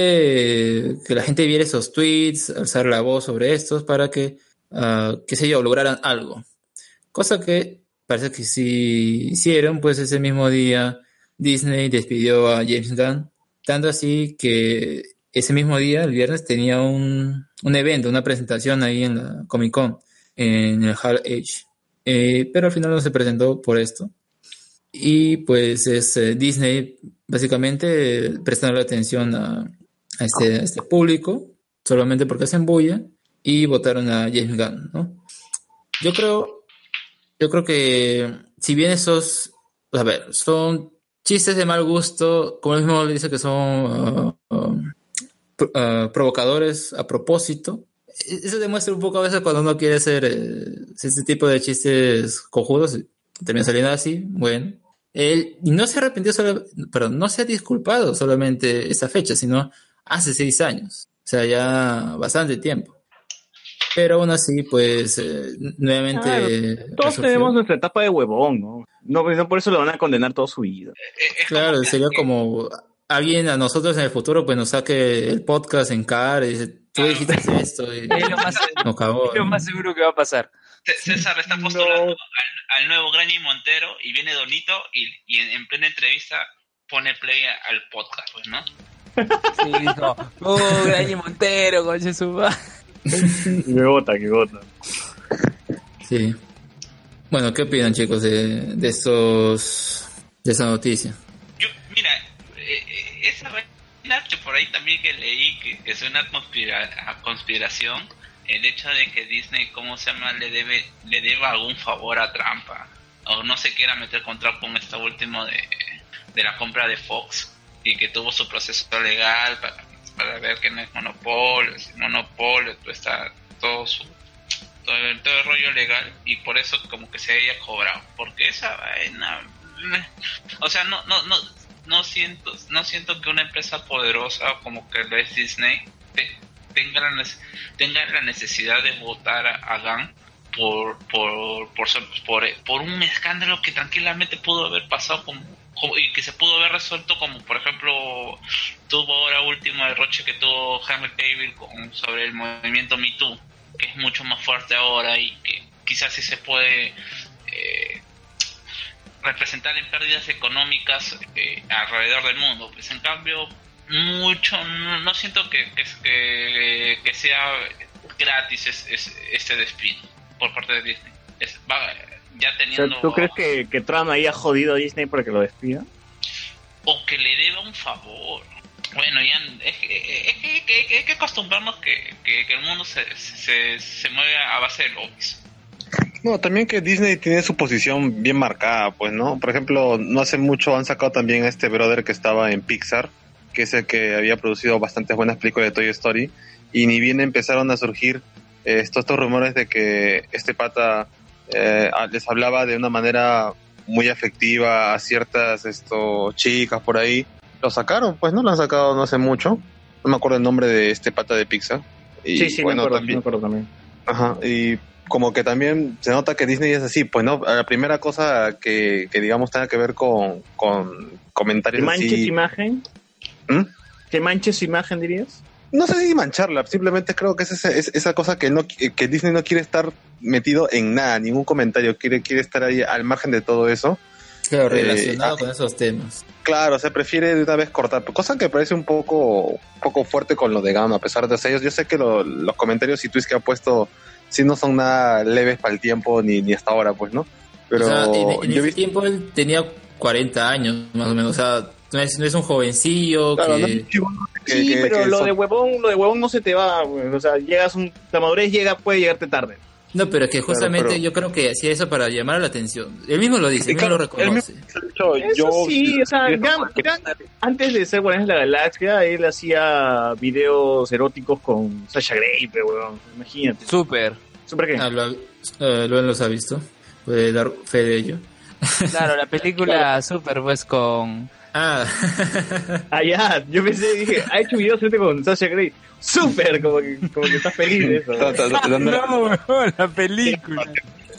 S5: eh, que la gente viera esos tweets, alzar la voz sobre estos para que, ah, qué sé yo, lograran algo. Cosa que parece que sí hicieron, pues ese mismo día Disney despidió a James Gunn, tanto así que ese mismo día, el viernes, tenía un, un evento, una presentación ahí en la Comic Con, en el Hall H. Eh, pero al final no se presentó por esto. Y pues es eh, Disney básicamente prestando atención a, a este, a este público, solamente porque hacen bulla, y votaron a James Gunn, ¿no? Yo creo, yo creo que si bien esos, a ver, son chistes de mal gusto, como él mismo dice que son uh, um, uh, provocadores a propósito, eso demuestra un poco a veces cuando uno quiere hacer eh, este tipo de chistes cojudos, termina saliendo así, bueno. Él y no se arrepintió, solo, perdón, no se ha disculpado solamente esa fecha, sino hace seis años, o sea, ya bastante tiempo. Pero aún así, pues, eh, nuevamente...
S4: Claro, Todos
S5: resurgió.
S4: tenemos nuestra etapa de huevón, ¿no? No, no por eso lo van a condenar toda su vida.
S5: Claro, sería como alguien a nosotros en el futuro pues nos saque el podcast en cara y dice, tú dijiste esto y (laughs)
S3: Es lo más,
S5: nos cagó.
S3: es lo más seguro que va a pasar.
S9: César está postulando al, al nuevo Granny Montero y viene Donito y, y en, en plena entrevista pone play a- al podcast, pues, ¿no?
S3: Sí, dijo, oh, Dani Montero, conche su (laughs) madre".
S4: Que gota, que gota.
S5: Sí. Bueno, ¿qué opinan chicos de, de estos de esa noticia?
S9: Yo, mira, eh, eh, esa vaina que por ahí también que leí que, que es una conspira- a conspiración, el hecho de que Disney, ¿cómo se llama?, le debe le deba algún favor a Trump, ah, o no se quiera meter con con esta último de, de la compra de Fox, y que tuvo su proceso legal para, para ver que no es monopolio, si monopolio, todo está todo su todo todo el rollo legal y por eso como que se haya cobrado porque esa vaina o sea no no no no siento no siento que una empresa poderosa como que lo es Disney tenga la, tenga la necesidad de votar a, Gunn por por por, por un escándalo que tranquilamente pudo haber pasado como- y que se pudo haber resuelto como por ejemplo tuvo ahora último derroche que tuvo Henry Cavill con sobre el movimiento Me Too que es mucho más fuerte ahora y que quizás sí se puede eh, representar en pérdidas económicas eh, alrededor del mundo. Pues en cambio, mucho, no, no siento que, que, que- que sea gratis es, es- este despido por parte de Disney. Es- va- ya
S4: O sea,
S9: teniendo...
S4: ¿Tú crees que, que Trump ahí ha jodido a Disney para que lo despida?
S9: o que le deba un favor. Bueno, ya es que, es que, hay que acostumbrarnos que, que, que el mundo se, se, se mueve a base de lobbies.
S8: No, también que Disney tiene su posición bien marcada, pues, ¿no? Por ejemplo, no hace mucho han sacado también a este brother que estaba en Pixar, que es el que había producido bastantes buenas películas de Toy Story, y ni bien empezaron a surgir eh, estos, estos rumores de que este pata eh, les hablaba de una manera muy afectiva a ciertas esto, chicas por ahí, lo sacaron, pues, ¿no? Lo han sacado no hace mucho, no me acuerdo el nombre de este pata de Pixar. Y
S4: sí, sí,
S8: bueno,
S4: me, acuerdo,
S8: también,
S4: me acuerdo también.
S8: Ajá, y como que también se nota que Disney es así, pues no, la primera cosa que, que digamos tenga que ver con, con
S4: ¿Que
S8: comentarios
S4: manches
S8: así,
S4: imagen?
S8: ¿Mm?
S4: ¿Que manches imagen, dirías?
S8: no sé si mancharla, simplemente creo que es esa, es esa cosa que no que Disney no quiere estar metido en nada, ningún comentario, quiere, quiere estar ahí al margen de todo eso.
S5: Claro,
S8: Eh,
S5: relacionado
S8: ah,
S5: con esos temas.
S8: Claro, se prefiere de una vez cortar, cosa que parece un poco, un poco fuerte con lo de Gama, a pesar de ellos. Yo sé que lo- los comentarios y tweets que ha puesto sí no son nada leves para el tiempo ni, ni hasta ahora, pues, ¿no? Pero
S5: o sea, en, en ese
S8: visto-
S5: tiempo él tenía 40 años, más o menos. O sea, no es, no es un jovencillo
S8: Claro, no
S5: que...
S8: es
S4: sí,
S8: que-
S4: pero
S8: que
S4: lo
S8: son-
S4: de huevón, lo de huevón no se te va, güey. o sea, llegas un, la madurez llega, puede llegarte tarde.
S5: No, pero es que justamente
S8: pero-
S5: yo creo que hacía eso para llamar la atención. Él mismo lo dice, él mismo lo
S8: claro,
S5: reconoce.
S4: Eso
S8: yo
S4: sí, o sea, antes de ser Guardianes de la Galaxia, él hacía videos eróticos con Sasha Grey, pero weón, imagínate.
S3: Súper.
S4: ¿Súper qué?
S5: Ah, lo, eh, lo los ha visto. Puede dar fe de ello.
S3: Claro, la (laughs) película Súper, pues con.
S5: Ah,
S4: Ah, ya, yo pensé, dije, ha hecho videos eróticos con Sasha Grey. Súper, como que, como que está feliz de eso. (laughs) (laughs)
S3: No, la película.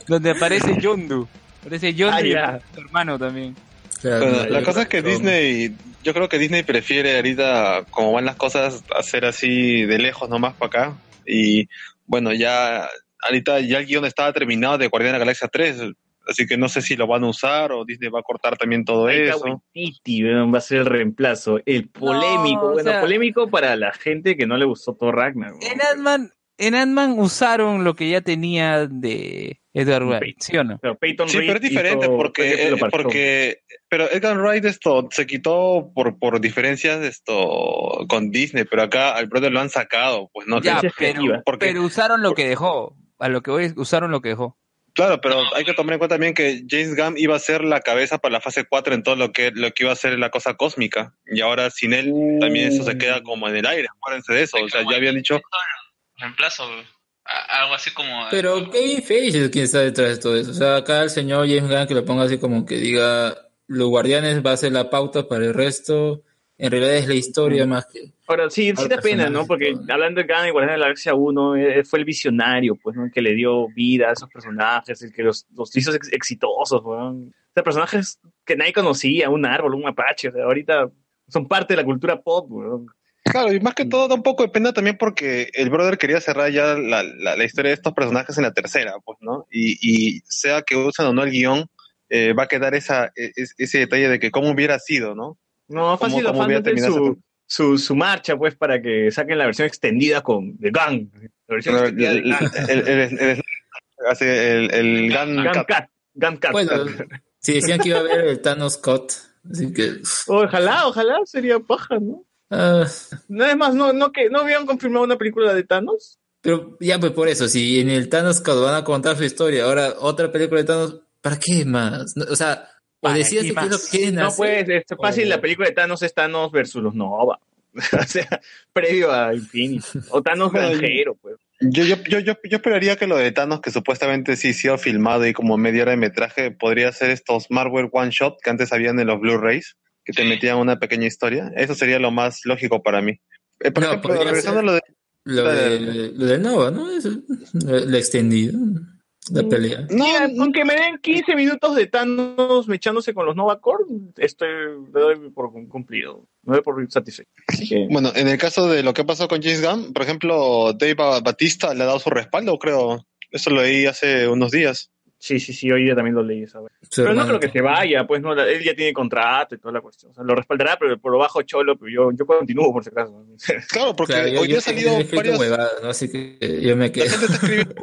S3: Donde aparece Yondu. Aparece Yondu
S4: Ah,
S3: y su hermano también.
S5: claro,
S8: Bueno,
S5: no,
S8: la cosa es que. Disney, yo creo que Disney prefiere ahorita, como van las cosas, hacer así de lejos nomás para acá. Y bueno, ya ahorita ya el guion estaba terminado de Guardián de la Galaxia 3, así que no sé si lo van a usar o Disney va a cortar también todo
S4: Taika
S8: eso.
S4: Waititi, weón, va a ser el reemplazo. El polémico,
S3: No, o
S4: bueno,
S3: sea-
S4: polémico para la gente que no le gustó Thor Ragnarok.
S3: En Ant-Man, en Ant-Man usaron lo que ya tenía de Edward Wright, ¿sí o no?
S4: Pero Peyton
S8: Sí,
S4: Reed
S8: pero es diferente
S4: hizo-
S8: porque, eh, porque pero Edgar Wright esto se quitó por, por diferencias esto con Disney, pero acá al brother lo han sacado, pues no
S3: Ya,
S4: es
S3: pero,
S8: porque-
S3: pero usaron lo que dejó. A lo que voy, es- usaron lo que dejó.
S8: Claro, pero hay que tomar en cuenta también que James Gunn iba a ser la cabeza para la fase 4 en todo lo que lo que iba a ser la cosa cósmica. Y ahora sin él también eso se queda como en el aire. Acuérdense de eso. O sea, ya habían dicho.
S9: Reemplazo, a- algo así como...
S5: Pero Kevin Feige es quien está detrás de todo eso. O sea, acá el señor James Gunn que lo ponga así como que diga, los guardianes va a ser la pauta para el resto. En realidad es la historia más que...
S4: Ahora, sí, sí da pena, ¿no? Porque hablando de y Guardianes de la Galaxia 1, eh, fue el visionario, pues, ¿no? El que le dio vida a esos personajes, el que los, los hizo ex- exitosos, weón. O sea, personajes que nadie conocía, un árbol, un mapache, o sea, ahorita son parte de la cultura pop, weón.
S8: Claro, y más que todo da un poco de pena también porque el brother quería cerrar ya la, la, la historia de estos personajes en la tercera, pues, ¿no? Y, y sea que usan o no el guion, eh, va a quedar esa, e- es- ese detalle de que cómo hubiera sido, ¿no?
S4: No, fácil
S8: ¿Cómo-
S4: los fans de su, su, su marcha, pues, para que saquen la versión extendida con The Gang. La versión
S8: El,
S4: extendida de
S8: el,
S4: Gang.
S8: el, el- el- así, el, el Gun
S4: Gang
S8: Cat.
S4: Cat. Gang Cat.
S5: Bueno, si decían que iba a haber el Thanos Cut, así que... (laughs)
S4: Ojalá, ojalá, sería paja, ¿no?
S5: ah,
S4: No es más, no, no, que, ¿no habían confirmado una película de Thanos?
S5: pero ya pues por eso, si en el Thanos Cut van a contar su historia, ahora otra película de Thanos, ¿para qué más? No, o sea, o
S3: ¿Para
S5: decías
S3: qué
S5: que lo que quieren
S4: No,
S5: hacer,
S4: pues, es fácil, la película de Thanos es Thanos versus los Nova. (laughs) o sea, previo a Infinity. O Thanos granjero, pues.
S8: Yo, yo, yo, yo, yo esperaría que lo de Thanos, que supuestamente sí ha sido filmado y como media hora de metraje, podría ser estos Marvel One Shot que antes habían en los Blu-rays, que te
S9: Sí.
S8: metían una pequeña historia. Eso sería lo más lógico para mí. Eh, por
S5: No,
S8: ejemplo,
S5: podría
S8: regresando a lo de
S5: Lo de, lo de Nova, ¿no? Es la extendida, la pelea.
S8: No,
S4: Mira, con que me den 15 minutos de Thanos mechándose con los Nova Corps, estoy, le doy por cumplido. Me doy por satisfecho. Que,
S8: Bueno, en el caso de lo que pasó con James Gunn, por ejemplo, Dave Ba- Batista le ha dado su respaldo, creo. Eso lo leí hace unos días.
S4: Sí, sí, sí, hoy día también lo leí esa vez.
S5: Su
S4: Pero no
S5: hermano.
S4: creo que se vaya, pues no, la- él ya tiene contrato y toda la cuestión. O sea, lo respaldará, pero por lo bajo cholo, pero yo, yo continúo por si acaso.
S8: Claro, (laughs) porque
S5: Claro,
S8: hoy
S5: yo
S8: día ha salido varios...
S5: huevadas, ¿no? Así que yo me
S8: La
S5: quedo.
S8: gente (laughs) está escribiendo,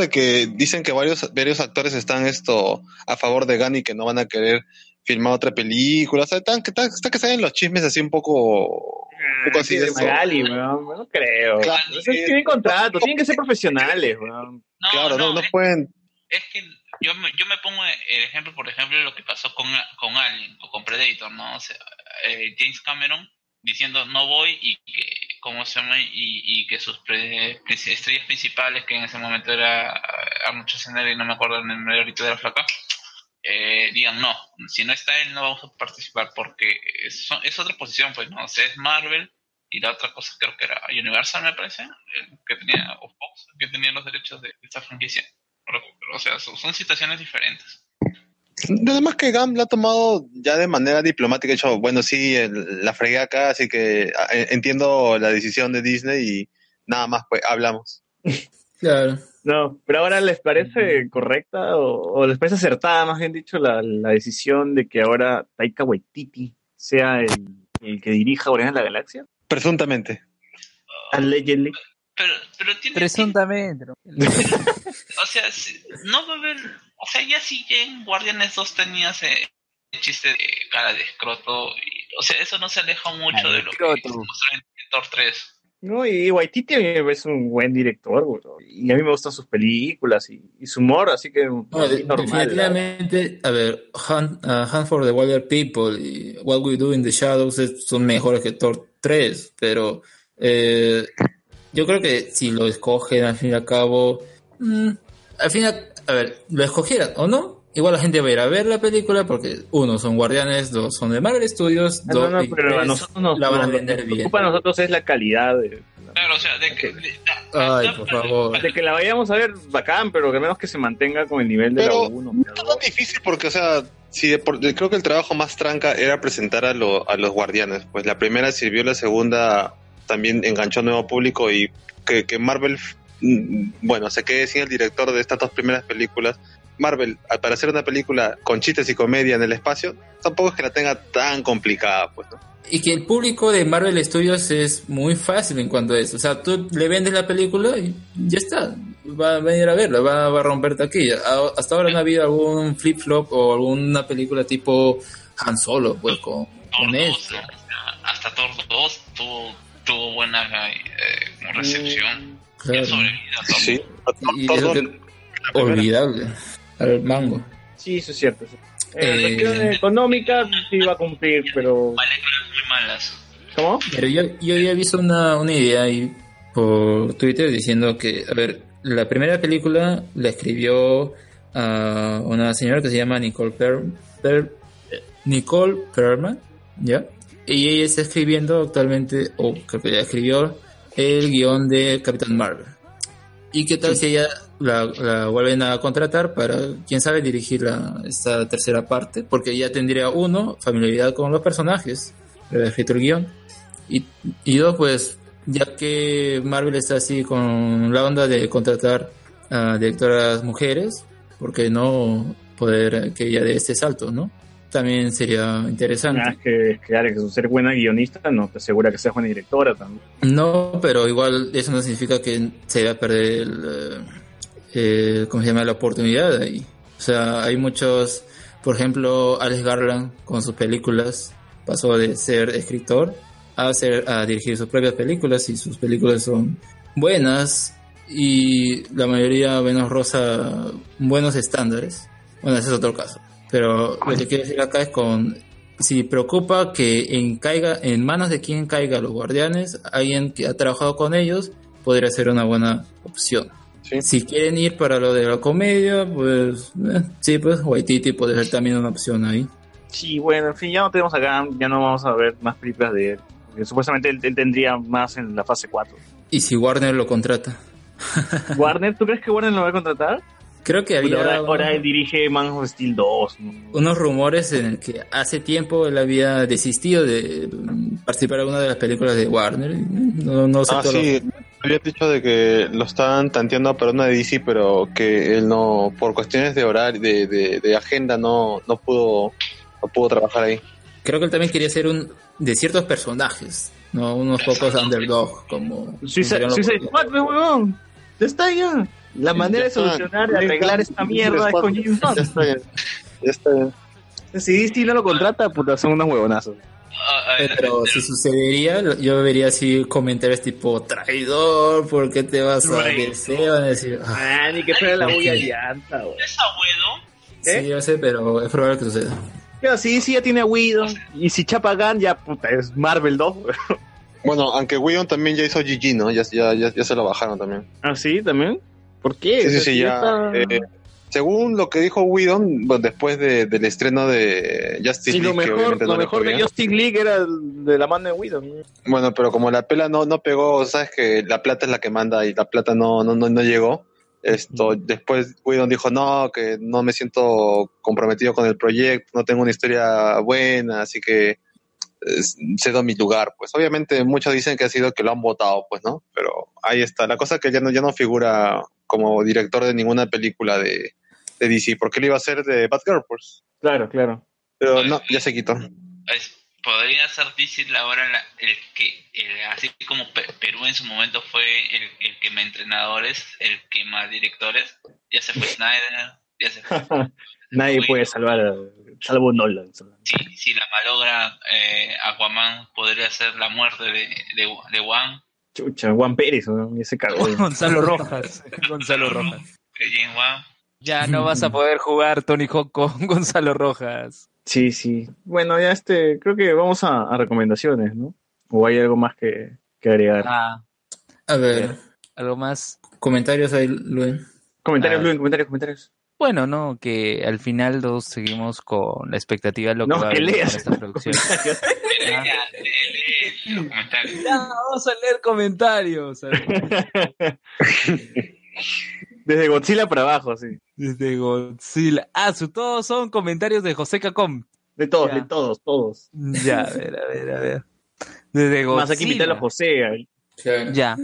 S8: de que dicen que varios, varios actores están esto a favor de Gunn y que no van a querer filmar otra película. O sea, están, que, están- está que salen los chismes así un poco... Un poco así de.
S4: Magali, weón, no creo.
S8: Claro,
S4: sea, tienen contrato, tienen que ser profesionales, weón.
S9: No,
S8: claro, no, no
S9: es,
S8: pueden...
S9: es que yo me, yo me pongo el ejemplo, por ejemplo, de lo que pasó con, con Alien o con Predator, ¿no? O sea, eh, James Cameron diciendo no voy y que, ¿cómo se llama? Y, que sus pre- estrellas principales, que en ese momento era Arnold Schwarzenegger y no me acuerdo el nombre ahorita de la flaca, eh, digan no, si no está él no vamos a participar porque es, es otra posición, pues, ¿no? O sea, es Marvel y la otra cosa creo que era Universal, me parece, que tenía, o Fox, que tenía los derechos de esta franquicia. O sea, son, situaciones diferentes.
S8: Además que Gunn lo ha tomado ya de manera diplomática, ha dicho, bueno, sí, el- la fregué acá, así que eh, entiendo la decisión de Disney y nada más, pues hablamos. (laughs)
S5: Claro.
S4: No, pero ahora les parece correcta o, o les parece acertada, más bien dicho, la, la decisión de que ahora Taika Waititi sea el, el que dirija Guardianes de la Galaxia.
S8: Presuntamente.
S4: Allegedly.
S9: Pero, pero tiene,
S3: Presuntamente. ¿no? (laughs)
S9: o sea, si- no va a haber, o sea, ya si ya en Guardianes 2 tenías eh, el chiste de cara de escroto, y, o sea, eso no se aleja mucho
S3: Cara de
S9: lo que
S3: escroto.
S9: se mostró en Thor 3.
S4: No, y Waititi parece un buen director, güey, y a mí me gustan sus películas y, y su humor, así que
S5: No,
S4: mí
S5: de-
S4: normal.
S5: definitivamente, a ver, Hunt, uh, Hunt for the Wilder People y What We Do in the Shadows es- son mejores que Thor 3, pero eh, yo creo que si lo escogen al fin y al cabo, mm, al final, a ver, lo escogieran o no, igual la gente va a ir a ver la película porque uno, son guardianes, dos, son de Marvel Studios,
S4: Ah,
S5: dos,
S4: no, no, pero a nosotros nos,
S5: la van a
S4: nos-
S5: vender
S4: nos
S5: bien.
S4: preocupa a nosotros es la calidad de,
S9: Claro, o sea, de que... de-
S5: Ay,
S9: de-
S5: por favor.
S4: de que la vayamos a ver bacán, pero que menos que se mantenga con el nivel de
S8: Pero
S4: la 1.
S8: no es tan difícil porque, o sea, si de por- creo que el trabajo más tranca era presentar a, lo- a los guardianes. Pues la primera sirvió, la segunda también enganchó nuevo público y que, que Marvel, mm, bueno, se quede sin el director de estas dos primeras películas. Marvel, al- para hacer una película con chistes y comedia en el espacio, tampoco es que la tenga tan complicada, pues, ¿no?
S5: Y que el público de Marvel Studios es muy fácil en cuanto a eso. O sea, tú le vendes la película y ya está. Va a venir a verla, va, va a romper taquilla. A- Hasta ahora no ha habido algún flip-flop o alguna película tipo Han Solo, pues, con, con
S9: 2,
S5: esto.
S9: sea, hasta Thor 2 tuvo, tuvo buena eh, como recepción.
S5: Claro.
S9: Ya Thor.
S8: Sí.
S5: Y eso que olvidable. Al mango.
S4: Sí, eso es cierto. eso. En
S5: Eh,
S4: cuestión económica sí va a cumplir, pero...
S9: Películas muy malas.
S4: ¿Cómo?
S5: Pero yo, yo había visto una, una idea ahí por Twitter diciendo que, a ver, la primera película la escribió a una señora que se llama Nicole Per, Per- Nicole Perman, ¿ya? Y ella está escribiendo actualmente, o creo que ya escribió, el guion de Capitán Marvel. ¿Y qué tal si ella la, la vuelven a contratar para, quién sabe, dirigir la, esta tercera parte? Porque ya tendría, uno, familiaridad con los personajes, haber escrito el guion. Y, y dos, pues, ya que Marvel está así con la onda de contratar a directoras mujeres, ¿por qué no poder que ella dé este salto, no? También sería interesante.
S4: Ah, que, es que ser buena guionista no te asegura que seas buena directora también.
S5: No, pero igual eso no significa que se va a perder el, eh, eh, ¿cómo se llama? la oportunidad ahí. O sea, hay muchos, por ejemplo, Alex Garland con sus películas pasó de ser escritor a ser a dirigir sus propias películas y sus películas son buenas y la mayoría menos rosa buenos estándares. Bueno, ese es otro caso. Pero lo que quiero decir acá es con si preocupa que en caiga en manos de quien caiga los guardianes, alguien que ha trabajado con ellos podría ser una buena opción. Si quieren ir para lo de la comedia, pues eh, sí, pues Waititi puede ser también una opción ahí.
S4: Sí, bueno, en fin, ya no tenemos acá, ya no vamos a ver más películas de él. Porque supuestamente él, él tendría más en la fase 4.
S5: ¿Y si Warner lo contrata?
S4: ¿Warner? ¿Tú crees que Warner lo va a contratar?
S5: Creo que había
S4: Ahora, ahora él dirige Man of Steel 2. ¿no?
S5: unos rumores en el que hace tiempo él había desistido de mm, participar en una de las películas de Warner. No, no sé
S8: Ah,
S5: todo lo-
S8: sí, había dicho de que lo estaban tanteando para una de DC, pero que él no, por cuestiones de horario, de, de, de agenda, no, no pudo no pudo trabajar ahí.
S5: Creo que él también quería ser un de ciertos personajes, no unos pocos underdog como
S4: Suicide, Squad. Ya está ya. La manera de solucionar, de arreglar esta mierda es con James
S8: Ya está bien. Ya está bien.
S4: Si DC no lo contrata, puta, son unos huevonazos.
S9: Ah,
S5: Eh, Pero si sucedería, yo vería así comentarios tipo traidor, ¿por qué te vas a. DC? Van a decir, ah,
S4: Ah, ni que fuera la bulla llanta, güey.
S9: ¿Es abuelo?
S5: sí, yo sé, pero es probable que suceda.
S4: Pero sí, sí, ya tiene a Widow. Y si chapa Gunn, ya puta, es Marvel 2.
S8: Bueno, aunque Whedon también ya hizo GG, ¿no? Ya, ya, ya, ya se lo bajaron también.
S4: ah, sí, también. ¿Por qué?
S8: Sí, sí,
S4: O sea,
S8: sí,
S4: si
S8: ya.
S4: está-
S8: eh, según lo que dijo Whedon, bueno, después de- del estreno de Justice
S4: Sí,
S8: League,
S4: mejor, lo
S8: no
S4: mejor de. Justice League era de la mano de Widow.
S8: Bueno, pero como la pela no, no pegó, sabes que la plata es la que manda y la plata no, no, no, no llegó. Esto, después Whedon dijo no, que no me siento comprometido con el proyecto, no tengo una historia buena, así que cedo mi lugar. Pues obviamente muchos dicen que ha sido que lo han votado, pues, ¿no? Pero ahí está. La cosa es que ya no, ya no figura como director de ninguna película de, de DC, porque él iba a ser de Batgirl, pues.
S4: Claro, claro.
S8: Pero no, ya se quitó.
S9: Es- podría ser difícil ahora la- el que, el- así como Pe- Perú en su momento fue el, el quema entrenadores, el quema directores, ya se fue (laughs) Snyder, ya se fue.
S4: Nadie puede salvar, a- salvo Nolan.
S9: Si, si la malogra eh, Aquaman, podría ser la muerte de, de, de Juan,
S4: Chucha, Juan Pérez, ese cagó. (laughs)
S3: Gonzalo (laughs) Rojas. Gonzalo Rojas. Ya no vas a poder jugar Tony Hawk con (laughs) Gonzalo Rojas.
S4: Sí, sí. Bueno, ya este, creo que vamos a, a recomendaciones, ¿no? ¿O hay algo más que, que agregar?
S3: Ah,
S5: A ver,
S3: algo más.
S5: comentarios ahí, Luen.
S4: comentarios,
S3: ah.
S4: Luis, comentarios, comentarios.
S3: Bueno, no, que al final todos seguimos con la expectativa de lo que
S4: No,
S3: va a
S4: que
S3: con
S4: leas.
S3: esta producción. (laughs) Ah. Ya, vamos a leer comentarios. (laughs)
S4: Desde Godzilla para abajo, sí.
S3: Desde Godzilla. Ah, su, todos son comentarios de José Cacom.
S4: De todos,
S3: Ya.
S4: de todos, todos.
S3: Ya, a ver, a ver, a ver. Desde Godzilla.
S4: Más aquí invitarlo a José. ahí.
S3: Ya.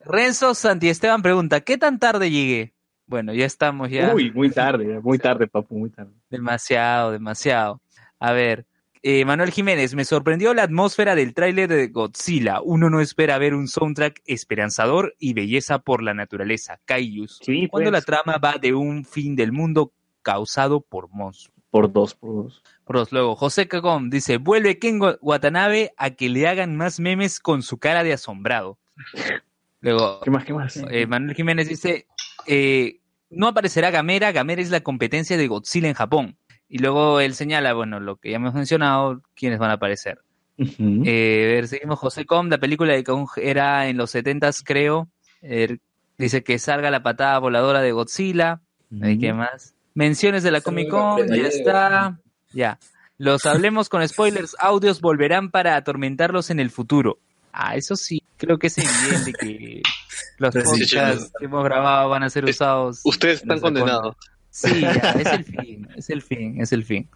S3: Renzo Santiesteban pregunta, ¿qué tan tarde llegué? Bueno, ya estamos ya.
S4: Uy, muy tarde, muy tarde, papu, muy tarde.
S3: Demasiado, demasiado. A ver, eh, Manuel Jiménez, me sorprendió la atmósfera del tráiler de Godzilla. Uno no espera ver un soundtrack esperanzador y belleza por la naturaleza, Kaijus.
S4: Sí,
S3: Cuando
S4: pues,
S3: la trama va de un fin del mundo causado por monstruos.
S4: por dos, por dos.
S3: Por dos. Luego, José Cagón dice, vuelve Ken Wa- Watanabe a que le hagan más memes con su cara de asombrado. (laughs) Luego,
S4: ¿Qué más, qué más?
S3: eh, Manuel Jiménez dice, eh, no aparecerá Gamera, Gamera es la competencia de Godzilla en Japón. Y luego él señala, bueno, lo que ya hemos mencionado, quiénes van a aparecer.
S4: Ujú.
S3: Eh, a ver, seguimos José Com, la película de Kong era en los 70s, creo. Eh, dice que salga la patada voladora de Godzilla. ¿Y qué más? Menciones de la Comic Con, ya está. Ya. Los hablemos con spoilers, audios volverán para atormentarlos en el futuro. Ah, eso sí, creo que es evidente que (laughs) los podcasts que hemos grabado van a ser usados.
S8: Ustedes están condenados.
S3: Sí, ya, es el (laughs) fin, es el fin, es el fin.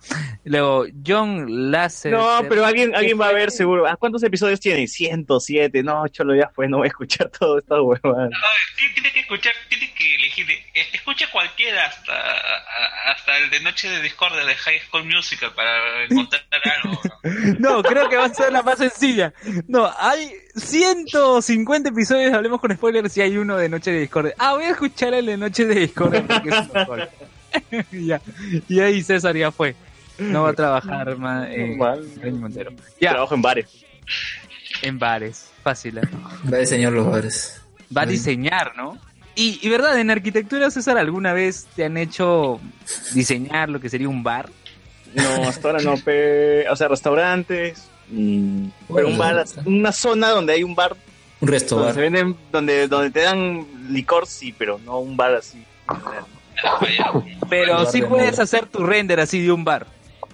S3: Luego, John Lasser.
S4: No, pero alguien, alguien va a ver seguro. ¿Ah, ¿Cuántos episodios tiene? 107. No, cholo, ya fue, no voy a escuchar todo esta huevada.
S9: Ay, tiene- que escuchar, tiene que que escuche cualquiera, hasta, a- hasta el de Noche de Discord de High School Musical para encontrar algo. (laughs)
S3: No, creo que va a ser la más sencilla. No, hay 150 episodios Hablemos con Spoilers y hay uno de Noche de Discord. Ah, voy a escuchar el de Noche de Discord porque es mejor. (laughs) ya. Y ahí César ya fue. No va a trabajar más en Año Montero. Ya,
S4: Trabajo en bares.
S3: en bares. Fácil, ¿eh?
S5: Va a diseñar los bares.
S3: Va a diseñar, ¿no? Y, y verdad, en arquitectura, César, ¿alguna vez te han hecho diseñar lo que sería un bar?
S4: No, hasta ahora no, pe- o sea, restaurantes, y- pero un bar, una zona donde hay un bar
S5: Un
S4: donde
S5: restaurante.
S4: se venden, donde, donde te dan licor, sí, pero no un bar así.
S3: Pero sí
S5: de
S3: puedes hacer tu render así de un bar.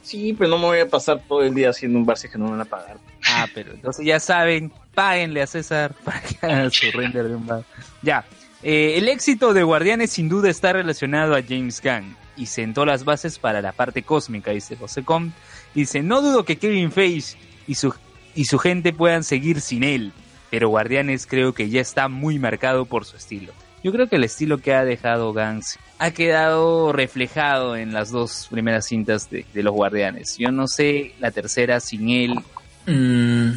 S4: Sí, pero no me voy a pasar todo el día haciendo un bar si es que no me van a pagar.
S3: Ah, pero entonces ya saben, páguenle a César para que haga (laughs) su render de un bar. Ya, eh, el éxito de Guardianes sin duda está relacionado a James Gunn y sentó las bases para la parte cósmica, dice José Com. Dice, no dudo que Kevin Feige y su, y su gente puedan seguir sin él, pero Guardianes creo que ya está muy marcado por su estilo. Yo creo que el estilo que ha dejado Gunn ha quedado reflejado en las dos primeras cintas de, de los Guardianes. Yo no sé la tercera sin él,
S5: Mm,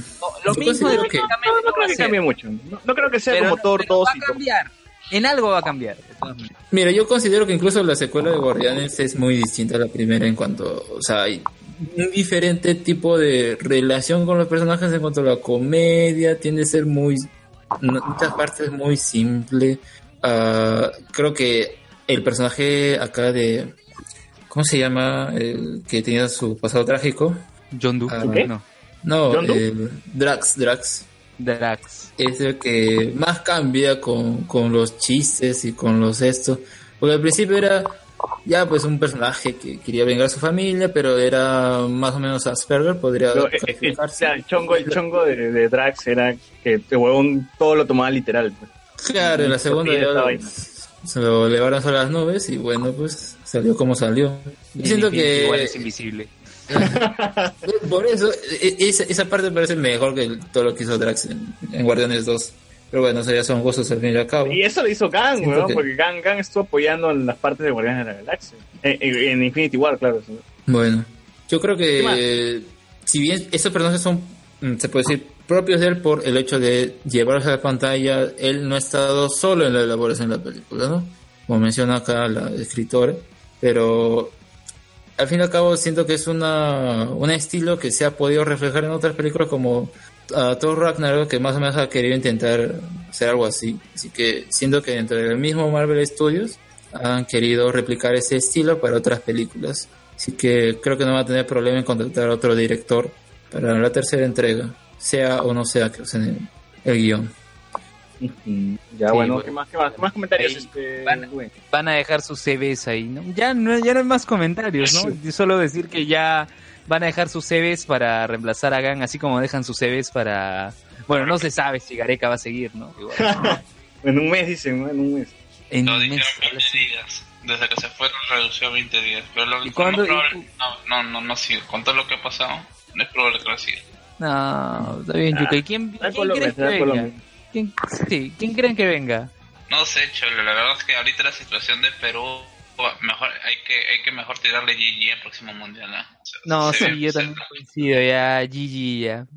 S3: lo
S5: Yo
S3: mismo
S5: considero que-
S4: No, no
S3: va
S4: creo
S3: a
S4: que cambie mucho. No, no creo que sea
S3: pero-
S4: como Thor
S3: pero
S4: 2
S3: va
S4: y
S3: cambiar. En algo va a cambiar. de.
S5: Mira, yo considero que incluso la secuela de Guardianes es muy distinta a la primera en cuanto, o sea, hay un diferente tipo de relación con los personajes en cuanto a la comedia, tiende a ser muy, en muchas partes muy simple. Ah, creo que el personaje acá de, ¿cómo se llama? El que tenía su pasado trágico.
S3: John Doe.
S4: ¿Qué?
S3: No.
S5: No, el Drax, Drax
S3: Drax.
S5: es el que más cambia con, con los chistes y con los estos. Porque al principio era ya pues un personaje que quería vengar a su familia, pero era más o menos Asperger, podría
S4: Pero, eh, eh, sea, el chongo, el chongo de, de Drax era que el huevón todo lo tomaba literal. pues.
S5: Claro, en la segunda ya se lo elevaron a las nubes y bueno, pues salió como salió. Yo siento que
S3: Igual es invisible. (laughs)
S5: por eso e- esa, esa parte me parece mejor que todo lo que hizo Drax en, en Guardianes 2. Pero bueno, eso ya son gustos al fin y al cabo.
S4: Y eso lo hizo Gang,
S5: que-
S4: porque Gang, Gang estuvo apoyando en las partes de Guardianes de la Galaxia. En, Infinity War, claro. sí.
S5: Bueno, yo creo que si bien estos personajes son, mm, se puede decir, propios de él por el hecho de llevarlos a la pantalla, él no ha estado solo en la elaboración de la película, ¿no? Como menciona acá la escritora, pero al fin y al cabo siento que es una, un estilo que se ha podido reflejar en otras películas como uh, Thor Ragnarok, que más o menos ha querido intentar hacer algo así. Así que siento que dentro del mismo Marvel Studios han querido replicar ese estilo para otras películas. Así que creo que no va a tener problema en contratar a otro director para la tercera entrega, sea o no sea que usen el, el
S4: guion. Ya,
S3: Sí,
S4: bueno. ¿qué más, qué más, qué más comentarios?
S3: Ahí
S4: este,
S3: van-? Van a dejar sus CVs ahí, ¿no? Ya no, ya no hay más comentarios, ¿no? Yo Solo decir que ya van a dejar sus CVs para reemplazar a Gang, así como dejan sus CVs para... Bueno, no se sabe si Gareca va a seguir, ¿no? (laughs) Igual.
S4: En un mes, dicen, ¿no? En un mes.
S3: En un mes,
S9: 20 días. Desde que se fueron redució a 20 días. Pero lo,
S3: ¿Y
S9: más probable- no, no, no, no sigue. Con todo lo que ha pasado, no es probable que lo siga.
S3: No, está bien, Yuka. ¿Y quién,
S4: Será
S3: quién
S4: Colombia,
S3: crees que venga? ¿Quién, sí, ¿quién creen que venga?
S9: No sé, Cholo, la verdad es que ahorita la situación de Perú, mejor hay que hay que mejor tirarle GG al próximo mundial. ¿no? O sea,
S3: No, sí,
S9: ve-
S3: yo también coincido, ya, GG, ya.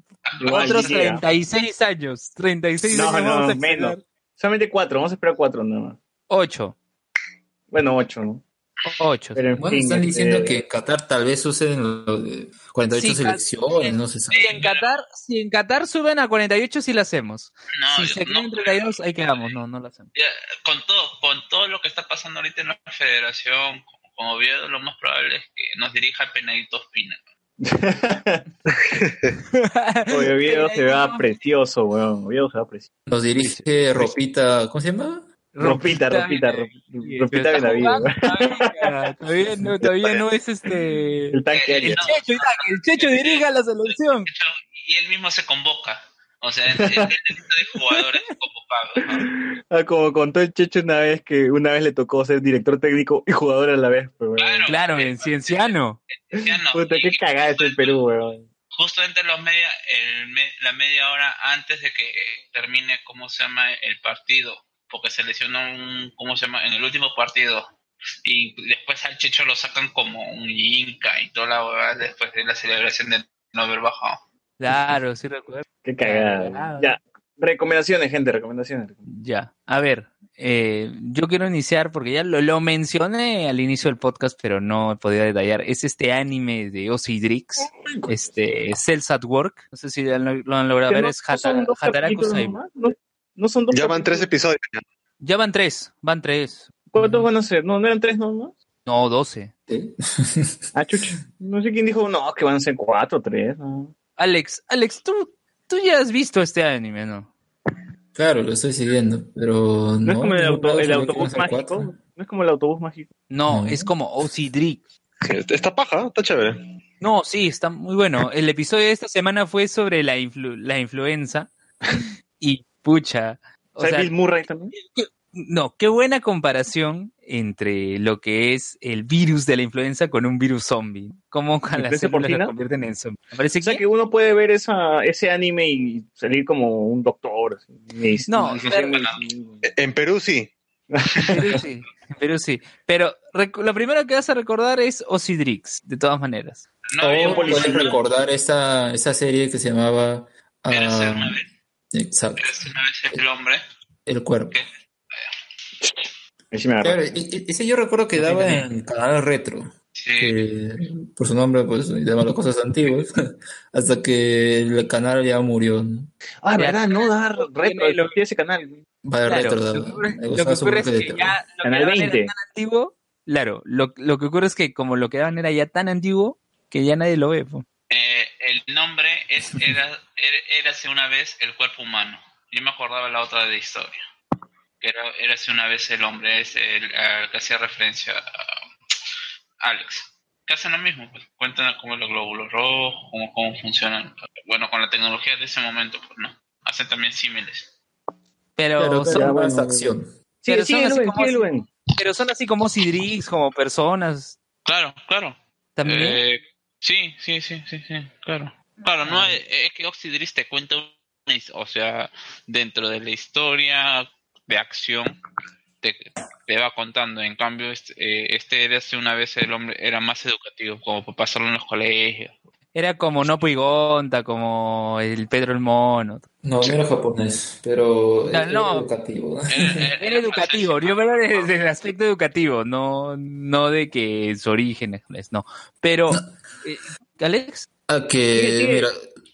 S4: Igual,
S3: Otros
S4: GG, ¿ah?
S3: 36 años, 36
S4: No,
S3: años
S4: no,
S3: vamos a
S4: menos. Solamente cuatro, vamos a esperar cuatro nada más.
S3: 8,
S4: Bueno, ocho, ¿no?
S3: 8.
S4: Pero en
S5: Bueno,
S4: fin,
S5: están
S4: este,
S5: diciendo que en Qatar tal vez usen lo de 48
S3: Sí,
S5: selecciones, no se sabe.
S3: Si en Qatar, si en Qatar suben a 48 sí la hacemos.
S9: No,
S3: si se
S9: no,
S3: en 32 ahí quedamos, no, no la hacemos.
S9: ya, con todo con todo lo que está pasando ahorita en la federación, como, como Oviedo, lo más probable es que nos dirija Penadito Espina. (laughs)
S4: Oye, Oviedo se vea precioso, weón. Oviedo se vea precioso.
S5: Nos dirige Ropita, ¿cómo se llama?
S4: Ropita, ropita, ropita, ropita Benavides, weón.
S3: Todavía, no, todavía no es este.
S4: El tanque
S9: no,
S3: Checho, el Checho dirija la selección.
S9: de y él mismo se convoca. O sea, él, él necesita de jugadores convocados. ¿no?
S4: Ah, como contó el Checho una vez que una vez le tocó ser director técnico y jugador a la vez.
S9: Claro,
S3: Claro, en Cienciano.
S9: ya no.
S4: Puta, qué cagada es el Perú, weón.
S9: justamente los media, el la media hora antes de que termine, ¿cómo se llama? El partido porque se lesionó un, ¿cómo se llama? En el último partido. Y después al Checho lo sacan como un Inca y toda la huevada después de la celebración de no haber bajado.
S3: Claro, sí recuerdo.
S4: Qué cagada. Ya. Recomendaciones, gente, recomendaciones.
S3: Ya, a ver, eh, yo quiero iniciar porque ya lo, lo mencioné al inicio del podcast, pero no he podido detallar. Es este anime de Ozzy Drix, este Cells at Work. No sé si lo han, lo han logrado ver,
S4: no-
S3: es Hata- Hataraku Saibou.
S4: No, no son dos
S8: Ya van tres episodios. ya.
S3: Ya van tres, van tres.
S4: ¿Cuántos van a ser? No, no eran tres nomás.
S3: No, doce.
S4: Ah, chucha. No sé quién dijo, no, que van a ser cuatro, tres. No.
S3: Alex, Alex, tú, tú ya has visto este anime, ¿no?
S5: Claro, lo estoy siguiendo, pero
S4: No,
S5: no.
S4: es como el, auto- autobús mágico.
S5: cuatro.
S4: No es como el autobús mágico.
S3: No,
S5: No.
S3: es como Drix.
S8: Está paja, está chévere.
S3: No, sí, está muy bueno. El episodio de esta semana fue sobre la, influ- la influenza. (laughs) Y pucha. O
S4: ¿Sabes
S3: sea,
S4: Bill Murray también?
S3: no, qué buena comparación entre lo que es el virus de la influenza con un virus zombie. Cómo a las
S4: ¿Influenza
S3: células las convierten en zombies. Me parece
S4: O sea
S3: que...
S4: que uno puede ver esa, ese anime y salir como un doctor. así,
S3: No,
S4: en
S9: pero-.
S8: En Perú sí.
S3: Perú sí, Perú sí. Pero lo primero que vas a recordar es Osidrix, de todas maneras.
S9: No
S5: puedes recordar esa, esa serie que se llamaba
S9: vez,
S5: exacto,
S9: vez el hombre.
S5: El Cuerpo.
S9: ¿Qué?
S4: Ahí sí me agarró.
S5: Claro, y- y- ese yo recuerdo que daba en Canal Retro,
S9: Sí.
S5: que por su nombre pues daba las cosas antiguas, (laughs) hasta que el canal ya murió. ¿no?
S4: Ah, verdad, no dar retro,
S3: lo-
S4: existía ese canal.
S5: Va de
S3: Claro,
S5: retro,
S3: lo que ocurre, lo que ocurre es que ya lo que
S4: Canal
S3: era
S4: 20.
S3: tan antiguo, claro, lo, lo que ocurre es que como lo que daban era ya tan antiguo que ya nadie lo ve. po.
S9: Eh, el nombre es (laughs) era, era, érase una vez el cuerpo humano. Yo me acordaba la otra de historia. Que era érase una vez el hombre, es el al que hacía referencia a Alex. Que hacen lo mismo, pues. Cuentan cómo los glóbulos rojos, cómo, cómo funcionan. Bueno, con la tecnología de ese momento, pues no. Hacen también símiles.
S3: Pero,
S5: Pero
S3: son,
S5: más acción.
S4: Sí,
S3: Pero
S4: sí,
S3: son así
S4: Luen,
S3: como pero son así como Sidrix, como personas
S9: Claro, claro.
S3: también.
S9: Eh, sí, sí, sí, sí, sí, claro. Claro, no es, es que Oxidris te cuenta una o sea, dentro de la historia de acción te, te va contando. En cambio, este, eh, este era hace una vez el hombre era más educativo, como para pasarlo en los colegios.
S3: Era como Nopo y Gonta, como el Pedro el Mono.
S5: No, no era japonés, pero
S3: No,
S5: era
S3: no.
S5: educativo. (laughs)
S9: Era,
S3: educativo, yo veo desde el aspecto educativo, no, no de que su origen es japonés, no. Pero, eh, Alex,
S5: Ah, que, mira,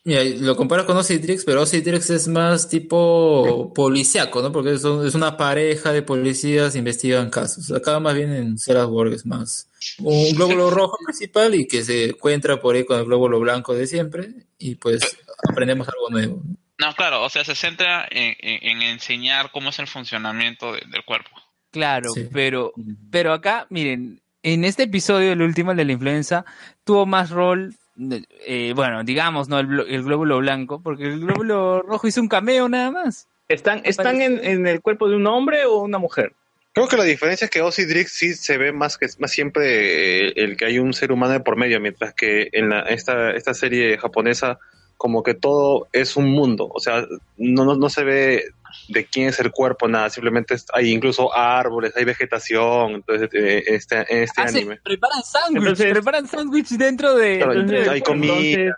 S5: mira, lo comparas con Ocitrix, pero Ocitrix es más tipo policiaco, ¿no? Porque son- es una pareja de policías investigan casos. Acá más bien en Ceras Borg es más un glóbulo rojo principal y que se encuentra por ahí con el glóbulo blanco de siempre y pues aprendemos algo nuevo. ¿no?
S9: no, claro, o sea, se centra en, en- en enseñar cómo es el funcionamiento de- del cuerpo.
S3: claro,
S5: Sí.
S3: pero, pero acá, miren, en este episodio, el último, el de la influenza, tuvo más rol, eh, bueno, digamos, ¿no? El, el glóbulo blanco, porque el glóbulo rojo hizo un cameo nada más.
S4: ¿Están, están en, en el cuerpo de un hombre o una mujer?
S8: Creo que la diferencia es que Ozzy Drix sí se ve más que más siempre eh, el que hay un ser humano de por medio, mientras que en la, esta, esta serie japonesa como que todo es un mundo, o sea, no, no, no se ve de quién es el cuerpo, nada, simplemente hay incluso árboles, hay vegetación, entonces eh, este, en este
S3: Hacen-
S8: anime.
S3: preparan sándwich,
S4: Entonces-
S3: preparan sándwich dentro de...
S8: Claro,
S3: dentro del
S8: hay comida,
S4: entonces,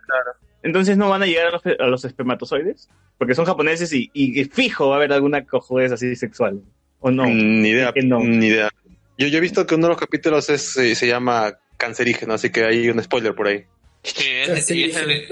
S4: entonces no van a llegar a los, a los espermatozoides, porque son japoneses y, y fijo va a haber alguna cojudez así sexual. ¿O no?
S8: Mm, Ni idea,
S4: que no.
S8: ni idea. Yo, yo he visto que uno de los capítulos es, eh, se llama cancerígeno, así que hay un spoiler por ahí.
S9: Sí, es,
S5: Sí.
S9: y es el-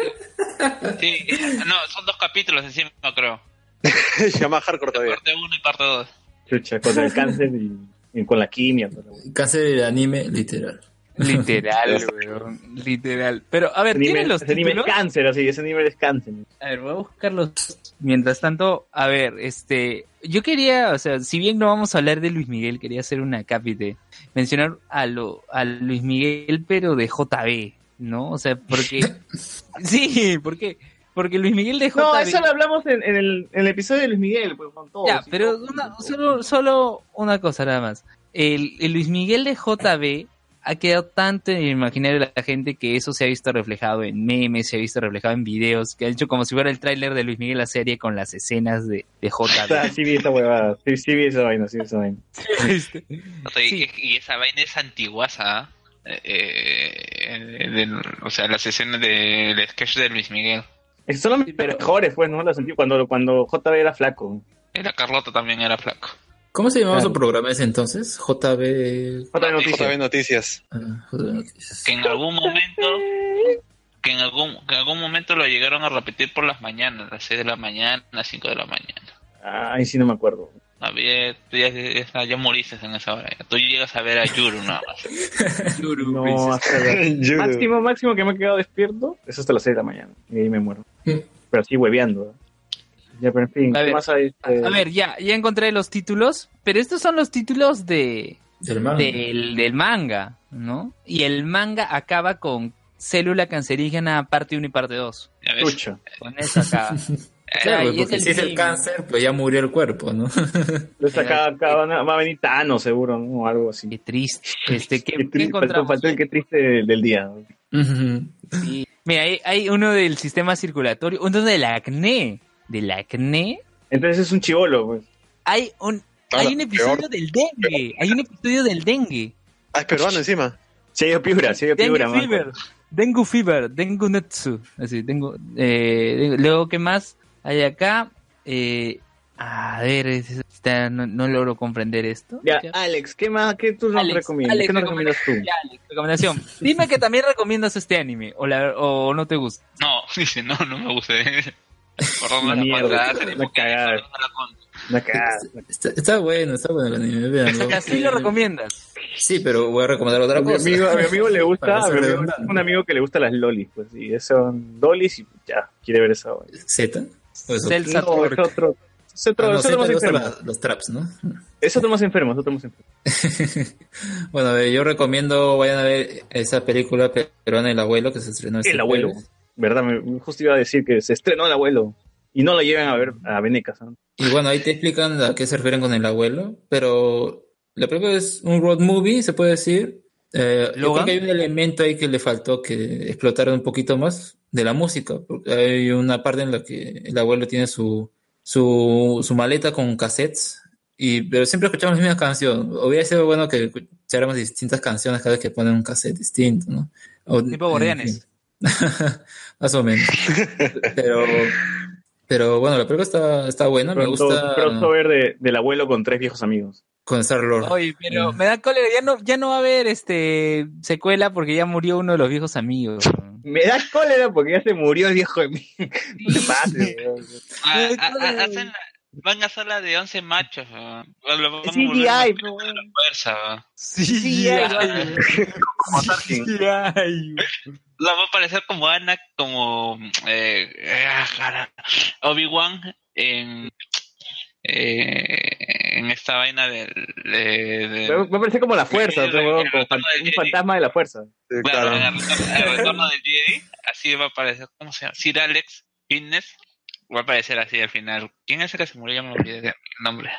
S9: sí, no, son dos capítulos encima, creo. (laughs)
S8: se llama hardcore todavía.
S9: Parte 1 y parte 2.
S4: Chucha, contra el cáncer y, y con la quimia.
S5: Cáncer del anime literal.
S3: Literal, weón, literal. Pero, a ver, ¿tienen los
S4: ese nivel es
S3: títulos?
S4: cáncer, así, ese nivel es cáncer.
S3: A ver, voy a buscarlos. Mientras tanto, a ver, este, yo quería, o sea, si bien no vamos a hablar de Luis Miguel, quería hacer una cápite, mencionar a lo, a Luis Miguel, pero de JB, ¿no? O sea, porque, (laughs) sí, ¿por qué? Porque Luis Miguel de JB.
S4: No, eso lo hablamos en, en el, en el episodio de Luis Miguel, pues, con todos.
S3: Ya, pero
S4: todo.
S3: una- solo, solo una cosa nada más. El, el Luis Miguel de JB ha quedado tanto en el imaginario de la gente que eso se ha visto reflejado en memes, se ha visto reflejado en videos, que ha hecho como si fuera el tráiler de Luis Miguel la serie con las escenas de, de (laughs)
S4: Ah,
S3: JB.
S4: sí vi esa huevada, sí, sí vi esa vaina, sí vi esa vaina. (laughs)
S3: Este,
S9: O sea, y, y esa vaina es antiguaza. ¿ah? Eh, eh, del- o sea, las escenas del sketch de Luis Miguel.
S4: Son las mejores, pues, ¿no? Las sentí cuando, cuando JB era flaco.
S9: Era Carlota también era flaco.
S5: ¿Cómo se llamaba
S4: Claro.
S5: su programa ese entonces? JB...
S4: JB Noticias.
S8: JB Noticias.
S5: ah, JB Noticias.
S9: Que en algún momento que en algún que en algún momento lo llegaron a repetir por las mañanas, a las 6 de la mañana, a las 5 de la mañana.
S4: Ay, sí, no me acuerdo.
S9: Había, tú ya, ya, ya moriste en esa hora. Tú llegas a ver a Yuru nada más. (laughs)
S4: No, hasta la- (laughs) máximo, máximo que me he quedado despierto es hasta las 6 de la mañana. Y ahí me muero. Pero así hueveando. ¿eh? Ya, pero en fin,
S3: A
S4: ¿qué
S3: ver,
S4: más hay? Eh,
S3: A ver, ya, ya encontré los títulos, pero estos son los títulos de
S5: Del manga.
S3: del, del manga, ¿no? Y el manga acaba con célula cancerígena parte 1 y parte 2.
S9: Ya ves.
S4: Chucha.
S3: Con eso acaba. (laughs)
S5: Claro, porque
S3: es
S5: si es el cáncer, pues ya murió el cuerpo, ¿no? (laughs)
S4: Entonces acá, acá van a- va a venir Thanos, seguro, ¿no? O algo así.
S3: Qué triste. (laughs) Este, ¿qué,
S4: triste, faltó,
S3: encontramos?
S4: faltó el qué triste del, del día.
S3: Sí. Mira, hay, hay uno del sistema circulatorio, uno del acné. Del acné.
S4: Entonces es un chivolo, pues.
S3: Hay un,
S8: Ah,
S3: hay un episodio
S8: peor.
S3: del dengue. Hay un episodio del dengue.
S8: Ah, es peruano encima.
S4: Se dio piura, se dio
S3: Dengue
S4: piura, man.
S3: fever. Dengue fever. Dengue netsu. Así, tengo. Eh, luego, ¿qué más hay acá? Eh, a ver, es- está- no, no logro comprender esto.
S4: Ya, Alex, ¿qué más? ¿Qué tú nos
S3: Alex,
S4: recomiendas?
S3: Alex,
S4: ¿Qué nos recomiendas tú?
S3: Ya, Alex, recomendación. (laughs) Dime que también recomiendas este anime o, la- o no te gusta.
S9: No, (laughs) dice, no, no me gusta. Perdón, (laughs) la
S4: mierda, cagada. Una.
S5: Está, está bueno, está bueno el anime, véanlo.
S3: O sea, sí lo recomiendas.
S5: Sí, pero voy a recomendar otra
S4: A mi,
S5: cosa.
S4: amigo, a mi amigo le gusta, a mi amigo- un amigo que le gusta las lolis, pues, y son lolis y ya, quiere ver esa.
S5: Z. Eso.
S3: Celsa
S4: No, es otro, es otro,
S5: Ah, no,
S4: es otro más enfermo.
S5: la- los traps, ¿no?
S4: Es otro más enfermo, es otro más enfermo.
S5: bueno, a ver, yo recomiendo vayan a ver esa película peruana El Abuelo que se estrenó este
S4: El abuelo.
S5: jueves.
S4: ¿Verdad? Me, justo iba a decir que se estrenó el abuelo. Y no lo lleven a ver a Venecas. ¿no?
S5: Y bueno, ahí te explican a qué se refieren con el abuelo, pero la película es un road movie, se puede decir. Eh, yo creo que hay un elemento ahí que le faltó que explotaran un poquito más de la música, porque hay una parte en la que el abuelo tiene su, su, su maleta con cassettes, y, pero siempre escuchamos la misma canción. Hubiera sido bueno que escucháramos distintas canciones cada vez que ponen un cassette distinto, ¿no? O-
S3: Tipo
S5: en
S3: Guardianes.
S5: fin. (laughs) más o menos. pero, pero bueno, la película está, está buena, me gusta
S4: crossover de, del abuelo con tres viejos amigos.
S5: Con Star Lord.
S3: Oye, pero me da cólera, ya no, ya no va a haber este secuela porque ya murió uno de los viejos amigos.
S4: Me da cólera porque ya se murió el viejo de mí. (laughs) No te pases. (laughs)
S9: Ah, ah, ah, hacen la- van a hacer la de 11 machos. ¿no? Van a
S4: CGI,
S9: volver fuerza. ¿no?
S3: Sí, (laughs)
S4: Como Tarkin.
S9: La va a aparecer como Ana, como eh, eh, cara, Obi-Wan en, eh, en esta vaina del. de- de-
S4: Me, me parece como la fuerza,
S9: el
S4: como fan- un
S9: Jedi.
S4: fantasma de la fuerza.
S8: Sí,
S9: Claro,
S8: claro.
S9: en el retorno, el (laughs) del Jedi, así va a aparecer, ¿cómo se llama? Sir Alex Guinness va a aparecer así al final. ¿Quién es el que se murió? Ya me olvidé del nombre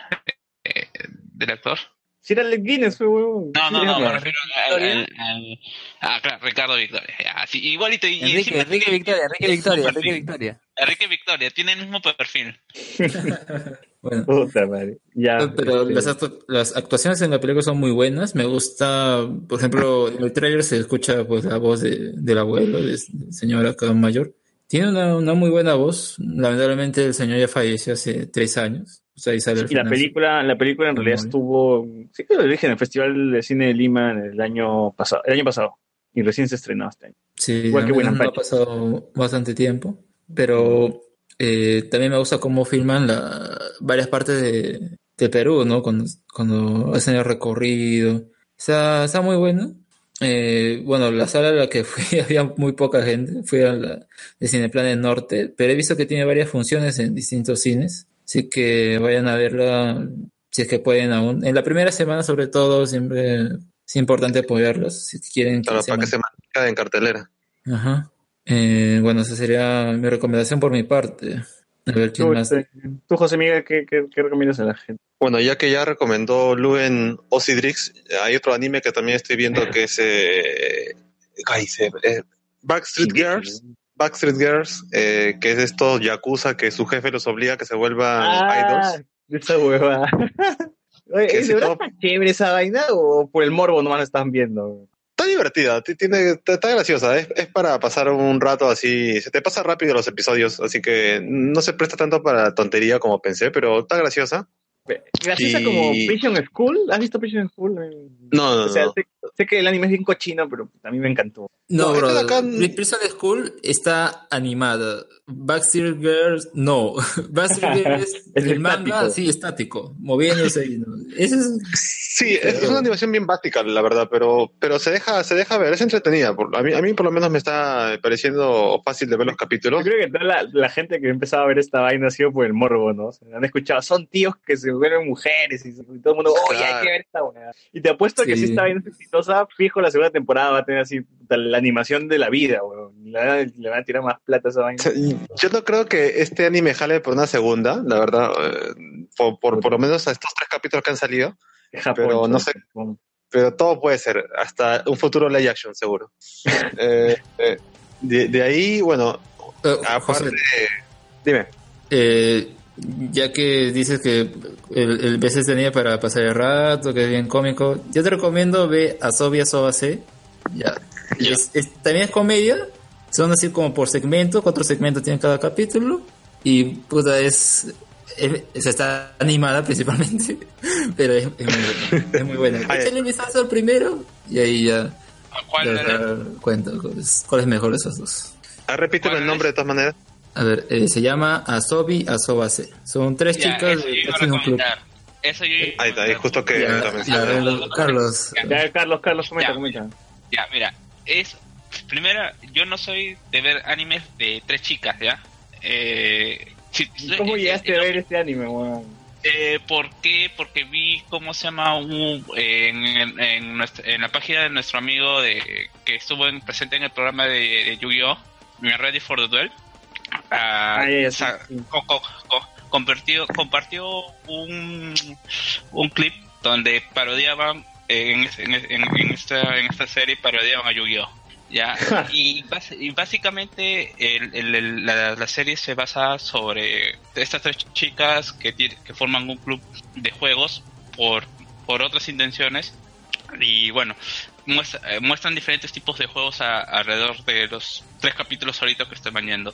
S9: eh, del actor.
S4: Si era el Guinness, fue weón.
S9: No, no, no, me refiero al, al- al- ah, claro, Ricardo Victoria. así, igualito. Y, y
S3: Enrique, Enrique Victoria,
S9: el
S3: Enrique Victoria. Enrique Victoria.
S9: Enrique Victoria, tiene el mismo perfil. (laughs)
S5: Bueno,
S4: Puta madre. Ya.
S5: pero
S4: este,
S5: las, actu- las actuaciones en la película son muy buenas. Me gusta, por ejemplo, en el tráiler se escucha pues la voz de- del abuelo, del señor acá mayor. Tiene una, una muy buena voz. Lamentablemente el señor ya falleció hace tres años. O sea, ahí sale al
S4: Y la película, la película en realidad estuvo, sí que lo dije, en el Festival de Cine de Lima en el año pasado, el año pasado. Y recién se estrenó este año.
S5: Sí,
S4: Igual que Buena
S5: no ha pasado bastante tiempo, pero eh, también me gusta cómo filman la, varias partes de, de Perú, ¿no? Cuando, cuando hacen el recorrido. Está, está muy bueno. Eh, bueno, la sala a la que fui (laughs) había muy poca gente, fui a la de Cineplan del Norte, pero he visto que tiene varias funciones en distintos cines, así que vayan a verla si es que pueden aún. En la primera semana, sobre todo, siempre es importante apoyarlos si quieren que se
S8: para que se mantenga en cartelera.
S5: Ajá. Eh, bueno, esa sería mi recomendación por mi parte. A ver, ¿quién
S4: Tú,
S5: más?
S4: este, tú, José Miguel, ¿qué, qué, qué recomiendas a la gente?
S8: Bueno, ya que ya recomendó Luen Osidrix, hay otro anime que también estoy viendo que es eh, ay, se- eh, Backstreet Girls. Backstreet Girls, eh, que es estos yakuza que su jefe los obliga a que se vuelvan
S4: Ah,
S8: idols.
S4: esa hueva. Oye,
S8: Que
S4: ¿de
S8: si
S4: verdad
S8: todo-
S4: está chévere esa vaina o por el morbo nomás la están viendo?
S8: Está divertida, ti- tiene, está, está graciosa, es, es para pasar un rato así, se te pasa rápido los episodios, así que no se presta tanto para tontería como pensé, pero está graciosa.
S4: Graciosa
S8: Y-
S4: como Prison School. ¿Has visto Prison School?
S8: No, no,
S4: O sea,
S8: no.
S4: sé, sé que el anime es bien cochino, pero a mí me encantó.
S5: No,
S8: No,
S5: bro.
S8: esta de acá-
S5: Prison School está animada. Backstreet Girls, no. (laughs) Backstreet (laughs) Girls,
S4: Es
S5: el manga, sí, estático, moviéndose. y no. Ese es,
S8: Sí, es, es una animación bien básica, la verdad, pero, pero se deja, se deja ver, es entretenida. Por- A mí, a mí por lo menos me está pareciendo fácil de ver los
S4: Yo
S8: capítulos.
S4: creo que toda la, la gente que empezaba a ver esta vaina ha sido por el morbo, ¿no? O sea, han escuchado, son tíos que se vuelven mujeres y, y todo el mundo, oye, hay que ver esta vaina. Y te apuesto que
S5: Sí.
S4: si esta vaina es exitosa, fijo, la segunda temporada va a tener así la animación de la vida. Le, van a- le van a tirar más plata a esa vaina.
S8: Yo no creo que este anime jale por una segunda, la verdad, eh, por, por, por lo menos a estos tres capítulos que han salido,
S4: Japón,
S8: pero no sé.
S4: Japón.
S8: pero todo puede ser, hasta un futuro live action seguro. (laughs) Eh, eh, de, de ahí, bueno, aparte,
S5: José,
S8: dime.
S5: eh, ya que dices que el, el veces tenía para pasar el rato, que es bien cómico, yo te recomiendo ver Asobi Asobase. Ya. Es, es- también es comedia, son así como por segmento, cuatro segmentos tienen cada capítulo, y puta, es. es- es- está animada principalmente, (laughs) pero es, es muy buena. Es muy buena. (laughs)
S8: Ya.
S5: Échale un vistazo al primero, y ahí ya
S9: ¿Cuál
S5: te vas a
S9: era?
S5: dar cuenta cuál es, cuál es mejor de esos dos.
S8: Ah, repíteme el nombre de todas maneras.
S5: A ver, eh, se llama Asobi Asobase. Son tres
S9: Ya,
S5: chicas
S9: eso yo
S5: de
S9: iba a
S5: un club.
S9: Eso yo iba a
S8: Ahí está, ahí justo que
S5: Ya,
S8: la
S5: ya. Carlos, Carlos.
S4: Ya, Carlos, Carlos, comenta,
S9: Ya.
S4: comenta.
S9: Ya, mira, es. Primera, yo no soy de ver animes de tres chicas, ¿ya? Eh, si-
S4: ¿Cómo
S9: eh,
S4: llegaste
S9: eh,
S4: a ver este anime, weón?
S9: Eh, ¿Por qué? Porque vi cómo se llama un, en, en, en nuestra- en la página de nuestro amigo de que estuvo en- presente en el programa de, de Yu-Gi-Oh! Me Ready for the Duel. Ah, co- co- co- compartió, compartió un, un clip donde parodiaban en, en, en- en esta, en esta serie parodiaban a Yu-Gi-Oh! Ya, (laughs) y, básicamente el- el- el- la, la serie se basa sobre estas tres chicas que, que forman un club de juegos por, por otras intenciones y bueno, muestra- eh, muestran diferentes tipos de juegos a- alrededor de los tres capítulos ahorita que estoy mañando.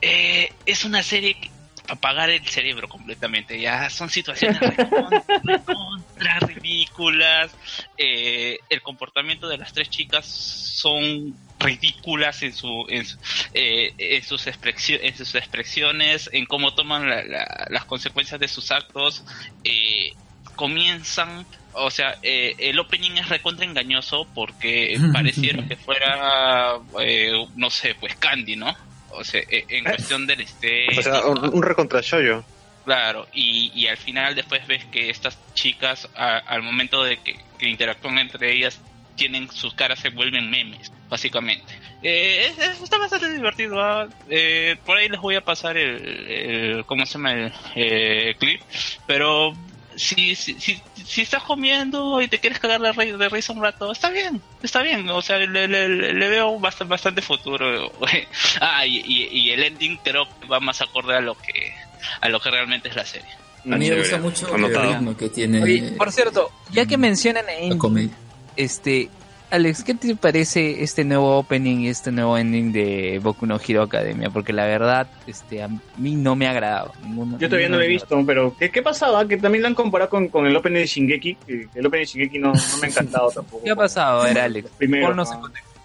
S9: Eh, es una serie que apagar el cerebro completamente, ya son situaciones recontra, ridículas, eh, el comportamiento de las tres chicas son ridículas en su en, su- eh, en sus en sus expresiones en cómo toman la- las consecuencias de sus actos eh, comienzan o sea eh, el opening es recontra engañoso porque (laughs) pareciera que fuera eh, no sé pues Candy no o sea eh, en cuestión del este
S8: O sea, un, un recontra shoujo.
S9: Claro, y, y al final después ves que estas chicas, a- al momento de que, que interactúan entre ellas, tienen sus caras se vuelven memes, básicamente. Eh, es- es- está bastante divertido. ¿ah? Eh, por ahí les voy a pasar el, el- ¿cómo se llama? El, eh, clip. Pero si, si, si, si estás comiendo y te quieres cagar de, ri- de risa un rato, está bien, está bien. O sea, le, le, le veo bastante, bastante futuro. (laughs) ah, y, y, y el ending creo que va más acorde a lo que a lo que realmente es la serie.
S5: A mí me gusta mucho el ritmo que tiene
S3: Oye, por cierto, ya que mencionan
S5: la
S3: en
S5: comedia.
S3: este Alex, ¿qué te parece este nuevo opening y este nuevo ending de Boku no Hero Academia? Porque la verdad, este, a mí no me ha agradado. Ninguno-
S4: Yo todavía no lo he visto, pero ¿qué, qué pasaba? Que también lo han comparado con, con el opening de Shingeki. que el opening de Shingeki no, no me ha encantado (laughs) tampoco.
S3: ¿Qué ha pasado? A ver, Alex,
S4: Primero, ah.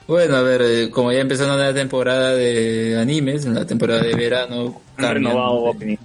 S5: Bueno, a ver, eh, como ya empezó una nueva temporada de animes, en la temporada de verano, cambian
S4: renovado opening,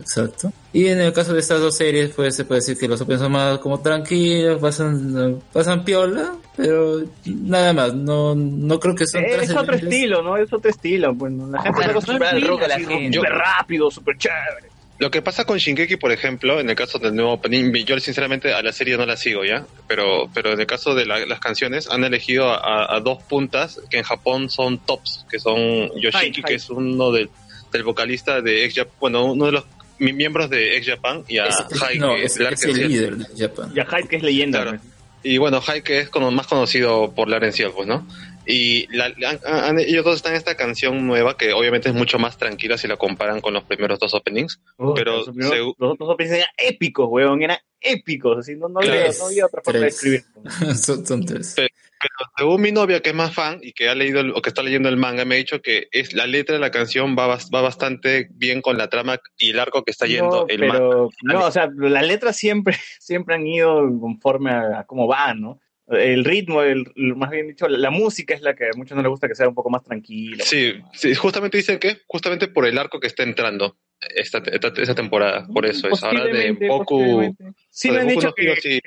S5: Exacto. Y en el caso de estas dos series, pues se puede decir que los openings son más como tranquilos, pasan, pasan piola, pero nada más, no, no creo que son
S4: Eh, es otro estilo, ¿no? Es otro estilo. Pues, ¿no? La gente está acostumbrada al rock así,
S3: la gente.
S4: súper rápido, súper chévere.
S8: Lo que pasa con Shingeki, por ejemplo, en el caso del nuevo opening, yo sinceramente a la serie no la sigo ya, pero, pero en el caso de la- las canciones han elegido a, a dos puntas que en Japón son tops, que son Yoshiki,
S4: Ay,
S8: que es uno de, del vocalista de X Japan, bueno, uno de los miembros de X Japan y a
S5: Es-
S8: Hai,
S5: no,
S8: que
S5: es,
S8: el
S5: es el
S8: Arkenciel.
S5: líder de Japan.
S4: Y a Hyde, que es leyenda.
S8: Claro. Y bueno, que es como más conocido por Laren Ciel, pues, ¿no? Y la- la- han- han- ellos dos están en esta canción nueva que obviamente es mucho más tranquila si la comparan con los primeros dos openings.
S4: Oh,
S8: Pero
S4: los, primeros- los otros openings eran épicos, weón, eran épicos, así, no, no,
S8: Claro.
S4: había, no había otra forma de
S5: Tres.
S4: escribir. (laughs)
S5: son, son tres.
S8: Pero según mi novia que es más fan y que ha leído el- o que está leyendo el manga, me ha dicho que es la letra de la canción va, va bastante bien con la trama y el arco que está yendo
S4: no,
S8: el manga.
S4: pero, no, o sea, las letras siempre, (laughs) siempre han ido conforme a, a cómo van, ¿no? El ritmo, el, más bien dicho, la, música es la que a muchos no les gusta que sea un poco más tranquila.
S8: Sí, sí, justamente dicen que justamente por el arco que está entrando esta, esta, esta temporada, por eso es. Ahora de Boku.
S4: Sí, me han, dicho que,
S8: sí.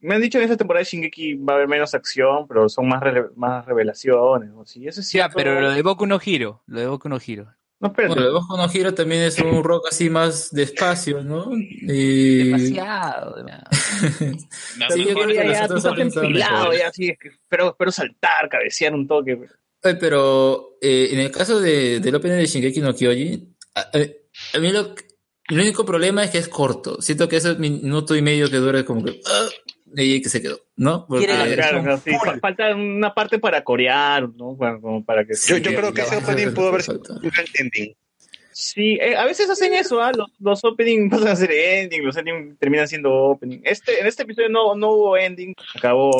S4: me han dicho que en esta temporada de Shingeki va a haber menos acción, pero son más, rele- más revelaciones. ¿no? Sí, eso es
S3: Ya,
S4: cierto.
S3: pero lo de Boku no Hiro, lo de Boku no Hiro.
S4: No.
S5: Bueno, el Boku no Hero también es un rock así más despacio, ¿no? Y...
S3: Demasiado. (laughs)
S4: es que espero, espero saltar, cabecear un toque.
S5: Oye, pero eh, en el caso de, del opening de Shingeki no Kyojin, a, mí lo, el único problema es que es corto. Siento que ese minuto y medio que dura como que... ah, ahí que se quedó, ¿no? Porque-
S4: claro, sí, falta una parte para corear, ¿no? Como para que
S8: Yo, creo que ese opening
S5: de
S8: pudo haber sido un gran ending.
S4: Sí, eh, a veces hacen eso, ¿ah? Los, los opening (laughs) pasan a ser ending, los ending terminan siendo opening. Este, en este episodio no, no hubo ending, acabó.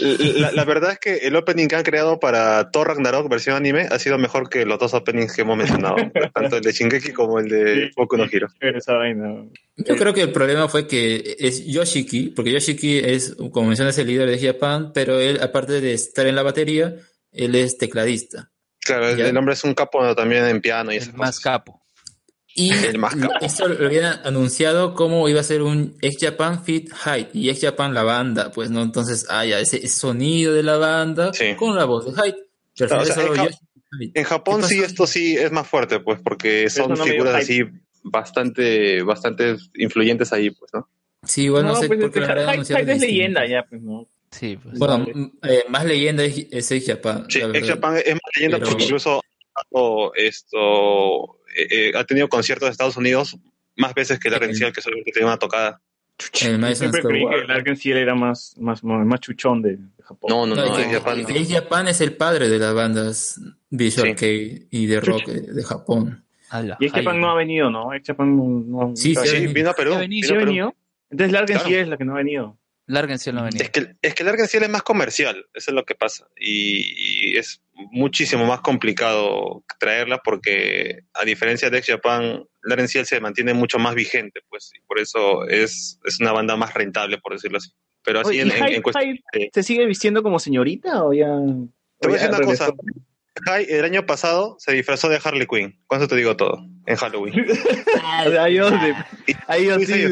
S8: La, la verdad es que el opening que han creado para Thor Ragnarok versión anime ha sido mejor que los dos openings que hemos mencionado, (laughs) tanto el de Shingeki como el de Boku no Hero.
S5: Yo creo que el problema fue que es Yoshiki, porque Yoshiki es, como mencionas, el líder de Japan, pero él, aparte de estar en la batería, él es tecladista.
S8: Claro, el, el hombre es un capo también en piano y
S3: Es
S8: esas
S3: más
S8: cosas.
S3: capo.
S5: Y (laughs)
S8: El más capo.
S5: esto lo habían anunciado como iba a ser un ex Japan Fit Hyde y ex Japan la banda, pues no, entonces, ah, ya, ese, sonido de la banda
S8: Sí.
S5: con la voz de Hyde. Pero
S8: Claro, o sea, en Ja- Japón
S5: ¿Qué
S8: sí, esto sí es más fuerte, pues, porque son
S4: no
S8: figuras así bastante, bastante influyentes ahí, pues, ¿no?
S5: Sí, igual no, sé
S4: pues
S5: por qué
S4: es
S5: lo habrán
S4: que
S5: anunciado
S4: Hyde es leyenda ya, pues, ¿no?
S3: Sí, pues.
S5: Bueno, eh, más leyenda es, es ex Japan.
S8: Sí, Ex. Japan es más leyenda
S5: Pero-
S8: porque incluso esto eh, eh, ha tenido conciertos de Estados Unidos más veces que la
S5: Sí.
S8: Rencial, que solamente tiene una tocada.
S5: El
S4: Siempre creí que el Arkansas era más, más, más chuchón de, de Japón.
S8: No, no,
S5: No,
S8: no,
S5: es
S8: Ex Japan.
S5: Ex Japan es el padre de las bandas Visual
S8: Sí.
S5: Kei y de rock eh, de Japón.
S3: Ala,
S4: Y Japan
S3: ay,
S4: no ha venido, ¿no? Japan no, no
S5: Sí,
S4: ha
S5: sí,
S8: Sí,
S4: venido.
S8: vino a Perú. Vino
S4: ¿Sí
S8: a
S4: ha
S8: Perú.
S4: venido? Entonces la Arkansas
S8: Claro.
S4: es la que no ha venido.
S3: No venía.
S8: Es que, es que es más comercial, eso es lo que pasa. Y, y es muchísimo más complicado traerla porque, a diferencia de Ex Japan, la Arkansas se mantiene mucho más vigente, pues, y por eso es, es una banda más rentable, por decirlo así. Pero así
S4: Oye,
S8: en,
S4: ¿y
S8: en- en cuestión.
S4: ¿Se sigue vistiendo como señorita o ya...?
S8: Te voy a decir una cosa. Kai el año pasado se disfrazó de Harley Quinn. Con eso te digo todo. En Halloween. (laughs)
S4: O sea, yo, de- ahí yo
S8: Sí,
S4: sí,
S8: sí. Y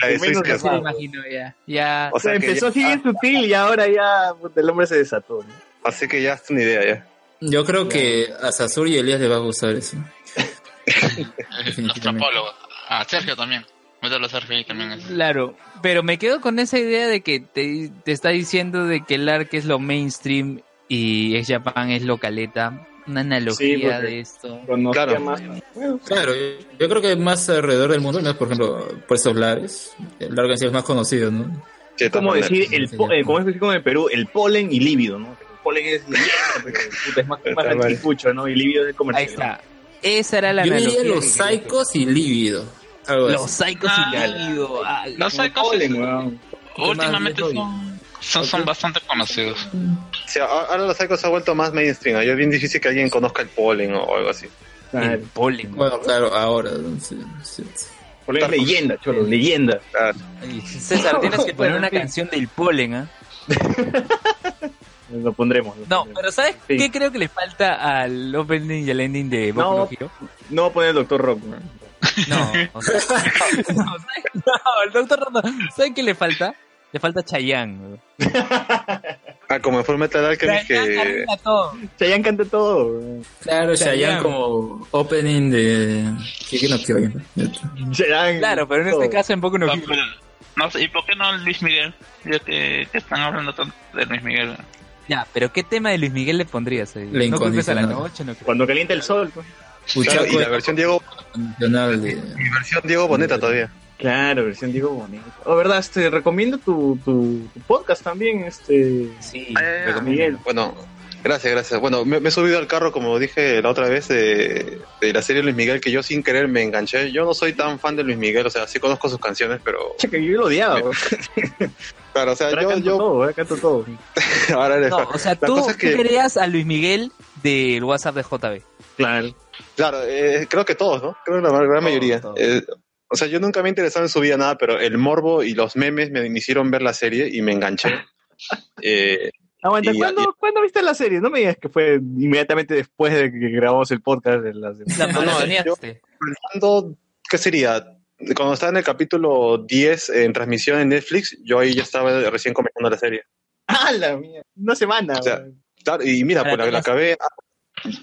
S8: la de
S4: Menos
S8: Suicide
S4: de
S8: Squad.
S3: me imagino ya. Ya.
S8: O sea,
S4: empezó así bien sutil y ahora ya el hombre se desató. ¿no?
S8: así que ya es una idea ya.
S5: Yo creo que a Sasur y Elías les va a gustar eso. (laughs)
S9: Trapólogos. A Sergio también. Mételo a Sergio ahí también. Es.
S3: Claro, pero me quedo con esa idea de que te, te está diciendo de que el ARC es lo mainstream y Ex Japan es lo caleta. Una analogía
S4: porque-
S3: de esto.
S8: Claro.
S4: más. Bueno,
S5: Claro, yo creo que más alrededor del mundo, ¿no? por ejemplo, por estos lares, largo es más conocido, ¿no?
S8: Sí,
S4: es como decir, el eh, como es decir como en Perú, el polen y líbido, ¿no? El polen es (laughs) puta, es más, más anticucho, ¿no? Y líbido es
S3: Ahí
S4: comercial.
S3: está. Esa era la
S5: Yo
S3: analogía.
S5: diría los psicos y así.
S3: Los psicos
S9: Ah,
S3: y líbido. Ah,
S9: Los
S4: weón.
S9: últimamente son, son, son bastante conocidos.
S8: Sí, ahora los psychos se ha vuelto más mainstream. ahí Es bien difícil que alguien conozca el polen o algo así.
S3: el
S4: Claro.
S3: polen.
S5: Bueno, claro, ahora. ¿no? Sí, sí.
S4: Polen es leyenda, cholo, leyenda.
S3: César, tienes que (laughs) poner una canción del polen, ¿ah? (laughs)
S4: Lo pondremos. lo
S3: No,
S4: pondremos.
S3: pero ¿sabes
S4: Sí.
S3: qué creo que le falta al opening y al ending de Boku
S4: No.
S3: no Hero?
S4: No va a poner el Doctor Rock.
S3: No, o sea, (laughs) no, ¿sabes? No, el doctor no. ¿Saben qué le falta? Le falta Chayanne.
S8: ah, como en Full Metal Alchemist
S3: Chayanne
S8: que...
S3: arregla todo.
S4: Chayanne canta todo.
S5: Claro,
S3: Chayanne.
S5: Chayanne como opening de. ¿Qué no
S4: Chayanne.
S3: Claro, pero en
S4: todo.
S3: este caso en Boku no
S9: No,
S3: Hero.
S9: pero- no sé, ¿y por qué no Luis Miguel? Ya que, que están hablando tanto de Luis Miguel.
S3: Ya, pero ¿qué tema de Luis Miguel le pondrías ahí?
S5: La
S3: no culpes a la noche, no
S4: Cuando calienta el sol. pues.
S8: Claro, y la versión Diego, mi versión Diego Boneta todavía.
S4: Claro, versión Diego Bonito. Oh, verdad, este, recomiendo tu, tu, tu podcast también, este.
S3: Sí,
S8: Ah,
S4: Miguel.
S8: Bueno, gracias, gracias. Bueno, me, me he subido al carro, como dije la otra vez, de, de la serie Luis Miguel, que yo sin querer me enganché. Yo no soy tan fan de Luis Miguel, o sea, sí conozco sus canciones, pero...
S4: Che, que yo lo odiaba. (laughs)
S8: Claro, o sea,
S4: Ahora
S8: yo...
S4: canto
S8: yo
S4: todo, ahora canto todo. (laughs)
S8: ahora eres
S3: No,
S8: fan.
S3: o sea,
S8: La
S3: tú,
S8: es que-
S3: tú querías a Luis Miguel del WhatsApp de JB.
S4: Claro.
S8: Claro, eh, creo que todos, ¿no? Creo que la gran mayoría.
S4: todos.
S8: Eh, o sea, yo nunca me he interesado en su vida nada, pero el morbo y los memes me, me hicieron ver la serie y me enganché. (laughs) Eh,
S4: Aguanta,
S8: Y-
S4: ¿cuándo,
S8: y-
S4: ¿cuándo viste la serie? No me digas que fue inmediatamente después de que grabamos el podcast de la.
S3: La
S8: no, pensando, ¿qué sería? Cuando estaba en el capítulo 10 en transmisión en Netflix, yo ahí ya estaba recién comenzando la serie.
S4: ¡Ah, la mía! Una semana.
S8: O sea, y mira, pues la, la acabé, ah,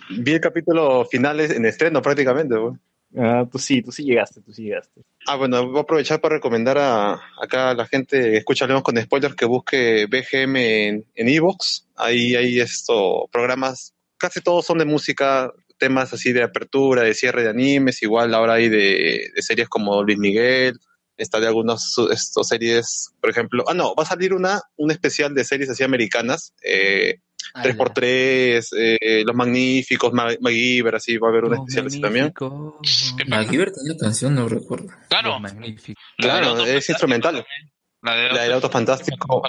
S8: vi el capítulo final en estreno prácticamente. pues.
S4: Ah, tú sí, tú sí llegaste, tú sí llegaste.
S8: Ah, bueno, voy a aprovechar para recomendar a acá a la gente que escucha León con Spoilers que busque BGM en en Evox. Ahí hay esto, programas, casi todos son de música, temas así de apertura, de cierre de animes, igual ahora hay de, de series como Luis Miguel, está de algunas su- esto, series, por ejemplo, ah no, va a salir una, un especial de series así americanas, eh, 3x3, eh, Los Magníficos, Ma- MacGyver, así va a haber un especial así también.
S5: MacGyver tenía canción, no recuerdo.
S9: Claro.
S3: Magnífico.
S8: Claro, es instrumental.
S9: La de
S8: del auto fantástico.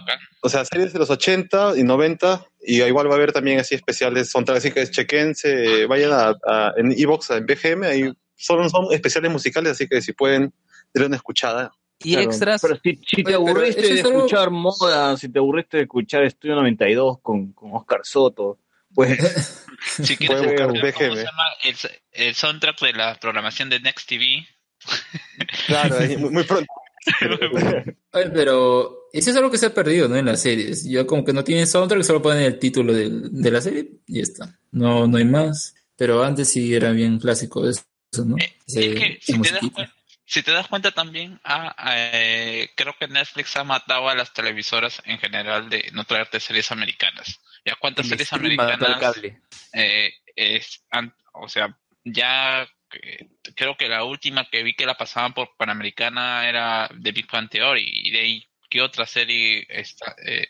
S8: O sea, series de los 80 y 90, y igual va a haber también así especiales, son así que chequense, vayan a, a- en Evox, en BGM, ahí son, son especiales musicales, así que si pueden, denle una escuchada.
S3: Y
S4: Claro,
S3: extras.
S4: Pero si, si te
S5: Oye,
S4: aburriste de escuchar moda, si te aburriste de escuchar Estudio 92 con, con Oscar Soto, pues (laughs)
S9: Si quieres
S8: buscar
S9: escuchar cómo se llama el, el soundtrack de la programación de Next TV, (laughs)
S8: Claro, ahí, muy, muy (laughs) pronto.
S5: Oye, pero eso es algo que se ha perdido, ¿no? En las series. Ya como que no tienen soundtrack, solo ponen el título del- de la serie y ya está. No, no hay más. Pero antes sí era bien clásico eso, ¿no? Ese-
S9: es que si te, das cuenta, si te das cuenta también, ah, eh, creo que Netflix ha matado a las televisoras en general de no traerte series americanas. ¿Ya cuántas
S3: El
S9: series americanas?
S3: cable.
S9: eh, es, o sea, ya eh, creo que la última que vi que la pasaban por Panamericana era The Big Bang Theory y de ahí, ¿qué otra serie está? Eh,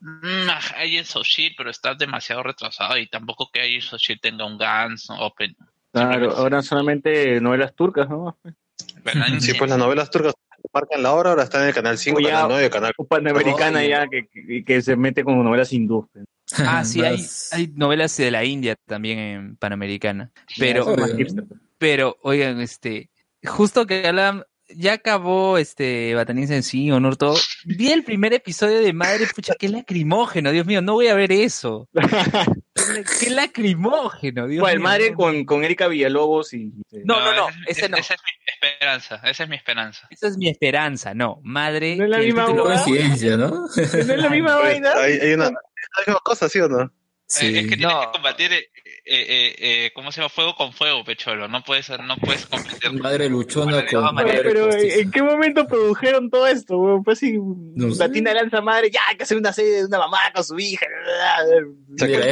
S9: mm, hay en Soul pero está demasiado retrasado y tampoco que ahí Soul tenga un Guns Open.
S4: Claro, ahora solamente novelas turcas, ¿no?
S9: ¿verdad?
S8: Sí, pues las novelas turcas marcan la hora, ahora están en el canal 5,
S4: O ya-
S8: canal 9, canal
S4: Panamericana ya que, que, que se mete con novelas hindúes. pues.
S3: Ah, (laughs) sí, hay, novelas de la India también en Panamericana. Pero, pero, oigan, este, justo que hablan, ya acabó este Bataniza en sí, honor todo. Vi el primer episodio de Madre, pucha, qué lacrimógeno, Dios mío, no voy a ver eso. (laughs) qué (laughs) lacrimógeno, Dios
S4: Bueno, el
S3: mío.
S4: madre
S3: no.
S4: con, con Erika Villalobos y...
S3: No, no, no,
S9: esa es-
S3: ese no.
S9: Esa es mi esperanza, esa es mi esperanza.
S3: Esa es mi esperanza, no. Madre.
S4: No es la misma.
S5: Coincidencia, ¿no? (laughs)
S4: ¿No es la misma vaina?
S8: Hay, hay una, hay misma cosa, ¿sí o no?
S5: Sí.
S9: Eh, es que tienes
S3: No.
S9: que combatir, eh, eh, eh, ¿cómo se llama? Fuego con fuego, pecholo. No puedes, no puedes competir.
S5: Madre luchona
S9: Madre-
S5: con
S3: no,
S5: madre
S4: pero. ¿en qué momento produjeron todo esto? weón? Pues si
S5: sé.
S4: Latina lanza madre, ya hay que hacer una serie de una mamá con su hija.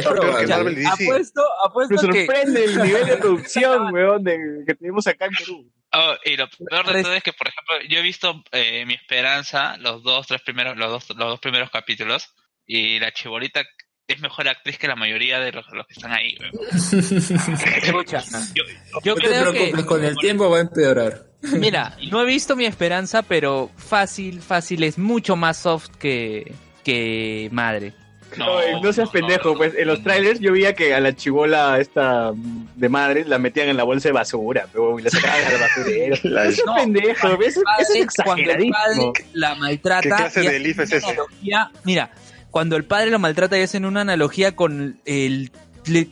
S5: Probable.
S3: Apuesto,
S4: Me
S3: apuesto que.
S4: sorprende el nivel de (laughs) producción, weón, de- que tenemos acá en Perú.
S9: Oh, y lo peor de todo es que, por ejemplo, yo he visto eh, Mi Esperanza, los dos, tres primeros, los dos, los dos primeros capítulos, y la chibolita es mejor actriz que la mayoría de los, los que están ahí. weón. (laughs)
S3: Escucha,
S9: Yo,
S3: yo
S5: No te
S3: creo que.
S5: preocupes, con el tiempo va a empeorar. (laughs)
S3: Mira, no he visto mi esperanza, pero fácil, fácil es mucho más soft que, que madre.
S4: No, no seas pendejo, pues en los trailers yo veía que a la chibola esta de madre la metían en la bolsa de basura, pero y la sacaban al basurero.
S8: La- (laughs)
S4: No seas
S3: No,
S4: pendejo, eso, eso es
S3: cuando el padre
S4: exageradísimo.
S3: la maltrata.
S8: ¿Qué clase
S3: y
S8: de es
S3: analogía- mira, cuando el padre lo maltrata y hacen una analogía con el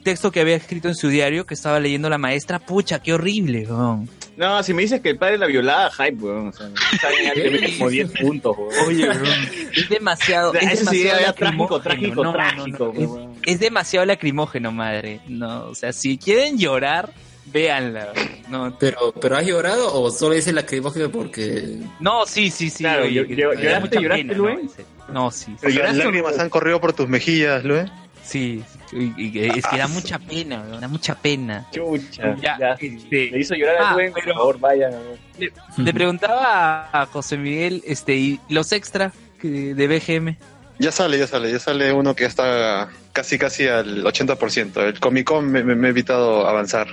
S3: texto que había escrito en su diario que estaba leyendo la maestra, pucha, qué horrible, weón.
S4: No, si me dices que el padre la violaba, hype, weón. O sea, está como 10 puntos, weón.
S3: Oye, (laughs) es demasiado,
S4: O sea,
S3: es
S4: sí
S3: demasiado
S4: trágico,
S3: lacrimógeno.
S4: trágico,
S3: No, no, no,
S4: trágico,
S3: es-
S4: weón.
S3: es demasiado lacrimógeno, madre. No, o sea, si quieren llorar, Véanla. No,
S5: Pero, pero ¿has llorado o solo dices lacrimógena porque
S3: no sí, sí, sí.
S4: Claro, yo- yo-
S3: da
S4: ¿lloraste,
S3: mucha
S4: lloraste,
S3: pena,
S4: Luen?
S3: ¿no? No, sí.
S8: O sea,
S4: lloraste o
S8: lágrimas
S4: no?
S8: han corrido por tus mejillas, Lue.
S3: Sí, y- y es que da mucha pena, da mucha pena.
S4: Chucha.
S3: Ya,
S4: Ya,
S3: este-
S4: Le hizo llorar a
S3: Ah,
S4: Luen, por
S3: pero-
S4: favor, vayan. a ver.
S3: Le preguntaba a José Miguel, este, y los extra que- de BGM.
S8: Ya sale, ya sale, ya sale uno que está casi casi al 80%. El Comic Con me, me- me ha evitado avanzar.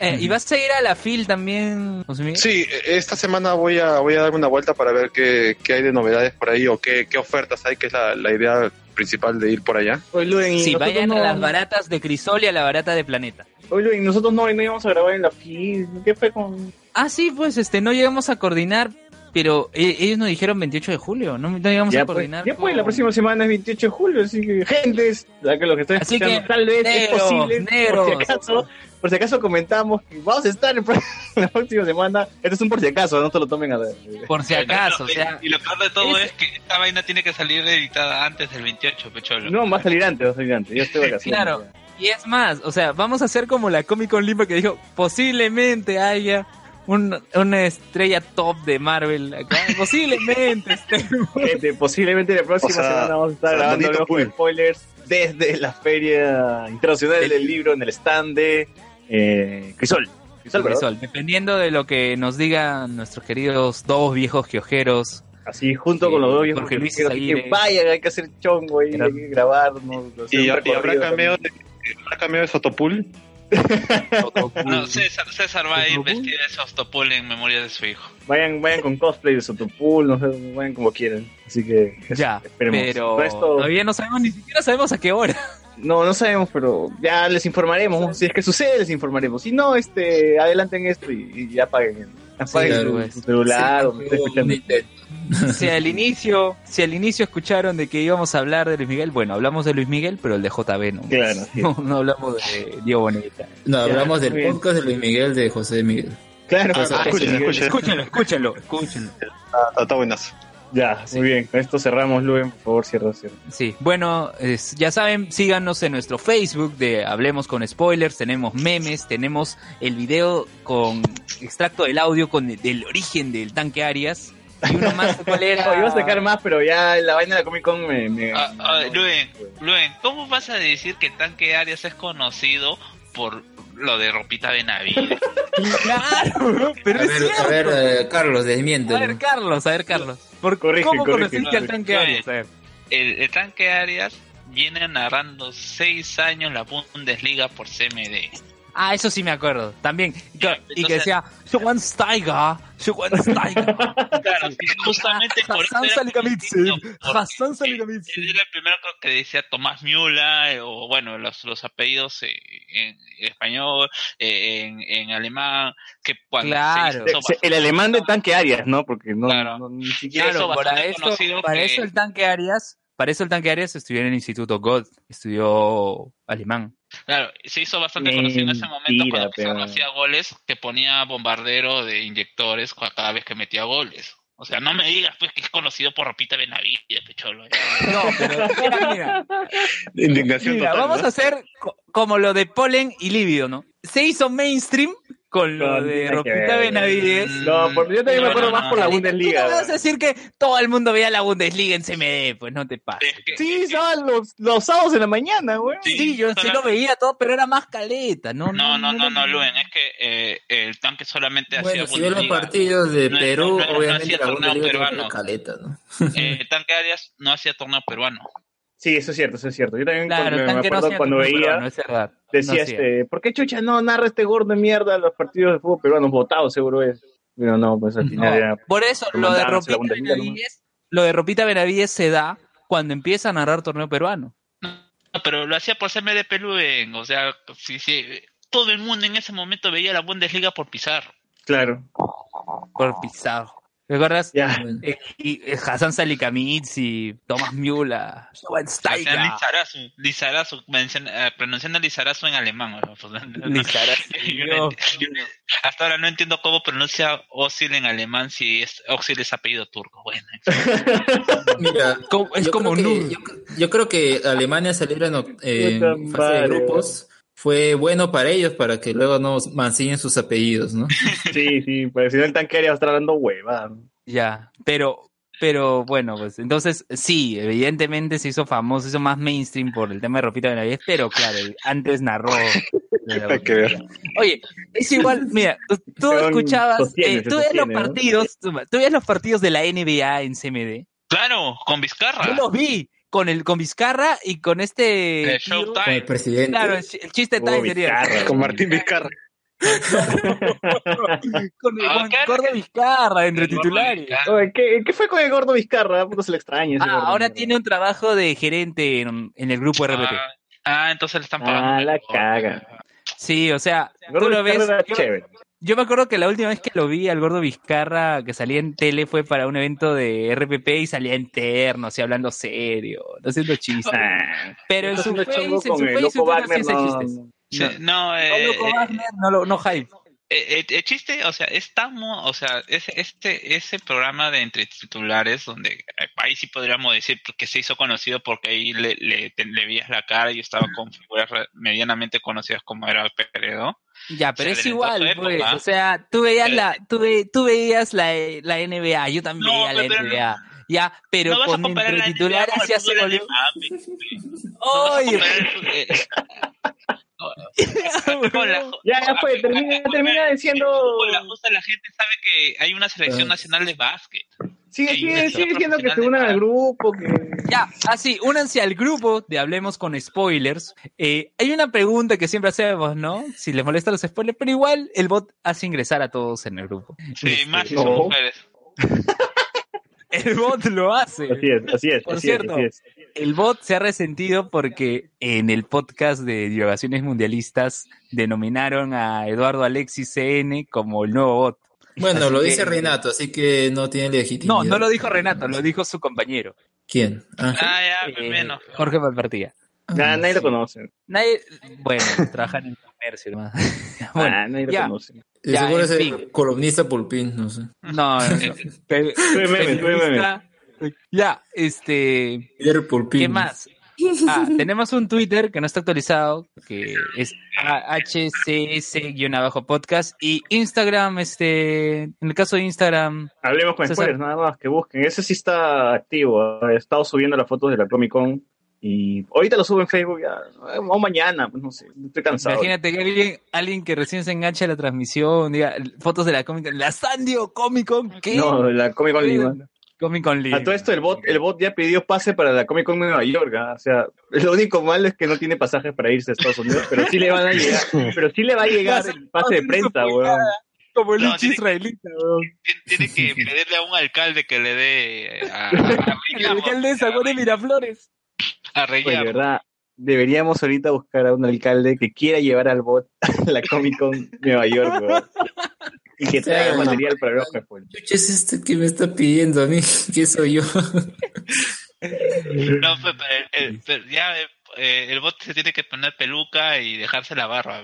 S3: Eh, ¿Y vas a ir a la FIL también, José Miguel?
S8: Sí, esta semana voy a voy a darme una vuelta para ver qué, qué hay de novedades por ahí o qué, qué ofertas hay, que es la, la idea principal de ir por allá.
S4: Oye, Luen,
S3: Sí, vayan
S4: no-
S3: a las baratas de Crisol y a la barata de Planeta.
S4: Oye, Luen, nosotros no, no íbamos a grabar en la FIL. ¿Qué fue con...?
S3: Ah, sí, pues este, no llegamos a coordinar, pero eh, ellos nos dijeron 28 de julio, no, no llegamos
S4: Ya
S3: a
S4: pues,
S3: coordinar.
S4: ya pues,
S3: con-
S4: la próxima semana es 28 de julio, así que, gentes, la que lo que están
S3: Así
S4: escuchando,
S3: que,
S4: tal vez es
S3: negros,
S4: posible,
S3: negros.
S4: por si acaso, por si acaso comentamos que vamos a estar en (laughs) la próxima semana. Esto es un por si acaso, no te lo tomen a ver.
S3: Por si acaso, o
S9: Y-
S3: sea,
S9: Y lo peor de todo es que esta vaina tiene que salir editada antes del 28, pecholo.
S4: No, va a salir antes, va a salir antes. Yo estoy vacaciones.
S3: Claro. Y es más, o sea, vamos a hacer como la Comic Con Lima que dijo, posiblemente haya un- una estrella top de Marvel acá. (laughs) Posiblemente.
S4: Gente, (laughs) posiblemente la próxima
S8: O sea,
S4: semana vamos a estar grabando los spoilers desde la Feria Internacional del Libro en el stand de eh, Crisol. Crisol.
S3: Crisol, Dependiendo de lo que nos digan nuestros queridos dos viejos quiojeros.
S4: Así, junto
S3: Sí,
S4: con los dos viejos
S3: Jorge Luis
S4: que vayan, hay que hacer chongo ahí,
S3: Era-
S4: hay que grabarnos.
S8: Y, y habrá cameo de, habrá cameo de Sotopul.
S9: No, César, César va a ir vestido de Sostopul en memoria de su hijo.
S4: Vayan, vayan con cosplay de Sotopool, no sé, vayan como quieran. Así que
S3: Ya,
S4: esperemos.
S3: pero todavía no sabemos, ni siquiera sabemos a qué hora.
S4: No, no sabemos, pero ya les informaremos. Si es que sucede, les informaremos. Si no, este, adelanten esto y, y ya apaguen. Apaguen
S5: claro,
S4: su, su celular
S5: Sí,
S4: o. (laughs)
S3: Si al inicio, si al inicio escucharon de que íbamos a hablar de Luis Miguel, bueno, hablamos de Luis Miguel, pero el de JB no.
S4: Claro, sí. (laughs)
S3: No, no hablamos de Diego Boneta.
S5: No, hablamos del
S4: bien.
S5: podcast de Luis Miguel de José Miguel.
S4: Claro,
S8: Ah,
S4: ah,
S8: escuchen.
S3: Escúchenlo, escúchenlo, escúchenlo.
S8: Está, está buenazo.
S4: Ya, muy bien. Con esto cerramos, Luen. Por favor, cierra, cierra.
S3: Sí, bueno, es- ya saben, síganos en nuestro Facebook de Hablemos con Spoilers, tenemos memes, tenemos el video con extracto del audio con el, del origen del tanque Arias. Y uno más, (laughs) ¿cuál era?
S4: No, iba a sacar más, pero ya la vaina de la Comic Con me. me-
S9: Ah, ah, Luen. Luen, ¿cómo vas a decir que Tanque Arias es conocido por lo de ropita Benavides? (laughs)
S3: Claro, pero
S5: A
S3: es
S5: ver,
S3: cierto.
S5: a ver, eh, Carlos,
S3: A ver. Carlos, a ver, Carlos. ¿Por
S4: Corrige,
S3: ¿Cómo
S4: corrige,
S3: conociste al tanque Arias?
S9: El, el Tanque Arias viene narrando seis años la Bundesliga por CMD.
S3: Ah, eso sí me acuerdo. También. Y que- y
S9: entonces-
S3: que decía, Schwansteiger, Schwansteiger. (laughs)
S9: Claro, y justamente (laughs) por eso
S3: Hassan
S9: porque
S3: Hassan Salikamitsin.
S9: Él era el primero que decía Tomás Miula, o bueno, los, los apellidos eh, en español, eh, en, en alemán, que cuando
S3: Claro.
S9: se hizo
S4: Se- El alemán de tanque Arias, ¿no? Porque no,
S9: Claro.
S4: no- ni siquiera.
S9: eso
S3: Claro, para
S9: bastante
S3: eso, para
S9: que-
S3: eso el tanque Arias, para eso el tanque Arias estudió en el Instituto God, estudió alemán.
S9: Claro, se hizo bastante conocido en ese momento cuando Pizarro
S4: pero-
S9: hacía goles, que ponía bombardero de inyectores cada vez que metía goles. O sea, no me digas pues que es conocido por Ropita Benavides, pecholo. (laughs)
S3: No, pero mira, mira,
S8: Indignación
S3: mira,
S8: total.
S3: vamos
S8: ¿no?
S3: a hacer co- como lo de Polen y Líbido, ¿no? Se hizo mainstream con lo
S4: No,
S3: de Ropita. Benavides.
S4: No, por- yo también me
S9: No,
S4: acuerdo
S9: no,
S4: más por la
S9: no.
S3: Tú
S4: Bundesliga.
S3: no me vas a decir que todo el mundo veía la Bundesliga en CMD, pues no te pases.
S4: Sí, estaban los, los sábados en la mañana, güey.
S3: Sí, yo sí lo veía todo, pero era más caleta, ¿no?
S9: No, no, no, no, Luen, es que eh, el tanque solamente
S5: Bueno,
S9: hacía
S5: si ves los
S9: Bundesliga.
S5: partidos de
S9: No,
S5: Perú,
S9: no, no, no
S5: obviamente
S9: hacía
S5: la Bundesliga
S9: peruano.
S5: caleta, ¿no?
S9: Eh, el tanque Arias no hacía torneo peruano.
S4: Sí, eso es cierto, eso es cierto. Yo también
S3: Claro,
S4: me
S3: no
S4: acuerdo cuando veía,
S3: es
S4: decía
S3: No
S4: este, ¿por qué chucha no narra este gordo de mierda los partidos de fútbol peruanos? Votados seguro es. Pero no, pues al final
S3: No,
S4: era...
S3: por eso lo de Ropita
S4: Bundesliga
S3: Benavides, lo de Ropita Benavides se da cuando empieza a narrar torneo peruano.
S9: No, pero lo hacía por CMD Perú, en- o sea, sí, sí, todo el mundo en ese momento veía la Bundesliga por Pizarro.
S4: Claro.
S3: Por Pizarro. ¿Recuerdas?
S5: Bueno,
S3: Eh, y eh, Hassan Salikamitsi, Tomás Miula, Schweinsteiger,
S9: Hacían Lizarazu, Lizarazu, menciona- eh, pronunciando Lizarazu en alemán. ¿no? Pues,
S3: Lizarazu, (laughs)
S9: yo yo hasta ahora no entiendo cómo pronuncia Osil en alemán si es Osil es apellido turco. Bueno, (laughs)
S5: mira, (laughs)
S3: es
S5: yo
S3: como
S5: creo que- yo, yo creo que Alemania celebra en, fase de grupos fue bueno para ellos para que luego no mancillen sus apellidos, ¿no? (laughs)
S4: Sí, sí, pues si no el tanquería va a estar dando hueva.
S3: Ya, pero, pero bueno, pues entonces sí, evidentemente se hizo famoso, se hizo más mainstream por el tema de Ropita de Navidad, pero claro, antes narró. (laughs) de la
S8: Hay que ver.
S3: Oye, es igual, mira, tú, escuchabas,
S4: sostiene,
S3: eh, tú veías los
S4: sostiene, ¿no?
S3: partidos, tú, tú veías los partidos de la NBA en CMD.
S9: Claro, con Vizcarra.
S3: Yo los vi con el con Vizcarra y con este
S9: Eh,
S3: tío-
S5: Con el presidente.
S3: Claro, el, ch- el chiste
S4: Oh,
S3: time sería.
S8: Con Martín Vizcarra. (laughs)
S3: con el
S9: Ah,
S3: gordo Vizcarra entre titulares.
S4: Oye, ¿qué, qué fue con el gordo Vizcarra? Puto se le extraña. ese
S3: Ah,
S4: gordo.
S3: ahora tiene un trabajo de gerente en, en el grupo RPP.
S9: Ah, ah, entonces le están pagando.
S4: Ah, la caga.
S3: Sí, o sea, tú lo ves. Yo. Yo me acuerdo que la última vez que lo vi al gordo Vizcarra que salía en tele fue para un evento de RPP y salía interno, así hablando serio, no haciendo chistes.
S4: Ah,
S3: Pero en su face, en
S4: chongo
S3: su face, no
S4: no,
S3: chistes.
S4: no.
S9: No,
S3: No,
S9: eh,
S3: loco
S9: eh,
S3: Wagner, no, lo- no hype.
S9: Eh, eh, el chiste, o sea, estamos, o sea, ese, este, ese programa de entre titulares, donde eh, ahí sí podríamos decir que se hizo conocido porque ahí le, le, le veías la cara y estaba con figuras medianamente conocidas como era Peredo.
S3: Ya, pero es igual, pues. O sea, tú veías
S9: Pero-
S3: la, tú, ve- tú veías la, la NBA, yo también
S9: No,
S3: veía la
S9: pero-
S3: NBA. Ya, pero
S9: no
S3: con entre titulares
S9: el
S3: ya se volvió. (laughs)
S9: No
S3: Oye, (laughs) (laughs)
S4: Ya, ya fue, termina, termina diciendo.
S9: con la la gente sabe que hay una selección nacional de básquet.
S4: Sigue, sigue, sigue diciendo que se unan al grupo, que.
S3: Ya, así, únanse al grupo de Hablemos con Spoilers. Eh, hay una pregunta que siempre hacemos, ¿no? Si les molestan los spoilers, pero igual el bot hace ingresar a todos en el grupo.
S9: Sí, más si
S4: no.
S9: son mujeres. (laughs)
S3: El bot lo hace.
S4: Así es, así es,
S3: Por
S4: así es,
S3: cierto,
S4: así es.
S3: El bot se ha resentido porque en el podcast de divagaciones mundialistas denominaron a Eduardo Alexis CN como el nuevo bot.
S5: Bueno,
S3: Así
S5: lo
S3: que-
S5: dice Renato, así que no tiene legitimidad.
S3: No, no lo dijo Renato, lo dijo su compañero,
S5: ¿Quién? Ángel.
S9: Ah, ya,
S3: eh,
S9: menos.
S3: Jorge Valpartía.
S4: Nah, nadie lo conoce.
S3: Nadie, bueno, (laughs) trabajan en el comercio, hermano. (laughs) Bueno,
S4: Nah, nadie lo conoce.
S5: De
S3: Ya,
S5: seguro es el
S3: fin.
S5: columnista Pulpín, no sé.
S3: No, no. (laughs) Ya, este,
S5: Pulpín.
S3: ¿qué más? Ah, tenemos un Twitter que no está actualizado, que es hcs-podcast y Instagram, este, en el caso de Instagram,
S4: Hablemos con
S3: César.
S4: spoilers, nada más, que busquen. Ese sí está activo. He estado subiendo las fotos de la Comic Con. Y ahorita lo subo en Facebook ya. O mañana, pues no sé. Estoy cansado.
S3: imagínate que alguien, alguien que recién se engancha a la transmisión, diga fotos de la Comic Con, la Sandio Comic Con, ¿qué?
S4: No, la Comic Con. Lima.
S3: Comic Con Lima.
S4: A todo esto, el bot, el bot ya pidió pase para la Comic Con Nueva York. ¿ah? O sea, lo único malo es que no tiene pasajes para irse a Estados Unidos, pero sí le van a llegar. (laughs) Pero sí le va a llegar el pase de prensa, weón.
S3: Como el
S9: No, tiene-
S3: israelita.
S9: Tiene que pedirle a un alcalde que le dé eh, a, a (laughs)
S3: El alcalde de San Juan de Miraflores. (laughs)
S4: Oye,
S9: Reyar.
S4: de verdad, deberíamos ahorita buscar a un alcalde que quiera llevar al bot a (laughs) la Comic Con Nueva York, weón. (laughs) Y que traiga material para los.
S5: ¿Qué es este que me está pidiendo a mí? ¿Qué soy yo?
S9: No, pe- pe- el- pero ya eh, eh, el bot se tiene que poner peluca y dejarse la barba.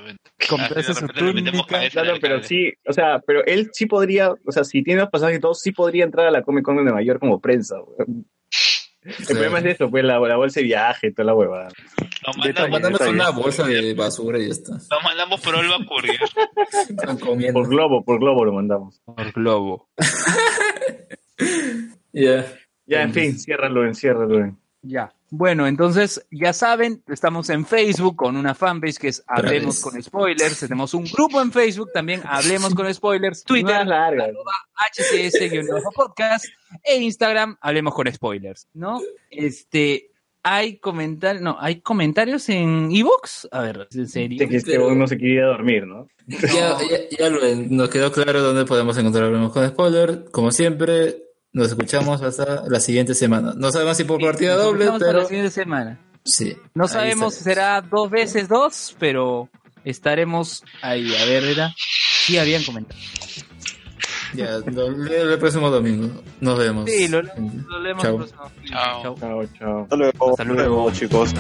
S3: Comprarse su
S9: repente le metemos
S3: túnica.
S4: Claro, pero sí, o sea, pero él sí podría, o sea, si tiene los pasajes y todo, sí podría entrar a la Comic Con de Nueva York como prensa, weón. El problema es eso, pues la, la bolsa de viaje, toda la huevada.
S9: Nos mandamos,
S5: una bolsa de basura y ya está.
S9: nos mandamos por Olva Courier. (laughs)
S5: Están comiendo.
S4: Por globo, por globo lo mandamos.
S3: Por globo. (laughs)
S5: Ya.
S4: Ya, en fin, ciérralo, enciérralo.
S3: Ya. Bueno, entonces ya saben, estamos en Facebook con una fanpage que es Hablemos con Spoilers. Tenemos un grupo en Facebook también, Hablemos con Spoilers. (laughs) Twitter. HCS-podcast e Instagram, Hablemos con Spoilers, ¿no? Este, hay comentarios, no, hay comentarios en Evox. A ver, ¿en serio?
S4: De que este no se quería dormir, ¿no?
S5: Ya, ya, ya lo- nos quedó claro dónde podemos encontrar Hablemos con Spoiler. Como siempre, nos escuchamos hasta la siguiente semana. No sabemos si por partida
S3: Nos
S5: doble, pero
S3: la siguiente semana.
S5: sí.
S3: No sabemos si será dos veces dos, pero estaremos ahí. A ver, era. Sí, habían comentado.
S5: Ya, lo leo el próximo domingo. Nos vemos.
S3: Sí, lo, lo leemos
S5: Chao.
S3: el próximo.
S9: Chao.
S3: Chao.
S4: Chao, chao.
S10: Hasta luego.
S3: Hasta luego.
S10: chicos.